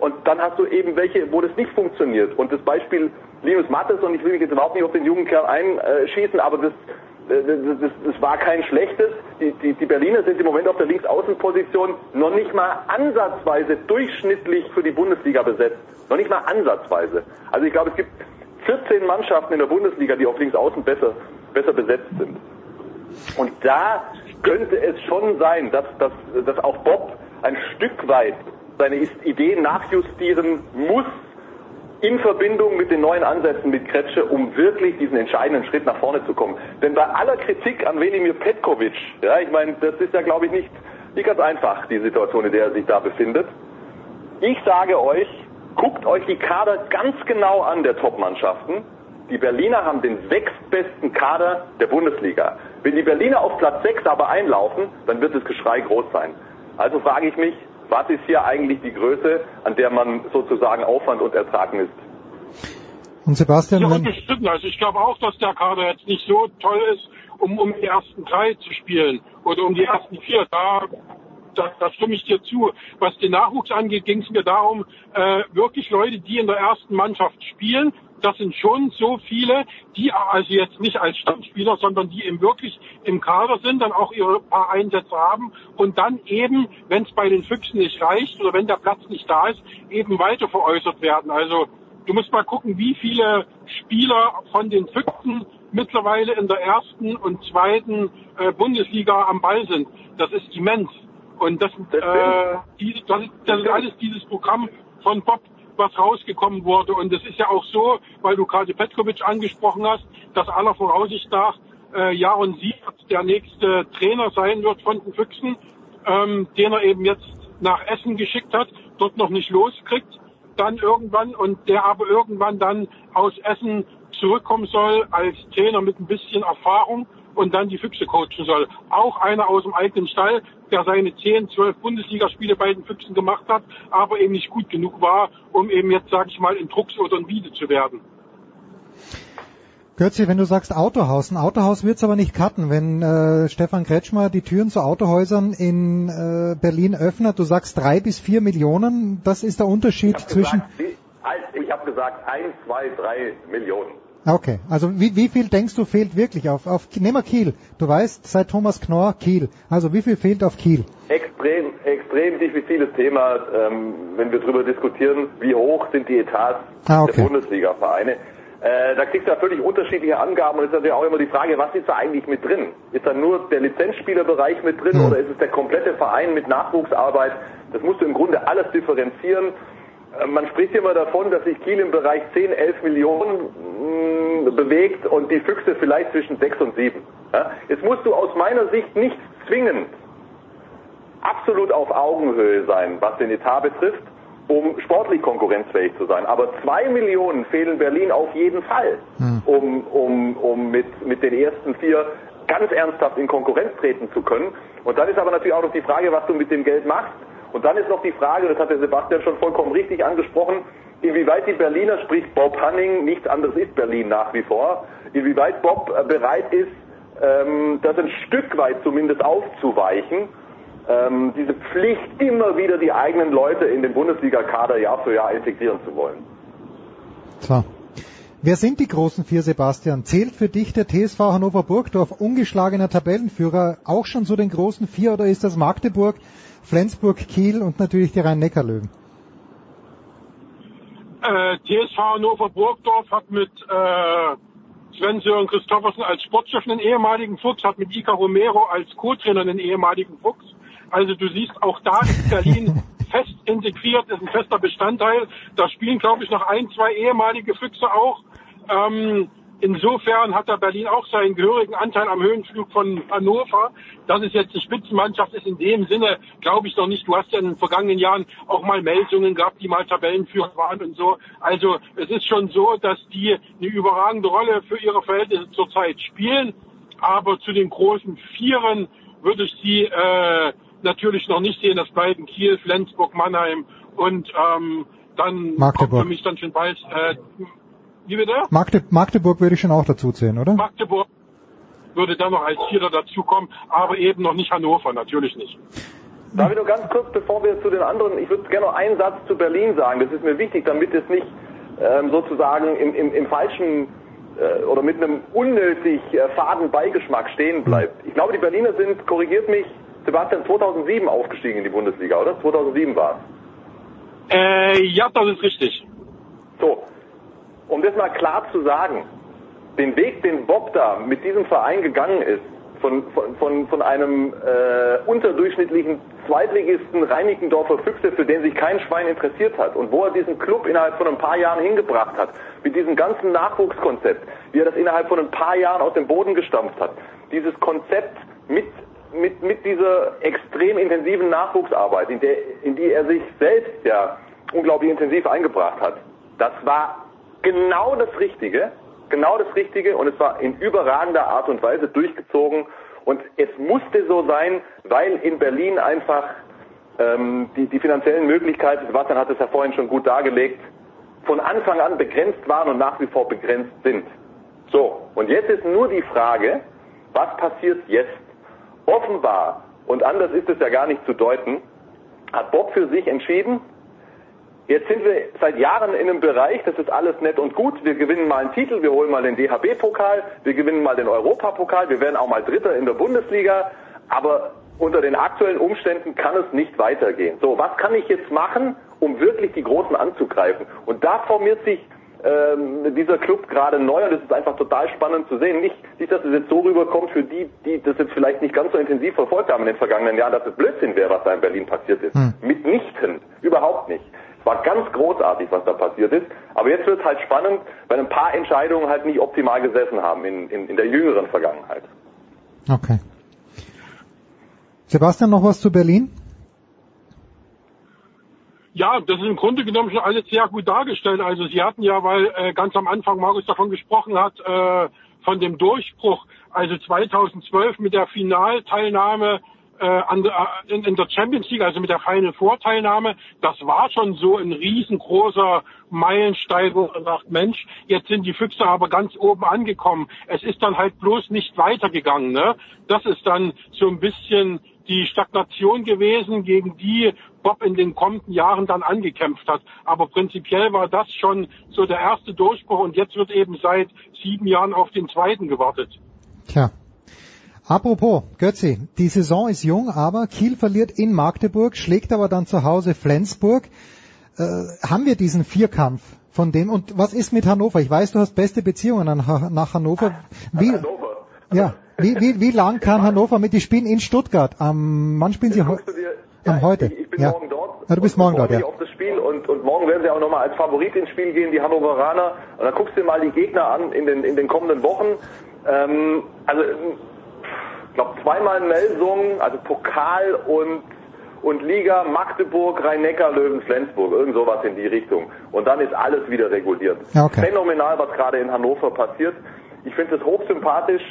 Und dann hast du eben welche, wo das nicht funktioniert. Und das Beispiel Linus Mattes, und ich will mich jetzt überhaupt nicht auf den jungen Kerl einschießen, aber das, das, das, das war kein schlechtes. Die, die, die Berliner sind im Moment auf der Linksaußenposition noch nicht mal ansatzweise durchschnittlich für die Bundesliga besetzt. Noch nicht mal ansatzweise. Also ich glaube, es gibt 14 Mannschaften in der Bundesliga, die auf Linksaußen besser, besser besetzt sind. Und da könnte es schon sein, dass, dass, dass auch Bob ein Stück weit seine Ideen nachjustieren muss in Verbindung mit den neuen Ansätzen mit Kretsche, um wirklich diesen entscheidenden Schritt nach vorne zu kommen. Denn bei aller Kritik an Velimir Petkovic, ja, ich meine, das ist ja glaube ich nicht, nicht ganz einfach, die Situation, in der er sich da befindet. Ich sage euch, guckt euch die Kader ganz genau an der Top-Mannschaften. Die Berliner haben den sechstbesten Kader der Bundesliga. Wenn die Berliner auf Platz 6 aber einlaufen, dann wird das Geschrei groß sein. Also frage ich mich, was ist hier eigentlich die Größe, an der man sozusagen Aufwand und Ertrag misst? Und Sebastian, Ja, wenn, unbestritten. Also ich glaube auch, dass der Kader jetzt nicht so toll ist, um, um die ersten drei zu spielen oder um die ersten vier. Da, da, da stimme ich dir zu. Was den Nachwuchs angeht, ging es mir darum, äh, wirklich Leute, die in der ersten Mannschaft spielen, das sind schon so viele, die also jetzt nicht als Stammspieler, sondern die eben wirklich im Kader sind, dann auch ihre paar Einsätze haben und dann eben, wenn es bei den Füchsen nicht reicht oder wenn der Platz nicht da ist, eben weiter veräußert werden. Also du musst mal gucken, wie viele Spieler von den Füchsen mittlerweile in der ersten und zweiten äh, Bundesliga am Ball sind. Das ist immens. Und das, äh, die, das, ist, das ist alles dieses Programm von Bob, was rausgekommen wurde. Und es ist ja auch so, weil du gerade Petkovic angesprochen hast, dass aller Voraussicht nach äh, Jaron Siebert der nächste Trainer sein wird von den Füchsen, ähm, den er eben jetzt nach Essen geschickt hat, dort noch nicht loskriegt, dann irgendwann und der aber irgendwann dann aus Essen zurückkommen soll als Trainer mit ein bisschen Erfahrung und dann die Füchse coachen soll. Auch einer aus dem eigenen Stall, der seine 10, 12 Bundesligaspiele bei den Füchsen gemacht hat, aber eben nicht gut genug war, um eben jetzt, sage ich mal, in Drucks oder in Wiede zu werden. Götzi, wenn du sagst Autohaus, ein Autohaus wird's aber nicht cutten, wenn äh, Stefan Kretschmer die Türen zu Autohäusern in äh, Berlin öffnet. Du sagst drei bis vier Millionen, das ist der Unterschied Ich hab zwischen... gesagt, ich habe gesagt, ein, zwei, drei Millionen. Okay, also wie, wie viel denkst du fehlt wirklich auf, auf nehmen wir Kiel. Du weißt, seit Thomas Knorr Kiel. Also wie viel fehlt auf Kiel? Extrem, extrem diffiziles Thema, ähm, wenn wir darüber diskutieren, wie hoch sind die Etats Ah, okay. der Bundesliga-Vereine. Äh, da kriegst du ja völlig unterschiedliche Angaben und es ist natürlich auch immer die Frage, was ist da eigentlich mit drin? Ist da nur der Lizenzspielerbereich mit drin oder ist es der komplette Verein mit Nachwuchsarbeit? Das musst du im Grunde alles differenzieren. Man spricht immer davon, dass sich Kiel im Bereich 10, 11 Millionen mh, bewegt und die Füchse vielleicht zwischen 6 und 7. Ja? Jetzt musst du aus meiner Sicht nicht zwingend absolut auf Augenhöhe sein, was den Etat betrifft, um sportlich konkurrenzfähig zu sein. Aber zwei Millionen fehlen Berlin auf jeden Fall, um, um, um mit, mit den ersten vier ganz ernsthaft in Konkurrenz treten zu können. Und dann ist aber natürlich auch noch die Frage, was du mit dem Geld machst. Und dann ist noch die Frage, das hat der Sebastian schon vollkommen richtig angesprochen, inwieweit die Berliner, sprich Bob Hanning, nichts anderes ist Berlin nach wie vor, inwieweit Bob äh, bereit ist, ähm, das ein Stück weit zumindest aufzuweichen, ähm, diese Pflicht, immer wieder die eigenen Leute in den Bundesliga-Kader Jahr für Jahr integrieren zu wollen. So. Wer sind die großen vier, Sebastian? Zählt für dich der TSV Hannover Burgdorf ungeschlagener Tabellenführer auch schon zu den großen vier oder ist das Magdeburg, Flensburg, Kiel und natürlich die Rhein-Neckar-Löwen? Äh, TSV Hannover Burgdorf hat mit äh, Sven-Sören Christoffersen als Sportchef einen ehemaligen Fuchs, hat mit Ika Romero als Co-Trainer einen ehemaligen Fuchs. Also du siehst, auch da ist Berlin <laughs> fest integriert, ist ein fester Bestandteil. Da spielen, glaube ich, noch ein, zwei ehemalige Füchse auch. Ähm, insofern hat der Berlin auch seinen gehörigen Anteil am Höhenflug von Hannover. Dass es jetzt eine Spitzenmannschaft ist, in dem Sinne, glaube ich noch nicht. Du hast ja in den vergangenen Jahren auch mal Meldungen gehabt, die mal Tabellenführer waren und so. Also es ist schon so, dass die eine überragende Rolle für ihre Verhältnisse zurzeit spielen. Aber zu den großen Vieren würde ich sie äh, natürlich noch nicht sehen. Das bleiben Kiel, Flensburg, Mannheim und ähm, dann Magdeburg. kommt für mich dann schon bald äh, wie bitte? Magde Magdeburg würde ich schon auch dazu zählen, oder? Magdeburg würde dann noch als Vierter dazukommen, aber eben noch nicht Hannover, natürlich nicht. Darf ich nur ganz kurz, bevor wir zu den anderen, ich würde gerne noch einen Satz zu Berlin sagen. Das ist mir wichtig, damit es nicht ähm, sozusagen im, im, im falschen äh, oder mit einem unnötig äh, faden Beigeschmack stehen bleibt. Ich glaube, die Berliner sind, korrigiert mich, Sebastian, 2007 aufgestiegen in die Bundesliga, oder? 2007 war es. Äh, ja, das ist richtig. So, um das mal klar zu sagen, den Weg, den Bob da mit diesem Verein gegangen ist, von, von, von, von einem äh, unterdurchschnittlichen Zweitligisten Reinickendorfer Füchse, für den sich kein Schwein interessiert hat und wo er diesen Club innerhalb von ein paar Jahren hingebracht hat, mit diesem ganzen Nachwuchskonzept, wie er das innerhalb von ein paar Jahren aus dem Boden gestampft hat, dieses Konzept mit mit, mit dieser extrem intensiven Nachwuchsarbeit, in, der, in die er sich selbst ja unglaublich intensiv eingebracht hat. Das war genau das Richtige, genau das Richtige und es war in überragender Art und Weise durchgezogen und es musste so sein, weil in Berlin einfach ähm, die, die finanziellen Möglichkeiten, Sebastian hat es ja vorhin schon gut dargelegt, von Anfang an begrenzt waren und nach wie vor begrenzt sind. So, und jetzt ist nur die Frage, was passiert jetzt? Offenbar, und anders ist es ja gar nicht zu deuten, hat Bob für sich entschieden, Jetzt sind wir seit Jahren in einem Bereich, das ist alles nett und gut. Wir gewinnen mal einen Titel, wir holen mal den DHB-Pokal, wir gewinnen mal den Europapokal, wir werden auch mal Dritter in der Bundesliga. Aber unter den aktuellen Umständen kann es nicht weitergehen. So, was kann ich jetzt machen, um wirklich die Großen anzugreifen? Und da formiert sich ähm, dieser Club gerade neu und es ist einfach total spannend zu sehen. Nicht, nicht, dass es jetzt so rüberkommt für die, die das jetzt vielleicht nicht ganz so intensiv verfolgt haben in den vergangenen Jahren, dass es Blödsinn wäre, was da in Berlin passiert ist. Mitnichten. Überhaupt nicht. War ganz großartig, was da passiert ist. Aber jetzt wird es halt spannend, weil ein paar Entscheidungen halt nicht optimal gesessen haben in, in, in der jüngeren Vergangenheit. Okay. Sebastian, noch was zu Berlin? Ja, das ist im Grunde genommen schon alles sehr gut dargestellt. Also Sie hatten ja, weil äh, ganz am Anfang Markus davon gesprochen hat, äh, von dem Durchbruch, also 2012 mit der Finalteilnahme in, in der Champions League, also mit der Final Four Teilnahme, das war schon so ein riesengroßer Meilenstein, wo man sagt, Mensch, jetzt sind die Füchse aber ganz oben angekommen. Es ist dann halt bloß nicht weitergegangen. Ne? Das ist dann so ein bisschen die Stagnation gewesen, gegen die Bob in den kommenden Jahren dann angekämpft hat. Aber prinzipiell war das schon so der erste Durchbruch und jetzt wird eben seit sieben Jahren auf den zweiten gewartet. Tja. Apropos, Götzi, die Saison ist jung, aber Kiel verliert in Magdeburg, schlägt aber dann zu Hause Flensburg. Äh, haben wir diesen Vierkampf von dem? Und was ist mit Hannover? Ich weiß, du hast beste Beziehungen an, nach Hannover. Wie, Hannover. Ja, wie, wie, wie lang kann Hannover mit? Die spielen in Stuttgart. Am, wann spielen sie heu am heute? Ich, ich bin ja. morgen dort. Ja, du bist morgen dort, ja. auf das Spiel und, und morgen werden sie auch nochmal als Favorit ins Spiel gehen, die Hannoveraner. Und dann guckst du dir mal die Gegner an in den, in den kommenden Wochen. Ähm, also, glaube, zweimal Melsung, also Pokal und, und Liga, Magdeburg, Rhein-Neckar, Löwen, Flensburg, irgend sowas in die Richtung. Und dann ist alles wieder reguliert. Okay. Phänomenal, was gerade in Hannover passiert. Ich finde es hochsympathisch,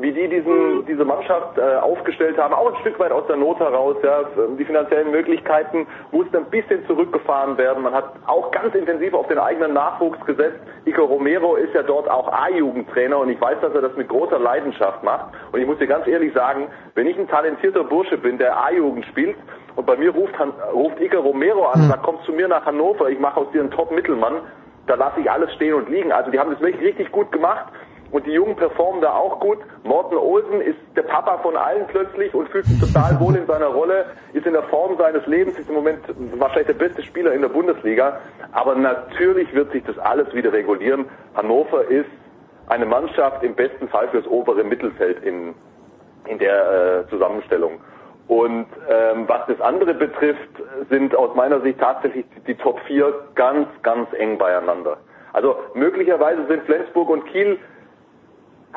wie die diesen, diese Mannschaft äh, aufgestellt haben, auch ein Stück weit aus der Not heraus. Ja, die finanziellen Möglichkeiten mussten ein bisschen zurückgefahren werden. Man hat auch ganz intensiv auf den eigenen Nachwuchs gesetzt. Ico Romero ist ja dort auch A-Jugendtrainer und ich weiß, dass er das mit großer Leidenschaft macht. Und ich muss dir ganz ehrlich sagen, wenn ich ein talentierter Bursche bin, der A-Jugend spielt und bei mir ruft, ruft Ico Romero an und sagt, komm zu mir nach Hannover, ich mache aus dir einen Top-Mittelmann, da lasse ich alles stehen und liegen. Also die haben das wirklich richtig gut gemacht. Und die Jungen performen da auch gut. Morten Olsen ist der Papa von allen plötzlich und fühlt sich total wohl in seiner Rolle, ist in der Form seines Lebens, ist im Moment wahrscheinlich der beste Spieler in der Bundesliga. Aber natürlich wird sich das alles wieder regulieren. Hannover ist eine Mannschaft im besten Fall fürs obere Mittelfeld in, in der äh, Zusammenstellung. Und ähm, was das andere betrifft, sind aus meiner Sicht tatsächlich die Top 4 ganz, ganz eng beieinander. Also möglicherweise sind Flensburg und Kiel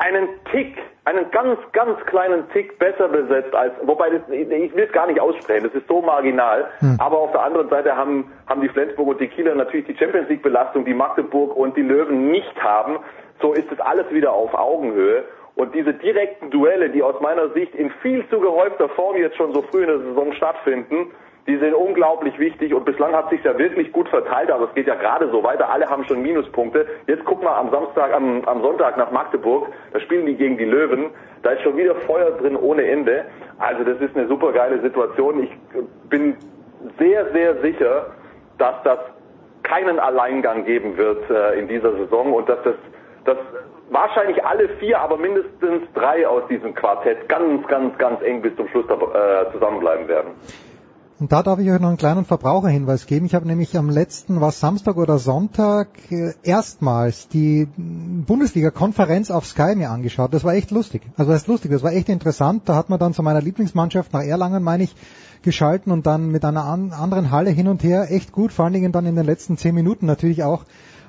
einen Tick, einen ganz, ganz kleinen Tick besser besetzt als, wobei das, ich will es gar nicht aussprechen, das ist so marginal. Aber auf der anderen Seite haben, haben die Flensburg und die Kieler natürlich die Champions League Belastung, die Magdeburg und die Löwen nicht haben. So ist es alles wieder auf Augenhöhe. Und diese direkten Duelle, die aus meiner Sicht in viel zu gehäufter Form jetzt schon so früh in der Saison stattfinden, die sind unglaublich wichtig und bislang hat sich ja wirklich gut verteilt, aber es geht ja gerade so weiter. Alle haben schon Minuspunkte. Jetzt guck mal am Samstag, am, am Sonntag nach Magdeburg, da spielen die gegen die Löwen. Da ist schon wieder Feuer drin ohne Ende. Also das ist eine super geile Situation. Ich bin sehr, sehr sicher, dass das keinen Alleingang geben wird äh, in dieser Saison und dass das, dass wahrscheinlich alle vier, aber mindestens drei aus diesem Quartett ganz, ganz, ganz eng bis zum Schluss äh, zusammenbleiben werden. Und da darf ich euch noch einen kleinen Verbraucherhinweis geben. Ich habe nämlich am letzten, was Samstag oder Sonntag, äh, erstmals die Bundesliga-Konferenz auf Sky mir angeschaut. Das war echt lustig. Also das ist lustig, das war echt interessant. Da hat man dann zu meiner Lieblingsmannschaft nach Erlangen, meine ich, geschalten und dann mit einer an, anderen Halle hin und her. Echt gut, vor allen Dingen dann in den letzten zehn Minuten natürlich auch,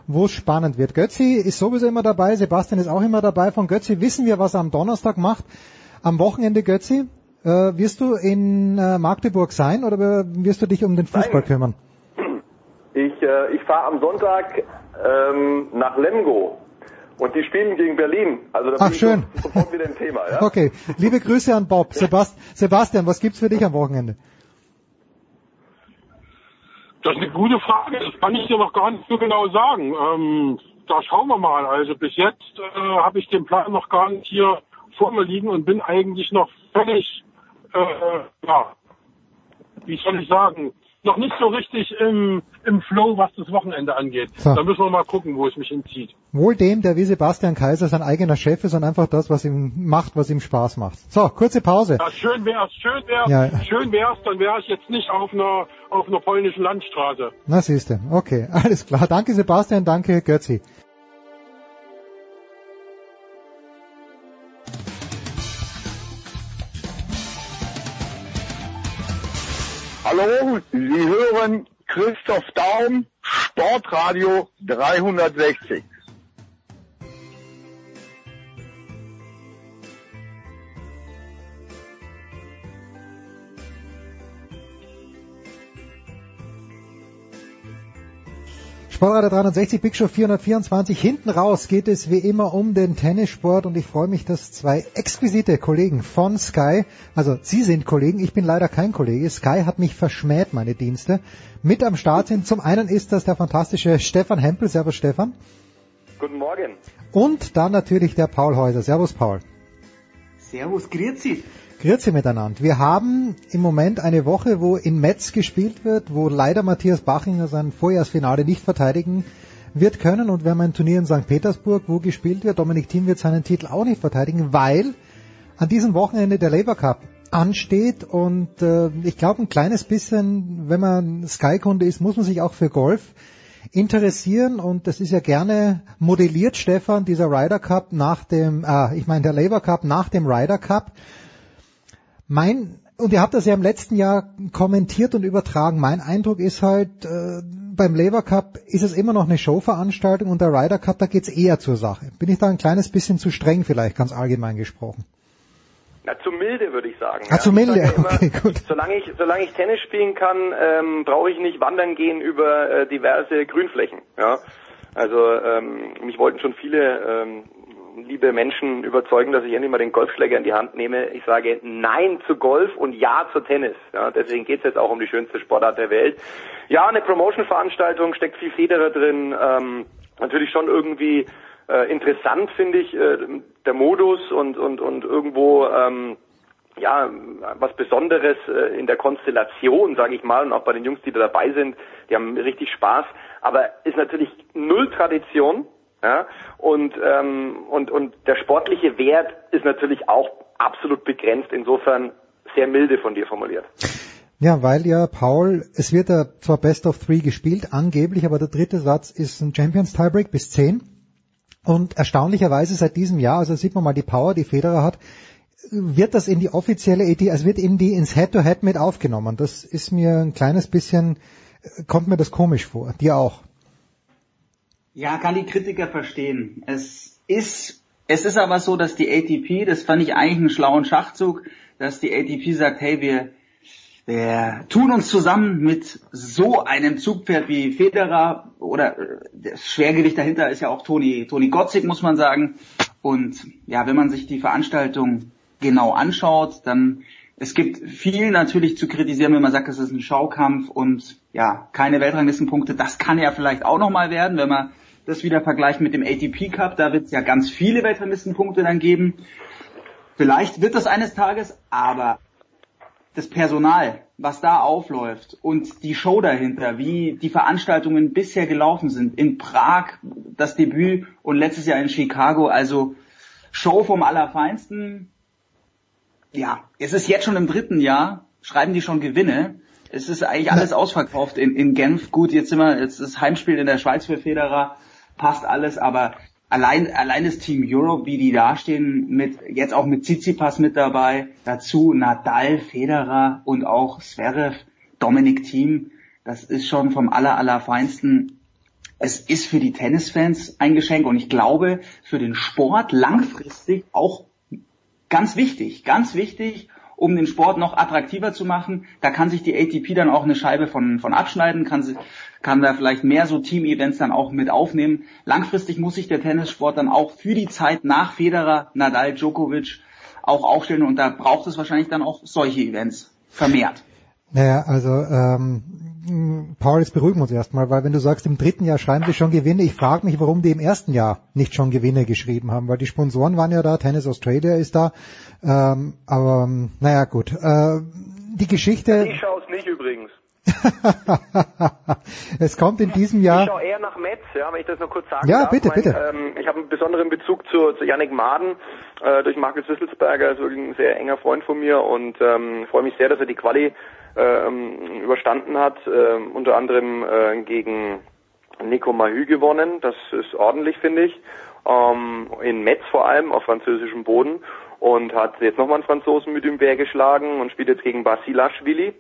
wo es spannend wird. Götzi ist sowieso immer dabei, Sebastian ist auch immer dabei. Von Götzi wissen wir, was er am Donnerstag macht. Am Wochenende, Götzi, äh, wirst du in äh, Magdeburg sein oder wirst du dich um den Fußball Nein. kümmern? Ich, äh, ich fahre am Sonntag ähm, nach Lemgo und die spielen gegen Berlin. Also da Ach, bin ich schön. so- sofort wieder im Thema. Ja? <laughs> Okay, liebe Grüße an Bob. Sebast Sebastian, was gibt's für dich am Wochenende? Das ist eine gute Frage. Das kann ich dir noch gar nicht so genau sagen. Ähm, da schauen wir mal. Also bis jetzt äh, habe ich den Plan noch gar nicht hier vor mir liegen und bin eigentlich noch völlig, äh, ja, wie soll ich sagen, noch nicht so richtig im, im Flow, was das Wochenende angeht. So. Da müssen wir mal gucken, wo es mich hinzieht. Wohl dem, der wie Sebastian Kaiser sein eigener Chef ist und einfach das, was ihm macht, was ihm Spaß macht. So, kurze Pause. Ja, schön wär's, schön wär's, Ja, schön wär's, dann wäre ich jetzt nicht auf einer, auf einer polnischen Landstraße. Na siehste, okay, <laughs> alles klar. Danke Sebastian, danke Götzi. Hallo, Sie hören Christoph Daum, Sportradio 360. Sportradio 360, Big Show 424. Hinten raus geht es wie immer um den Tennissport und ich freue mich, dass zwei exquisite Kollegen von Sky, also Sie sind Kollegen, ich bin leider kein Kollege, Sky hat mich verschmäht, meine Dienste, mit am Start sind. Zum einen ist das der fantastische Stefan Hempel, Servus Stefan. Guten Morgen. Und dann natürlich der Paul Häuser, Servus Paul. Servus, grüezi. Grüezi miteinander. Wir haben im Moment eine Woche, wo in Metz gespielt wird, wo leider Matthias Bachinger sein Vorjahresfinale nicht verteidigen wird können und wir haben ein Turnier in St. Petersburg, wo gespielt wird. Dominik Thiem wird seinen Titel auch nicht verteidigen, weil an diesem Wochenende der Labour Cup ansteht und äh, ich glaube ein kleines bisschen, wenn man Sky-Kunde ist, muss man sich auch für Golf interessieren und das ist ja gerne modelliert, Stefan, dieser Ryder Cup nach dem, äh, ich meine der Labour Cup nach dem Ryder Cup. Mein und ihr habt das ja im letzten Jahr kommentiert und übertragen. Mein Eindruck ist halt, äh, beim Labour Cup ist es immer noch eine Showveranstaltung und der Ryder Cup, da geht's eher zur Sache. Bin ich da ein kleines bisschen zu streng vielleicht, ganz allgemein gesprochen? Na, zu milde würde ich sagen. Ah, ja. zu milde, ja <laughs> okay, gut. Solange ich, solange ich Tennis spielen kann, ähm, brauche ich nicht wandern gehen über äh, diverse Grünflächen. Ja, also ähm, mich wollten schon viele ähm, liebe Menschen überzeugen, dass ich endlich mal den Golfschläger in die Hand nehme. Ich sage Nein zu Golf und Ja zu Tennis. Ja, deswegen geht's jetzt auch um die schönste Sportart der Welt. Ja, eine Promotion-Veranstaltung steckt viel Federer drin. Ähm, natürlich schon irgendwie äh, interessant finde ich äh, der Modus und und und irgendwo ähm, ja was Besonderes äh, in der Konstellation, sage ich mal, und auch bei den Jungs, die da dabei sind, die haben richtig Spaß. Aber ist natürlich null Tradition, ja, und ähm, und und der sportliche Wert ist natürlich auch absolut begrenzt. Insofern sehr milde von dir formuliert. Ja, weil ja Paul, es wird ja zwar Best of Three gespielt, angeblich, aber der dritte Satz ist ein Champions Tiebreak bis 10. Und erstaunlicherweise seit diesem Jahr, also sieht man mal die Power, die Federer hat, wird das in die offizielle AT, also wird in die ins Head-to-Head mit aufgenommen. Das ist mir ein kleines bisschen, kommt mir das komisch vor. Dir auch. Ja, kann die Kritiker verstehen. Es ist, es ist aber so, dass die ATP, das fand ich eigentlich einen schlauen Schachzug, dass die ATP sagt, hey, wir, wir tun uns zusammen mit so einem Zugpferd wie Federer oder äh, das Schwergewicht dahinter ist ja auch Toni, Toni Gottzig, muss man sagen. Und ja, wenn man sich die Veranstaltung genau anschaut, dann es gibt viel natürlich zu kritisieren, wenn man sagt, es ist ein Schaukampf und ja, keine Weltranglistenpunkte. Das kann ja vielleicht auch nochmal werden, wenn man das wieder vergleicht mit dem ATP Cup. Da wird es ja ganz viele Weltranglistenpunkte dann geben. Vielleicht wird das eines Tages, aber das Personal, was da aufläuft und die Show dahinter, wie die Veranstaltungen bisher gelaufen sind, in Prag das Debüt und letztes Jahr in Chicago, also Show vom Allerfeinsten. Ja, es ist jetzt schon im dritten Jahr, schreiben die schon Gewinne. Es ist eigentlich alles ausverkauft in, in Genf. Gut, jetzt sind wir, jetzt ist Heimspiel in der Schweiz für Federer, passt alles, aber allein, allein das Team Europe, wie die dastehen, mit, jetzt auch mit Tsitsipas mit dabei, dazu Nadal, Federer und auch Zverev, Dominic Thiem, das ist schon vom aller, allerfeinsten. Es ist für die Tennisfans ein Geschenk und ich glaube, für den Sport langfristig auch ganz wichtig, ganz wichtig, um den Sport noch attraktiver zu machen. Da kann sich die ATP dann auch eine Scheibe von, von abschneiden, kann, sie, kann da vielleicht mehr so Team-Events dann auch mit aufnehmen. Langfristig muss sich der Tennissport dann auch für die Zeit nach Federer, Nadal, Djokovic auch aufstellen und da braucht es wahrscheinlich dann auch solche Events vermehrt. Naja, also ähm, Paul, jetzt beruhigen wir uns erstmal, weil wenn du sagst, im dritten Jahr schreiben sie schon Gewinne, ich frage mich, warum die im ersten Jahr nicht schon Gewinne geschrieben haben, weil die Sponsoren waren ja da, Tennis Australia ist da, ähm, aber naja gut. Äh, die Geschichte. Ich schaue es nicht übrigens. <laughs> es kommt in diesem Jahr. Ich schaue eher nach Metz, ja, wenn ich das noch kurz sagen Ja, darf. bitte, mein, bitte. Ähm, ich habe einen besonderen Bezug zu, zu Yannick Maden äh, durch Markus Wisselsberger, ist wirklich ein sehr enger Freund von mir und ähm, freue mich sehr, dass er die Quali ähm, überstanden hat, ähm, unter anderem äh, gegen Nico Mahü gewonnen. Das ist ordentlich, finde ich. Ähm, in Metz vor allem, auf französischem Boden. Und hat jetzt nochmal einen Franzosen mit ihm Wehr geschlagen und spielt jetzt gegen Basilashvili.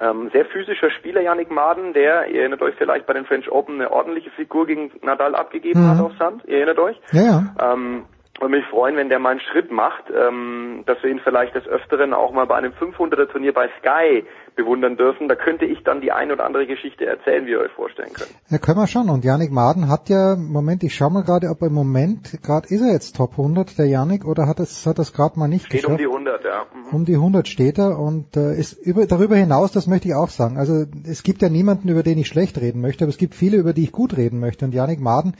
Ähm, sehr physischer Spieler, Yannick Maden, der, ihr erinnert euch vielleicht bei den French Open, eine ordentliche Figur gegen Nadal abgegeben Mhm. hat auf Sand. Ihr erinnert euch? Ja, ja. Ähm, würde mich freuen, wenn der mal einen Schritt macht, ähm, dass wir ihn vielleicht des Öfteren auch mal bei einem 500er Turnier bei Sky bewundern dürfen. Da könnte ich dann die ein oder andere Geschichte erzählen, wie ihr euch vorstellen könnt. Ja, können wir schon. Und Yannick Maden hat ja, Moment, ich schau mal gerade, ob im Moment, gerade ist er jetzt Top 100, der Yannick, oder hat es, hat das gerade mal nicht Steht geschafft? um die 100, ja. Mhm. Um die 100 steht er und äh, ist über, darüber hinaus, das möchte ich auch sagen. Also es gibt ja niemanden, über den ich schlecht reden möchte, aber es gibt viele, über die ich gut reden möchte. Und Yannick Maden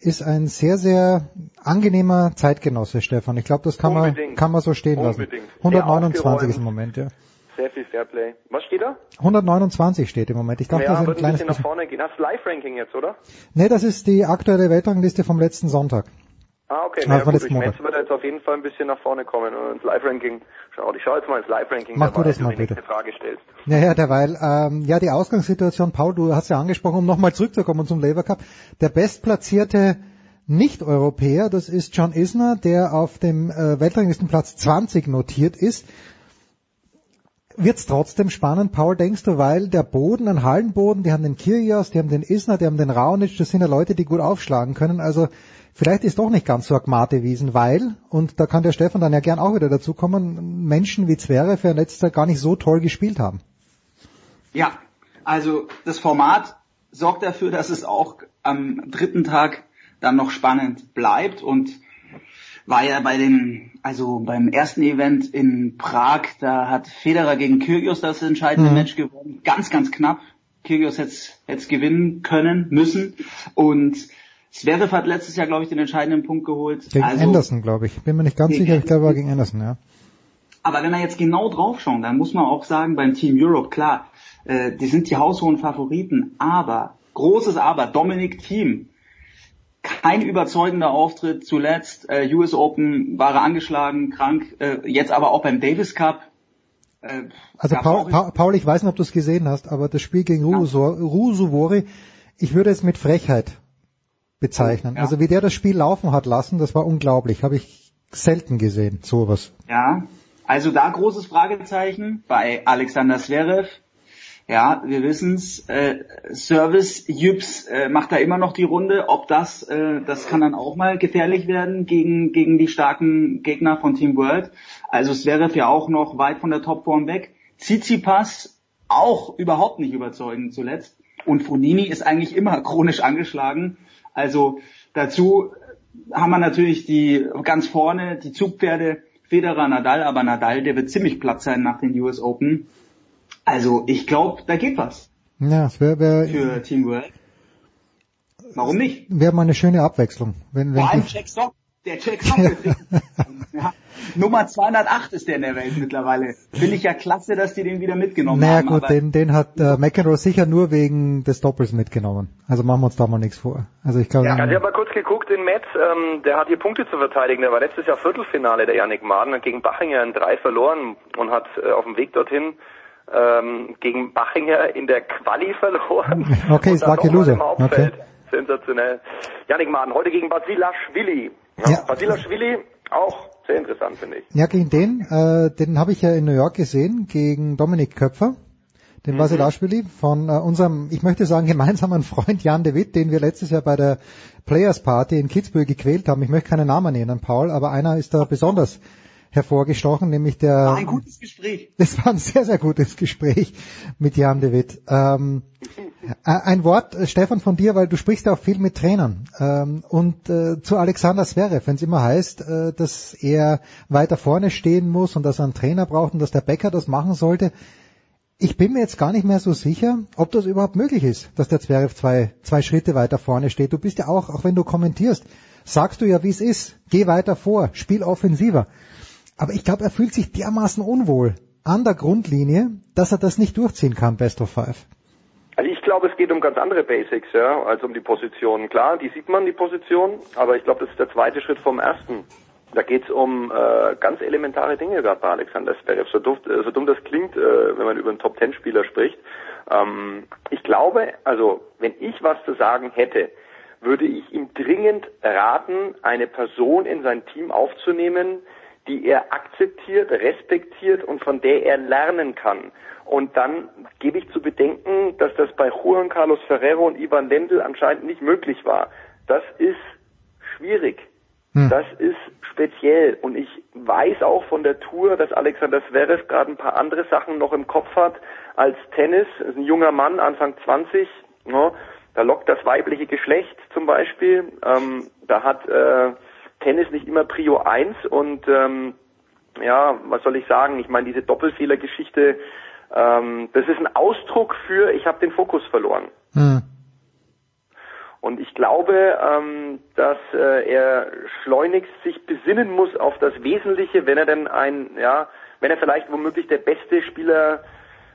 ist ein sehr, sehr angenehmer Zeitgenosse, Stefan. Ich glaube, das kann man, kann man so stehen lassen. Unbedingt. Sehr 129 aufgeräumt. ist im Moment, ja. Sehr viel Fairplay. Was steht da? 129 steht im Moment. Ich dachte, ja, das ist ein wird ein kleines bisschen nach vorne gehen. Hast du Live-Ranking jetzt, oder? Nee, das ist die aktuelle Weltrangliste vom letzten Sonntag. Ah, okay. Ah, Na, ja, gut, Monat. Metz wird jetzt auf jeden Fall ein bisschen nach vorne kommen und ins Live-Ranking schaut. Ich schaue jetzt mal ins Live-Ranking, Mach du dabei, das wenn mal du die nächste bitte. Frage stellst. Ja, ja, derweil. Ähm, ja, die Ausgangssituation, Paul, du hast ja angesprochen, um nochmal zurückzukommen zum Labour Cup. Der bestplatzierte Nicht-Europäer, das ist John Isner, der auf dem äh, Weltranglistenplatz 20 notiert ist. Wird's trotzdem spannend, Paul, denkst du, weil der Boden, ein Hallenboden, die haben den Kyrgios, die haben den Isner, die haben den Raonic, das sind ja Leute, die gut aufschlagen können. Also vielleicht ist doch nicht ganz so Agmate-Wiesen, weil, und da kann der Stefan dann ja gern auch wieder dazu kommen, Menschen wie Zverev ja letztes Jahr gar nicht so toll gespielt haben. Ja, also das Format sorgt dafür, dass es auch am dritten Tag dann noch spannend bleibt und war ja bei dem, also beim ersten Event in Prag, da hat Federer gegen Kyrgios das entscheidende Mhm. Match gewonnen, ganz, ganz knapp. Kyrgios hätte es gewinnen können, müssen und Zverev hat letztes Jahr, glaube ich, den entscheidenden Punkt geholt. Gegen also, Anderson, glaube ich. Bin mir nicht ganz sicher, ich glaube, war gegen Anderson, ja. aber wenn wir jetzt genau draufschauen, dann muss man auch sagen, beim Team Europe, klar, äh, die sind die haushohen Favoriten, aber, großes Aber, Dominic Thiem, kein überzeugender Auftritt zuletzt, äh, US Open war er angeschlagen, krank, äh, jetzt aber auch beim Davis Cup. Äh, Also Paul, Paul, Paul, ich weiß nicht, ob du es gesehen hast, aber das Spiel gegen Rusuvori, ich würde es mit Frechheit bezeichnen. Ja. Also wie der das Spiel laufen hat lassen, das war unglaublich. Habe ich selten gesehen, sowas. Ja, also da großes Fragezeichen bei Alexander Zverev. Ja, wir wissen's. Äh, Service Jüps äh, macht da immer noch die Runde. Ob das, äh, das kann dann auch mal gefährlich werden gegen gegen die starken Gegner von Team World. Also Zverev ja auch noch weit von der Topform weg. Tsitsipas auch überhaupt nicht überzeugend zuletzt. Und Fonini ist eigentlich immer chronisch angeschlagen. Also dazu haben wir natürlich die ganz vorne die Zugpferde Federer, Nadal, aber Nadal, der wird ziemlich platt sein nach den US Open. Also ich glaube, da geht was Ja, es wäre wär, für Team World. Warum nicht? wär mal eine schöne Abwechslung. Wenn, wenn Vor allem Jack Sock. Der Jack Sock richtig- <laughs> ja. Nummer 208 ist der in der Welt mittlerweile. Finde ich ja klasse, dass die den wieder mitgenommen naja haben. gut, aber den, den hat äh, McEnroe sicher nur wegen des Doppels mitgenommen. Also machen wir uns da mal nichts vor. Also ich glaube, Ja, ich habe mal kurz geguckt in Metz, ähm, der hat hier Punkte zu verteidigen. Der war letztes Jahr Viertelfinale, der Yannick Maden, hat gegen Bachinger in drei verloren und hat äh, auf dem Weg dorthin ähm, gegen Bachinger in der Quali verloren. <laughs> Okay, und ist Lucky Loser. im Hauptfeld. Sensationell. Yannick Maden, heute gegen Basilashvili. Ja, Ja. Basilashvili, auch sehr interessant, finde ich. Ja, gegen den, äh, den habe ich ja in New York gesehen, gegen Dominik Köpfer, den Mhm. Vasilashvili von äh, unserem, ich möchte sagen, <laughs> gemeinsamen Freund Jan de Witt, den wir letztes Jahr bei der Players Party in Kitzbühel gequält haben. Ich möchte keine Namen nennen, Paul, aber einer ist da besonders hervorgestochen, nämlich der... war ein gutes Gespräch. <laughs> Das war ein sehr, sehr gutes Gespräch mit Jan de Witt. Ähm, äh, ein Wort, äh, Stefan, von dir, weil du sprichst ja auch viel mit Trainern. Ähm, und äh, zu Alexander Zverev, wenn es immer heißt, äh, dass er weiter vorne stehen muss und dass er einen Trainer braucht und dass der Bäcker das machen sollte. Ich bin mir jetzt gar nicht mehr so sicher, ob das überhaupt möglich ist, dass der Zverev zwei, zwei Schritte weiter vorne steht. Du bist ja auch, auch wenn du kommentierst, sagst du ja, wie es ist. Geh weiter vor, spiel offensiver. Aber ich glaube, er fühlt sich dermaßen unwohl an der Grundlinie, dass er das nicht durchziehen kann, Best of Five. Also ich glaube, es geht um ganz andere Basics, ja, als um die Positionen. Klar, die sieht man, die Position, aber ich glaube, das ist der zweite Schritt vom ersten. Da geht es um äh, ganz elementare Dinge gerade bei Alexander Zverev. So, äh, so dumm das klingt, äh, wenn man über einen Top-Ten-Spieler spricht. Ähm, ich glaube, also wenn ich was zu sagen hätte, würde ich ihm dringend raten, eine Person in sein Team aufzunehmen, die er akzeptiert, respektiert und von der er lernen kann. Und dann gebe ich zu bedenken, dass das bei Juan Carlos Ferrero und Ivan Lendl anscheinend nicht möglich war. Das ist schwierig. Das ist speziell. Und ich weiß auch von der Tour, dass Alexander Zverev gerade ein paar andere Sachen noch im Kopf hat als Tennis. Ist ein junger Mann, Anfang 20. Ne? Da lockt das weibliche Geschlecht zum Beispiel. Ähm, da hat äh, Tennis nicht immer Prio 1 und ähm, ja, was soll ich sagen? Ich meine, diese Doppelfehlergeschichte, ähm, das ist ein Ausdruck für, ich habe den Fokus verloren. Hm. Und ich glaube, ähm, dass äh, er schleunigst sich besinnen muss auf das Wesentliche, wenn er denn ein, ja, wenn er vielleicht womöglich der beste Spieler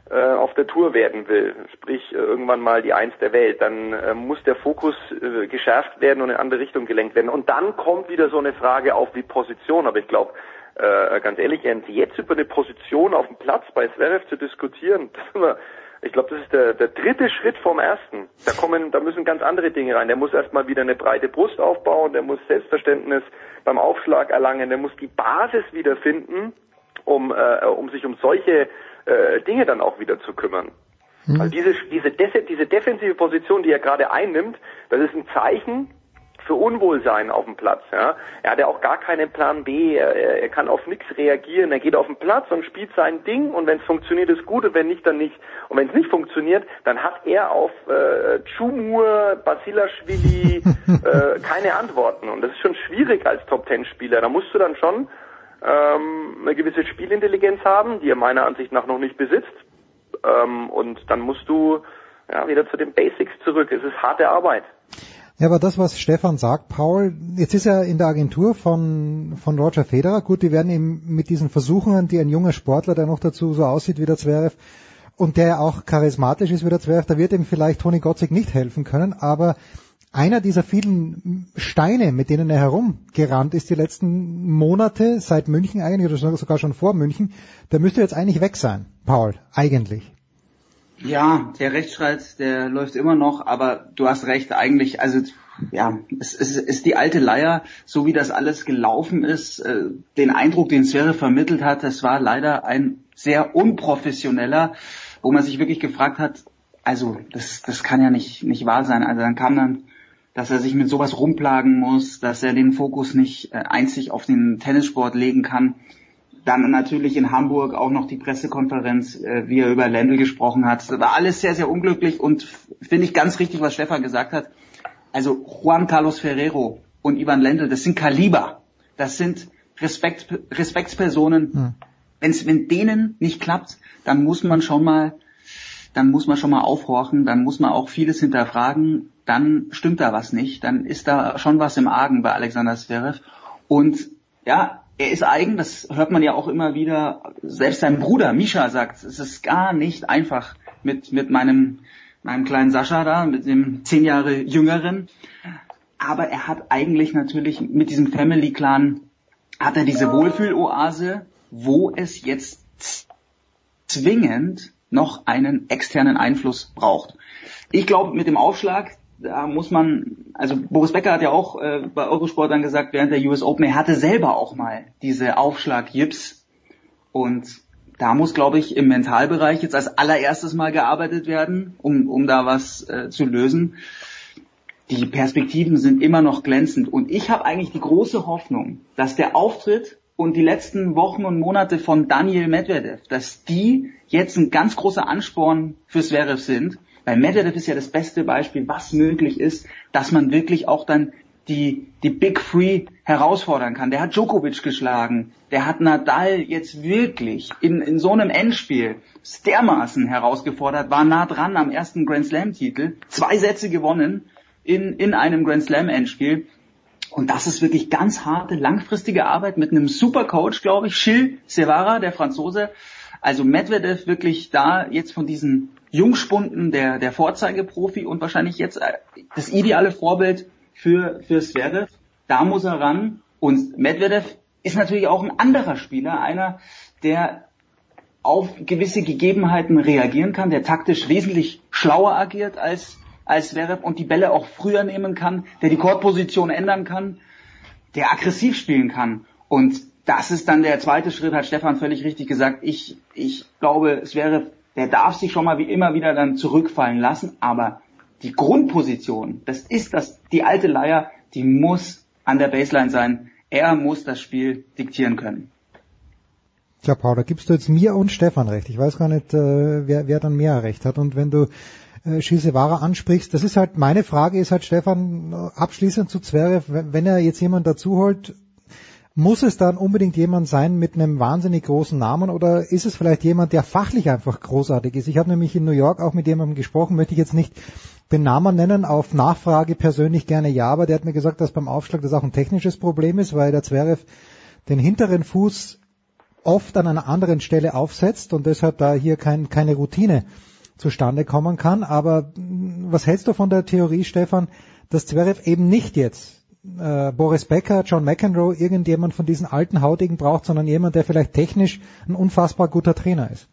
äh, auf der Tour werden will, sprich äh, irgendwann mal die Eins der Welt, dann äh, muss der Fokus äh, geschärft werden und in andere Richtung gelenkt werden. Und dann kommt wieder so eine Frage auf wie Position. Aber ich glaube, äh, ganz ehrlich, jetzt über eine Position auf dem Platz bei Zverev zu diskutieren, <laughs> ich glaube, das ist der, der dritte Schritt vom ersten. Da kommen, da müssen ganz andere Dinge rein. Der muss erstmal wieder eine breite Brust aufbauen, der muss Selbstverständnis beim Aufschlag erlangen, der muss die Basis wiederfinden, um, äh, um sich um solche äh, Dinge dann auch wieder zu kümmern. Mhm. Weil diese, diese, diese defensive Position, die er gerade einnimmt, das ist ein Zeichen für Unwohlsein auf dem Platz. Ja. Er hat ja auch gar keinen Plan B, er, er kann auf nichts reagieren, er geht auf den Platz und spielt sein Ding und wenn es funktioniert, ist gut und wenn nicht, dann nicht. Und wenn es nicht funktioniert, dann hat er auf äh, Chumur, Basilashvili <laughs> äh, keine Antworten. Und das ist schon schwierig als Top-Ten-Spieler. Da musst du dann schon ähm, eine gewisse Spielintelligenz haben, die er meiner Ansicht nach noch nicht besitzt. Ähm, und dann musst du ja, wieder zu den Basics zurück. Es ist harte Arbeit. Ja, aber das, was Stefan sagt, Paul, jetzt ist er in der Agentur von, von Roger Federer. Gut, die werden ihm mit diesen Versuchungen, die ein junger Sportler, der noch dazu so aussieht wie der Zverev und der auch charismatisch ist wie der Zverev, da wird ihm vielleicht Toni Gotzig nicht helfen können, aber einer dieser vielen Steine, mit denen er herumgerannt ist die letzten Monate, seit München eigentlich, oder sogar schon vor München, der müsste jetzt eigentlich weg sein, Paul, eigentlich. Ja, der Rechtsstreit, der läuft immer noch, aber du hast recht, eigentlich, also ja, es, es ist die alte Leier, so wie das alles gelaufen ist, äh, den Eindruck, den Sverre vermittelt hat, das war leider ein sehr unprofessioneller, wo man sich wirklich gefragt hat, also das, das kann ja nicht, nicht wahr sein. Also dann kam dann, dass er sich mit sowas rumplagen muss, dass er den Fokus nicht äh, einzig auf den Tennissport legen kann. Dann natürlich in Hamburg auch noch die Pressekonferenz, äh, wie er über Lendl gesprochen hat. Das war alles sehr, sehr unglücklich und finde ich ganz richtig, was Stefan gesagt hat. Also Juan Carlos Ferrero und Ivan Lendl, das sind Kaliber. Das sind Respekt, Respektspersonen. Hm. Wenn's, wenn denen nicht klappt, dann muss man schon mal, dann muss man schon mal aufhorchen, dann muss man auch vieles hinterfragen, dann stimmt da was nicht, dann ist da schon was im Argen bei Alexander Zverev. Und ja, er ist eigen, das hört man ja auch immer wieder. Selbst sein Bruder Misha sagt, es ist gar nicht einfach mit, mit meinem, meinem kleinen Sascha da, mit dem zehn Jahre jüngeren. Aber er hat eigentlich natürlich mit diesem Family Clan, hat er diese Wohlfühloase, wo es jetzt zwingend noch einen externen Einfluss braucht. Ich glaube, mit dem Aufschlag, da muss man, also Boris Becker hat ja auch äh, bei Eurosport dann gesagt, während der US Open, er hatte selber auch mal diese Aufschlag-Jips und da muss, glaube ich, im Mentalbereich jetzt als allererstes mal gearbeitet werden, um, um da was äh, zu lösen. Die Perspektiven sind immer noch glänzend und ich habe eigentlich die große Hoffnung, dass der Auftritt und die letzten Wochen und Monate von Daniel Medvedev, dass die jetzt ein ganz großer Ansporn für Zverev sind weil Medvedev ist ja das beste Beispiel, was möglich ist, dass man wirklich auch dann die, die Big Three herausfordern kann. Der hat Djokovic geschlagen. Der hat Nadal jetzt wirklich in, in so einem Endspiel dermaßen herausgefordert, war nah dran am ersten Grand Slam Titel, zwei Sätze gewonnen in, in einem Grand Slam Endspiel. Und das ist wirklich ganz harte, langfristige Arbeit mit einem super Coach, glaube ich, Gilles Sevara, der Franzose. Also Medvedev wirklich da jetzt von diesen Jungspunden der, der Vorzeigeprofi und wahrscheinlich jetzt äh, das ideale Vorbild für, für Zverev. Da muss er ran. Und Medvedev ist natürlich auch ein anderer Spieler, einer, der auf gewisse Gegebenheiten reagieren kann, der taktisch wesentlich schlauer agiert als, als Zverev und die Bälle auch früher nehmen kann, der die Courtposition ändern kann, der aggressiv spielen kann. Und das ist dann der zweite Schritt, hat Stefan völlig richtig gesagt. Ich, ich glaube, Zverev der darf sich schon mal wie immer wieder dann zurückfallen lassen, aber die Grundposition, das ist das, die alte Leier, die muss an der Baseline sein. Er muss das Spiel diktieren können. Tja, Paul, da gibst du jetzt mir und Stefan recht. Ich weiß gar nicht, äh, wer, wer dann mehr recht hat. Und wenn du äh, Schisewara ansprichst, das ist halt, meine Frage ist halt, Stefan, abschließend zu Zverev, wenn er jetzt jemand dazu holt, muss es dann unbedingt jemand sein mit einem wahnsinnig großen Namen oder ist es vielleicht jemand, der fachlich einfach großartig ist? Ich habe nämlich in New York auch mit jemandem gesprochen, möchte ich jetzt nicht den Namen nennen, auf Nachfrage persönlich gerne ja, aber der hat mir gesagt, dass beim Aufschlag das auch ein technisches Problem ist, weil der Zverev den hinteren Fuß oft an einer anderen Stelle aufsetzt und deshalb da hier kein, keine Routine zustande kommen kann. Aber mh, was hältst du von der Theorie, Stefan, dass Zverev eben nicht jetzt äh, Boris Becker, John McEnroe, irgendjemand von diesen alten Hautigen braucht, sondern jemand, der vielleicht technisch ein unfassbar guter Trainer ist?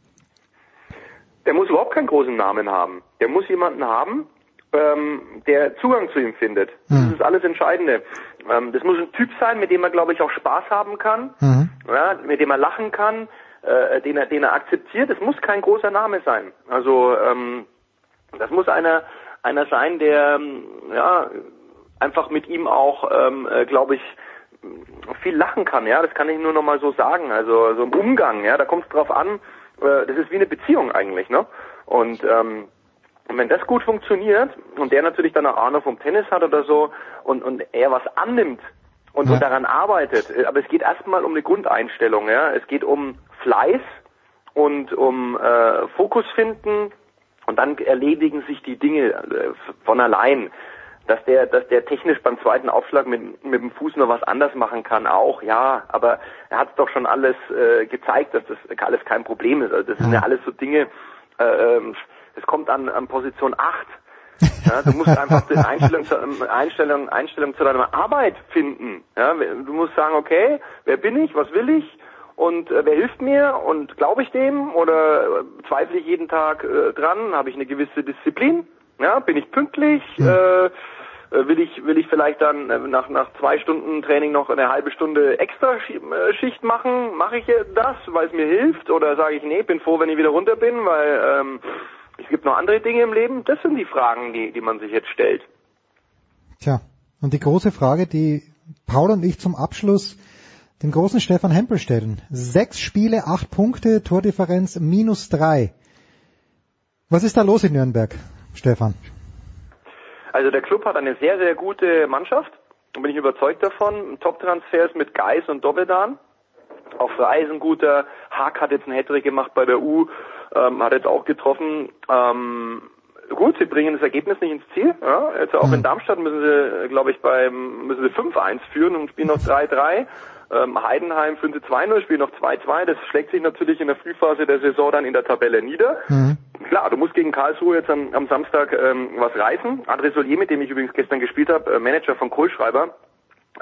Der muss überhaupt keinen großen Namen haben. Der muss jemanden haben, ähm, der Zugang zu ihm findet. Das ist alles Entscheidende. Ähm, das muss ein Typ sein, mit dem er, glaube ich, auch Spaß haben kann, ja, mit dem er lachen kann, äh, den er, den er akzeptiert. Es muss kein großer Name sein. Also ähm, das muss einer, einer sein, der ähm, ja einfach mit ihm auch, ähm, äh, glaube ich, viel lachen kann. Ja, das kann ich nur noch mal so sagen. Also so im Umgang. Ja, da kommt es drauf an. Äh, das ist wie eine Beziehung eigentlich, ne? Und ähm, und wenn das gut funktioniert und der natürlich dann auch Ahnung vom Tennis hat oder so und, und er was annimmt und, und daran arbeitet, aber es geht erstmal um eine Grundeinstellung, ja. Es geht um Fleiß und um äh, Fokus finden und dann erledigen sich die Dinge äh, von allein. Dass der, dass der technisch beim zweiten Aufschlag mit, mit dem Fuß noch was anders machen kann, auch, ja, aber er hat doch schon alles äh, gezeigt, dass das alles kein Problem ist. Also das sind ja alles so Dinge, äh, ähm, es kommt an, an Position 8. Ja, du musst einfach die Einstellung zu, ähm, Einstellung, Einstellung zu deiner Arbeit finden. Ja, du musst sagen, okay, wer bin ich, was will ich und äh, wer hilft mir und glaube ich dem oder äh, zweifle ich jeden Tag äh, dran, habe ich eine gewisse Disziplin, ja, bin ich pünktlich, äh, äh, will ich will ich vielleicht dann äh, nach nach zwei Stunden Training noch eine halbe Stunde extra Schi- Schicht machen, mache ich das, weil es mir hilft? Oder sage ich nee, bin froh, wenn ich wieder runter bin, weil ähm, es gibt noch andere Dinge im Leben. Das sind die Fragen, die die man sich jetzt stellt. Tja, und die große Frage, die Paul und ich zum Abschluss den großen Stefan Hempel stellen. Sechs Spiele, acht Punkte, Tordifferenz minus drei. Was ist da los in Nürnberg, Stefan? Also der Club hat eine sehr, sehr gute Mannschaft. Da bin ich überzeugt davon. Top-Transfers mit Geis und Dobedan. Auf Reisen guter. Haag hat jetzt einen Hattrick gemacht bei der U, ähm, hat jetzt auch getroffen. Ähm, gut, sie bringen das Ergebnis nicht ins Ziel. Ja. Jetzt auch in Darmstadt müssen sie, glaube ich, beim müssen sie 5-1 führen und spielen noch 3-3. Ähm, Heidenheim führen sie 2-0, spielen noch 2-2. Das schlägt sich natürlich in der Frühphase der Saison dann in der Tabelle nieder. Klar, du musst gegen Karlsruhe jetzt am, am Samstag ähm, was reißen. André Solier, mit dem ich übrigens gestern gespielt habe, äh, Manager von Kohlschreiber,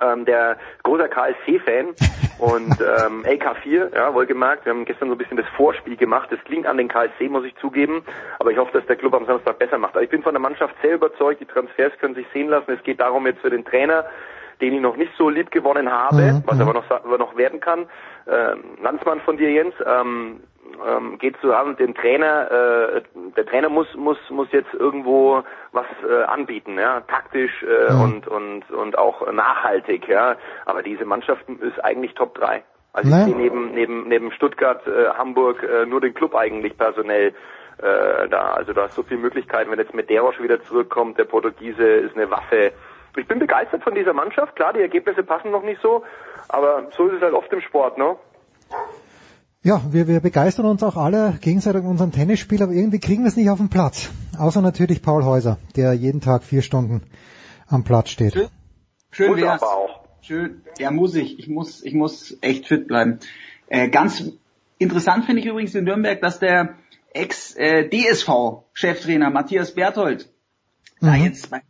ähm, der großer KSC-Fan <laughs> und ähm, LK4, ja, wohlgemerkt. Wir haben gestern so ein bisschen das Vorspiel gemacht. Das klingt an den KSC, muss ich zugeben. Aber ich hoffe, dass der Club am Samstag besser macht. Aber ich bin von der Mannschaft sehr überzeugt. Die Transfers können sich sehen lassen. Es geht darum jetzt für den Trainer, den ich noch nicht so lieb gewonnen habe, was aber noch, aber noch werden kann. Ähm, Landsmann von dir, Jens, ähm, ähm, geht so an den Trainer, äh, der Trainer muss muss muss jetzt irgendwo was äh, anbieten, ja, taktisch äh, und und und auch nachhaltig, ja. Aber diese Mannschaften ist eigentlich Top 3. Also ich sehe neben neben neben Stuttgart, äh, Hamburg äh, nur den Club eigentlich personell äh, da. Also da ist so viele Möglichkeiten. Wenn jetzt mit Derosch wieder zurückkommt, der Portugiese ist eine Waffe. Ich bin begeistert von dieser Mannschaft. Klar, die Ergebnisse passen noch nicht so, aber so ist es halt oft im Sport, ne? Ja, wir, wir begeistern uns auch alle gegenseitig in unserem Tennisspiel, aber irgendwie kriegen wir es nicht auf den Platz. Außer natürlich Paul Häuser, der jeden Tag vier Stunden am Platz steht. Schön Muss wär's. aber auch. Schön. Ja, muss ich. Ich muss, ich muss echt fit bleiben. Äh, ganz interessant finde ich übrigens in Nürnberg, dass der Ex-DSV-Cheftrainer Matthias Berthold da jetzt bei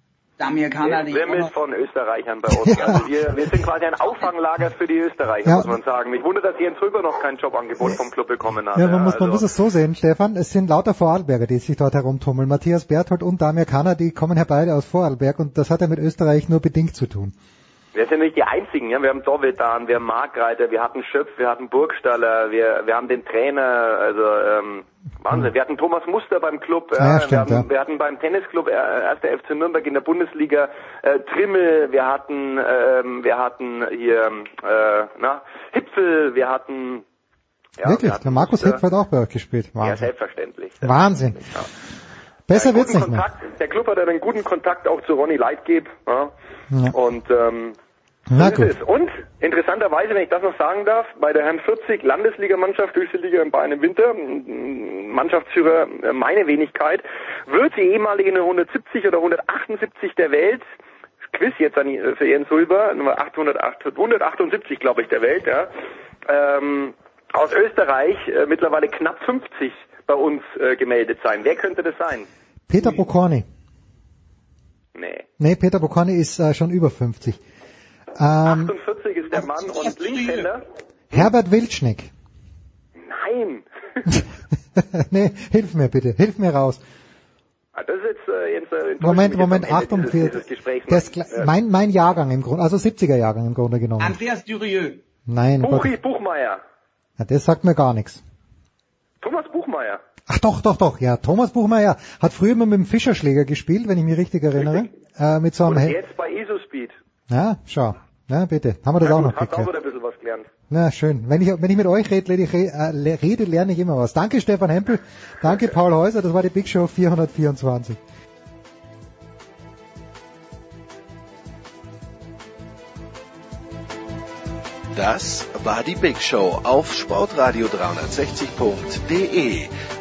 Damir Kana die Wimmelt von Österreichern bei uns. <laughs> Also wir, wir sind quasi ein Auffanglager für die Österreicher, Ja. muss man sagen. Mich wundert, dass Jens Röber noch kein Jobangebot vom Club bekommen hat. Ja, man muss, man also- muss es so sehen, Stefan. Es sind lauter Vorarlberger, die sich dort herumtummeln. Matthias Berthold und Damir Kanner, die kommen ja beide aus Vorarlberg und das hat ja mit Österreich nur bedingt zu tun. Wir sind nicht die einzigen, ja. Wir haben Dovedan, wir haben Markreiter, wir hatten Schöpf, wir hatten Burgstaller, wir, wir haben den Trainer, also ähm, Wahnsinn. Wir hatten Thomas Muster beim Club, ja, wir, stimmt, haben, ja. wir hatten beim Tennisclub äh, 1. FC Nürnberg in der Bundesliga äh, Trimmel, wir hatten ähm, wir hatten hier äh, na, Hipfel, wir hatten ja, wir Wirklich, hatten der Markus. Hepf hat auch bei euch gespielt. Ja, Wahnsinn. selbstverständlich. Wahnsinn. Besser wird's nicht mehr. Kontakt, der Club hat einen guten Kontakt auch zu Ronny Leitgeb. Ja. Ja. Und ähm, Na gut. ist es. Und interessanterweise, wenn ich das noch sagen darf, bei der Herrn 40 Landesligamannschaft, höchste Liga in Bayern im Winter, Mannschaftsführer äh, meine Wenigkeit, wird die ehemalige Nummer 170 oder 178 der Welt, Quiz jetzt an, äh, für Jens Hulber, Nummer 808, 178 glaube ich der Welt, ja, ähm, aus Österreich äh, mittlerweile knapp 50 bei uns äh, gemeldet sein. Wer könnte das sein? Peter Bocconi. Nee. Nee, Peter Bocconi ist äh, schon über 50. Ähm, 48 ist der Mann und Linkshänder? Herbert Wildschnick. Nein. <laughs> nee, hilf mir bitte, hilf mir raus. Ah, Das ist jetzt, äh, jetzt äh, Moment, Moment, 48. Dieses, dieses Ja. mein, mein Jahrgang im Grunde, also 70er Jahrgang im Grunde genommen. Andreas Dürieu. Nein, Gott, Buchi Buchmeier. ja, das sagt mir gar nichts. Thomas Buchmeier. Ach doch, doch, doch, ja. Thomas Buchmeier hat früher mal mit dem Fischerschläger gespielt, wenn ich mich richtig erinnere. Äh, mit so einem Und Hel jetzt bei Isospeed. Ja, schau. Ja, bitte. Haben wir das Na auch gut, noch hast auch geklärt. wieder ein bisschen was gelernt. Na, schön. Wenn ich, wenn ich mit euch rede, rede, ich, äh, rede, lerne ich immer was. Danke, Stefan Hempel. Danke, Paul Häuser. Das war die Big Show 424. Das war die Big Show auf Sportradio 360.de.